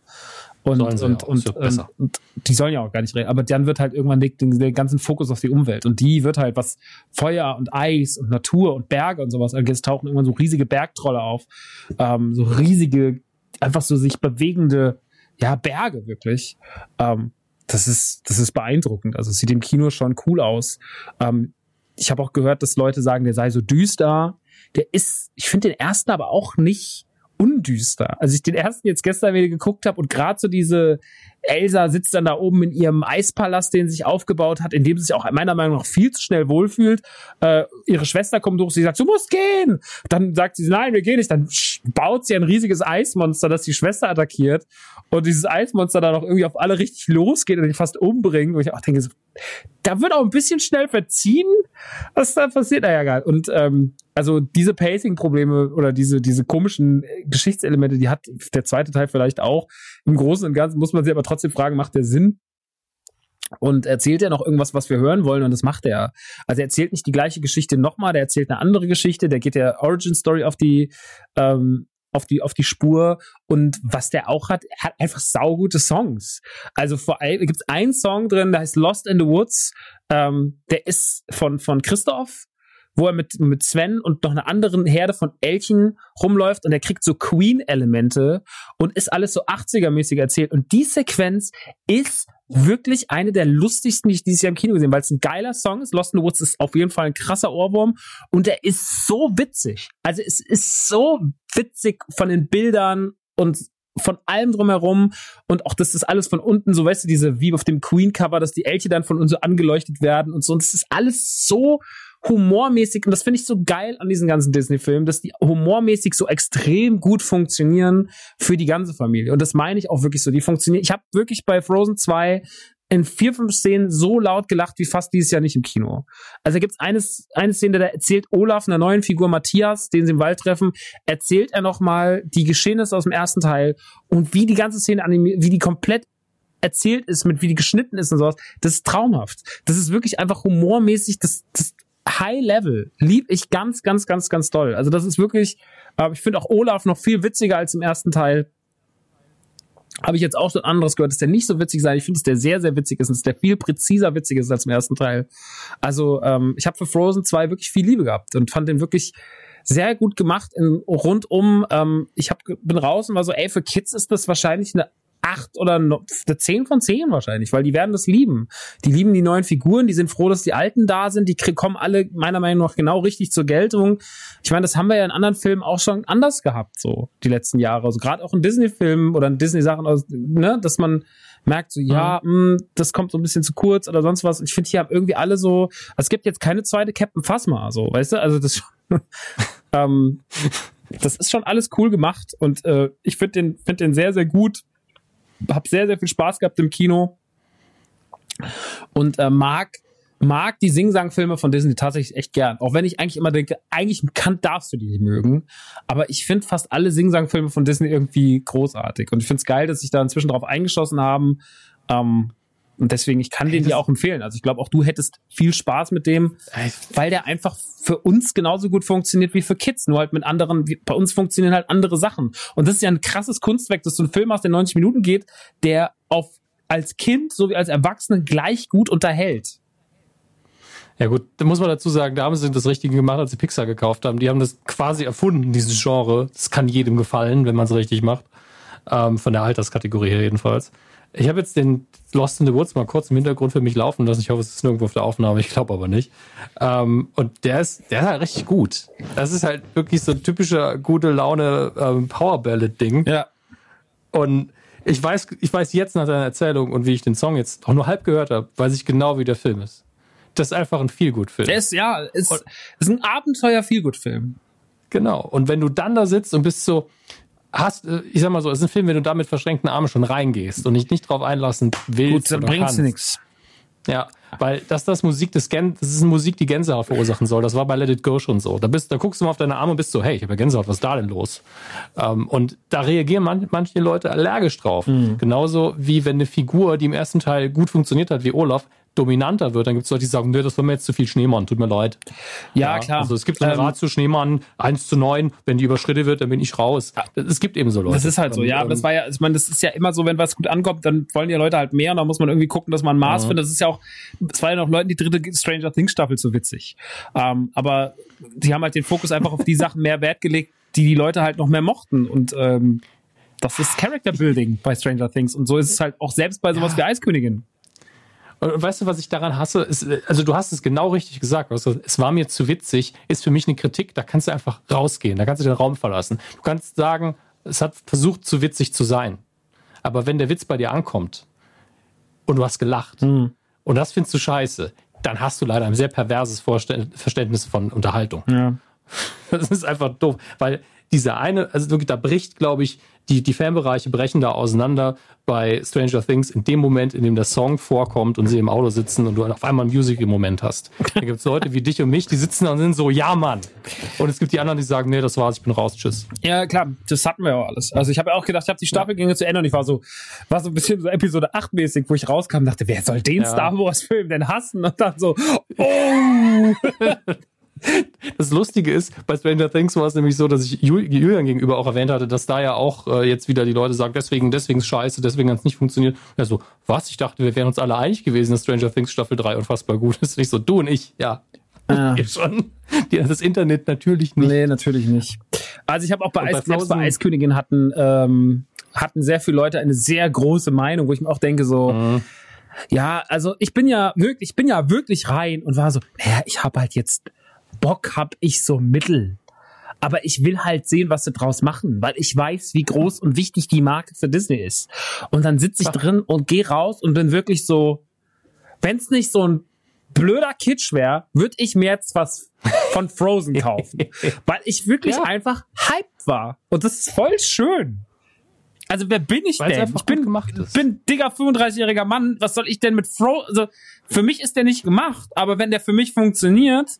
Und, und, und, und, und, und, die sollen ja auch gar nicht reden. Aber dann wird halt irgendwann den, den ganzen Fokus auf die Umwelt. Und die wird halt was Feuer und Eis und Natur und Berge und sowas. Also es tauchen irgendwann so riesige Bergtrolle auf. Ähm, so riesige einfach so sich bewegende, ja, Berge wirklich. Ähm, das ist, das ist beeindruckend. Also es sieht im Kino schon cool aus. Ähm, ich habe auch gehört, dass Leute sagen, der sei so düster. Der ist, ich finde den ersten aber auch nicht undüster. Als ich den ersten jetzt gestern wieder geguckt habe und gerade so diese Elsa sitzt dann da oben in ihrem Eispalast, den sie sich aufgebaut hat, in dem sie sich auch meiner Meinung nach viel zu schnell wohlfühlt. Äh, ihre Schwester kommt durch, sie sagt, du musst gehen. Dann sagt sie, nein, wir gehen nicht. Dann baut sie ein riesiges Eismonster, das die Schwester attackiert. Und dieses Eismonster dann auch irgendwie auf alle richtig losgeht und die fast umbringt. Wo ich auch denke, so, da wird auch ein bisschen schnell verziehen, was da passiert. Naja, egal. Und ähm, also diese Pacing-Probleme oder diese, diese komischen Geschichtselemente, die hat der zweite Teil vielleicht auch. Im Großen und Ganzen muss man sich aber trotzdem fragen, macht der Sinn? Und erzählt er noch irgendwas, was wir hören wollen? Und das macht er. Also er erzählt nicht die gleiche Geschichte nochmal, der erzählt eine andere Geschichte, der geht der Origin Story auf die, ähm, auf die, auf die Spur. Und was der auch hat, er hat einfach saugute Songs. Also vor allem gibt es einen Song drin, der heißt Lost in the Woods. Ähm, der ist von, von Christoph wo er mit, mit Sven und noch einer anderen Herde von Elchen rumläuft und er kriegt so Queen-Elemente und ist alles so 80er-mäßig erzählt. Und die Sequenz ist wirklich eine der lustigsten, die ich dieses Jahr im Kino gesehen habe, weil es ein geiler Song ist. Lost in the Woods ist auf jeden Fall ein krasser Ohrwurm und der ist so witzig. Also es ist so witzig von den Bildern und von allem drumherum und auch das ist alles von unten, so weißt du, diese, wie auf dem Queen-Cover, dass die Elche dann von uns so angeleuchtet werden und so. Und es ist alles so humormäßig und das finde ich so geil an diesen ganzen Disney-Filmen, dass die humormäßig so extrem gut funktionieren für die ganze Familie. Und das meine ich auch wirklich so. Die funktionieren. Ich habe wirklich bei Frozen 2 in vier, fünf Szenen so laut gelacht wie fast dieses Jahr nicht im Kino. Also da gibt's eine, eine Szene, da erzählt Olaf einer neuen Figur Matthias, den sie im Wald treffen, erzählt er nochmal die Geschehnisse aus dem ersten Teil und wie die ganze Szene animiert, wie die komplett erzählt ist, mit wie die geschnitten ist und sowas. Das ist traumhaft. Das ist wirklich einfach humormäßig, das, das High Level. Lieb ich ganz, ganz, ganz, ganz doll. Also das ist wirklich, äh, ich finde auch Olaf noch viel witziger als im ersten Teil. Habe ich jetzt auch schon anderes gehört, dass der nicht so witzig sei. Ich finde, dass der sehr, sehr witzig ist und dass der viel präziser witzig ist als im ersten Teil. Also ähm, ich habe für Frozen 2 wirklich viel Liebe gehabt und fand den wirklich sehr gut gemacht in, rundum. Ähm, ich hab, bin raus und war so, ey, für Kids ist das wahrscheinlich eine acht oder zehn von zehn wahrscheinlich, weil die werden das lieben. Die lieben die neuen Figuren, die sind froh, dass die alten da sind, die kommen alle meiner Meinung nach genau richtig zur Geltung. Ich meine, das haben wir ja in anderen Filmen auch schon anders gehabt, so die letzten Jahre. Also gerade auch in Disney-Filmen oder in Disney-Sachen, ne, dass man merkt so, ja, mhm. mh, das kommt so ein bisschen zu kurz oder sonst was. Ich finde, hier haben irgendwie alle so, es gibt jetzt keine zweite Captain Phasma, so, weißt du? Also das, ähm, das ist schon alles cool gemacht und äh, ich finde den, finde den sehr, sehr gut habe sehr, sehr viel Spaß gehabt im Kino und äh, mag mag die Sing-Sang-Filme von Disney tatsächlich echt gern. Auch wenn ich eigentlich immer denke, eigentlich kann, darfst du die nicht mögen. Aber ich finde fast alle Sing-Sang-Filme von Disney irgendwie großartig. Und ich finde es geil, dass sich da inzwischen drauf eingeschossen haben. Ähm, und deswegen, ich kann den dir auch empfehlen. Also ich glaube, auch du hättest viel Spaß mit dem, weil der einfach für uns genauso gut funktioniert wie für Kids. Nur halt mit anderen, bei uns funktionieren halt andere Sachen. Und das ist ja ein krasses Kunstwerk, dass du einen Film hast, der 90 Minuten geht, der auf als Kind sowie als Erwachsenen gleich gut unterhält.
Ja gut, da muss man dazu sagen, da haben sie das Richtige gemacht, als sie Pixar gekauft haben. Die haben das quasi erfunden, dieses Genre. Das kann jedem gefallen, wenn man es richtig macht. Ähm, von der Alterskategorie her jedenfalls. Ich habe jetzt den Lost in the Woods mal kurz im Hintergrund für mich laufen lassen. Ich hoffe, es ist nirgendwo auf der Aufnahme. Ich glaube aber nicht. Ähm, und der ist, der ist halt richtig gut. Das ist halt wirklich so ein typischer gute Laune ähm, Power Ballad Ding.
Ja.
Und ich weiß, ich weiß jetzt nach deiner Erzählung und wie ich den Song jetzt auch nur halb gehört habe, weiß ich genau, wie der Film ist. Das ist einfach ein Feelgood-Film.
Der ist, ja, ist, ist ein Abenteuer-Feelgood-Film.
Genau. Und wenn du dann da sitzt und bist so, hast, äh, ich sag mal so, es ist ein Film, wenn du da mit verschränkten Armen schon reingehst und dich nicht drauf einlassen willst.
Gut, dann bringt's nichts.
Ja, weil dass das Musik des Gän das ist Musik, die Gänsehaut verursachen soll. Das war bei Let It Go schon so. Da bist, da guckst du mal auf deine Arme und bist so, hey, ich habe ja Gänsehaut, was ist da denn los? Ähm, und da reagieren man, manche Leute allergisch drauf. Mhm. Genauso wie wenn eine Figur, die im ersten Teil gut funktioniert hat, wie Olaf, dominanter wird, dann gibt es Leute, die sagen, nee, das war mir jetzt zu viel Schneemann, tut mir leid.
Ja, ja klar.
Also es gibt so eine ähm, Ratio Schneemann 1 zu 9, wenn die überschritten wird, dann bin ich raus. Es gibt eben so Leute.
Das ist halt so, ja, das war ja, ich meine, das ist ja immer so, wenn was gut ankommt, dann wollen die Leute halt mehr und da muss man irgendwie gucken, dass man ein Maß ja. findet. Das ist ja auch, es war ja noch Leuten die dritte Stranger Things Staffel so witzig. Ähm, aber die haben halt den Fokus einfach auf die Sachen mehr Wert gelegt, die die Leute halt noch mehr mochten und ähm, das ist Character Building bei Stranger Things und so ist es halt auch selbst bei sowas ja. wie Eiskönigin.
Und weißt du, was ich daran hasse? Ist, also du hast es genau richtig gesagt. Also, es war mir zu witzig, ist für mich eine Kritik, da kannst du einfach rausgehen, da kannst du den Raum verlassen. Du kannst sagen, es hat versucht, zu witzig zu sein. Aber wenn der Witz bei dir ankommt und du hast gelacht mhm. und das findest du scheiße, dann hast du leider ein sehr perverses Verständnis von Unterhaltung.
Ja.
Das ist einfach doof, weil dieser eine, also da bricht, glaube ich, die, die Fanbereiche brechen da auseinander bei Stranger Things in dem Moment, in dem der Song vorkommt und sie im Auto sitzen und du auf einmal einen Musical-Moment hast. Da gibt es Leute wie dich und mich, die sitzen da und sind so, ja Mann. Und es gibt die anderen, die sagen, nee, das war's, ich bin raus, tschüss.
Ja, klar, das hatten wir ja auch alles. Also ich habe auch gedacht, ich habe die Staffelgänge ja. zu Ende und ich war so, war so ein bisschen so Episode 8-mäßig, wo ich rauskam und dachte, wer soll den ja. Star Wars-Film denn hassen? Und dann so, oh!
Das Lustige ist, bei Stranger Things war es nämlich so, dass ich Julian gegenüber auch erwähnt hatte, dass da ja auch äh, jetzt wieder die Leute sagen, deswegen, deswegen ist scheiße, deswegen hat es nicht funktioniert. Ja, so, was? Ich dachte, wir wären uns alle einig gewesen, dass Stranger Things Staffel 3 unfassbar gut ist. Nicht so, du und ich, ja.
Ah.
schon. Die, das Internet natürlich nicht.
Nee, natürlich nicht. Also ich habe auch bei, Eis, selbst bei Eiskönigin hatten, ähm, hatten sehr viele Leute eine sehr große Meinung, wo ich mir auch denke so,
Mhm.
ja, also ich bin ja wirklich, ich bin ja wirklich rein und war so, naja, ich habe halt jetzt Bock, hab ich so Mittel. Aber ich will halt sehen, was sie draus machen, weil ich weiß, wie groß und wichtig die Marke für Disney ist. Und dann sitze ich drin und gehe raus und bin wirklich so, wenn es nicht so ein blöder Kitsch wäre, würde ich mir jetzt was von Frozen kaufen. weil ich wirklich
Ja.
einfach hyped war. Und das ist voll schön. Also wer bin ich
Weil's
denn? Ich bin, bin digger 35-jähriger Mann. Was soll ich denn mit Frozen? Also, für mich ist der nicht gemacht, aber wenn der für mich funktioniert,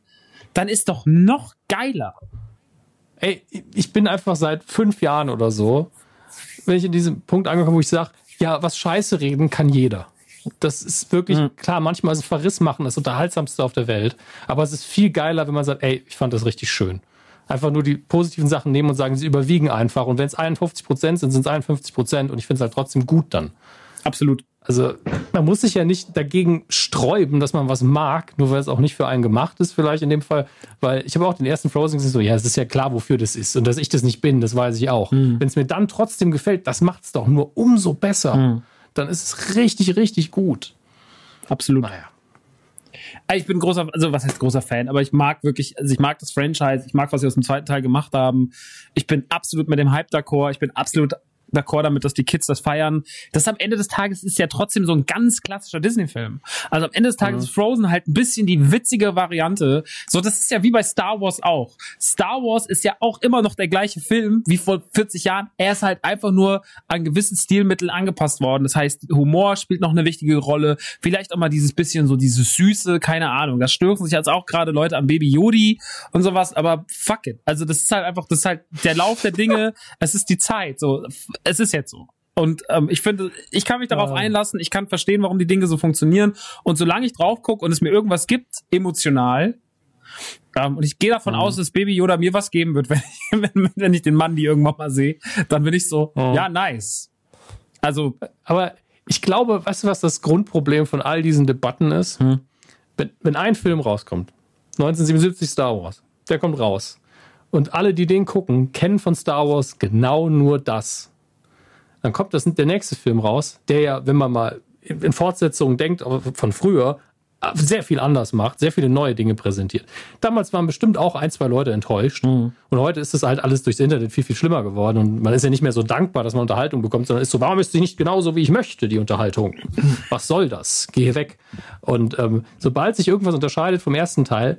dann ist doch noch geiler.
Ey, ich bin einfach seit fünf Jahren oder so, wenn ich in diesem Punkt angekommen, wo ich sage, ja, was Scheiße reden kann jeder. Das ist wirklich, klar, manchmal ist es Verriss machen das Unterhaltsamste auf der Welt. Aber es ist viel geiler, wenn man sagt, ey, ich fand das richtig schön. Einfach nur die positiven Sachen nehmen und sagen, sie überwiegen einfach. Und wenn es 51 Prozent sind, sind es 51 Prozent. Und ich finde es halt trotzdem gut dann.
Absolut.
Also man muss sich ja nicht dagegen sträuben, dass man was mag, nur weil es auch nicht für einen gemacht ist, vielleicht in dem Fall. Weil ich habe auch den ersten Frozen gesehen, so, ja, es ist ja klar, wofür das ist. Und dass ich das nicht bin, das weiß ich auch. Wenn es mir dann trotzdem gefällt, das macht es doch nur umso besser. Dann ist es richtig, richtig gut.
Absolut.
Naja.
Ich bin großer, also was heißt großer Fan, aber ich mag wirklich, also ich mag das Franchise, ich mag, was sie aus dem zweiten Teil gemacht haben. Ich bin absolut mit dem Hype d'accord, ich bin absolut d'accord damit, dass die Kids das feiern. Das am Ende des Tages ist ja trotzdem so ein ganz klassischer Disney-Film. Also am Ende des Tages ist Frozen halt ein bisschen die witzige Variante. So, das ist ja wie bei Star Wars auch. Star Wars ist ja auch immer noch der gleiche Film wie vor 40 Jahren. Er ist halt einfach nur an gewissen Stilmitteln angepasst worden. Das heißt, Humor spielt noch eine wichtige Rolle. Vielleicht auch mal dieses bisschen so dieses Süße, keine Ahnung. Da stören sich jetzt auch gerade Leute am Baby Yodi und sowas, aber fuck it. Also das ist halt einfach, das ist halt der Lauf der Dinge. es ist die Zeit. So, es ist jetzt so. Und ähm, ich finde, ich kann mich darauf
Ja.
einlassen, ich kann verstehen, warum die Dinge so funktionieren. Und solange ich drauf gucke und es mir irgendwas gibt, emotional, ähm, und ich gehe davon aus, dass Baby Yoda mir was geben wird, wenn ich, wenn, wenn ich den Mann die irgendwann mal sehe, dann bin ich so,
Mhm.
ja, nice. Also,
Aber ich glaube, weißt du, was das Grundproblem von all diesen Debatten ist?
Hm.
Wenn, wenn ein Film rauskommt, 1977 Star Wars, der kommt raus. Und alle, die den gucken, kennen von Star Wars genau nur das. Dann kommt das, der nächste Film raus, der ja, wenn man mal in Fortsetzungen denkt, von früher, sehr viel anders macht, sehr viele neue Dinge präsentiert. Damals waren bestimmt auch ein, zwei Leute enttäuscht. Und heute ist das halt alles durchs Internet viel, viel schlimmer geworden. Und man ist ja nicht mehr so dankbar, dass man Unterhaltung bekommt, sondern ist so, warum ist sie nicht genauso, wie ich möchte, die Unterhaltung? Was soll das? Geh weg. Und ähm, sobald sich irgendwas unterscheidet vom ersten Teil,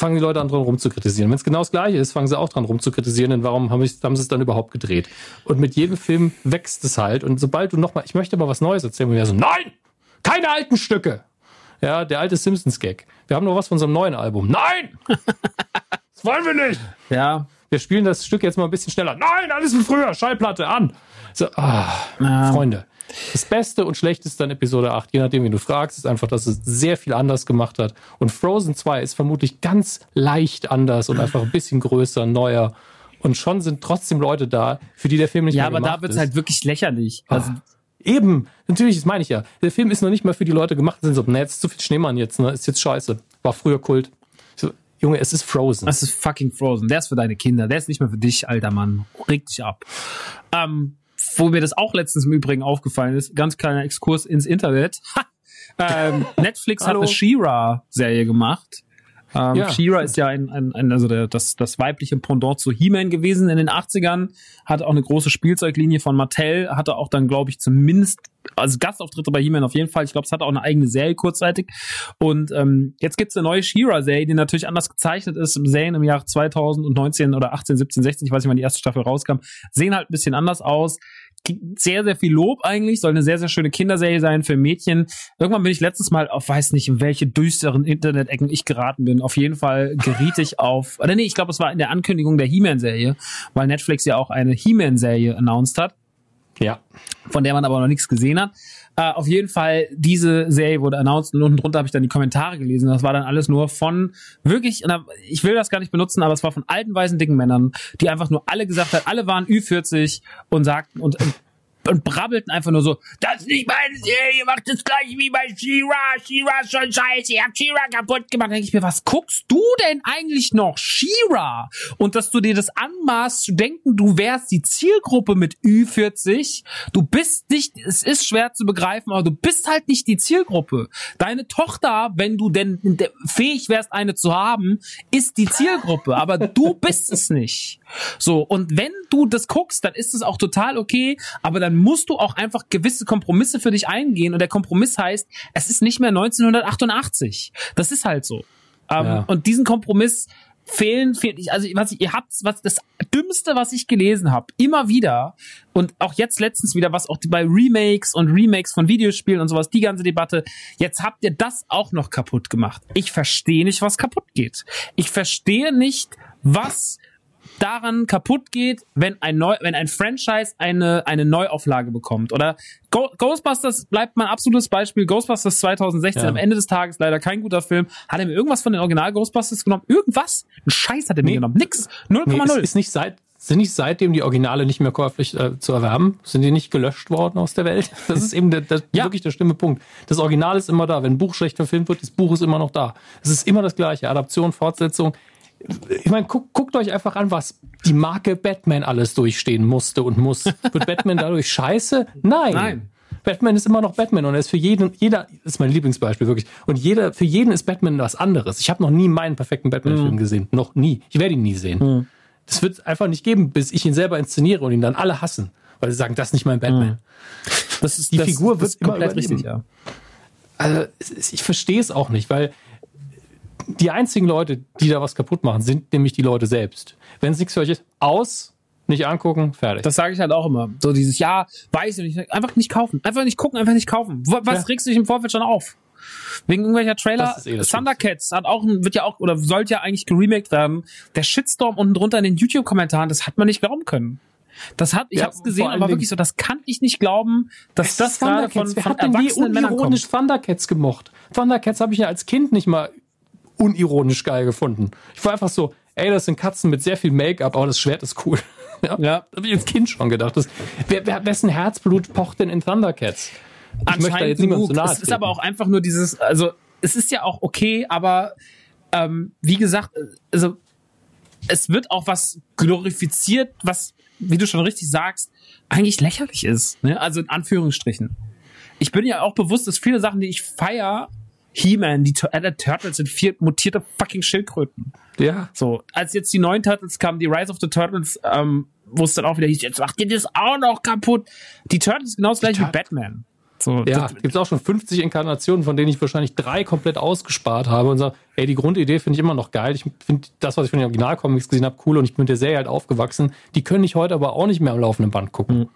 fangen die Leute an, dran rumzukritisieren. Wenn es genau das Gleiche ist, fangen sie auch dran rumzukritisieren, denn warum haben, ich, haben sie es dann überhaupt gedreht? Und mit jedem Film wächst es halt. Und sobald du nochmal, ich möchte aber was Neues erzählen, wo wir so, nein! Keine alten Stücke! Ja, der alte Simpsons-Gag. Wir haben noch was von unserem neuen Album. Nein! das wollen wir nicht!
ja,
Wir spielen das Stück jetzt mal ein bisschen schneller. Nein, alles wie früher, Schallplatte an! So, ah, Freunde. Das Beste und Schlechteste an Episode 8, je nachdem, wie du fragst, ist einfach, dass es sehr viel anders gemacht hat. Und Frozen 2 ist vermutlich ganz leicht anders und einfach ein bisschen größer, neuer. Und schon sind trotzdem Leute da, für die der Film nicht
ja,
mehr
aber
gemacht
da wird's
ist.
halt wirklich lächerlich. Also,
Eben, natürlich, das meine ich ja. Der Film ist noch nicht mal für die Leute gemacht, sind so, ne, jetzt ist zu viel Schneemann jetzt, ne, ist jetzt scheiße. War früher Kult. So, Junge, es ist Frozen.
das ist fucking Frozen. Der ist für deine Kinder. Der ist nicht mehr für dich, alter Mann. Reg dich ab. Ähm, wo mir das auch letztens im Übrigen aufgefallen ist, ganz kleiner Exkurs ins Internet. ähm, Netflix hat eine She-Ra-Serie gemacht. Ähm,
Ja.
She-Ra ist ja ein, ein, ein also der, das, das weibliche Pendant zu He-Man gewesen in den 80ern, hatte auch eine große Spielzeuglinie von Mattel, hatte auch dann, glaube ich, zumindest, also Gastauftritte bei He-Man auf jeden Fall, ich glaube, es hatte auch eine eigene Serie kurzzeitig. Und ähm, jetzt gibt's eine neue She-Ra-Serie, die natürlich anders gezeichnet ist. Serien im Jahr 2019 oder 18, 17, 16, ich weiß nicht, wann die erste Staffel rauskam, sehen halt ein bisschen anders aus. Sehr, sehr viel Lob eigentlich, soll eine sehr, sehr schöne Kinderserie sein für Mädchen. Irgendwann bin ich letztes Mal auf, weiß nicht, in welche düsteren Internet-Ecken ich geraten bin. Auf jeden Fall geriet ich auf, oder nee, ich glaube, es war in der Ankündigung der He-Man-Serie, weil Netflix ja auch eine He-Man-Serie announced hat
ja.
von der man aber noch nichts gesehen hat. Äh, auf jeden Fall, diese Serie wurde announced und unten drunter habe ich dann die Kommentare gelesen. Das war dann alles nur von wirklich, ich will das gar nicht benutzen, aber es war von alten, weißen, dicken Männern, die einfach nur alle gesagt haben, alle waren Ü40 und sagten und, und und brabbelten einfach nur so, das ist nicht meine Serie, macht das gleiche wie bei She-Ra, She-Ra ist schon scheiße, ihr habt She-Ra kaputt gemacht. Dann denke ich mir, was guckst du denn eigentlich noch? She-Ra? Und dass du dir das anmaßt zu denken, du wärst die Zielgruppe mit Ü40, du bist nicht, es ist schwer zu begreifen, aber du bist halt nicht die Zielgruppe. Deine Tochter, wenn du denn fähig wärst, eine zu haben, ist die Zielgruppe, aber du bist es nicht. So, und wenn du das guckst, dann ist es auch total okay, aber dann musst du auch einfach gewisse Kompromisse für dich eingehen und der Kompromiss heißt, es ist nicht mehr 1988. Das ist halt so. Ähm,
Ja.
Und diesen Kompromiss fehlen, fehlen also was ich, ihr habt was das dümmste, was ich gelesen habe, immer wieder und auch jetzt letztens wieder, was auch bei Remakes und Remakes von Videospielen und sowas, die ganze Debatte, jetzt habt ihr das auch noch kaputt gemacht. Ich verstehe nicht, was kaputt geht. Ich verstehe nicht, was daran kaputt geht, wenn ein neu, wenn ein Franchise eine eine Neuauflage bekommt oder Go Ghostbusters bleibt mein absolutes Beispiel. Ghostbusters 2016
Ja.
am Ende des Tages leider kein guter Film. Hat er mir irgendwas von den Original Ghostbusters genommen? Irgendwas? Ein Scheiß hat er mir
Nee.
genommen. Nix. 0,0.
Nee, ist, ist nicht seit, sind nicht seitdem die Originale nicht mehr käuflich äh, zu erwerben? Sind die nicht gelöscht worden aus der Welt? Das ist eben der, der,
Ja.
wirklich der schlimme Punkt. Das Original ist immer da. Wenn ein Buch schlecht verfilmt wird, das Buch ist immer noch da. Es ist immer das gleiche. Adaption, Fortsetzung. Ich meine, guckt, guckt euch einfach an, was die Marke Batman alles durchstehen musste und muss. Wird Batman dadurch scheiße? Nein.
Nein.
Batman ist immer noch Batman und er ist für jeden, jeder, das ist mein Lieblingsbeispiel wirklich. Und jeder, für jeden ist Batman was anderes. Ich habe noch nie meinen perfekten Batman-Film gesehen. Noch nie. Ich werde ihn nie sehen. Das wird es einfach nicht geben, bis ich ihn selber inszeniere und ihn dann alle hassen. Weil sie sagen, das ist nicht mein Batman.
das ist
die
das,
Figur
das
wird immer
komplett richtig, ja.
Also ich verstehe es auch nicht, weil die einzigen Leute, die da was kaputt machen, sind nämlich die Leute selbst. Wenn es nichts für euch ist, aus, nicht angucken, fertig.
Das sage ich halt auch immer. So dieses Ja, weiß ich nicht. Einfach nicht kaufen. Einfach nicht gucken, einfach nicht kaufen. Wa- Was
Ja.
regst du dich im Vorfeld schon auf? Wegen irgendwelcher Trailer.
Eh das
Thundercats hat auch, wird ja auch, oder sollte ja eigentlich geremaked werden. Der Shitstorm unten drunter in den YouTube-Kommentaren, das hat man nicht glauben können. Das hat, ich
Ja,
hab's gesehen, aber wirklich so, das kann ich nicht glauben, dass das gerade von,
Wer
von
hat denn je unironisch. Thundercats gemocht? Thundercats habe ich ja als Kind nicht mal unironisch geil gefunden. Ich war einfach so, ey, das sind Katzen mit sehr viel Make-up, aber das Schwert ist cool. Ja,
Ja.
habe ich als Kind schon gedacht. Das, wer, wer, wessen Herzblut pocht denn in Thundercats? Ich möchte da jetzt niemandem zu nahe
Es ist aber auch einfach nur dieses, also es ist ja auch okay, aber ähm, wie gesagt, also es wird auch was glorifiziert, was, wie du schon richtig sagst, eigentlich lächerlich ist. Ne? Also in Anführungsstrichen. Ich bin ja auch bewusst, dass viele Sachen, die ich feier, He-Man, die Tur- äh, Turtles sind vier mutierte fucking Schildkröten.
Ja.
So, als jetzt die neuen Turtles kamen, die Rise of the Turtles, ähm, wo es dann auch wieder hieß, jetzt macht ihr das auch noch kaputt. Die Turtles genau das gleiche wie Batman. So,
Ja, gibt es auch schon 50 Inkarnationen, von denen ich wahrscheinlich drei komplett ausgespart habe und sage, ey, die Grundidee finde ich immer noch geil. Ich finde das, was ich von den Originalcomics gesehen habe, cool und ich bin mit der Serie halt aufgewachsen. Die können ich heute aber auch nicht mehr am laufenden Band gucken.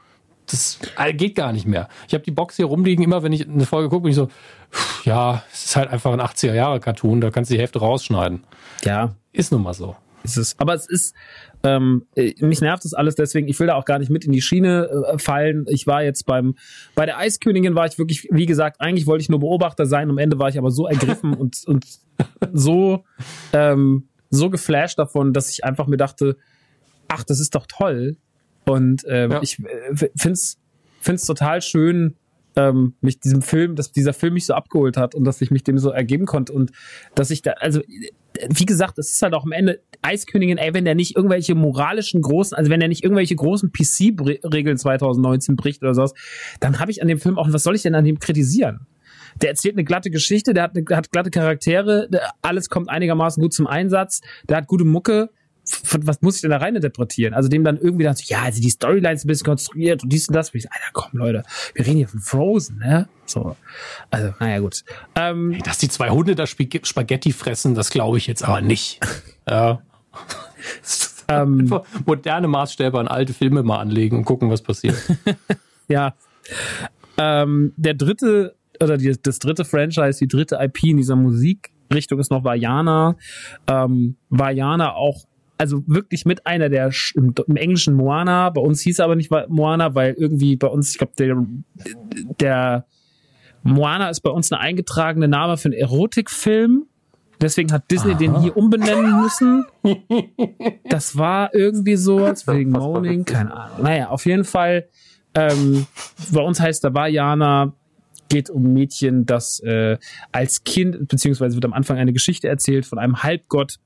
Das äh, geht gar nicht mehr. Ich habe die Box hier rumliegen, immer wenn ich eine Folge gucke, bin ich so, pff, ja, es ist halt einfach ein 80er-Jahre-Cartoon, da kannst du die Hälfte rausschneiden.
ja,
Ist nun mal so.
ist es. Aber es ist, ähm, äh, mich nervt das alles, deswegen, ich will da auch gar nicht mit in die Schiene äh, fallen. Ich war jetzt beim, bei der Eiskönigin war ich wirklich, wie gesagt, eigentlich wollte ich nur Beobachter sein, am Ende war ich aber so ergriffen und, und so, ähm, so geflasht davon, dass ich einfach mir dachte, ach, das ist doch toll. Und ähm,
Ja.
ich äh, find's, find's total schön, ähm, mich diesem Film, dass dieser Film mich so abgeholt hat und dass ich mich dem so ergeben konnte und dass ich da, also wie gesagt, es ist halt auch am Ende Eiskönigin, ey, wenn der nicht irgendwelche moralischen großen, also wenn er nicht irgendwelche großen PC-Regeln 2019 bricht oder sowas, dann habe ich an dem Film auch, was soll ich denn an dem kritisieren? Der erzählt eine glatte Geschichte, der hat, eine, hat glatte Charaktere, der, alles kommt einigermaßen gut zum Einsatz, der hat gute Mucke. F- Was muss ich denn da rein interpretieren? Also dem dann irgendwie dann so, ja, also die Storyline ist ein bisschen konstruiert und dies und das. Und ich so, Alter, komm, Leute, wir reden hier von Frozen, ne? So. Also, naja, gut. Ähm,
Dass die zwei Hunde da Spag- Spaghetti fressen, das glaube ich jetzt aber nicht. Ja.
ähm,
moderne Maßstäbe an alte Filme mal anlegen und gucken, was passiert.
Ja. Ähm, der dritte, oder die, das dritte Franchise, die dritte IP in dieser Musikrichtung ist noch Vajana. Ähm, Vajana auch, also wirklich mit einer der im, im englischen Moana, bei uns hieß er aber nicht Moana, weil irgendwie bei uns, ich glaube, der, der Moana ist bei uns eine eingetragene Name für einen Erotikfilm. Deswegen hat Disney den hier umbenennen müssen. Das war irgendwie so, wegen Moaning, keine Ahnung. Naja, auf jeden Fall Ähm, bei uns heißt da Vajana, geht um ein Mädchen, das äh, als Kind, beziehungsweise wird am Anfang eine Geschichte erzählt von einem Halbgott,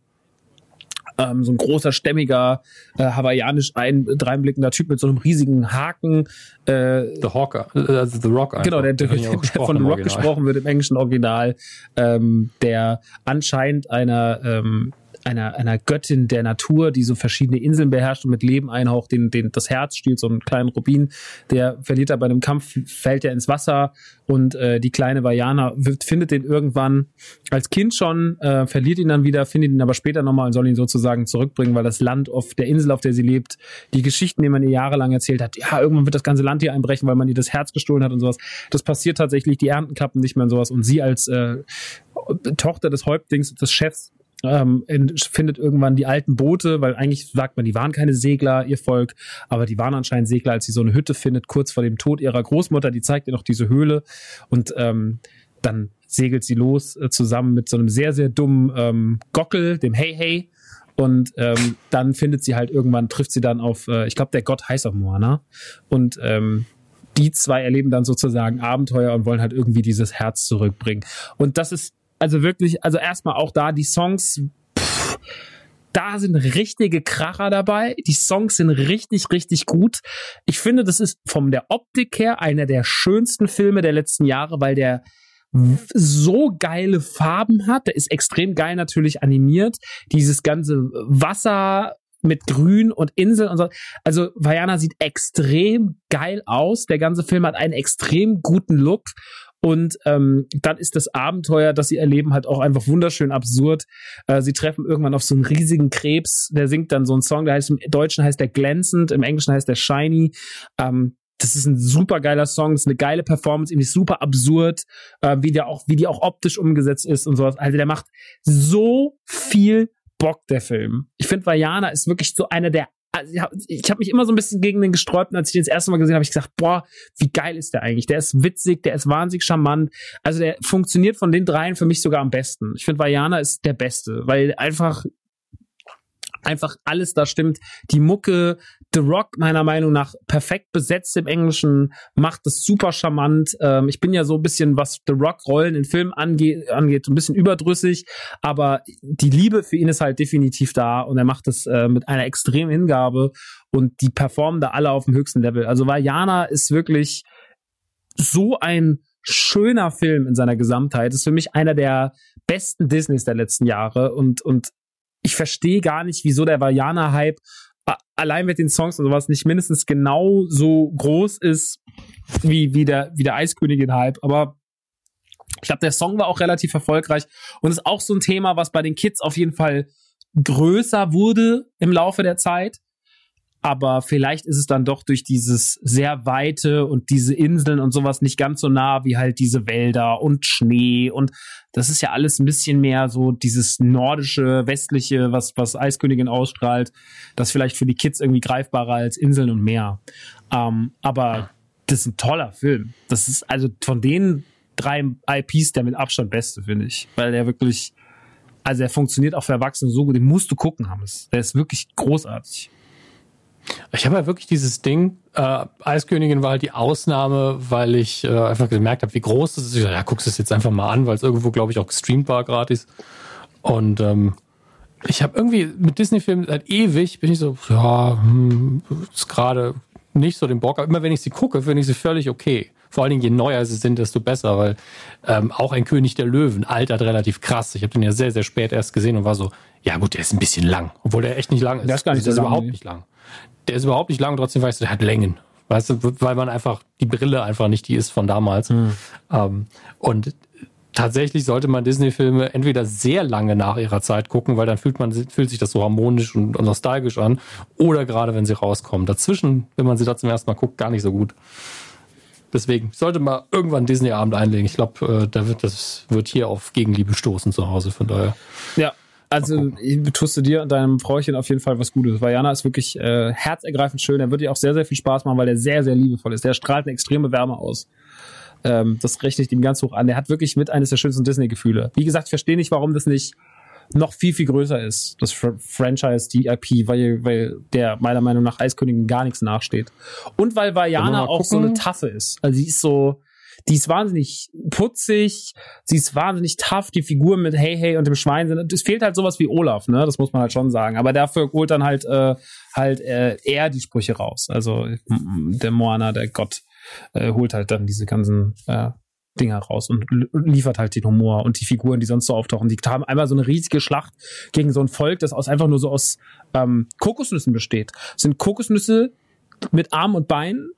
ähm, so ein großer, stämmiger, äh, hawaiianisch ein, dreinblickender Typ mit so einem riesigen Haken. Äh,
The Hawker, also The Rock. Einfach.
Genau, der, der, der von The Rock gesprochen wird im englischen Original, ähm, der anscheinend einer ähm, einer, einer Göttin der Natur, die so verschiedene Inseln beherrscht und mit Leben einhaucht, den, den das Herz stiehlt, so einen kleinen Rubin, der verliert er bei einem Kampf, fällt er ins Wasser und äh, die kleine Vajana findet den irgendwann als Kind schon, äh, verliert ihn dann wieder, findet ihn aber später nochmal und soll ihn sozusagen zurückbringen, weil das Land auf der Insel, auf der sie lebt, die Geschichten, die man ihr jahrelang erzählt hat, ja, irgendwann wird das ganze Land hier einbrechen, weil man ihr das Herz gestohlen hat und sowas. Das passiert tatsächlich, die Ernten klappen nicht mehr und sowas und sie als äh, Tochter des Häuptlings, des Chefs, ähm, findet irgendwann die alten Boote, weil eigentlich sagt man, die waren keine Segler, ihr Volk, aber die waren anscheinend Segler, als sie so eine Hütte findet, kurz vor dem Tod ihrer Großmutter, die zeigt ihr noch diese Höhle und ähm, dann segelt sie los äh, zusammen mit so einem sehr, sehr dummen ähm, Gockel, dem Hey Hey. Und ähm, dann findet sie halt irgendwann, trifft sie dann auf, äh, ich glaube, der Gott heißt auch Moana. Und ähm, die zwei erleben dann sozusagen Abenteuer und wollen halt irgendwie dieses Herz zurückbringen. Und das ist also wirklich, also erstmal auch da die Songs, pff, da sind richtige Kracher dabei. Die Songs sind richtig, richtig gut. Ich finde, das ist von der Optik her einer der schönsten Filme der letzten Jahre, weil der so geile Farben hat. Der ist extrem geil natürlich animiert. Dieses ganze Wasser mit Grün und Insel und so. Also Vajana sieht extrem geil aus. Der ganze Film hat einen extrem guten Look und ähm, dann ist das Abenteuer, das sie erleben, halt auch einfach wunderschön absurd. Äh, sie treffen irgendwann auf so einen riesigen Krebs, der singt dann so einen Song, der heißt im Deutschen heißt der glänzend, im Englischen heißt der shiny. Ähm, das ist ein super geiler Song, das ist eine geile Performance, irgendwie super absurd, äh, wie der auch, wie die auch optisch umgesetzt ist und sowas. Also der macht so viel Bock, der Film. Ich finde, Vajana ist wirklich so einer der also ich habe hab mich immer so ein bisschen gegen den gesträubt, als ich den das erste Mal gesehen habe, ich gesagt, boah, wie geil ist der eigentlich? Der ist witzig, der ist wahnsinnig charmant. Also der funktioniert von den dreien für mich sogar am besten. Ich finde, Vajana ist der Beste, weil einfach einfach alles da stimmt. Die Mucke, The Rock meiner Meinung nach perfekt besetzt im Englischen, macht es super charmant. Ähm, ich bin ja so ein bisschen, was The Rock Rollen in Filmen angeht, angeht, ein bisschen überdrüssig, aber die Liebe für ihn ist halt definitiv da und er macht es äh, mit einer extremen Hingabe und die performen da alle auf dem höchsten Level. Also Vajana ist wirklich so ein schöner Film in seiner Gesamtheit. Ist für mich einer der besten Disneys der letzten Jahre und, und ich verstehe gar nicht, wieso der Vajana-Hype allein mit den Songs und sowas nicht mindestens genau so groß ist wie, wie der, wie der Eiskönigin-Hype. Aber ich glaube, der Song war auch relativ erfolgreich und ist auch so ein Thema, was bei den Kids auf jeden Fall größer wurde im Laufe der Zeit aber vielleicht ist es dann doch durch dieses sehr weite und diese Inseln und sowas nicht ganz so nah wie halt diese Wälder und Schnee und das ist ja alles ein bisschen mehr so dieses nordische, westliche, was, was Eiskönigin ausstrahlt, das vielleicht für die Kids irgendwie greifbarer als Inseln und Meer. Ähm, aber das ist ein toller Film. Das ist also von den drei IPs der mit Abstand beste, finde ich, weil der wirklich, also er funktioniert auch für Erwachsene so gut, den musst du gucken, Hammes. Der ist wirklich großartig.
Ich habe ja wirklich dieses Ding, äh, Eiskönigin war halt die Ausnahme, weil ich äh, einfach gemerkt habe, wie groß das ist. Ich dachte, ja, guckst es jetzt einfach mal an, weil es irgendwo, glaube ich, auch gestreamt war gratis. Und ähm, ich habe irgendwie mit Disney-Filmen seit ewig, bin ich so, ja, hm, ist gerade nicht so den Bock. Aber immer wenn ich sie gucke, finde ich sie völlig okay. Vor allen Dingen, je neuer sie sind, desto besser, weil ähm, auch ein König der Löwen altert relativ krass. Ich habe den ja sehr, sehr spät erst gesehen und war so, ja gut, der ist ein bisschen lang. Obwohl der echt nicht lang ist.
Der ist gar nicht
der
so lang,
überhaupt
nee.
nicht lang der ist überhaupt nicht lang, trotzdem weißt du, der hat Längen. Weißt du, weil man einfach, die Brille einfach nicht die ist von damals.
Hm.
Ähm, und tatsächlich sollte man Disney-Filme entweder sehr lange nach ihrer Zeit gucken, weil dann fühlt man fühlt sich das so harmonisch und, und nostalgisch an, oder gerade wenn sie rauskommen. Dazwischen, wenn man sie da zum ersten Mal guckt, gar nicht so gut. Deswegen sollte man irgendwann Disney-Abend einlegen. Ich glaube, äh, da wird das wird hier auf Gegenliebe stoßen zu Hause. Von daher.
Ja, also ich tust du dir und deinem Frauchen auf jeden Fall was Gutes. Weil Jana ist wirklich äh, herzergreifend schön. Er wird dir auch sehr, sehr viel Spaß machen, weil er sehr, sehr liebevoll ist. Der strahlt eine extreme Wärme aus. Ähm, das rechne ich ihm ganz hoch an. Der hat wirklich mit eines der schönsten Disney-Gefühle. Wie gesagt, ich verstehe nicht, warum das nicht noch viel, viel größer ist, das Fr Franchise, die IP, weil, weil der meiner Meinung nach Eiskönigin gar nichts nachsteht. Und weil Vajana auch so eine Taffe ist. Also sie ist so, die ist wahnsinnig putzig, sie ist wahnsinnig tough, die Figuren mit Hey Hey und dem Schwein sind, es fehlt halt sowas wie Olaf, ne, das muss man halt schon sagen, aber dafür holt dann halt, äh, halt äh, er die Sprüche raus, also der Moana, der Gott, äh, holt halt dann diese ganzen äh, Dinger raus und liefert halt den Humor und die Figuren, die sonst so auftauchen. Die haben einmal so eine riesige Schlacht gegen so ein Volk, das aus einfach nur so aus ähm, Kokosnüssen besteht. Das sind Kokosnüsse mit Arm und Beinen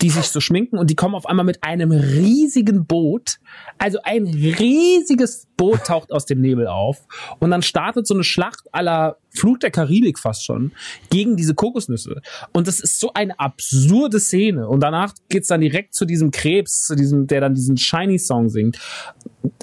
die sich so schminken und die kommen auf einmal mit einem riesigen Boot. Also ein riesiges Boot taucht aus dem Nebel auf und dann startet so eine Schlacht aller Flut der Karibik fast schon gegen diese Kokosnüsse. Und das ist so eine absurde Szene. Und danach geht's dann direkt zu diesem Krebs, zu diesem, der dann diesen Shiny Song singt.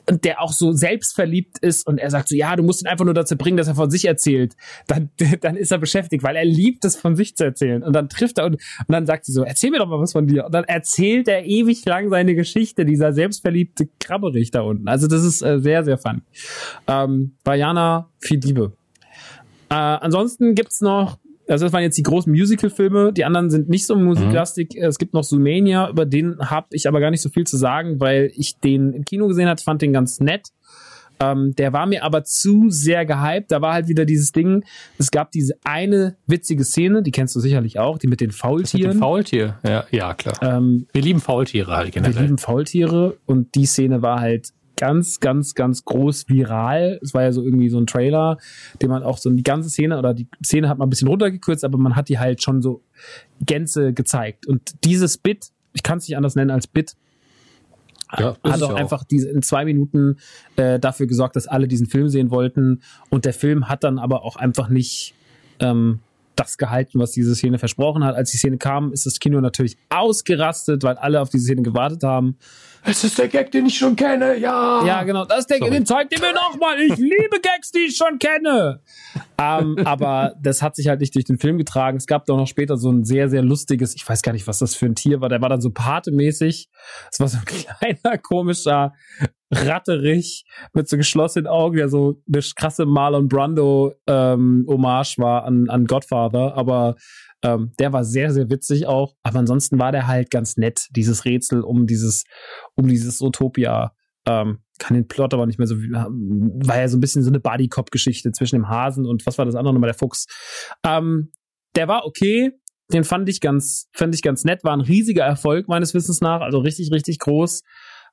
Und der auch so selbstverliebt ist und er sagt so, ja, du musst ihn einfach nur dazu bringen, dass er von sich erzählt. Dann, dann ist er beschäftigt, weil er liebt es, von sich zu erzählen. Und dann trifft er und, und dann sagt sie so, erzähl mir doch mal was von dir. Und dann erzählt er ewig lang seine Geschichte, dieser selbstverliebte Krabberich da unten. Also das ist äh, sehr, sehr fun. Ähm, Bayana, viel Liebe. Äh, ansonsten gibt's noch, also das waren jetzt die großen Musical-Filme, die anderen sind nicht so musiklastig. Mhm. Es gibt noch Sumania, über den habe ich aber gar nicht so viel zu sagen, weil ich den im Kino gesehen hat, fand den ganz nett. Ähm, der war mir aber zu sehr gehypt. Da war halt wieder dieses Ding. Es gab diese eine witzige Szene, die kennst du sicherlich auch, die mit den Faultieren. Mit dem
Faultier, ja, ja klar. Ähm, wir lieben Faultiere halt
generell. Wir lieben Faultiere und die Szene war halt ganz, ganz, ganz groß viral. Es war ja so irgendwie so ein Trailer, den man auch so die ganze Szene oder die Szene hat man ein bisschen runtergekürzt, aber man hat die halt schon so Gänze gezeigt. Und dieses Bit, ich kann es nicht anders nennen als Bit, ja, hat auch, auch einfach diese in zwei Minuten äh, dafür gesorgt, dass alle diesen Film sehen wollten. Und der Film hat dann aber auch einfach nicht ähm, das gehalten, was diese Szene versprochen hat. Als die Szene kam, ist das Kino natürlich ausgerastet, weil alle auf diese Szene gewartet haben.
Es ist der Gag, den ich schon kenne, ja.
Ja, genau. Das ist der Gag, den zeigt ihr mir nochmal. Ich liebe Gags, die ich schon kenne. ähm, aber das hat sich halt nicht durch den Film getragen. Es gab doch noch später so ein sehr, sehr lustiges, ich weiß gar nicht, was das für ein Tier war. Der war dann so patemäßig. Es war so ein kleiner, komischer Ratterich mit so geschlossenen Augen, der so eine krasse Marlon Brando ähm, Hommage war an, an Godfather. Aber ähm, der war sehr, sehr witzig auch. Aber ansonsten war der halt ganz nett, dieses Rätsel um dieses, um dieses Utopia. Ähm, kann den Plot aber nicht mehr so, war ja so ein bisschen so eine Buddy-Cop-Geschichte zwischen dem Hasen und was war das andere nochmal, der Fuchs. Ähm, der war okay, den fand ich ganz, fand ich ganz nett, war ein riesiger Erfolg meines Wissens nach, also richtig, richtig groß.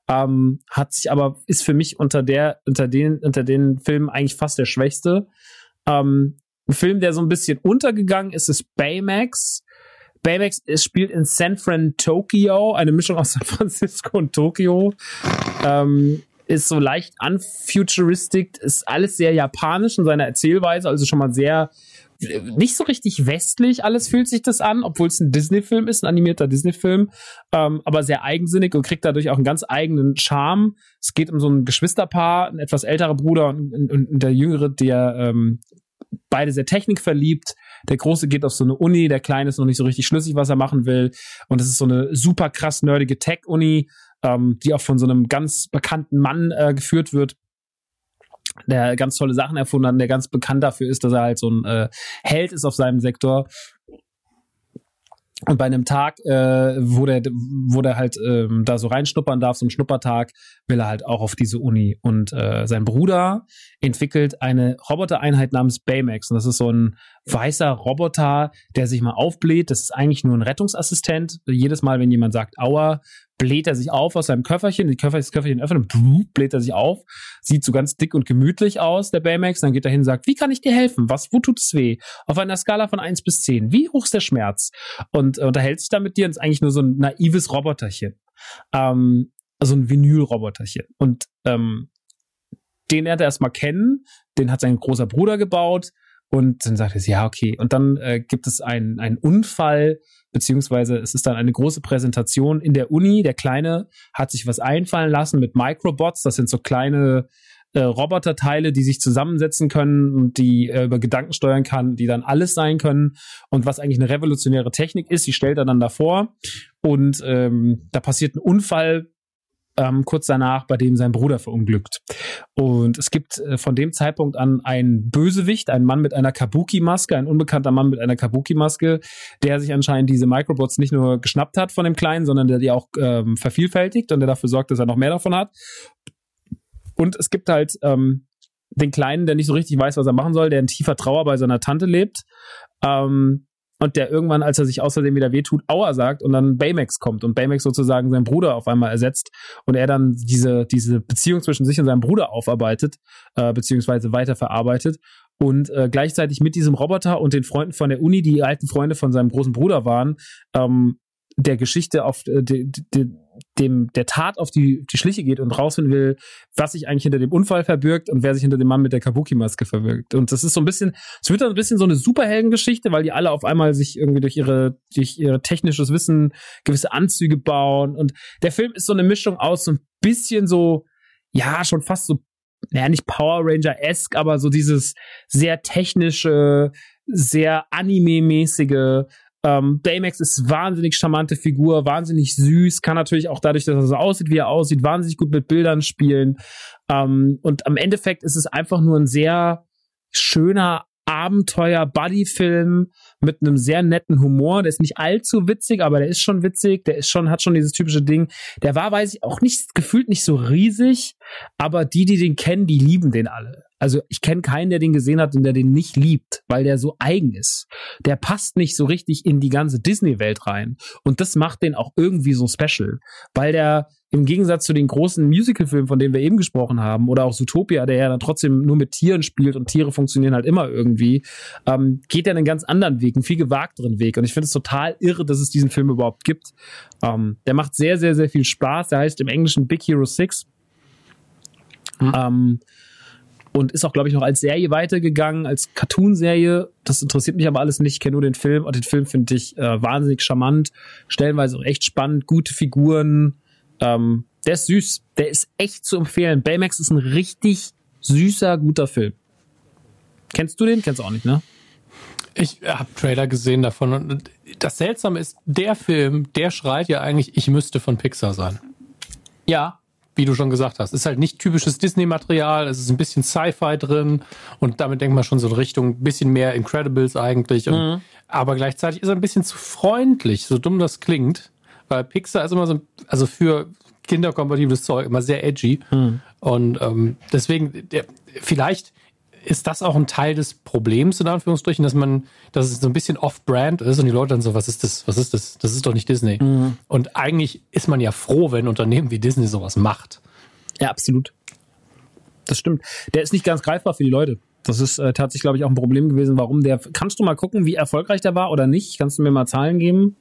Ähm, hat sich aber, ist für mich unter der, unter den, unter den Filmen eigentlich fast der schwächste. Ähm, ein Film, der so ein bisschen untergegangen ist, ist Baymax. Baymax spielt in San Fran, Tokio, eine Mischung aus San Francisco und Tokio. Ähm, ist so leicht unfuturistic, ist alles sehr japanisch in seiner Erzählweise, also schon mal sehr nicht so richtig westlich alles fühlt sich das an, obwohl es ein Disney-Film ist, ein animierter Disney-Film, ähm, aber sehr eigensinnig und kriegt dadurch auch einen ganz eigenen Charme. Es geht um so ein Geschwisterpaar, ein etwas älterer Bruder und, und, und der jüngere, der ähm, beide sehr technikverliebt. Der Große geht auf so eine Uni, der Kleine ist noch nicht so richtig schlüssig, was er machen will. Und es ist so eine super krass nerdige Tech-Uni, ähm, die auch von so einem ganz bekannten Mann äh, geführt wird der ganz tolle Sachen erfunden hat, der ganz bekannt dafür ist, dass er halt so ein äh, Held ist auf seinem Sektor und bei einem Tag, äh, wo der, wo der halt ähm, da so reinschnuppern darf, so ein Schnuppertag, will er halt auch auf diese Uni. Und äh, sein Bruder entwickelt eine Robotereinheit namens Baymax. Und das ist so ein weißer Roboter, der sich mal aufbläht. Das ist eigentlich nur ein Rettungsassistent. Jedes Mal, wenn jemand sagt, aua, bläht er sich auf aus seinem Köfferchen, die Köffer, das Köfferchen öffnet, bläht er sich auf, sieht so ganz dick und gemütlich aus, der Baymax, dann geht er hin und sagt, wie kann ich dir helfen? Was, wo tut es weh? Auf einer Skala von eins bis zehn wie hoch ist der Schmerz? Und unterhält sich da mit dir und ist eigentlich nur so ein naives Roboterchen. Ähm, also ein Vinyl-Roboterchen. Und ähm, den lernt er erstmal kennen, den hat sein großer Bruder gebaut und dann sagt er, ja, okay. Und dann äh, gibt es einen, einen Unfall, beziehungsweise es ist dann eine große Präsentation in der Uni. Der Kleine hat sich was einfallen lassen mit Microbots. Das sind so kleine äh, Roboterteile, die sich zusammensetzen können und die äh, über Gedanken steuern kann, die dann alles sein können. Und was eigentlich eine revolutionäre Technik ist, die stellt er dann davor. Und ähm, da passiert ein Unfall ähm, kurz danach, bei dem sein Bruder verunglückt. Und es gibt äh, von dem Zeitpunkt an einen Bösewicht, einen Mann mit einer Kabuki-Maske, ein unbekannter Mann mit einer Kabuki-Maske, der sich anscheinend diese Microbots nicht nur geschnappt hat von dem Kleinen, sondern der die auch ähm, vervielfältigt und der dafür sorgt, dass er noch mehr davon hat. Und es gibt halt ähm, den Kleinen, der nicht so richtig weiß, was er machen soll, der in tiefer Trauer bei seiner Tante lebt. Ähm, und der irgendwann, als er sich außerdem wieder wehtut, Aua sagt und dann Baymax kommt und Baymax sozusagen seinen Bruder auf einmal ersetzt und er dann diese, diese Beziehung zwischen sich und seinem Bruder aufarbeitet, äh, beziehungsweise weiterverarbeitet und äh, gleichzeitig mit diesem Roboter und den Freunden von der Uni, die alten Freunde von seinem großen Bruder waren, ähm, der Geschichte auf äh, de, de, dem der Tat auf die, die Schliche geht und rausfinden will, was sich eigentlich hinter dem Unfall verbirgt und wer sich hinter dem Mann mit der Kabuki-Maske verbirgt. Und das ist so ein bisschen, es wird dann ein bisschen so eine Superheldengeschichte, weil die alle auf einmal sich irgendwie durch ihre, durch ihr technisches Wissen gewisse Anzüge bauen. Und der Film ist so eine Mischung aus so ein bisschen so, ja, schon fast so, naja, nicht Power Ranger-esque, aber so dieses sehr technische, sehr anime-mäßige, ähm, Baymax ist wahnsinnig charmante Figur, wahnsinnig süß, kann natürlich auch dadurch, dass er so aussieht, wie er aussieht, wahnsinnig gut mit Bildern spielen. Ähm, und am Endeffekt ist es einfach nur ein sehr schöner Abenteuer-Buddy-Film mit einem sehr netten Humor. Der ist nicht allzu witzig, aber der ist schon witzig. Der ist schon, hat schon dieses typische Ding. Der war, weiß ich, auch nicht, gefühlt nicht so riesig, aber die, die den kennen, die lieben den alle. Also ich kenne keinen, der den gesehen hat und der den nicht liebt, weil der so eigen ist. Der passt nicht so richtig in die ganze Disney-Welt rein. Und das macht den auch irgendwie so special, weil der im Gegensatz zu den großen Musical-Filmen, von denen wir eben gesprochen haben, oder auch Zootopia, der ja dann trotzdem nur mit Tieren spielt und Tiere funktionieren halt immer irgendwie, ähm, geht er einen ganz anderen Weg, einen viel gewagteren Weg. Und ich finde es total irre, dass es diesen Film überhaupt gibt. Ähm, der macht sehr, sehr, sehr viel Spaß. Der heißt im Englischen Big Hero 6. Mhm. Ähm, und ist auch, glaube ich, noch als Serie weitergegangen, als Cartoon-Serie. Das interessiert mich aber alles nicht. Ich kenne nur den Film und den Film finde ich äh, wahnsinnig charmant, stellenweise auch echt spannend, gute Figuren. Ähm, der ist süß, der ist echt zu empfehlen. Baymax ist ein richtig süßer, guter Film. Kennst du den? Kennst du auch nicht, ne?
Ich habe Trailer gesehen davon und das Seltsame ist, der Film, der schreit ja eigentlich, ich müsste von Pixar sein.
Ja,
wie du schon gesagt hast. Ist halt nicht typisches Disney-Material, es ist ein bisschen Sci-Fi drin und damit denkt man schon so in Richtung bisschen mehr Incredibles eigentlich. Und, mhm. Aber gleichzeitig ist er ein bisschen zu freundlich, so dumm das klingt. Weil Pixar ist immer so, also für kinderkompatibles Zeug immer sehr edgy. Mhm. Und ähm, deswegen, der, vielleicht ist das auch ein Teil des Problems, in Anführungsstrichen, dass man, dass es so ein bisschen off-brand ist und die Leute dann so, was ist das? Was ist das? Das ist doch nicht Disney. Mhm. Und eigentlich ist man ja froh, wenn ein Unternehmen wie Disney sowas macht.
Ja, absolut. Das stimmt. Der ist nicht ganz greifbar für die Leute. Das ist äh, tatsächlich, glaube ich, auch ein Problem gewesen, warum der. Kannst du mal gucken, wie erfolgreich der war oder nicht? Kannst du mir mal Zahlen geben?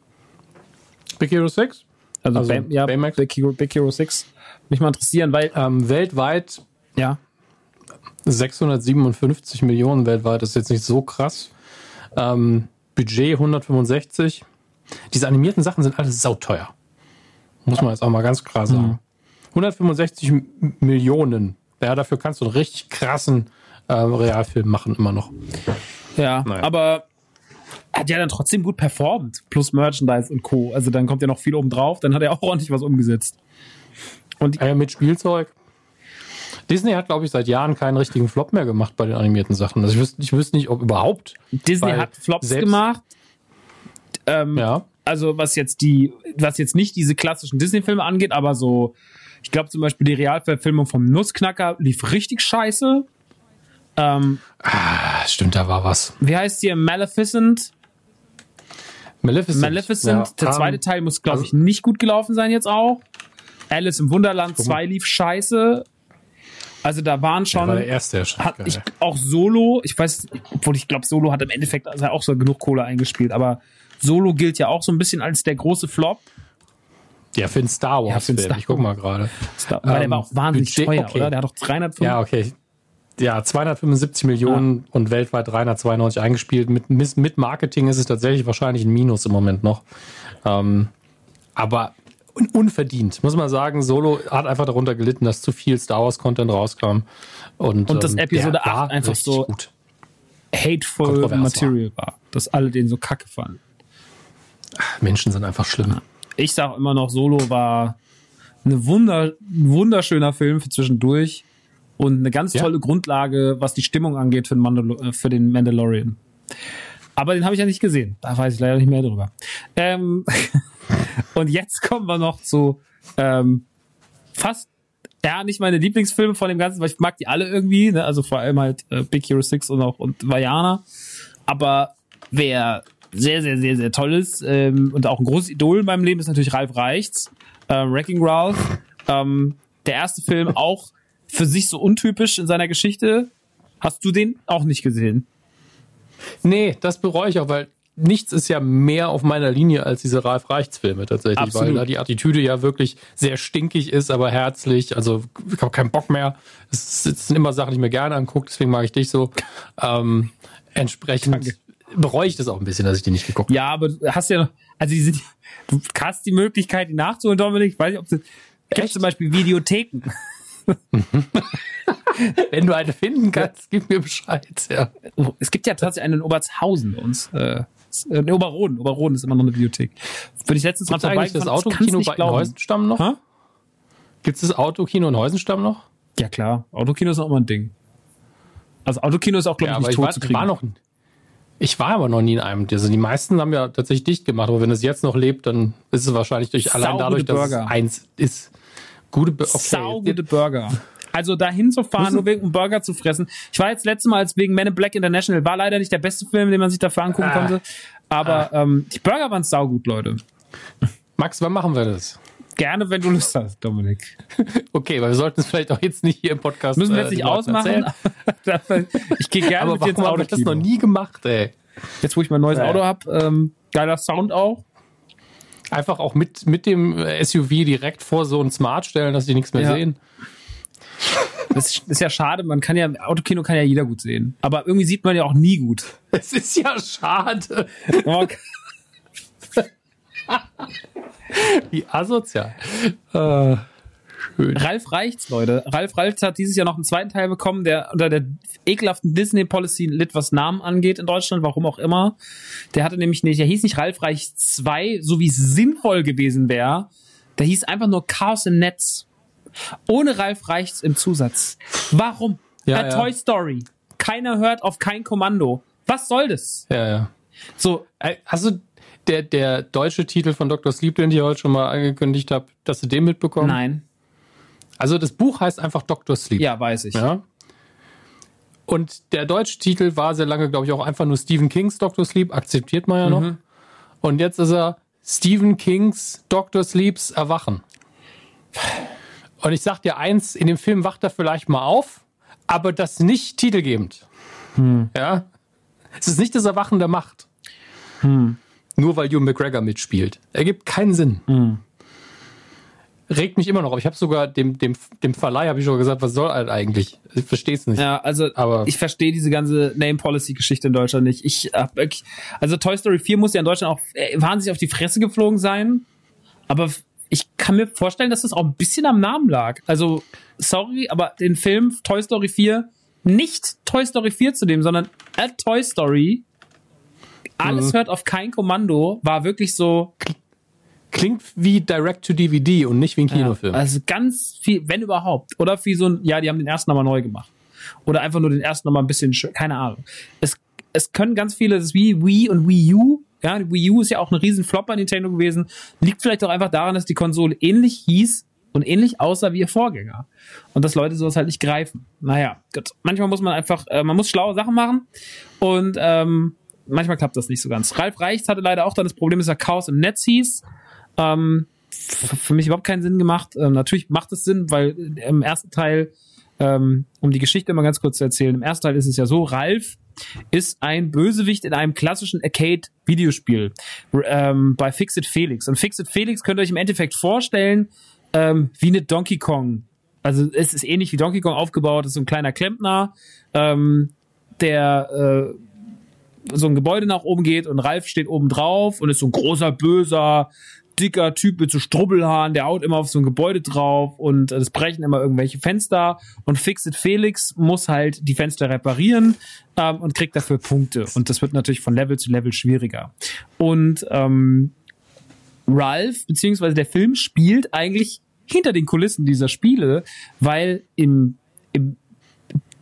Big Hero 6?
Also, also Bam, ja, Baymax? Big Hero, Big Hero 6. Mich mal interessieren, weil.
Ähm, weltweit. Ja. 657 Millionen weltweit, das ist jetzt nicht so krass. Ähm, Budget 165. Diese animierten Sachen sind alles sauteuer. Muss man jetzt auch mal ganz klar sagen. Mhm. 165 Millionen. Ja, dafür kannst du einen richtig krassen äh, Realfilm machen, immer noch.
Ja, naja. aber hat ja dann trotzdem gut performt. Plus Merchandise und Co. Also dann kommt ja noch viel oben drauf. Dann hat er auch ordentlich was umgesetzt.
Und ja, mit Spielzeug. Disney hat, glaube ich, seit Jahren keinen richtigen Flop mehr gemacht bei den animierten Sachen. Also ich wüsste, ich wüsste nicht, ob überhaupt.
Disney hat Flops gemacht. Ähm, ja. Also was jetzt die, was jetzt nicht diese klassischen Disney-Filme angeht, aber so, ich glaube zum Beispiel die Realverfilmung vom Nussknacker lief richtig scheiße.
Ähm, ah, stimmt, da war was.
Wie heißt hier? Maleficent?
Maleficent.
Maleficent. Ja. Der zweite um, Teil muss, glaube also, ich, nicht gut gelaufen sein jetzt auch. Alice im Wunderland 2 lief scheiße. Also da waren schon. Der
war der erste ja schon.
Hat ich, auch Solo, ich weiß, obwohl ich glaube, Solo hat im Endeffekt also auch so genug Kohle eingespielt, aber Solo gilt ja auch so ein bisschen als der große Flop.
Ja, für den Star Wars. Ja, für den Star ich guck mal gerade.
Weil ähm, der war auch wahnsinnig Budget, teuer, okay. oder? Der hat doch 305.
Ja, okay. Ja, 275 Millionen ja. und weltweit 392 eingespielt. Mit, mit Marketing ist es tatsächlich wahrscheinlich ein Minus im Moment noch. Ähm, aber unverdient, muss man sagen. Solo hat einfach darunter gelitten, dass zu viel Star Wars Content rauskam. Und,
und das ähm, Episode 8 einfach so gut. hateful Material war. war. Dass alle den so kacke fanden.
Menschen sind einfach schlimm.
Ich sag immer noch, Solo war eine Wunder, ein wunderschöner Film für zwischendurch und eine ganz
Ja.
tolle Grundlage, was die Stimmung angeht für den, Mandalo äh, für den Mandalorian. Aber den habe ich ja nicht gesehen. Da weiß ich leider nicht mehr drüber. Ähm, und jetzt kommen wir noch zu ähm, fast ja nicht meine Lieblingsfilme von dem Ganzen, weil ich mag die alle irgendwie. Ne? Also vor allem halt äh, Big Hero 6 und auch und Vajana. Aber wer sehr, sehr, sehr, sehr toll ist ähm, und auch ein großes Idol in meinem Leben ist natürlich Ralf Reichts, ähm, Wrecking Ralph. Ähm, der erste Film auch für sich so untypisch in seiner Geschichte. Hast du den auch nicht gesehen?
Nee, das bereue ich auch, weil nichts ist ja mehr auf meiner Linie als diese Ralf Reichts Filme tatsächlich,
Absolut.
weil da die Attitüde ja wirklich sehr stinkig ist, aber herzlich. Also ich habe keinen Bock mehr. Es es sind immer Sachen, die ich mir gerne angucke, deswegen mag ich dich so. Ähm, entsprechend
Danke.
bereue ich das auch ein bisschen, dass ich die nicht geguckt habe.
Ja, aber du hast ja noch, also die sind, du hast die Möglichkeit, die nachzuholen, Dominik. Ich weiß nicht, ob du, gibt zum Beispiel Videotheken.
Wenn du eine finden kannst, gib mir Bescheid. Ja.
Es gibt ja tatsächlich einen in Obertshausen bei uns. Äh, in Oberroden. Oberroden ist immer noch eine Videothek. Würde ich letztens
Gibt es eigentlich das Autokino bei. Heusenstamm noch? Gibt es das Autokino in Heusenstamm noch?
Ja klar, Autokino ist auch immer ein Ding. Also Autokino ist auch, glaube
Ja,
ich, nicht
ich
tot
war,
zu
ich
kriegen.
war noch. Ich war aber noch nie in einem. Also die meisten haben ja tatsächlich dicht gemacht, aber wenn es jetzt noch lebt, dann ist es wahrscheinlich durch allein dadurch, dass
Burger.
es eins ist. Gute Bur- okay.
Saugute Burger. Also dahin zu fahren, nur wegen einem Burger zu fressen. Ich war jetzt letztes Mal als wegen Men in Black International. War leider nicht der beste Film, den man sich dafür angucken
Ah.
konnte. Aber ähm, die Burger waren saugut, Leute.
Max, wann machen wir das?
Gerne, wenn du Lust hast, Dominik.
Okay, weil wir sollten es vielleicht auch jetzt nicht hier im Podcast
Müssen wir
äh,
jetzt nicht
den Leuten
ausmachen. ich gehe gerne
Aber
mit dir ins
warum habe ich das noch nie gemacht, ey?
Jetzt, wo ich mein neues
Ja.
Auto habe, ähm, geiler Sound auch.
Einfach auch mit, mit dem äh, SUV direkt vor so ein Smart stellen, dass die nichts mehr
Ja.
sehen.
Das ist, ja schade, man kann ja, Autokino kann ja jeder gut sehen. Aber irgendwie sieht man ja auch nie gut.
Es ist ja schade.
Oh,
Wie asozial. Äh, schön.
Ralf Reichts, Leute. Ralf Reichts hat dieses Jahr noch einen zweiten Teil bekommen, der unter der ekelhaften Disney-Policy litt, was Namen angeht in Deutschland, warum auch immer. Der hatte nämlich nicht, der hieß nicht Ralf Reichts 2, so wie es sinnvoll gewesen wäre. Der hieß einfach nur Chaos im Netz. Ohne Ralf Reichts im Zusatz. Warum?
Ja, ja.
Toy Story. Keiner hört auf kein Kommando. Was soll das?
Ja, ja.
So,
Äh, Hast du der, der deutsche Titel von Dr. Sleep, den ich heute schon mal angekündigt habe, dass du den mitbekommen?
nein.
Also das Buch heißt einfach Dr. Sleep.
Ja, weiß ich.
Ja. Und der deutsche Titel war sehr lange, glaube ich, auch einfach nur Stephen Kings Dr. Sleep, akzeptiert man ja noch.
Mhm.
Und jetzt ist er Stephen Kings Dr. Sleeps Erwachen. Und ich sag dir eins, in dem Film wacht er vielleicht mal auf, aber das nicht titelgebend.
Hm.
Ja. Es ist nicht das Erwachen der Macht. Nur weil Hugh McGregor mitspielt. Ergibt keinen Sinn.
Hm.
Regt mich immer noch. Aber ich habe sogar dem, dem, dem Verleih habe ich schon gesagt, was soll das eigentlich? Ich verstehe es nicht.
Ja, also
Aber-
ich verstehe diese ganze Name Policy Geschichte in Deutschland nicht. Ich hab also Toy Story 4 muss ja in Deutschland auch äh, wahnsinnig auf die Fresse geflogen sein, aber ich kann mir vorstellen, dass das auch ein bisschen am Namen lag. Also sorry, aber den Film Toy Story 4 nicht Toy Story 4 zu nehmen, sondern A Toy Story alles hört auf kein Kommando war wirklich so
Klingt wie Direct-to-DVD und nicht wie ein Kinofilm.
Ja, also ganz viel, wenn überhaupt. Oder wie so ein, ja, die haben den ersten nochmal neu gemacht. Oder einfach nur den ersten nochmal ein bisschen, schön- keine Ahnung. Es, es können ganz viele, das ist wie Wii und Wii U. Ja, Wii U ist ja auch ein riesen Flop bei Nintendo gewesen. Liegt vielleicht auch einfach daran, dass die Konsole ähnlich hieß und ähnlich aussah wie ihr Vorgänger. Und dass Leute sowas halt nicht greifen. Naja, gut. Manchmal muss man einfach, äh, man muss schlaue Sachen machen. Und ähm, manchmal klappt das nicht so ganz. Ralf Reichts hatte leider auch dann das Problem, dass er Chaos im Netz hieß. Ähm, für mich überhaupt keinen Sinn gemacht. Ähm, natürlich macht es Sinn, weil im ersten Teil, ähm, um die Geschichte mal ganz kurz zu erzählen, im ersten Teil ist es ja so, Ralf ist ein Bösewicht in einem klassischen Arcade-Videospiel ähm, bei Fixit Felix. Und Fixit Felix könnt ihr euch im Endeffekt vorstellen ähm, wie eine Donkey Kong. Also es ist ähnlich wie Donkey Kong aufgebaut, es ist so ein kleiner Klempner, ähm, der äh, so ein Gebäude nach oben geht und Ralf steht oben drauf und ist so ein großer, böser, dicker Typ mit so Strubbelhaaren, der haut immer auf so ein Gebäude drauf und äh, es brechen immer irgendwelche Fenster und Fixit Felix muss halt die Fenster reparieren ähm, und kriegt dafür Punkte und das wird natürlich von Level zu Level schwieriger. Und ähm, Ralph, beziehungsweise der Film spielt eigentlich hinter den Kulissen dieser Spiele, weil im, im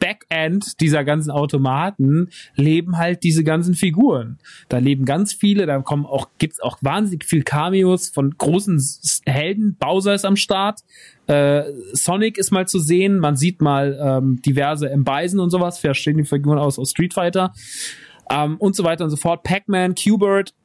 Backend dieser ganzen Automaten leben halt diese ganzen Figuren. Da leben ganz viele, da kommen auch, gibt's auch wahnsinnig viel Cameos von großen Helden. Bowser ist am Start. Äh, Sonic ist mal zu sehen. Man sieht mal ähm, diverse M. Bison und sowas. Verstehen die Figuren aus, aus Street Fighter. Ähm, und so weiter und so fort. Pac-Man, Q-Bird.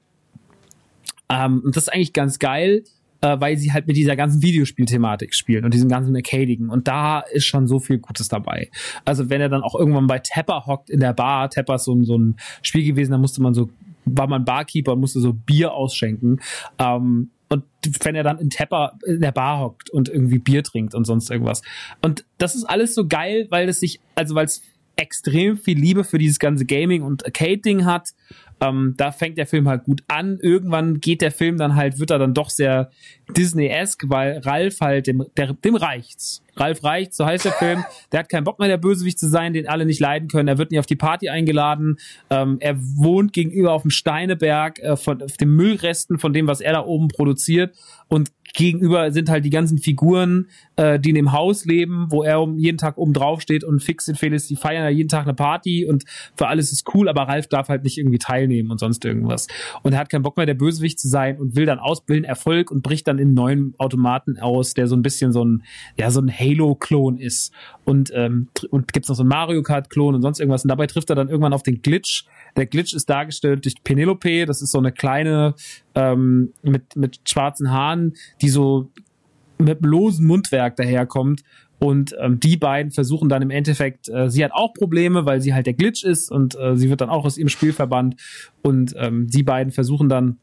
Ähm, und das ist eigentlich ganz geil äh, weil sie halt mit dieser ganzen Videospielthematik spielen und diesem ganzen Arcadigen. Und da ist schon so viel Gutes dabei. Also wenn er dann auch irgendwann bei Tapper hockt in der Bar, Tapper ist so, so ein Spiel gewesen, da musste man so, war man Barkeeper und musste so Bier ausschenken. Ähm, und wenn er dann in Tepper in der Bar hockt und irgendwie Bier trinkt und sonst irgendwas. Und das ist alles so geil, weil es sich, also weil es extrem viel Liebe für dieses ganze Gaming und Arcade-Ding hat ähm, da fängt der Film halt gut an. Irgendwann geht der Film dann halt, wird er dann doch sehr Disney-esque, weil Ralf halt, dem, der, dem reicht's. Ralf reicht, so heißt der Film. Der hat keinen Bock mehr, der Bösewicht zu sein, den alle nicht leiden können. Er wird nicht auf die Party eingeladen. Ähm, er wohnt gegenüber auf dem Steineberg, äh, von auf den Müllresten von dem, was er da oben produziert. Und gegenüber sind halt die ganzen Figuren, äh, die in dem Haus leben, wo er um, jeden Tag oben drauf steht und Fix und Felix, die feiern ja jeden Tag eine Party und für alles ist cool, aber Ralf darf halt nicht irgendwie teilnehmen und sonst irgendwas. Und er hat keinen Bock mehr, der Bösewicht zu sein und will dann ausbilden, Erfolg und bricht dann in neuen Automaten aus, der so ein bisschen so ein, ja, so ein Halo-Klon ist. Und, ähm, und gibt's noch so ein Mario Kart-Klon und sonst irgendwas. Und dabei trifft er dann irgendwann auf den Glitch. Der Glitch ist dargestellt durch Penelope, das ist so eine kleine, ähm, mit, mit schwarzen Haaren, die so mit bloßem Mundwerk daherkommt. Und ähm, die beiden versuchen dann im Endeffekt, äh, sie hat auch Probleme, weil sie halt der Glitch ist und äh, sie wird dann auch aus ihrem Spiel verbannt. Und ähm, die beiden versuchen dann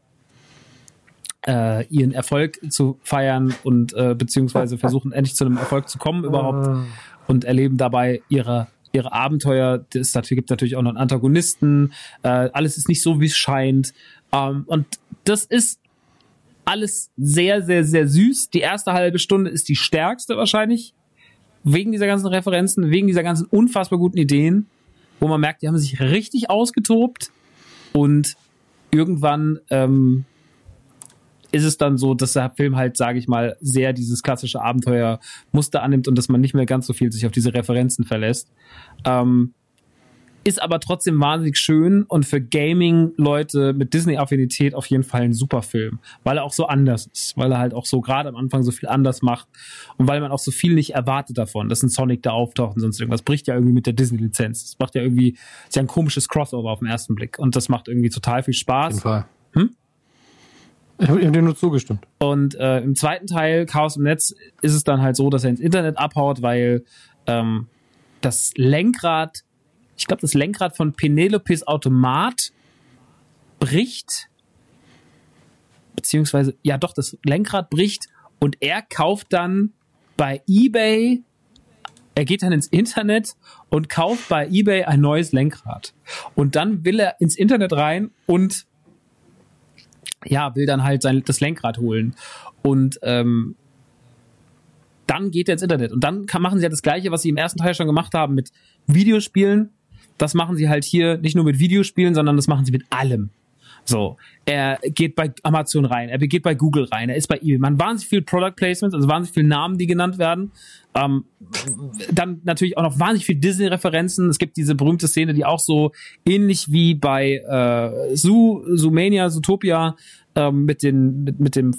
äh, ihren Erfolg zu feiern und äh, beziehungsweise versuchen endlich zu einem Erfolg zu kommen überhaupt
Ah.
und erleben dabei ihre ihre Abenteuer. Es gibt natürlich auch noch einen Antagonisten. Äh, alles ist nicht so, wie es scheint. Ähm, und das ist alles sehr, sehr, sehr süß. Die erste halbe Stunde ist die stärkste wahrscheinlich. Wegen dieser ganzen Referenzen, wegen dieser ganzen unfassbar guten Ideen, wo man merkt, die haben sich richtig ausgetobt. Und irgendwann ähm, ist es dann so, dass der Film halt, sage ich mal, sehr dieses klassische Abenteuermuster annimmt und dass man nicht mehr ganz so viel sich auf diese Referenzen verlässt. Ähm, ist aber trotzdem wahnsinnig schön und für Gaming-Leute mit Disney-Affinität auf jeden Fall ein super Film, weil er auch so anders ist, weil er halt auch so gerade am Anfang so viel anders macht und weil man auch so viel nicht erwartet davon, dass ein Sonic da auftaucht und sonst irgendwas. Bricht ja irgendwie mit der Disney-Lizenz. Das macht ja irgendwie, ist ja ein komisches Crossover auf den ersten Blick und das macht irgendwie total viel
Auf
Spaß.
jeden Fall.
Hm?
Ich habe dir nur zugestimmt.
Und äh, im zweiten Teil, Chaos im Netz, ist es dann halt so, dass er ins Internet abhaut, weil ähm, das Lenkrad, ich glaube, das Lenkrad von Penelopes Automat bricht. Beziehungsweise, ja doch, das Lenkrad bricht und er kauft dann bei eBay, er geht dann ins Internet und kauft bei eBay ein neues Lenkrad. Und dann will er ins Internet rein und ja, will dann halt sein, das Lenkrad holen. Und ähm, dann geht er ins Internet. Und dann kann, machen sie ja das Gleiche, was sie im ersten Teil schon gemacht haben mit Videospielen. Das machen sie halt hier nicht nur mit Videospielen, sondern das machen sie mit allem. So, er geht bei Amazon rein, er geht bei Google rein, er ist bei eBay. Man wahnsinnig viel Product Placements, also wahnsinnig viele Namen, die genannt werden. Ähm, dann natürlich auch noch wahnsinnig viel Disney-Referenzen. Es gibt diese berühmte Szene, die auch so ähnlich wie bei äh, Zoo, Zoomania, Zootopia ähm, mit den mit, mit dem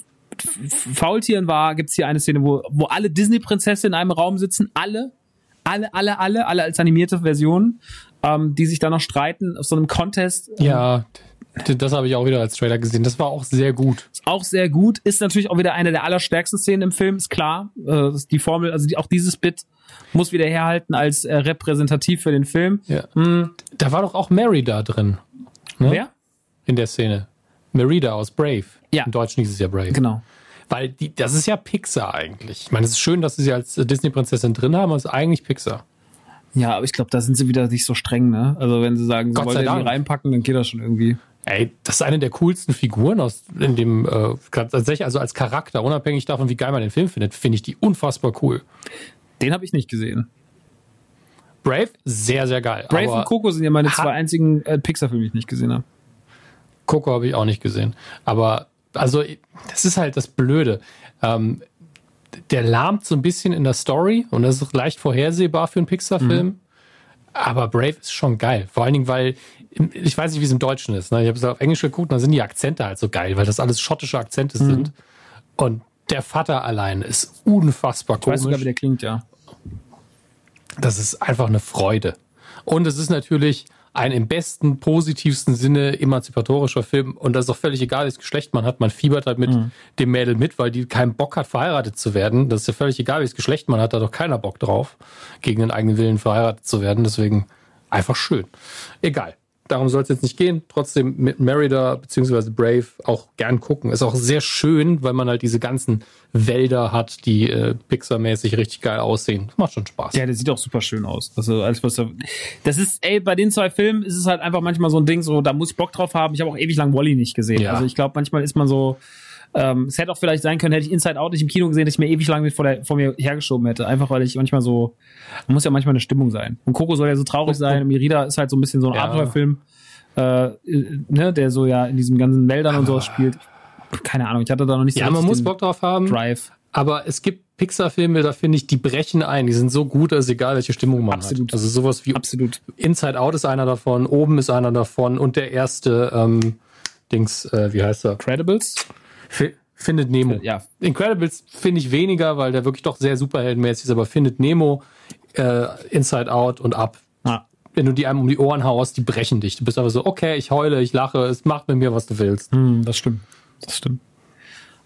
Faultieren war, gibt's hier eine Szene, wo, wo alle Disney-Prinzessinnen in einem Raum sitzen, alle, alle, alle, alle, alle als animierte Version, ähm, die sich dann noch streiten auf so einem Contest. Ähm,
Ja, das habe ich auch wieder als Trailer gesehen. Das war auch sehr gut.
Auch sehr gut. Ist natürlich auch wieder eine der allerstärksten Szenen im Film, ist klar. Äh, die Formel, also die, auch dieses Bit muss wieder herhalten als äh, repräsentativ für den Film.
Ja.
Hm,
Da war doch auch Mary da drin. Ne?
wer?
In der Szene. Merida aus Brave.
Ja.
Im Deutschen hieß es ja Brave.
Genau.
Weil die, das ist ja Pixar eigentlich. Ich meine, es ist schön, dass sie sie als äh, Disney-Prinzessin drin haben, aber es ist eigentlich Pixar.
Ja, aber ich glaube, da sind sie wieder nicht so streng, ne? Also wenn sie sagen, sie
Gott
wollen die reinpacken, dann geht das schon irgendwie.
Ey, das ist eine der coolsten Figuren aus in dem äh, tatsächlich also als Charakter, unabhängig davon, wie geil man den Film findet, finde ich die unfassbar cool.
Den habe ich nicht gesehen.
Brave sehr sehr geil.
Brave und Coco sind ja meine zwei einzigen äh, Pixar-Filme, die ich nicht gesehen habe.
Coco habe ich auch nicht gesehen. Aber also das ist halt das Blöde. Ähm, der lahmt so ein bisschen in der Story und das ist leicht vorhersehbar für einen Pixar-Film. Mhm. Aber Brave ist schon geil. Vor allen Dingen, weil ich weiß nicht, wie es im Deutschen ist. Ne? Ich habe es auf Englisch geguckt, da sind die Akzente halt so geil, weil das alles schottische Akzente mhm. sind. Und der Vater allein ist unfassbar
komisch. Ich weiß sogar, wie der klingt, ja.
Das ist einfach eine Freude. Und es ist natürlich ein im besten, positivsten Sinne emanzipatorischer Film. Und das ist auch völlig egal, welches Geschlecht man hat. Man fiebert halt mit mhm. dem Mädel mit, weil die keinen Bock hat, verheiratet zu werden. Das ist ja völlig egal, welches Geschlecht man hat. Da hat doch keiner Bock drauf, gegen den eigenen Willen verheiratet zu werden. Deswegen einfach schön. Egal darum soll es jetzt nicht gehen. Trotzdem mit Merida bzw. Brave auch gern gucken. Ist auch sehr schön, weil man halt diese ganzen Wälder hat, die äh, Pixar-mäßig richtig geil aussehen. Das macht schon Spaß.
Ja, der sieht auch super schön aus. Also alles was da, das ist, ey, bei den zwei Filmen ist es halt einfach manchmal so ein Ding, so da muss ich Bock drauf haben. Ich habe auch ewig lang Wally nicht gesehen. Ja. Also ich glaube, manchmal ist man so, ähm, es hätte auch vielleicht sein können, hätte ich Inside Out nicht im Kino gesehen, dass ich mir ewig lang mit vor, der, vor mir hergeschoben hätte. Einfach weil ich manchmal so, man muss ja manchmal eine Stimmung sein. Und Coco soll ja so traurig sein. Und Mirida ist halt so ein bisschen so ein ja. Abenteuerfilm, äh, ne, der so ja in diesen ganzen Wäldern und sowas spielt. Keine Ahnung, ich hatte da noch nicht
so Ja, man muss Bock drauf haben.
Drive.
Aber es gibt Pixar-Filme, da finde ich, die brechen ein. Die sind so gut, dass egal, welche Stimmung man
Absolut.
hat. Also sowas wie
Absolut.
Inside Out ist einer davon, oben ist einer davon und der erste ähm, Dings, äh, wie heißt er?
Credibles?
Findet Nemo.
Ja.
Incredibles finde ich weniger, weil der wirklich doch sehr superheldenmäßig ist, aber Findet Nemo, äh, Inside Out und Up. Ah. Wenn du die einem um die Ohren haust, die brechen dich. Du bist aber so, okay, ich heule, ich lache, es macht mit mir, was du willst.
Hm, das stimmt. Das stimmt.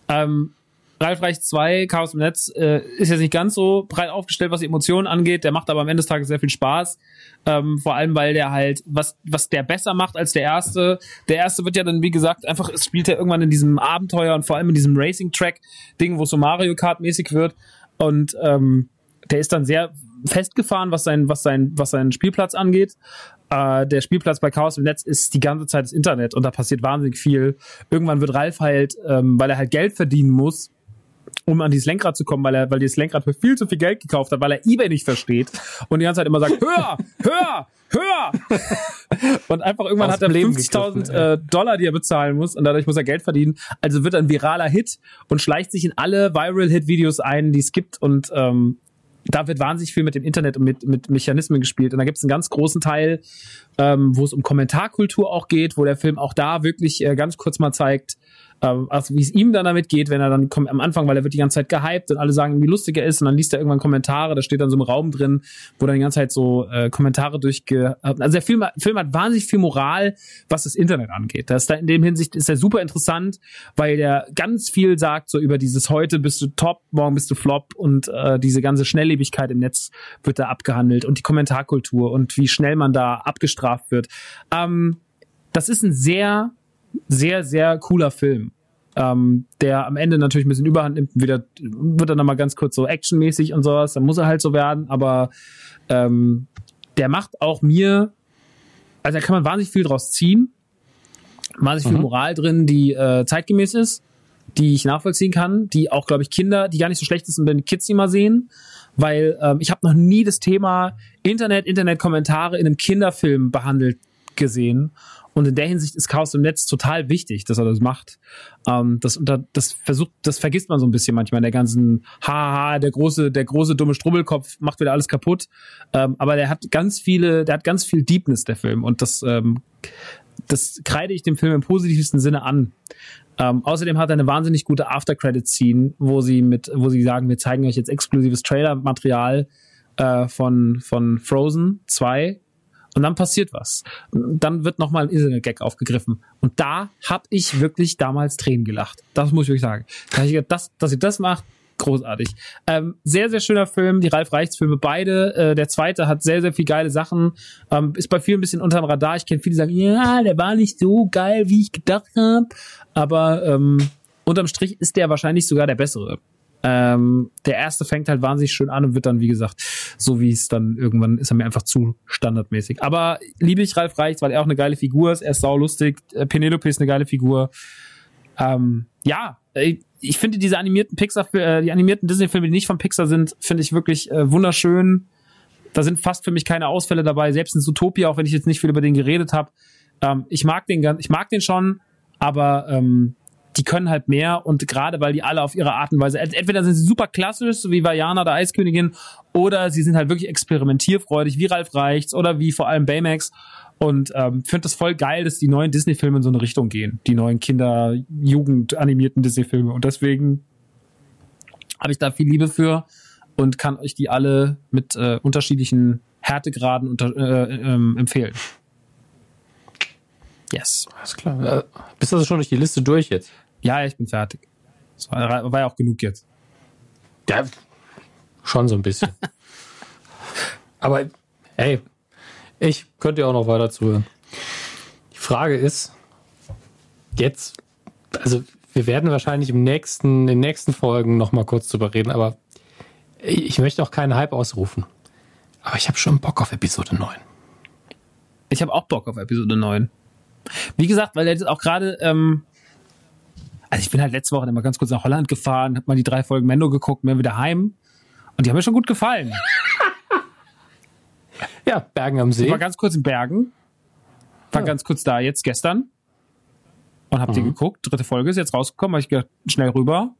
Ähm, Ralf Reich 2, Chaos im Netz, äh, ist jetzt nicht ganz so breit aufgestellt, was die Emotionen angeht. Der macht aber am Ende des Tages sehr viel Spaß. Ähm, vor allem, weil der halt, was, was der besser macht als der erste. Der erste wird ja dann, wie gesagt, einfach, es spielt ja irgendwann in diesem Abenteuer und vor allem in diesem Racing-Track-Ding, wo so Mario Kart-mäßig wird. Und ähm, der ist dann sehr festgefahren, was sein, was sein, was seinen Spielplatz angeht. Äh, der Spielplatz bei Chaos im Netz ist die ganze Zeit das Internet und da passiert wahnsinnig viel. Irgendwann wird Ralf halt, ähm, weil er halt Geld verdienen muss, um an dieses Lenkrad zu kommen, weil er, weil dieses Lenkrad für viel zu viel Geld gekauft hat, weil er eBay nicht versteht und die ganze Zeit immer sagt, höher, höher, höher. und einfach irgendwann Aus hat er 50.000 äh, Dollar, die er bezahlen muss und dadurch muss er Geld verdienen. Also wird er ein viraler Hit und schleicht sich in alle Viral-Hit-Videos ein, die es gibt und ähm, da wird wahnsinnig viel mit dem Internet und mit, mit Mechanismen gespielt. Und da gibt es einen ganz großen Teil, ähm, wo es um Kommentarkultur auch geht, wo der Film auch da wirklich äh, ganz kurz mal zeigt, also wie es ihm dann damit geht, wenn er dann kommt am Anfang, weil er wird die ganze Zeit gehypt und alle sagen, wie lustig er ist und dann liest er irgendwann Kommentare, da steht dann so ein Raum drin, wo dann die ganze Zeit so äh, Kommentare durchge... Also der Film, Film hat wahnsinnig viel Moral, was das Internet angeht. Das ist da in dem Hinsicht ist er super interessant, weil der ganz viel sagt so über dieses heute bist du top, morgen bist du flop und äh, diese ganze Schnelllebigkeit im Netz wird da abgehandelt und die Kommentarkultur und wie schnell man da abgestraft wird. Ähm, das ist ein sehr sehr, sehr cooler Film. Ähm, der am Ende natürlich ein bisschen Überhand nimmt, wieder wird dann nochmal ganz kurz so actionmäßig und sowas, dann muss er halt so werden, aber ähm, der macht auch mir, also da kann man wahnsinnig viel draus ziehen, wahnsinnig mhm. viel Moral drin, die äh, zeitgemäß ist, die ich nachvollziehen kann, die auch, glaube ich, Kinder, die gar nicht so schlecht ist, wenn Kids die mal sehen, weil ähm, ich habe noch nie das Thema Internet, Internetkommentare in einem Kinderfilm behandelt gesehen und in der Hinsicht ist Chaos im Netz total wichtig, dass er das macht. Ähm, das, das versucht, das vergisst man so ein bisschen manchmal in der ganzen Haha, der große, der große dumme Strubbelkopf macht wieder alles kaputt. Ähm, aber der hat ganz viele, der hat ganz viel Deepness, der Film. Und das, ähm, das kreide ich dem Film im positivsten Sinne an. Ähm, außerdem hat er eine wahnsinnig gute After-Credit-Scene, wo sie mit, wo sie sagen, wir zeigen euch jetzt exklusives Trailer-Material äh, von, von Frozen 2 und dann passiert was. Dann wird nochmal ein Internet-Gag aufgegriffen. Und da habe ich wirklich damals Tränen gelacht. Das muss ich euch sagen. Da ich gedacht, das, dass ihr das macht, großartig. Ähm, sehr, sehr schöner Film, die Ralf Reichs-Filme beide. Äh, der zweite hat sehr, sehr viel geile Sachen. Ähm, ist bei vielen ein bisschen unterm Radar. Ich kenne viele, die sagen, ja, der war nicht so geil, wie ich gedacht habe. Aber ähm, unterm Strich ist der wahrscheinlich sogar der bessere. Ähm, der erste fängt halt wahnsinnig schön an und wird dann, wie gesagt, so wie es dann irgendwann ist er mir einfach zu standardmäßig. Aber liebe ich Ralf Reichs, weil er auch eine geile Figur ist. Er ist saulustig. Äh, Penelope ist eine geile Figur. Ähm, ja, ich finde diese animierten Pixar, äh, die animierten Disney-Filme, die nicht von Pixar sind, finde ich wirklich äh, wunderschön. Da sind fast für mich keine Ausfälle dabei. Selbst in Zootopia, auch wenn ich jetzt nicht viel über den geredet habe. Ähm, ich mag den ganz, ich mag den schon, aber ähm, die können halt mehr und gerade weil die alle auf ihre Art und Weise, entweder sind sie super klassisch, so wie Vajana der Eiskönigin, oder sie sind halt wirklich experimentierfreudig, wie Ralf Reichts oder wie vor allem Baymax. Und ähm, finde das voll geil, dass die neuen Disney-Filme in so eine Richtung gehen. Die neuen Kinder-, Jugend-, animierten Disney-Filme. Und deswegen habe ich da viel Liebe für und kann euch die alle mit äh, unterschiedlichen Härtegraden unter, äh, ähm, empfehlen. Yes.
Alles klar. Äh, bist du also schon durch die Liste durch jetzt?
Ja, ich bin fertig. Das war, war ja auch genug jetzt.
Ja, schon so ein bisschen. Aber hey, ich könnte ja auch noch weiter zuhören. Die Frage ist, jetzt, also wir werden wahrscheinlich im nächsten, in den nächsten Folgen noch mal kurz drüber reden, aber ich möchte auch keinen Hype ausrufen. Aber ich habe schon Bock auf Episode 9.
Ich habe auch Bock auf Episode 9. Wie gesagt, weil jetzt auch gerade, ähm, also ich bin halt letzte Woche immer ganz kurz nach Holland gefahren, hab mal die drei Folgen Mendo geguckt, mir wieder heim. Und die haben mir schon gut gefallen.
ja, Bergen am See.
Ich war ganz kurz in Bergen. War ja. ganz kurz da jetzt gestern. Und hab mhm. die geguckt. Dritte Folge ist jetzt rausgekommen, hab ich gedacht, schnell rüber.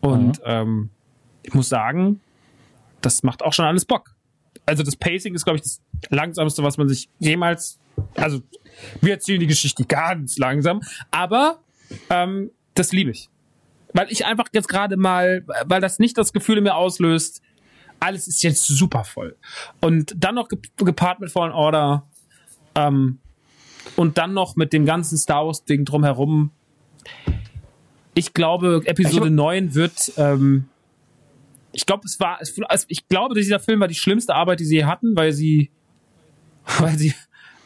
Und mhm. ähm, ich muss sagen, das macht auch schon alles Bock. Also das Pacing ist, glaube ich, das langsamste, was man sich jemals. Also wir erzählen die Geschichte ganz langsam, aber ähm, das liebe ich. Weil ich einfach jetzt gerade mal, weil das nicht das Gefühl in mir auslöst, alles ist jetzt super voll. Und dann noch gepaart mit Fallen Order ähm, und dann noch mit dem ganzen Star Wars-Ding drumherum. Ich glaube, Episode ich 9 wird. Ähm, ich glaube, es war. Es, ich glaube, dieser Film war die schlimmste Arbeit, die sie hatten, weil sie, weil sie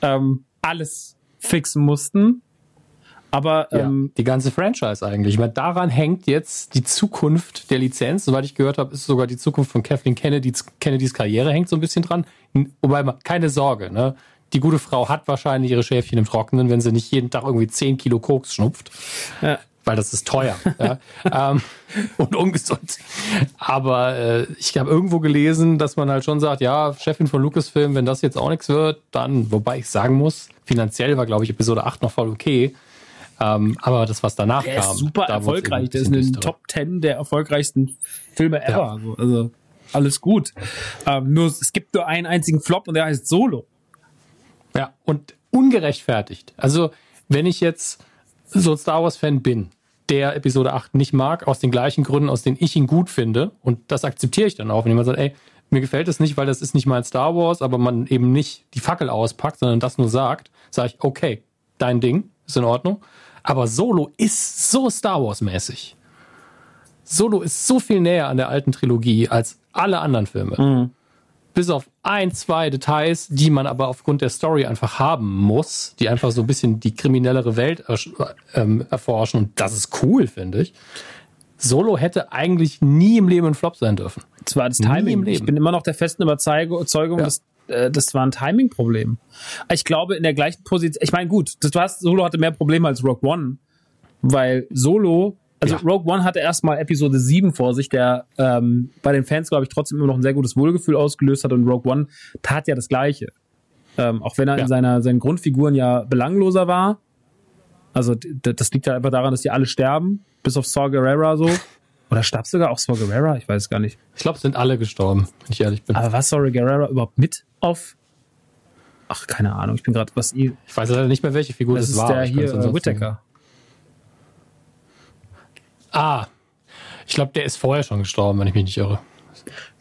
ähm, alles fixen mussten. Aber ähm,
ja, die ganze Franchise eigentlich. Ich meine, daran hängt jetzt die Zukunft der Lizenz. Soweit ich gehört habe, ist sogar die Zukunft von Kathleen Kennedys, Kennedys Karriere hängt so ein bisschen dran. Wobei, keine Sorge, ne? Die gute Frau hat wahrscheinlich ihre Schäfchen im Trockenen, wenn sie nicht jeden Tag irgendwie 10 Kilo Koks schnupft. Ja. Weil das ist teuer ja, ähm, und ungesund. Aber äh, ich habe irgendwo gelesen, dass man halt schon sagt, ja, Chefin von Lucasfilm, wenn das jetzt auch nichts wird, dann, wobei ich sagen muss, finanziell war, glaube ich, Episode 8 noch voll okay. Ähm, aber das, was danach
der
kam.
Ist super erfolgreich. Der ist in den Top 10 der erfolgreichsten Filme ever. Ja. Also alles gut. Ähm, nur es gibt nur einen einzigen Flop und der heißt Solo.
Ja, und ungerechtfertigt. Also, wenn ich jetzt so ein Star Wars-Fan bin, der Episode 8 nicht mag, aus den gleichen Gründen, aus denen ich ihn gut finde, und das akzeptiere ich dann auch, wenn jemand sagt, ey, mir gefällt es nicht, weil das ist nicht mal Star Wars, aber man eben nicht die Fackel auspackt, sondern das nur sagt, sage ich, okay, dein Ding, ist in Ordnung. Aber Solo ist so Star Wars-mäßig. Solo ist so viel näher an der alten Trilogie als alle anderen Filme. Mhm. Bis auf ein, zwei Details, die man aber aufgrund der Story einfach haben muss, die einfach so ein bisschen die kriminellere Welt ähm, erforschen. Und das ist cool, finde ich. Solo hätte eigentlich nie im Leben ein Flop sein dürfen.
Zwar das Timing. Ich bin immer noch der festen Überzeugung, ja. dass äh, das war ein Timing-Problem. Ich glaube, in der gleichen Position, ich meine, gut, das, du hast, Solo hatte mehr Probleme als Rogue One, weil Solo, also ja. Rogue One hatte erstmal Episode 7 vor sich, der ähm, bei den Fans, glaube ich, trotzdem immer noch ein sehr gutes Wohlgefühl ausgelöst hat und Rogue One tat ja das Gleiche. Ähm, auch wenn er ja. in seiner, seinen Grundfiguren ja belangloser war. Also das liegt ja einfach daran, dass die alle sterben, bis auf Saw Gerrera so. Oder starb sogar auch Saw Gerrera? Ich weiß gar nicht.
Ich glaube, sind alle gestorben, wenn ich ehrlich bin.
Aber war Saw Gerrera überhaupt mit auf? Ach, keine Ahnung. Ich bin gerade was.
Ich weiß leider nicht mehr, welche Figur das, das
ist
war.
Der hier äh, Whittaker.
Ah, ich glaube, der ist vorher schon gestorben, wenn ich mich nicht irre.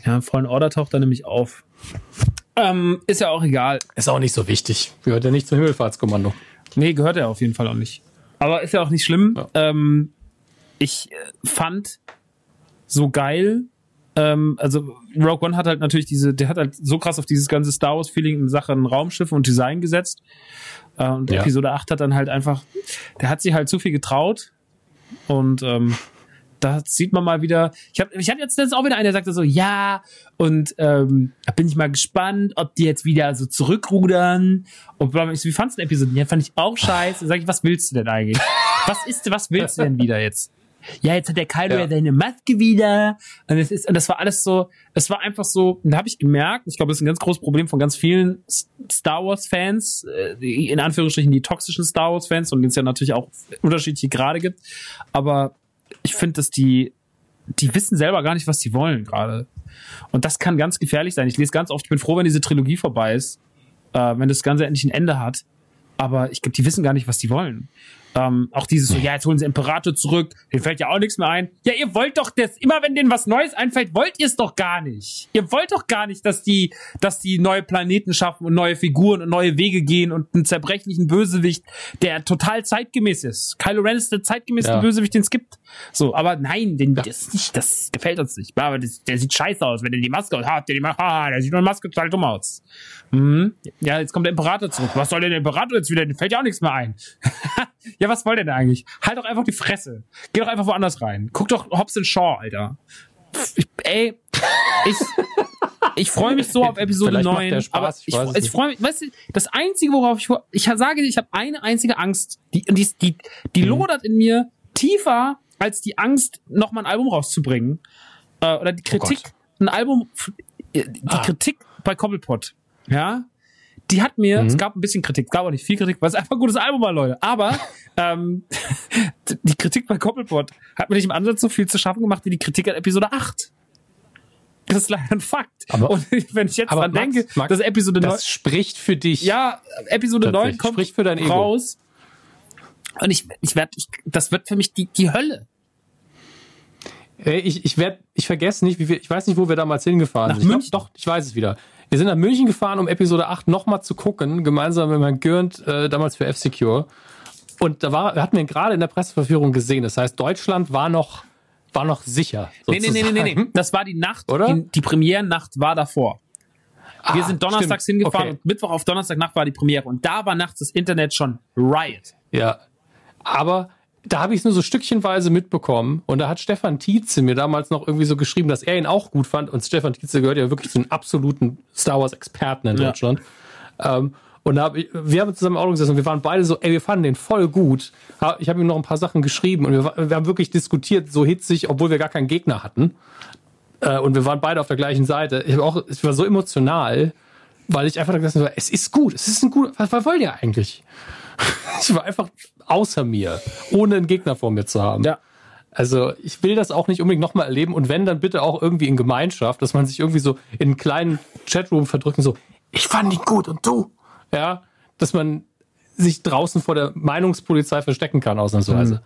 Ja, Freund Order taucht da nämlich auf. Ähm, ist ja auch egal.
Ist auch nicht so wichtig. Gehört ja nicht zum Himmelfahrtskommando.
Nee, gehört er auf jeden Fall auch nicht. Aber ist ja auch nicht schlimm. Ja. Ähm, ich äh, fand so geil, ähm, also Rogue One hat halt natürlich diese, der hat halt so krass auf dieses ganze Star Wars Feeling in Sachen Raumschiffe und Design gesetzt. Äh, und ja. Episode 8 hat dann halt einfach, der hat sich halt zu viel getraut und ähm, da sieht man mal wieder. Ich habe ich hab jetzt auch wieder einen, der sagte so, ja, und ähm, da bin ich mal gespannt, ob die jetzt wieder so zurückrudern. Und ich so, wie fandst du die Episode? Ja, fand ich auch scheiße. Sag ich, was willst du denn eigentlich? Was ist, was willst du denn wieder jetzt? Ja, jetzt hat der Kylo ja,
Ja.
seine Maske wieder. Und es ist, und das war alles so, es war einfach so, da habe ich gemerkt, ich glaube, das ist ein ganz großes Problem von ganz vielen Star Wars-Fans, äh, in Anführungsstrichen die toxischen Star Wars-Fans, und denen es ja natürlich auch unterschiedliche Grade gibt. Aber ich finde, dass die, die wissen selber gar nicht, was sie wollen gerade. Und das kann ganz gefährlich sein. Ich lese ganz oft, ich bin froh, wenn diese Trilogie vorbei ist, äh, wenn das Ganze endlich ein Ende hat. Aber ich glaube, die wissen gar nicht, was die wollen. Ähm, auch dieses so, ja, jetzt holen sie Imperator zurück, denen fällt ja auch nichts mehr ein. Ja, ihr wollt doch das, immer wenn denen was Neues einfällt, wollt ihr es doch gar nicht. Ihr wollt doch gar nicht, dass die, dass die neue Planeten schaffen und neue Figuren und neue Wege gehen und einen zerbrechlichen Bösewicht, der total zeitgemäß ist. Kylo Ren ist der zeitgemäße
Ja.
Bösewicht, den es gibt. So, aber nein, den, das, nicht, das gefällt uns nicht. Aber das, der sieht scheiße aus, wenn er die Maske hat, der die Maske, ah, der sieht nur Maske total dumm aus. Mhm. Ja, jetzt kommt der Imperator zurück. Was soll denn der Imperator jetzt wieder? Den fällt ja auch nichts mehr ein. ja, was wollt ihr denn eigentlich? Halt doch einfach die Fresse. Geh doch einfach woanders rein. Guck doch Hobbs Shaw, Alter. Ich, ey, ich, ich freue mich so auf Episode
Vielleicht macht
9.
der Spaß,
aber
ich
ich, ich freue mich, weißt du, das Einzige, worauf ich, ich sage dir, ich habe eine einzige Angst, die, die, die, die
Mhm.
lodert in mir tiefer als die Angst, nochmal ein Album rauszubringen. Äh, oder die Kritik,
Gott.
ein Album, äh, die
Ah.
Kritik bei Cobblepot, ja, die hat mir,
Mhm.
es gab ein bisschen Kritik, es gab auch nicht viel Kritik, weil es einfach ein gutes Album war, Leute. Aber ähm, die Kritik bei Cobblepot hat mir nicht im Ansatz so viel zu schaffen gemacht wie die Kritik an Episode 8. Das ist leider ein Fakt.
Aber-
Und wenn ich jetzt dran
Max,
denke,
Max,
dass Episode 9,
Das spricht für dich.
ja, Episode 9
Tatsächlich.
kommt
Spricht für dein Ego.
raus. Und ich, ich werde, ich, das wird für mich die, die Hölle.
Ey, ich, ich werd, ich vergesse nicht, wie wir, ich weiß nicht, wo wir damals hingefahren
Nach
sind. Ich
München.
Glaub, doch, ich weiß es wieder. Wir sind nach München gefahren, um Episode 8 nochmal zu gucken, gemeinsam mit Herrn Gürnt, äh, damals für F-Secure. Und da war, hatten wir ihn gerade in der Presseverführung gesehen. Das heißt, Deutschland war noch, war noch sicher.
Nee, nee, nee, nee, nee, nee.
sozusagen.
Das war die Nacht,
Oder?
Die, die Premierennacht war davor. Wir
Ah,
sind donnerstags
stimmt.
hingefahren
Okay.
und Mittwoch auf Donnerstagnacht war die Premiere. Und da war nachts das Internet schon Riot.
Ja. Aber da habe ich es nur so stückchenweise mitbekommen. Und da hat Stefan Tietze mir damals noch irgendwie so geschrieben, dass er ihn auch gut fand. Und Stefan Tietze gehört ja wirklich zu den absoluten Star Wars-Experten in
Ja.
Deutschland. Ähm, und da hab ich, wir haben zusammen im Auto gesessen und wir waren beide so, ey, wir fanden den voll gut. Ich habe ihm noch ein paar Sachen geschrieben und wir, wir haben wirklich diskutiert, so hitzig, obwohl wir gar keinen Gegner hatten. Äh, und wir waren beide auf der gleichen Seite. Ich, auch, ich war so emotional, weil ich einfach gesagt habe, es ist gut, es ist ein gut, was, was wollt ihr eigentlich? Ich war einfach außer mir, ohne einen Gegner vor mir zu haben.
Ja.
Also ich will das auch nicht unbedingt nochmal erleben und wenn, dann bitte auch irgendwie in Gemeinschaft, dass man sich irgendwie so in einen kleinen Chatroom verdrückt und so, ich fand ihn gut und du. Ja, dass man sich draußen vor der Meinungspolizei verstecken kann, ausnahmsweise.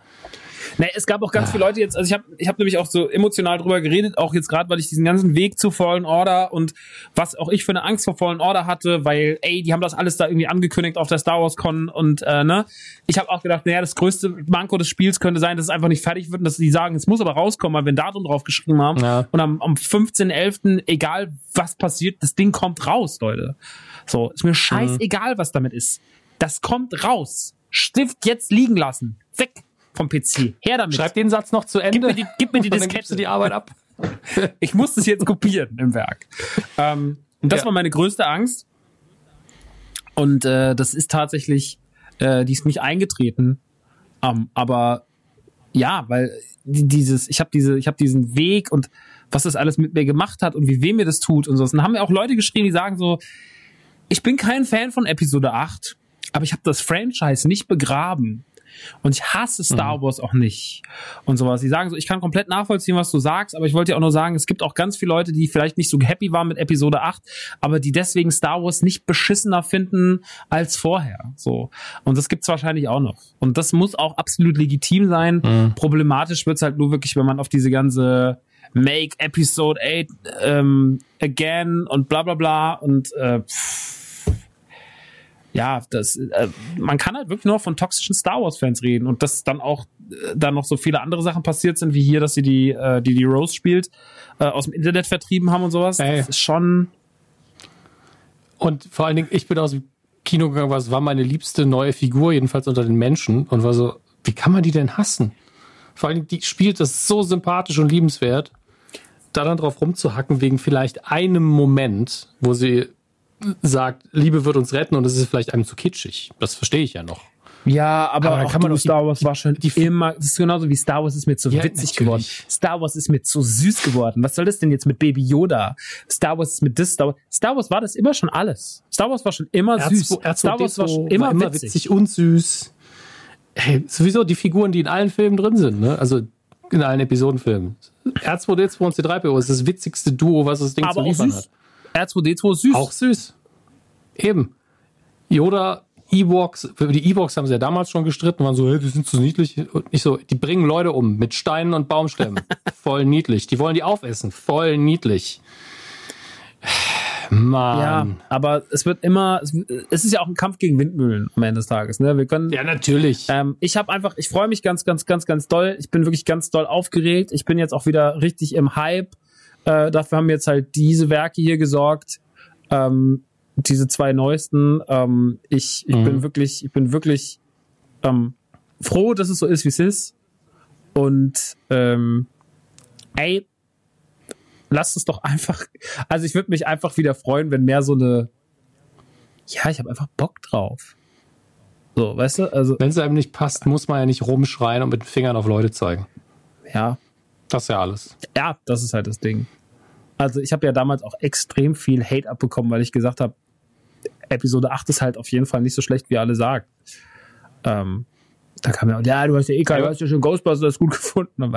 Nee, es gab auch ganz viele Leute jetzt, also ich habe ich hab nämlich auch so emotional drüber geredet, auch jetzt gerade, weil ich diesen ganzen Weg zu Fallen Order und was auch ich für eine Angst vor Fallen Order hatte, weil, ey, die haben das alles da irgendwie angekündigt auf der Star Wars Con und äh, ne, ich habe auch gedacht, naja, das größte Manko des Spiels könnte sein, dass es einfach nicht fertig wird und dass die sagen, es muss aber rauskommen, weil wir ein Datum drauf geschrieben haben
Ja.
und am, am 15.11., egal was passiert, das Ding kommt raus, Leute. So, ist mir scheißegal, was damit ist. Das kommt raus. Stift jetzt liegen lassen. Weg vom PC. Her damit.
Schreib den Satz noch zu Ende.
Gib mir die- gib mir die
dann
Diskette.
gibst du die Arbeit ab.
Ich muss das jetzt kopieren im Werk. Ähm, und das
Ja.
war meine größte Angst. Und äh, das ist tatsächlich, äh, die ist nicht eingetreten. Ähm, aber ja, weil die- dieses, ich habe diese, ich habe diesen Weg und was das alles mit mir gemacht hat und wie weh mir das tut und so. Und dann haben mir auch Leute geschrieben, die sagen so, ich bin kein Fan von Episode 8, aber ich habe das Franchise nicht begraben. Und ich hasse Star Wars auch nicht. Und sowas. Die sagen so, ich kann komplett nachvollziehen, was du sagst, aber ich wollte dir auch nur sagen, es gibt auch ganz viele Leute, die vielleicht nicht so happy waren mit Episode 8, aber die deswegen Star Wars nicht beschissener finden als vorher. So. Und das gibt's wahrscheinlich auch noch. Und das muss auch absolut legitim sein. Problematisch wird's halt nur wirklich, wenn man auf diese ganze Make Episode 8 ähm, again und bla bla bla und äh, pff, ja, das, äh, man kann halt wirklich nur von toxischen Star Wars Fans reden und dass dann auch äh, dann noch so viele andere Sachen passiert sind, wie hier, dass sie die, äh, die die Rose spielt, äh, aus dem Internet vertrieben haben und sowas.
Ey.
Das ist schon,
Und vor allen Dingen, ich bin aus dem Kino gegangen, was war meine liebste neue Figur, jedenfalls unter den Menschen, und war so, wie kann man die denn hassen? Vor allen Dingen, die spielt das so sympathisch und liebenswert, da dann drauf rumzuhacken, wegen vielleicht einem Moment, wo sie sagt, Liebe wird uns retten und es ist vielleicht einem zu kitschig. Das verstehe ich ja noch.
Ja, aber,
Aber
auch
kann man
du,
doch die-
Star Wars war schon
die-
immer, das ist genauso wie Star Wars ist mir zu
Ja,
witzig
natürlich.
geworden. Star Wars ist mir zu süß geworden. Was soll das denn jetzt mit Baby Yoda? Star Wars ist mit das, Star Wars, Star Wars war das immer schon alles. Star Wars war schon immer süß.
R2,
Star Wars war schon immer,
immer
witzig.
witzig und süß. Hey, sowieso die Figuren, die in allen Filmen drin sind, ne? Also in allen Episodenfilmen. R2D2 und C3PO ist das witzigste Duo, was das Ding
Aber
zu
auch
liefern
süß.
hat.
R2D2 ist süß.
Auch süß. Eben. Yoda, Ewoks, die Ewoks haben sie ja damals schon gestritten, waren so, hey, die sind zu niedlich. Und nicht so, die bringen Leute um mit Steinen und Baumstämmen. Voll niedlich. Die wollen die aufessen. Voll niedlich. Mann.
Ja, aber es wird immer, es, es ist ja auch ein Kampf gegen Windmühlen am Ende des Tages. Ne? Wir können,
Ja, natürlich.
Ähm, ich habe einfach, ich freue mich ganz, ganz, ganz, ganz doll. Ich bin wirklich ganz doll aufgeregt. Ich bin jetzt auch wieder richtig im Hype. Äh, dafür haben jetzt halt diese Werke hier gesorgt. Ähm, diese zwei neuesten. Ähm, ich ich
Mhm.
bin wirklich, ich bin wirklich ähm, froh, dass es so ist, wie es ist. Und ähm, ey, lasst es doch einfach. Also ich würde mich einfach wieder freuen, wenn mehr so eine. Ja, ich habe einfach Bock drauf. So, weißt du? Also,
Wenn es einem nicht passt, muss man ja nicht rumschreien und mit den Fingern auf Leute zeigen.
ja,
Das ist ja alles.
Ja, das ist halt das Ding. Also ich habe ja damals auch extrem viel Hate abbekommen, weil ich gesagt habe, Episode 8 ist halt auf jeden Fall nicht so schlecht, wie alle sagen. Ähm, da kam ja, ja, du hast ja eh keinen, du hast ja schon Ghostbusters gut gefunden.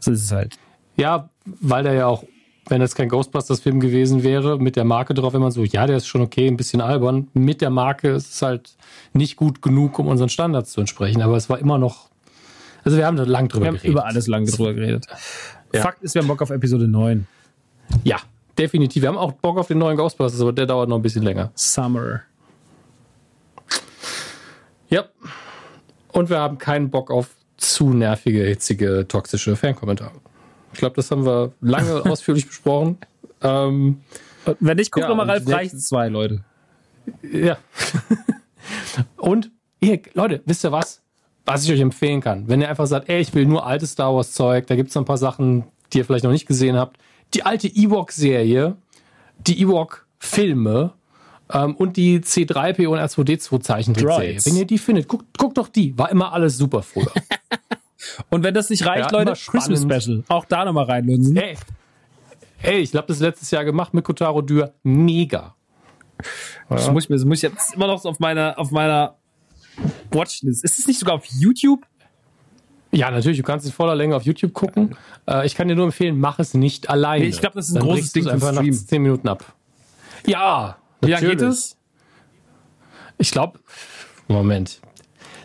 So ist es halt.
Ja, weil der ja auch, wenn das kein Ghostbusters-Film gewesen wäre, mit der Marke drauf, wenn man so, ja, der ist schon okay, ein bisschen albern. Mit der Marke ist es halt nicht gut genug, um unseren Standards zu entsprechen. Aber es war immer noch. Also wir haben da lang drüber
Wir haben
geredet.
über alles lange drüber geredet.
Ja.
Fakt ist, wir haben Bock auf Episode 9.
Ja, definitiv. Wir haben auch Bock auf den neuen Ghostbusters, aber der dauert noch ein bisschen länger.
Summer.
Ja. Und wir haben keinen Bock auf zu nervige, hitzige, toxische Fankommentare. Ich glaube, das haben wir lange ausführlich besprochen. Ähm,
Wenn nicht, guck
Ja,
doch mal
und
Ralf Reichs 2, Leute.
Ja. Und ihr, Leute, wisst ihr was? Was ich euch empfehlen kann, wenn ihr einfach sagt, ey, ich will nur altes Star Wars Zeug, da gibt's noch ein paar Sachen, die ihr vielleicht noch nicht gesehen habt. Die alte Ewok-Serie, die Ewok-Filme ähm, und die C3PO und R2D2 Zeichentrickserie. Wenn ihr die findet, guckt, guckt doch die. War immer alles super früher.
Und wenn das nicht reicht,
Ja,
Leute. Christmas Special. Auch da nochmal reinlunsen.
ey, ey, ich habe das letztes Jahr gemacht mit Kotaro Dürr. Mega.
Das muss ich das muss ich jetzt immer noch so auf meiner, auf meiner Watchlist. Ist es nicht sogar auf YouTube?
Ja, natürlich, du kannst es voller Länge auf YouTube gucken. Äh, ich kann dir nur empfehlen, mach es nicht alleine.
Nee, ich glaub, das ist ein
Dann
großes Ding
einfach nach
Stream.
10 Minuten ab. Ja,
Wie lange geht es?
Ich glaube, Moment.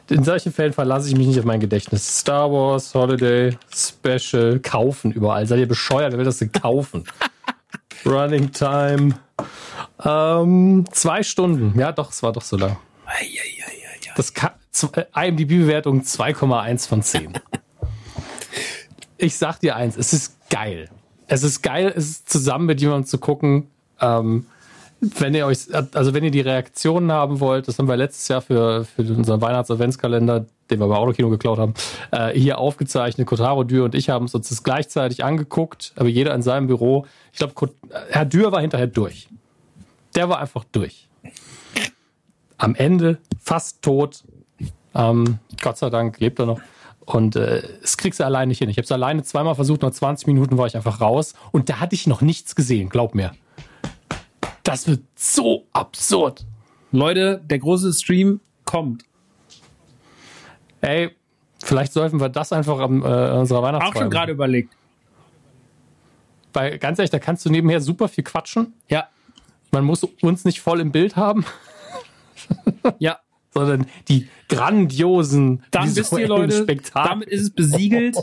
In solchen Fällen verlasse ich mich nicht auf mein Gedächtnis. Star Wars, Holiday, Special, kaufen überall. Seid ihr bescheuert? Wer will das denn kaufen? Running Time. Ähm, zwei Stunden. Ja, doch, es war doch so lang. Das kann, z- äh, IMDb-Bewertung 2,1 von 10. ich sag dir eins, es ist geil. Es ist geil, es ist zusammen mit jemandem zu gucken. Ähm, wenn ihr euch, also wenn ihr die Reaktionen haben wollt, das haben wir letztes Jahr für, für unseren Weihnachts-Adventskalender, den wir bei Autokino geklaut haben, äh, hier aufgezeichnet. Kotaro Dürr und ich haben uns das gleichzeitig angeguckt, aber jeder in seinem Büro. Ich glaube, Herr Dürr war hinterher durch. Der war einfach durch. Am Ende fast tot. Ähm, Gott sei Dank lebt er noch. Und äh, das kriegst du alleine nicht hin. Ich habe es alleine zweimal versucht, nach 20 Minuten war ich einfach raus. Und da hatte ich noch nichts gesehen, glaub mir. Das wird so absurd.
Leute, der große Stream kommt.
Ey, vielleicht sollten wir das einfach am, äh, an unserer
Auch
Weihnachtsfeier.
schon gerade überlegt.
Weil ganz ehrlich, da kannst du nebenher super viel quatschen.
Ja.
Man muss uns nicht voll im Bild haben,
Ja.
Sondern die grandiosen
Dann wisst ihr, Leute,
Spektakel.
damit ist es besiegelt.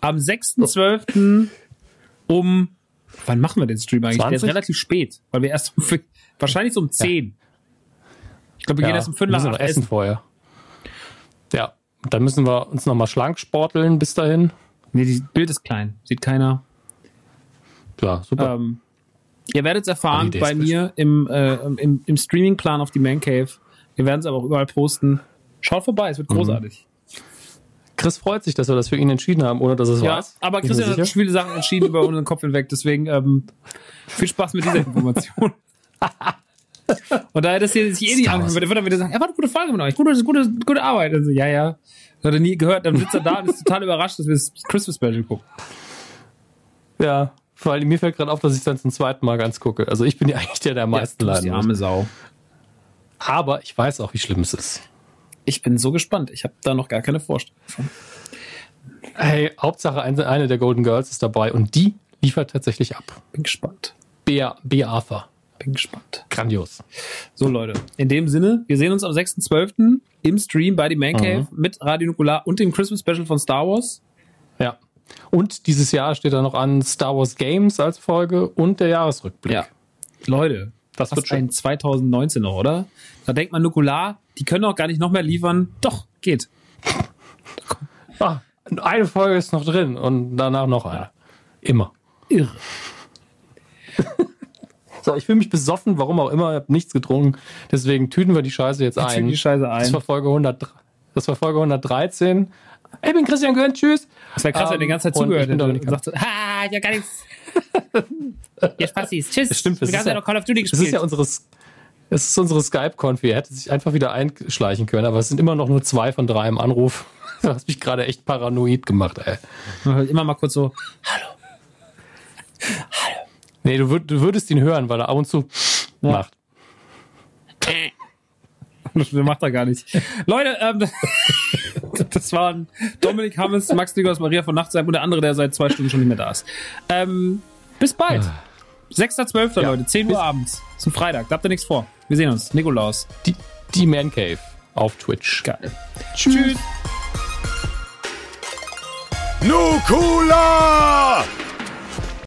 Am 6.12. um, wann machen wir den Stream eigentlich? Der
20?
ist relativ spät, weil wir erst um, wahrscheinlich so um 10. Ich glaube, wir gehen erst um 5 nach
müssen wir
8
essen
essen.
vorher. Ja, dann müssen wir uns nochmal schlank sporteln bis dahin.
Nee, das Bild ist klein. Sieht keiner.
Klar, super.
Ähm, ihr werdet es erfahren bei mir im, äh, im, im Streamingplan auf die Man Cave. Wir werden es aber auch überall posten. Schaut vorbei, es wird
Mhm.
großartig.
Chris freut sich, dass wir das für ihn entschieden haben, ohne dass er es
Ja,
weiß.
aber Christian hat viele Sachen entschieden über unseren Kopf hinweg, deswegen ähm, viel Spaß mit dieser Information. Und da hättest du sich eh nicht
Wars.
angefangen, wird er wieder sagen, ja, war eine gute Folge mit euch, gute, gute, gute Arbeit. Also, ja, ja. Hat er nie gehört, dann sitzt er da und ist total überrascht, dass wir das Christmas Special gucken.
Ja, vor allem mir fällt gerade auf, dass ich es dann zum zweiten Mal ganz gucke. Also ich bin ja eigentlich der, der am meisten
bist
leiden
die arme Sau.
Aber ich weiß auch, wie schlimm es ist.
Ich bin so gespannt. Ich habe da noch gar keine Vorstellung von.
Hey, Hauptsache eine, eine der Golden Girls ist dabei und die liefert tatsächlich ab.
Bin gespannt.
Bea, Bea Arthur.
Bin gespannt.
Grandios.
So, Leute. In dem Sinne, wir sehen uns am 6.12. im Stream bei die Man Cave mit Radio Nukular und dem Christmas Special von Star Wars.
Ja. Und dieses Jahr steht da noch an Star Wars Games als Folge und der Jahresrückblick.
Ja. Leute,
Das
das
wird
ein 2019 noch, oder? Da denkt man Nukular, die können auch gar nicht noch mehr liefern. Doch, geht.
Ah, eine Folge ist noch drin und danach noch eine. Immer.
Irre.
So, ich fühle mich besoffen, warum auch immer, ich habe nichts getrunken. Deswegen tüten wir die Scheiße jetzt
Tüten
ein.
die Scheiße ein.
Das war Folge 100, das war Folge 113. Ich bin Christian Gönn, tschüss.
Das wäre krass, wenn er die ganze Zeit
Ähm,
zugehört
ich bin
hätte und
Dominik
sagte, ha, ja gar nichts. Ihr Spassis, tschüss.
Das stimmt, das ist ja-
Call of Duty
Das
gespielt.
ist ja unsere, es ist unsere Skype-Konfi. Er hätte sich einfach wieder einschleichen können, aber es sind immer noch nur zwei von drei im Anruf. Du hast mich gerade echt paranoid gemacht, ey.
Man hört immer mal kurz so,
Nee, du, würd, du würdest ihn hören, weil er ab und zu macht.
das macht er gar nicht. Leute, ähm, das waren Dominik Hammes, Max Nikolaus, Maria von Nachtsheim und der andere, der seit zwei Stunden schon nicht mehr da ist. Ähm, bis bald. 6.12.
Ja.
Leute, 10 Uhr
Bis-
abends. Ist ein Freitag, da habt ihr nichts vor. Wir sehen uns. Nikolaus.
Die, die Man Cave auf Twitch.
Geil.
Tschüss.
Nukula!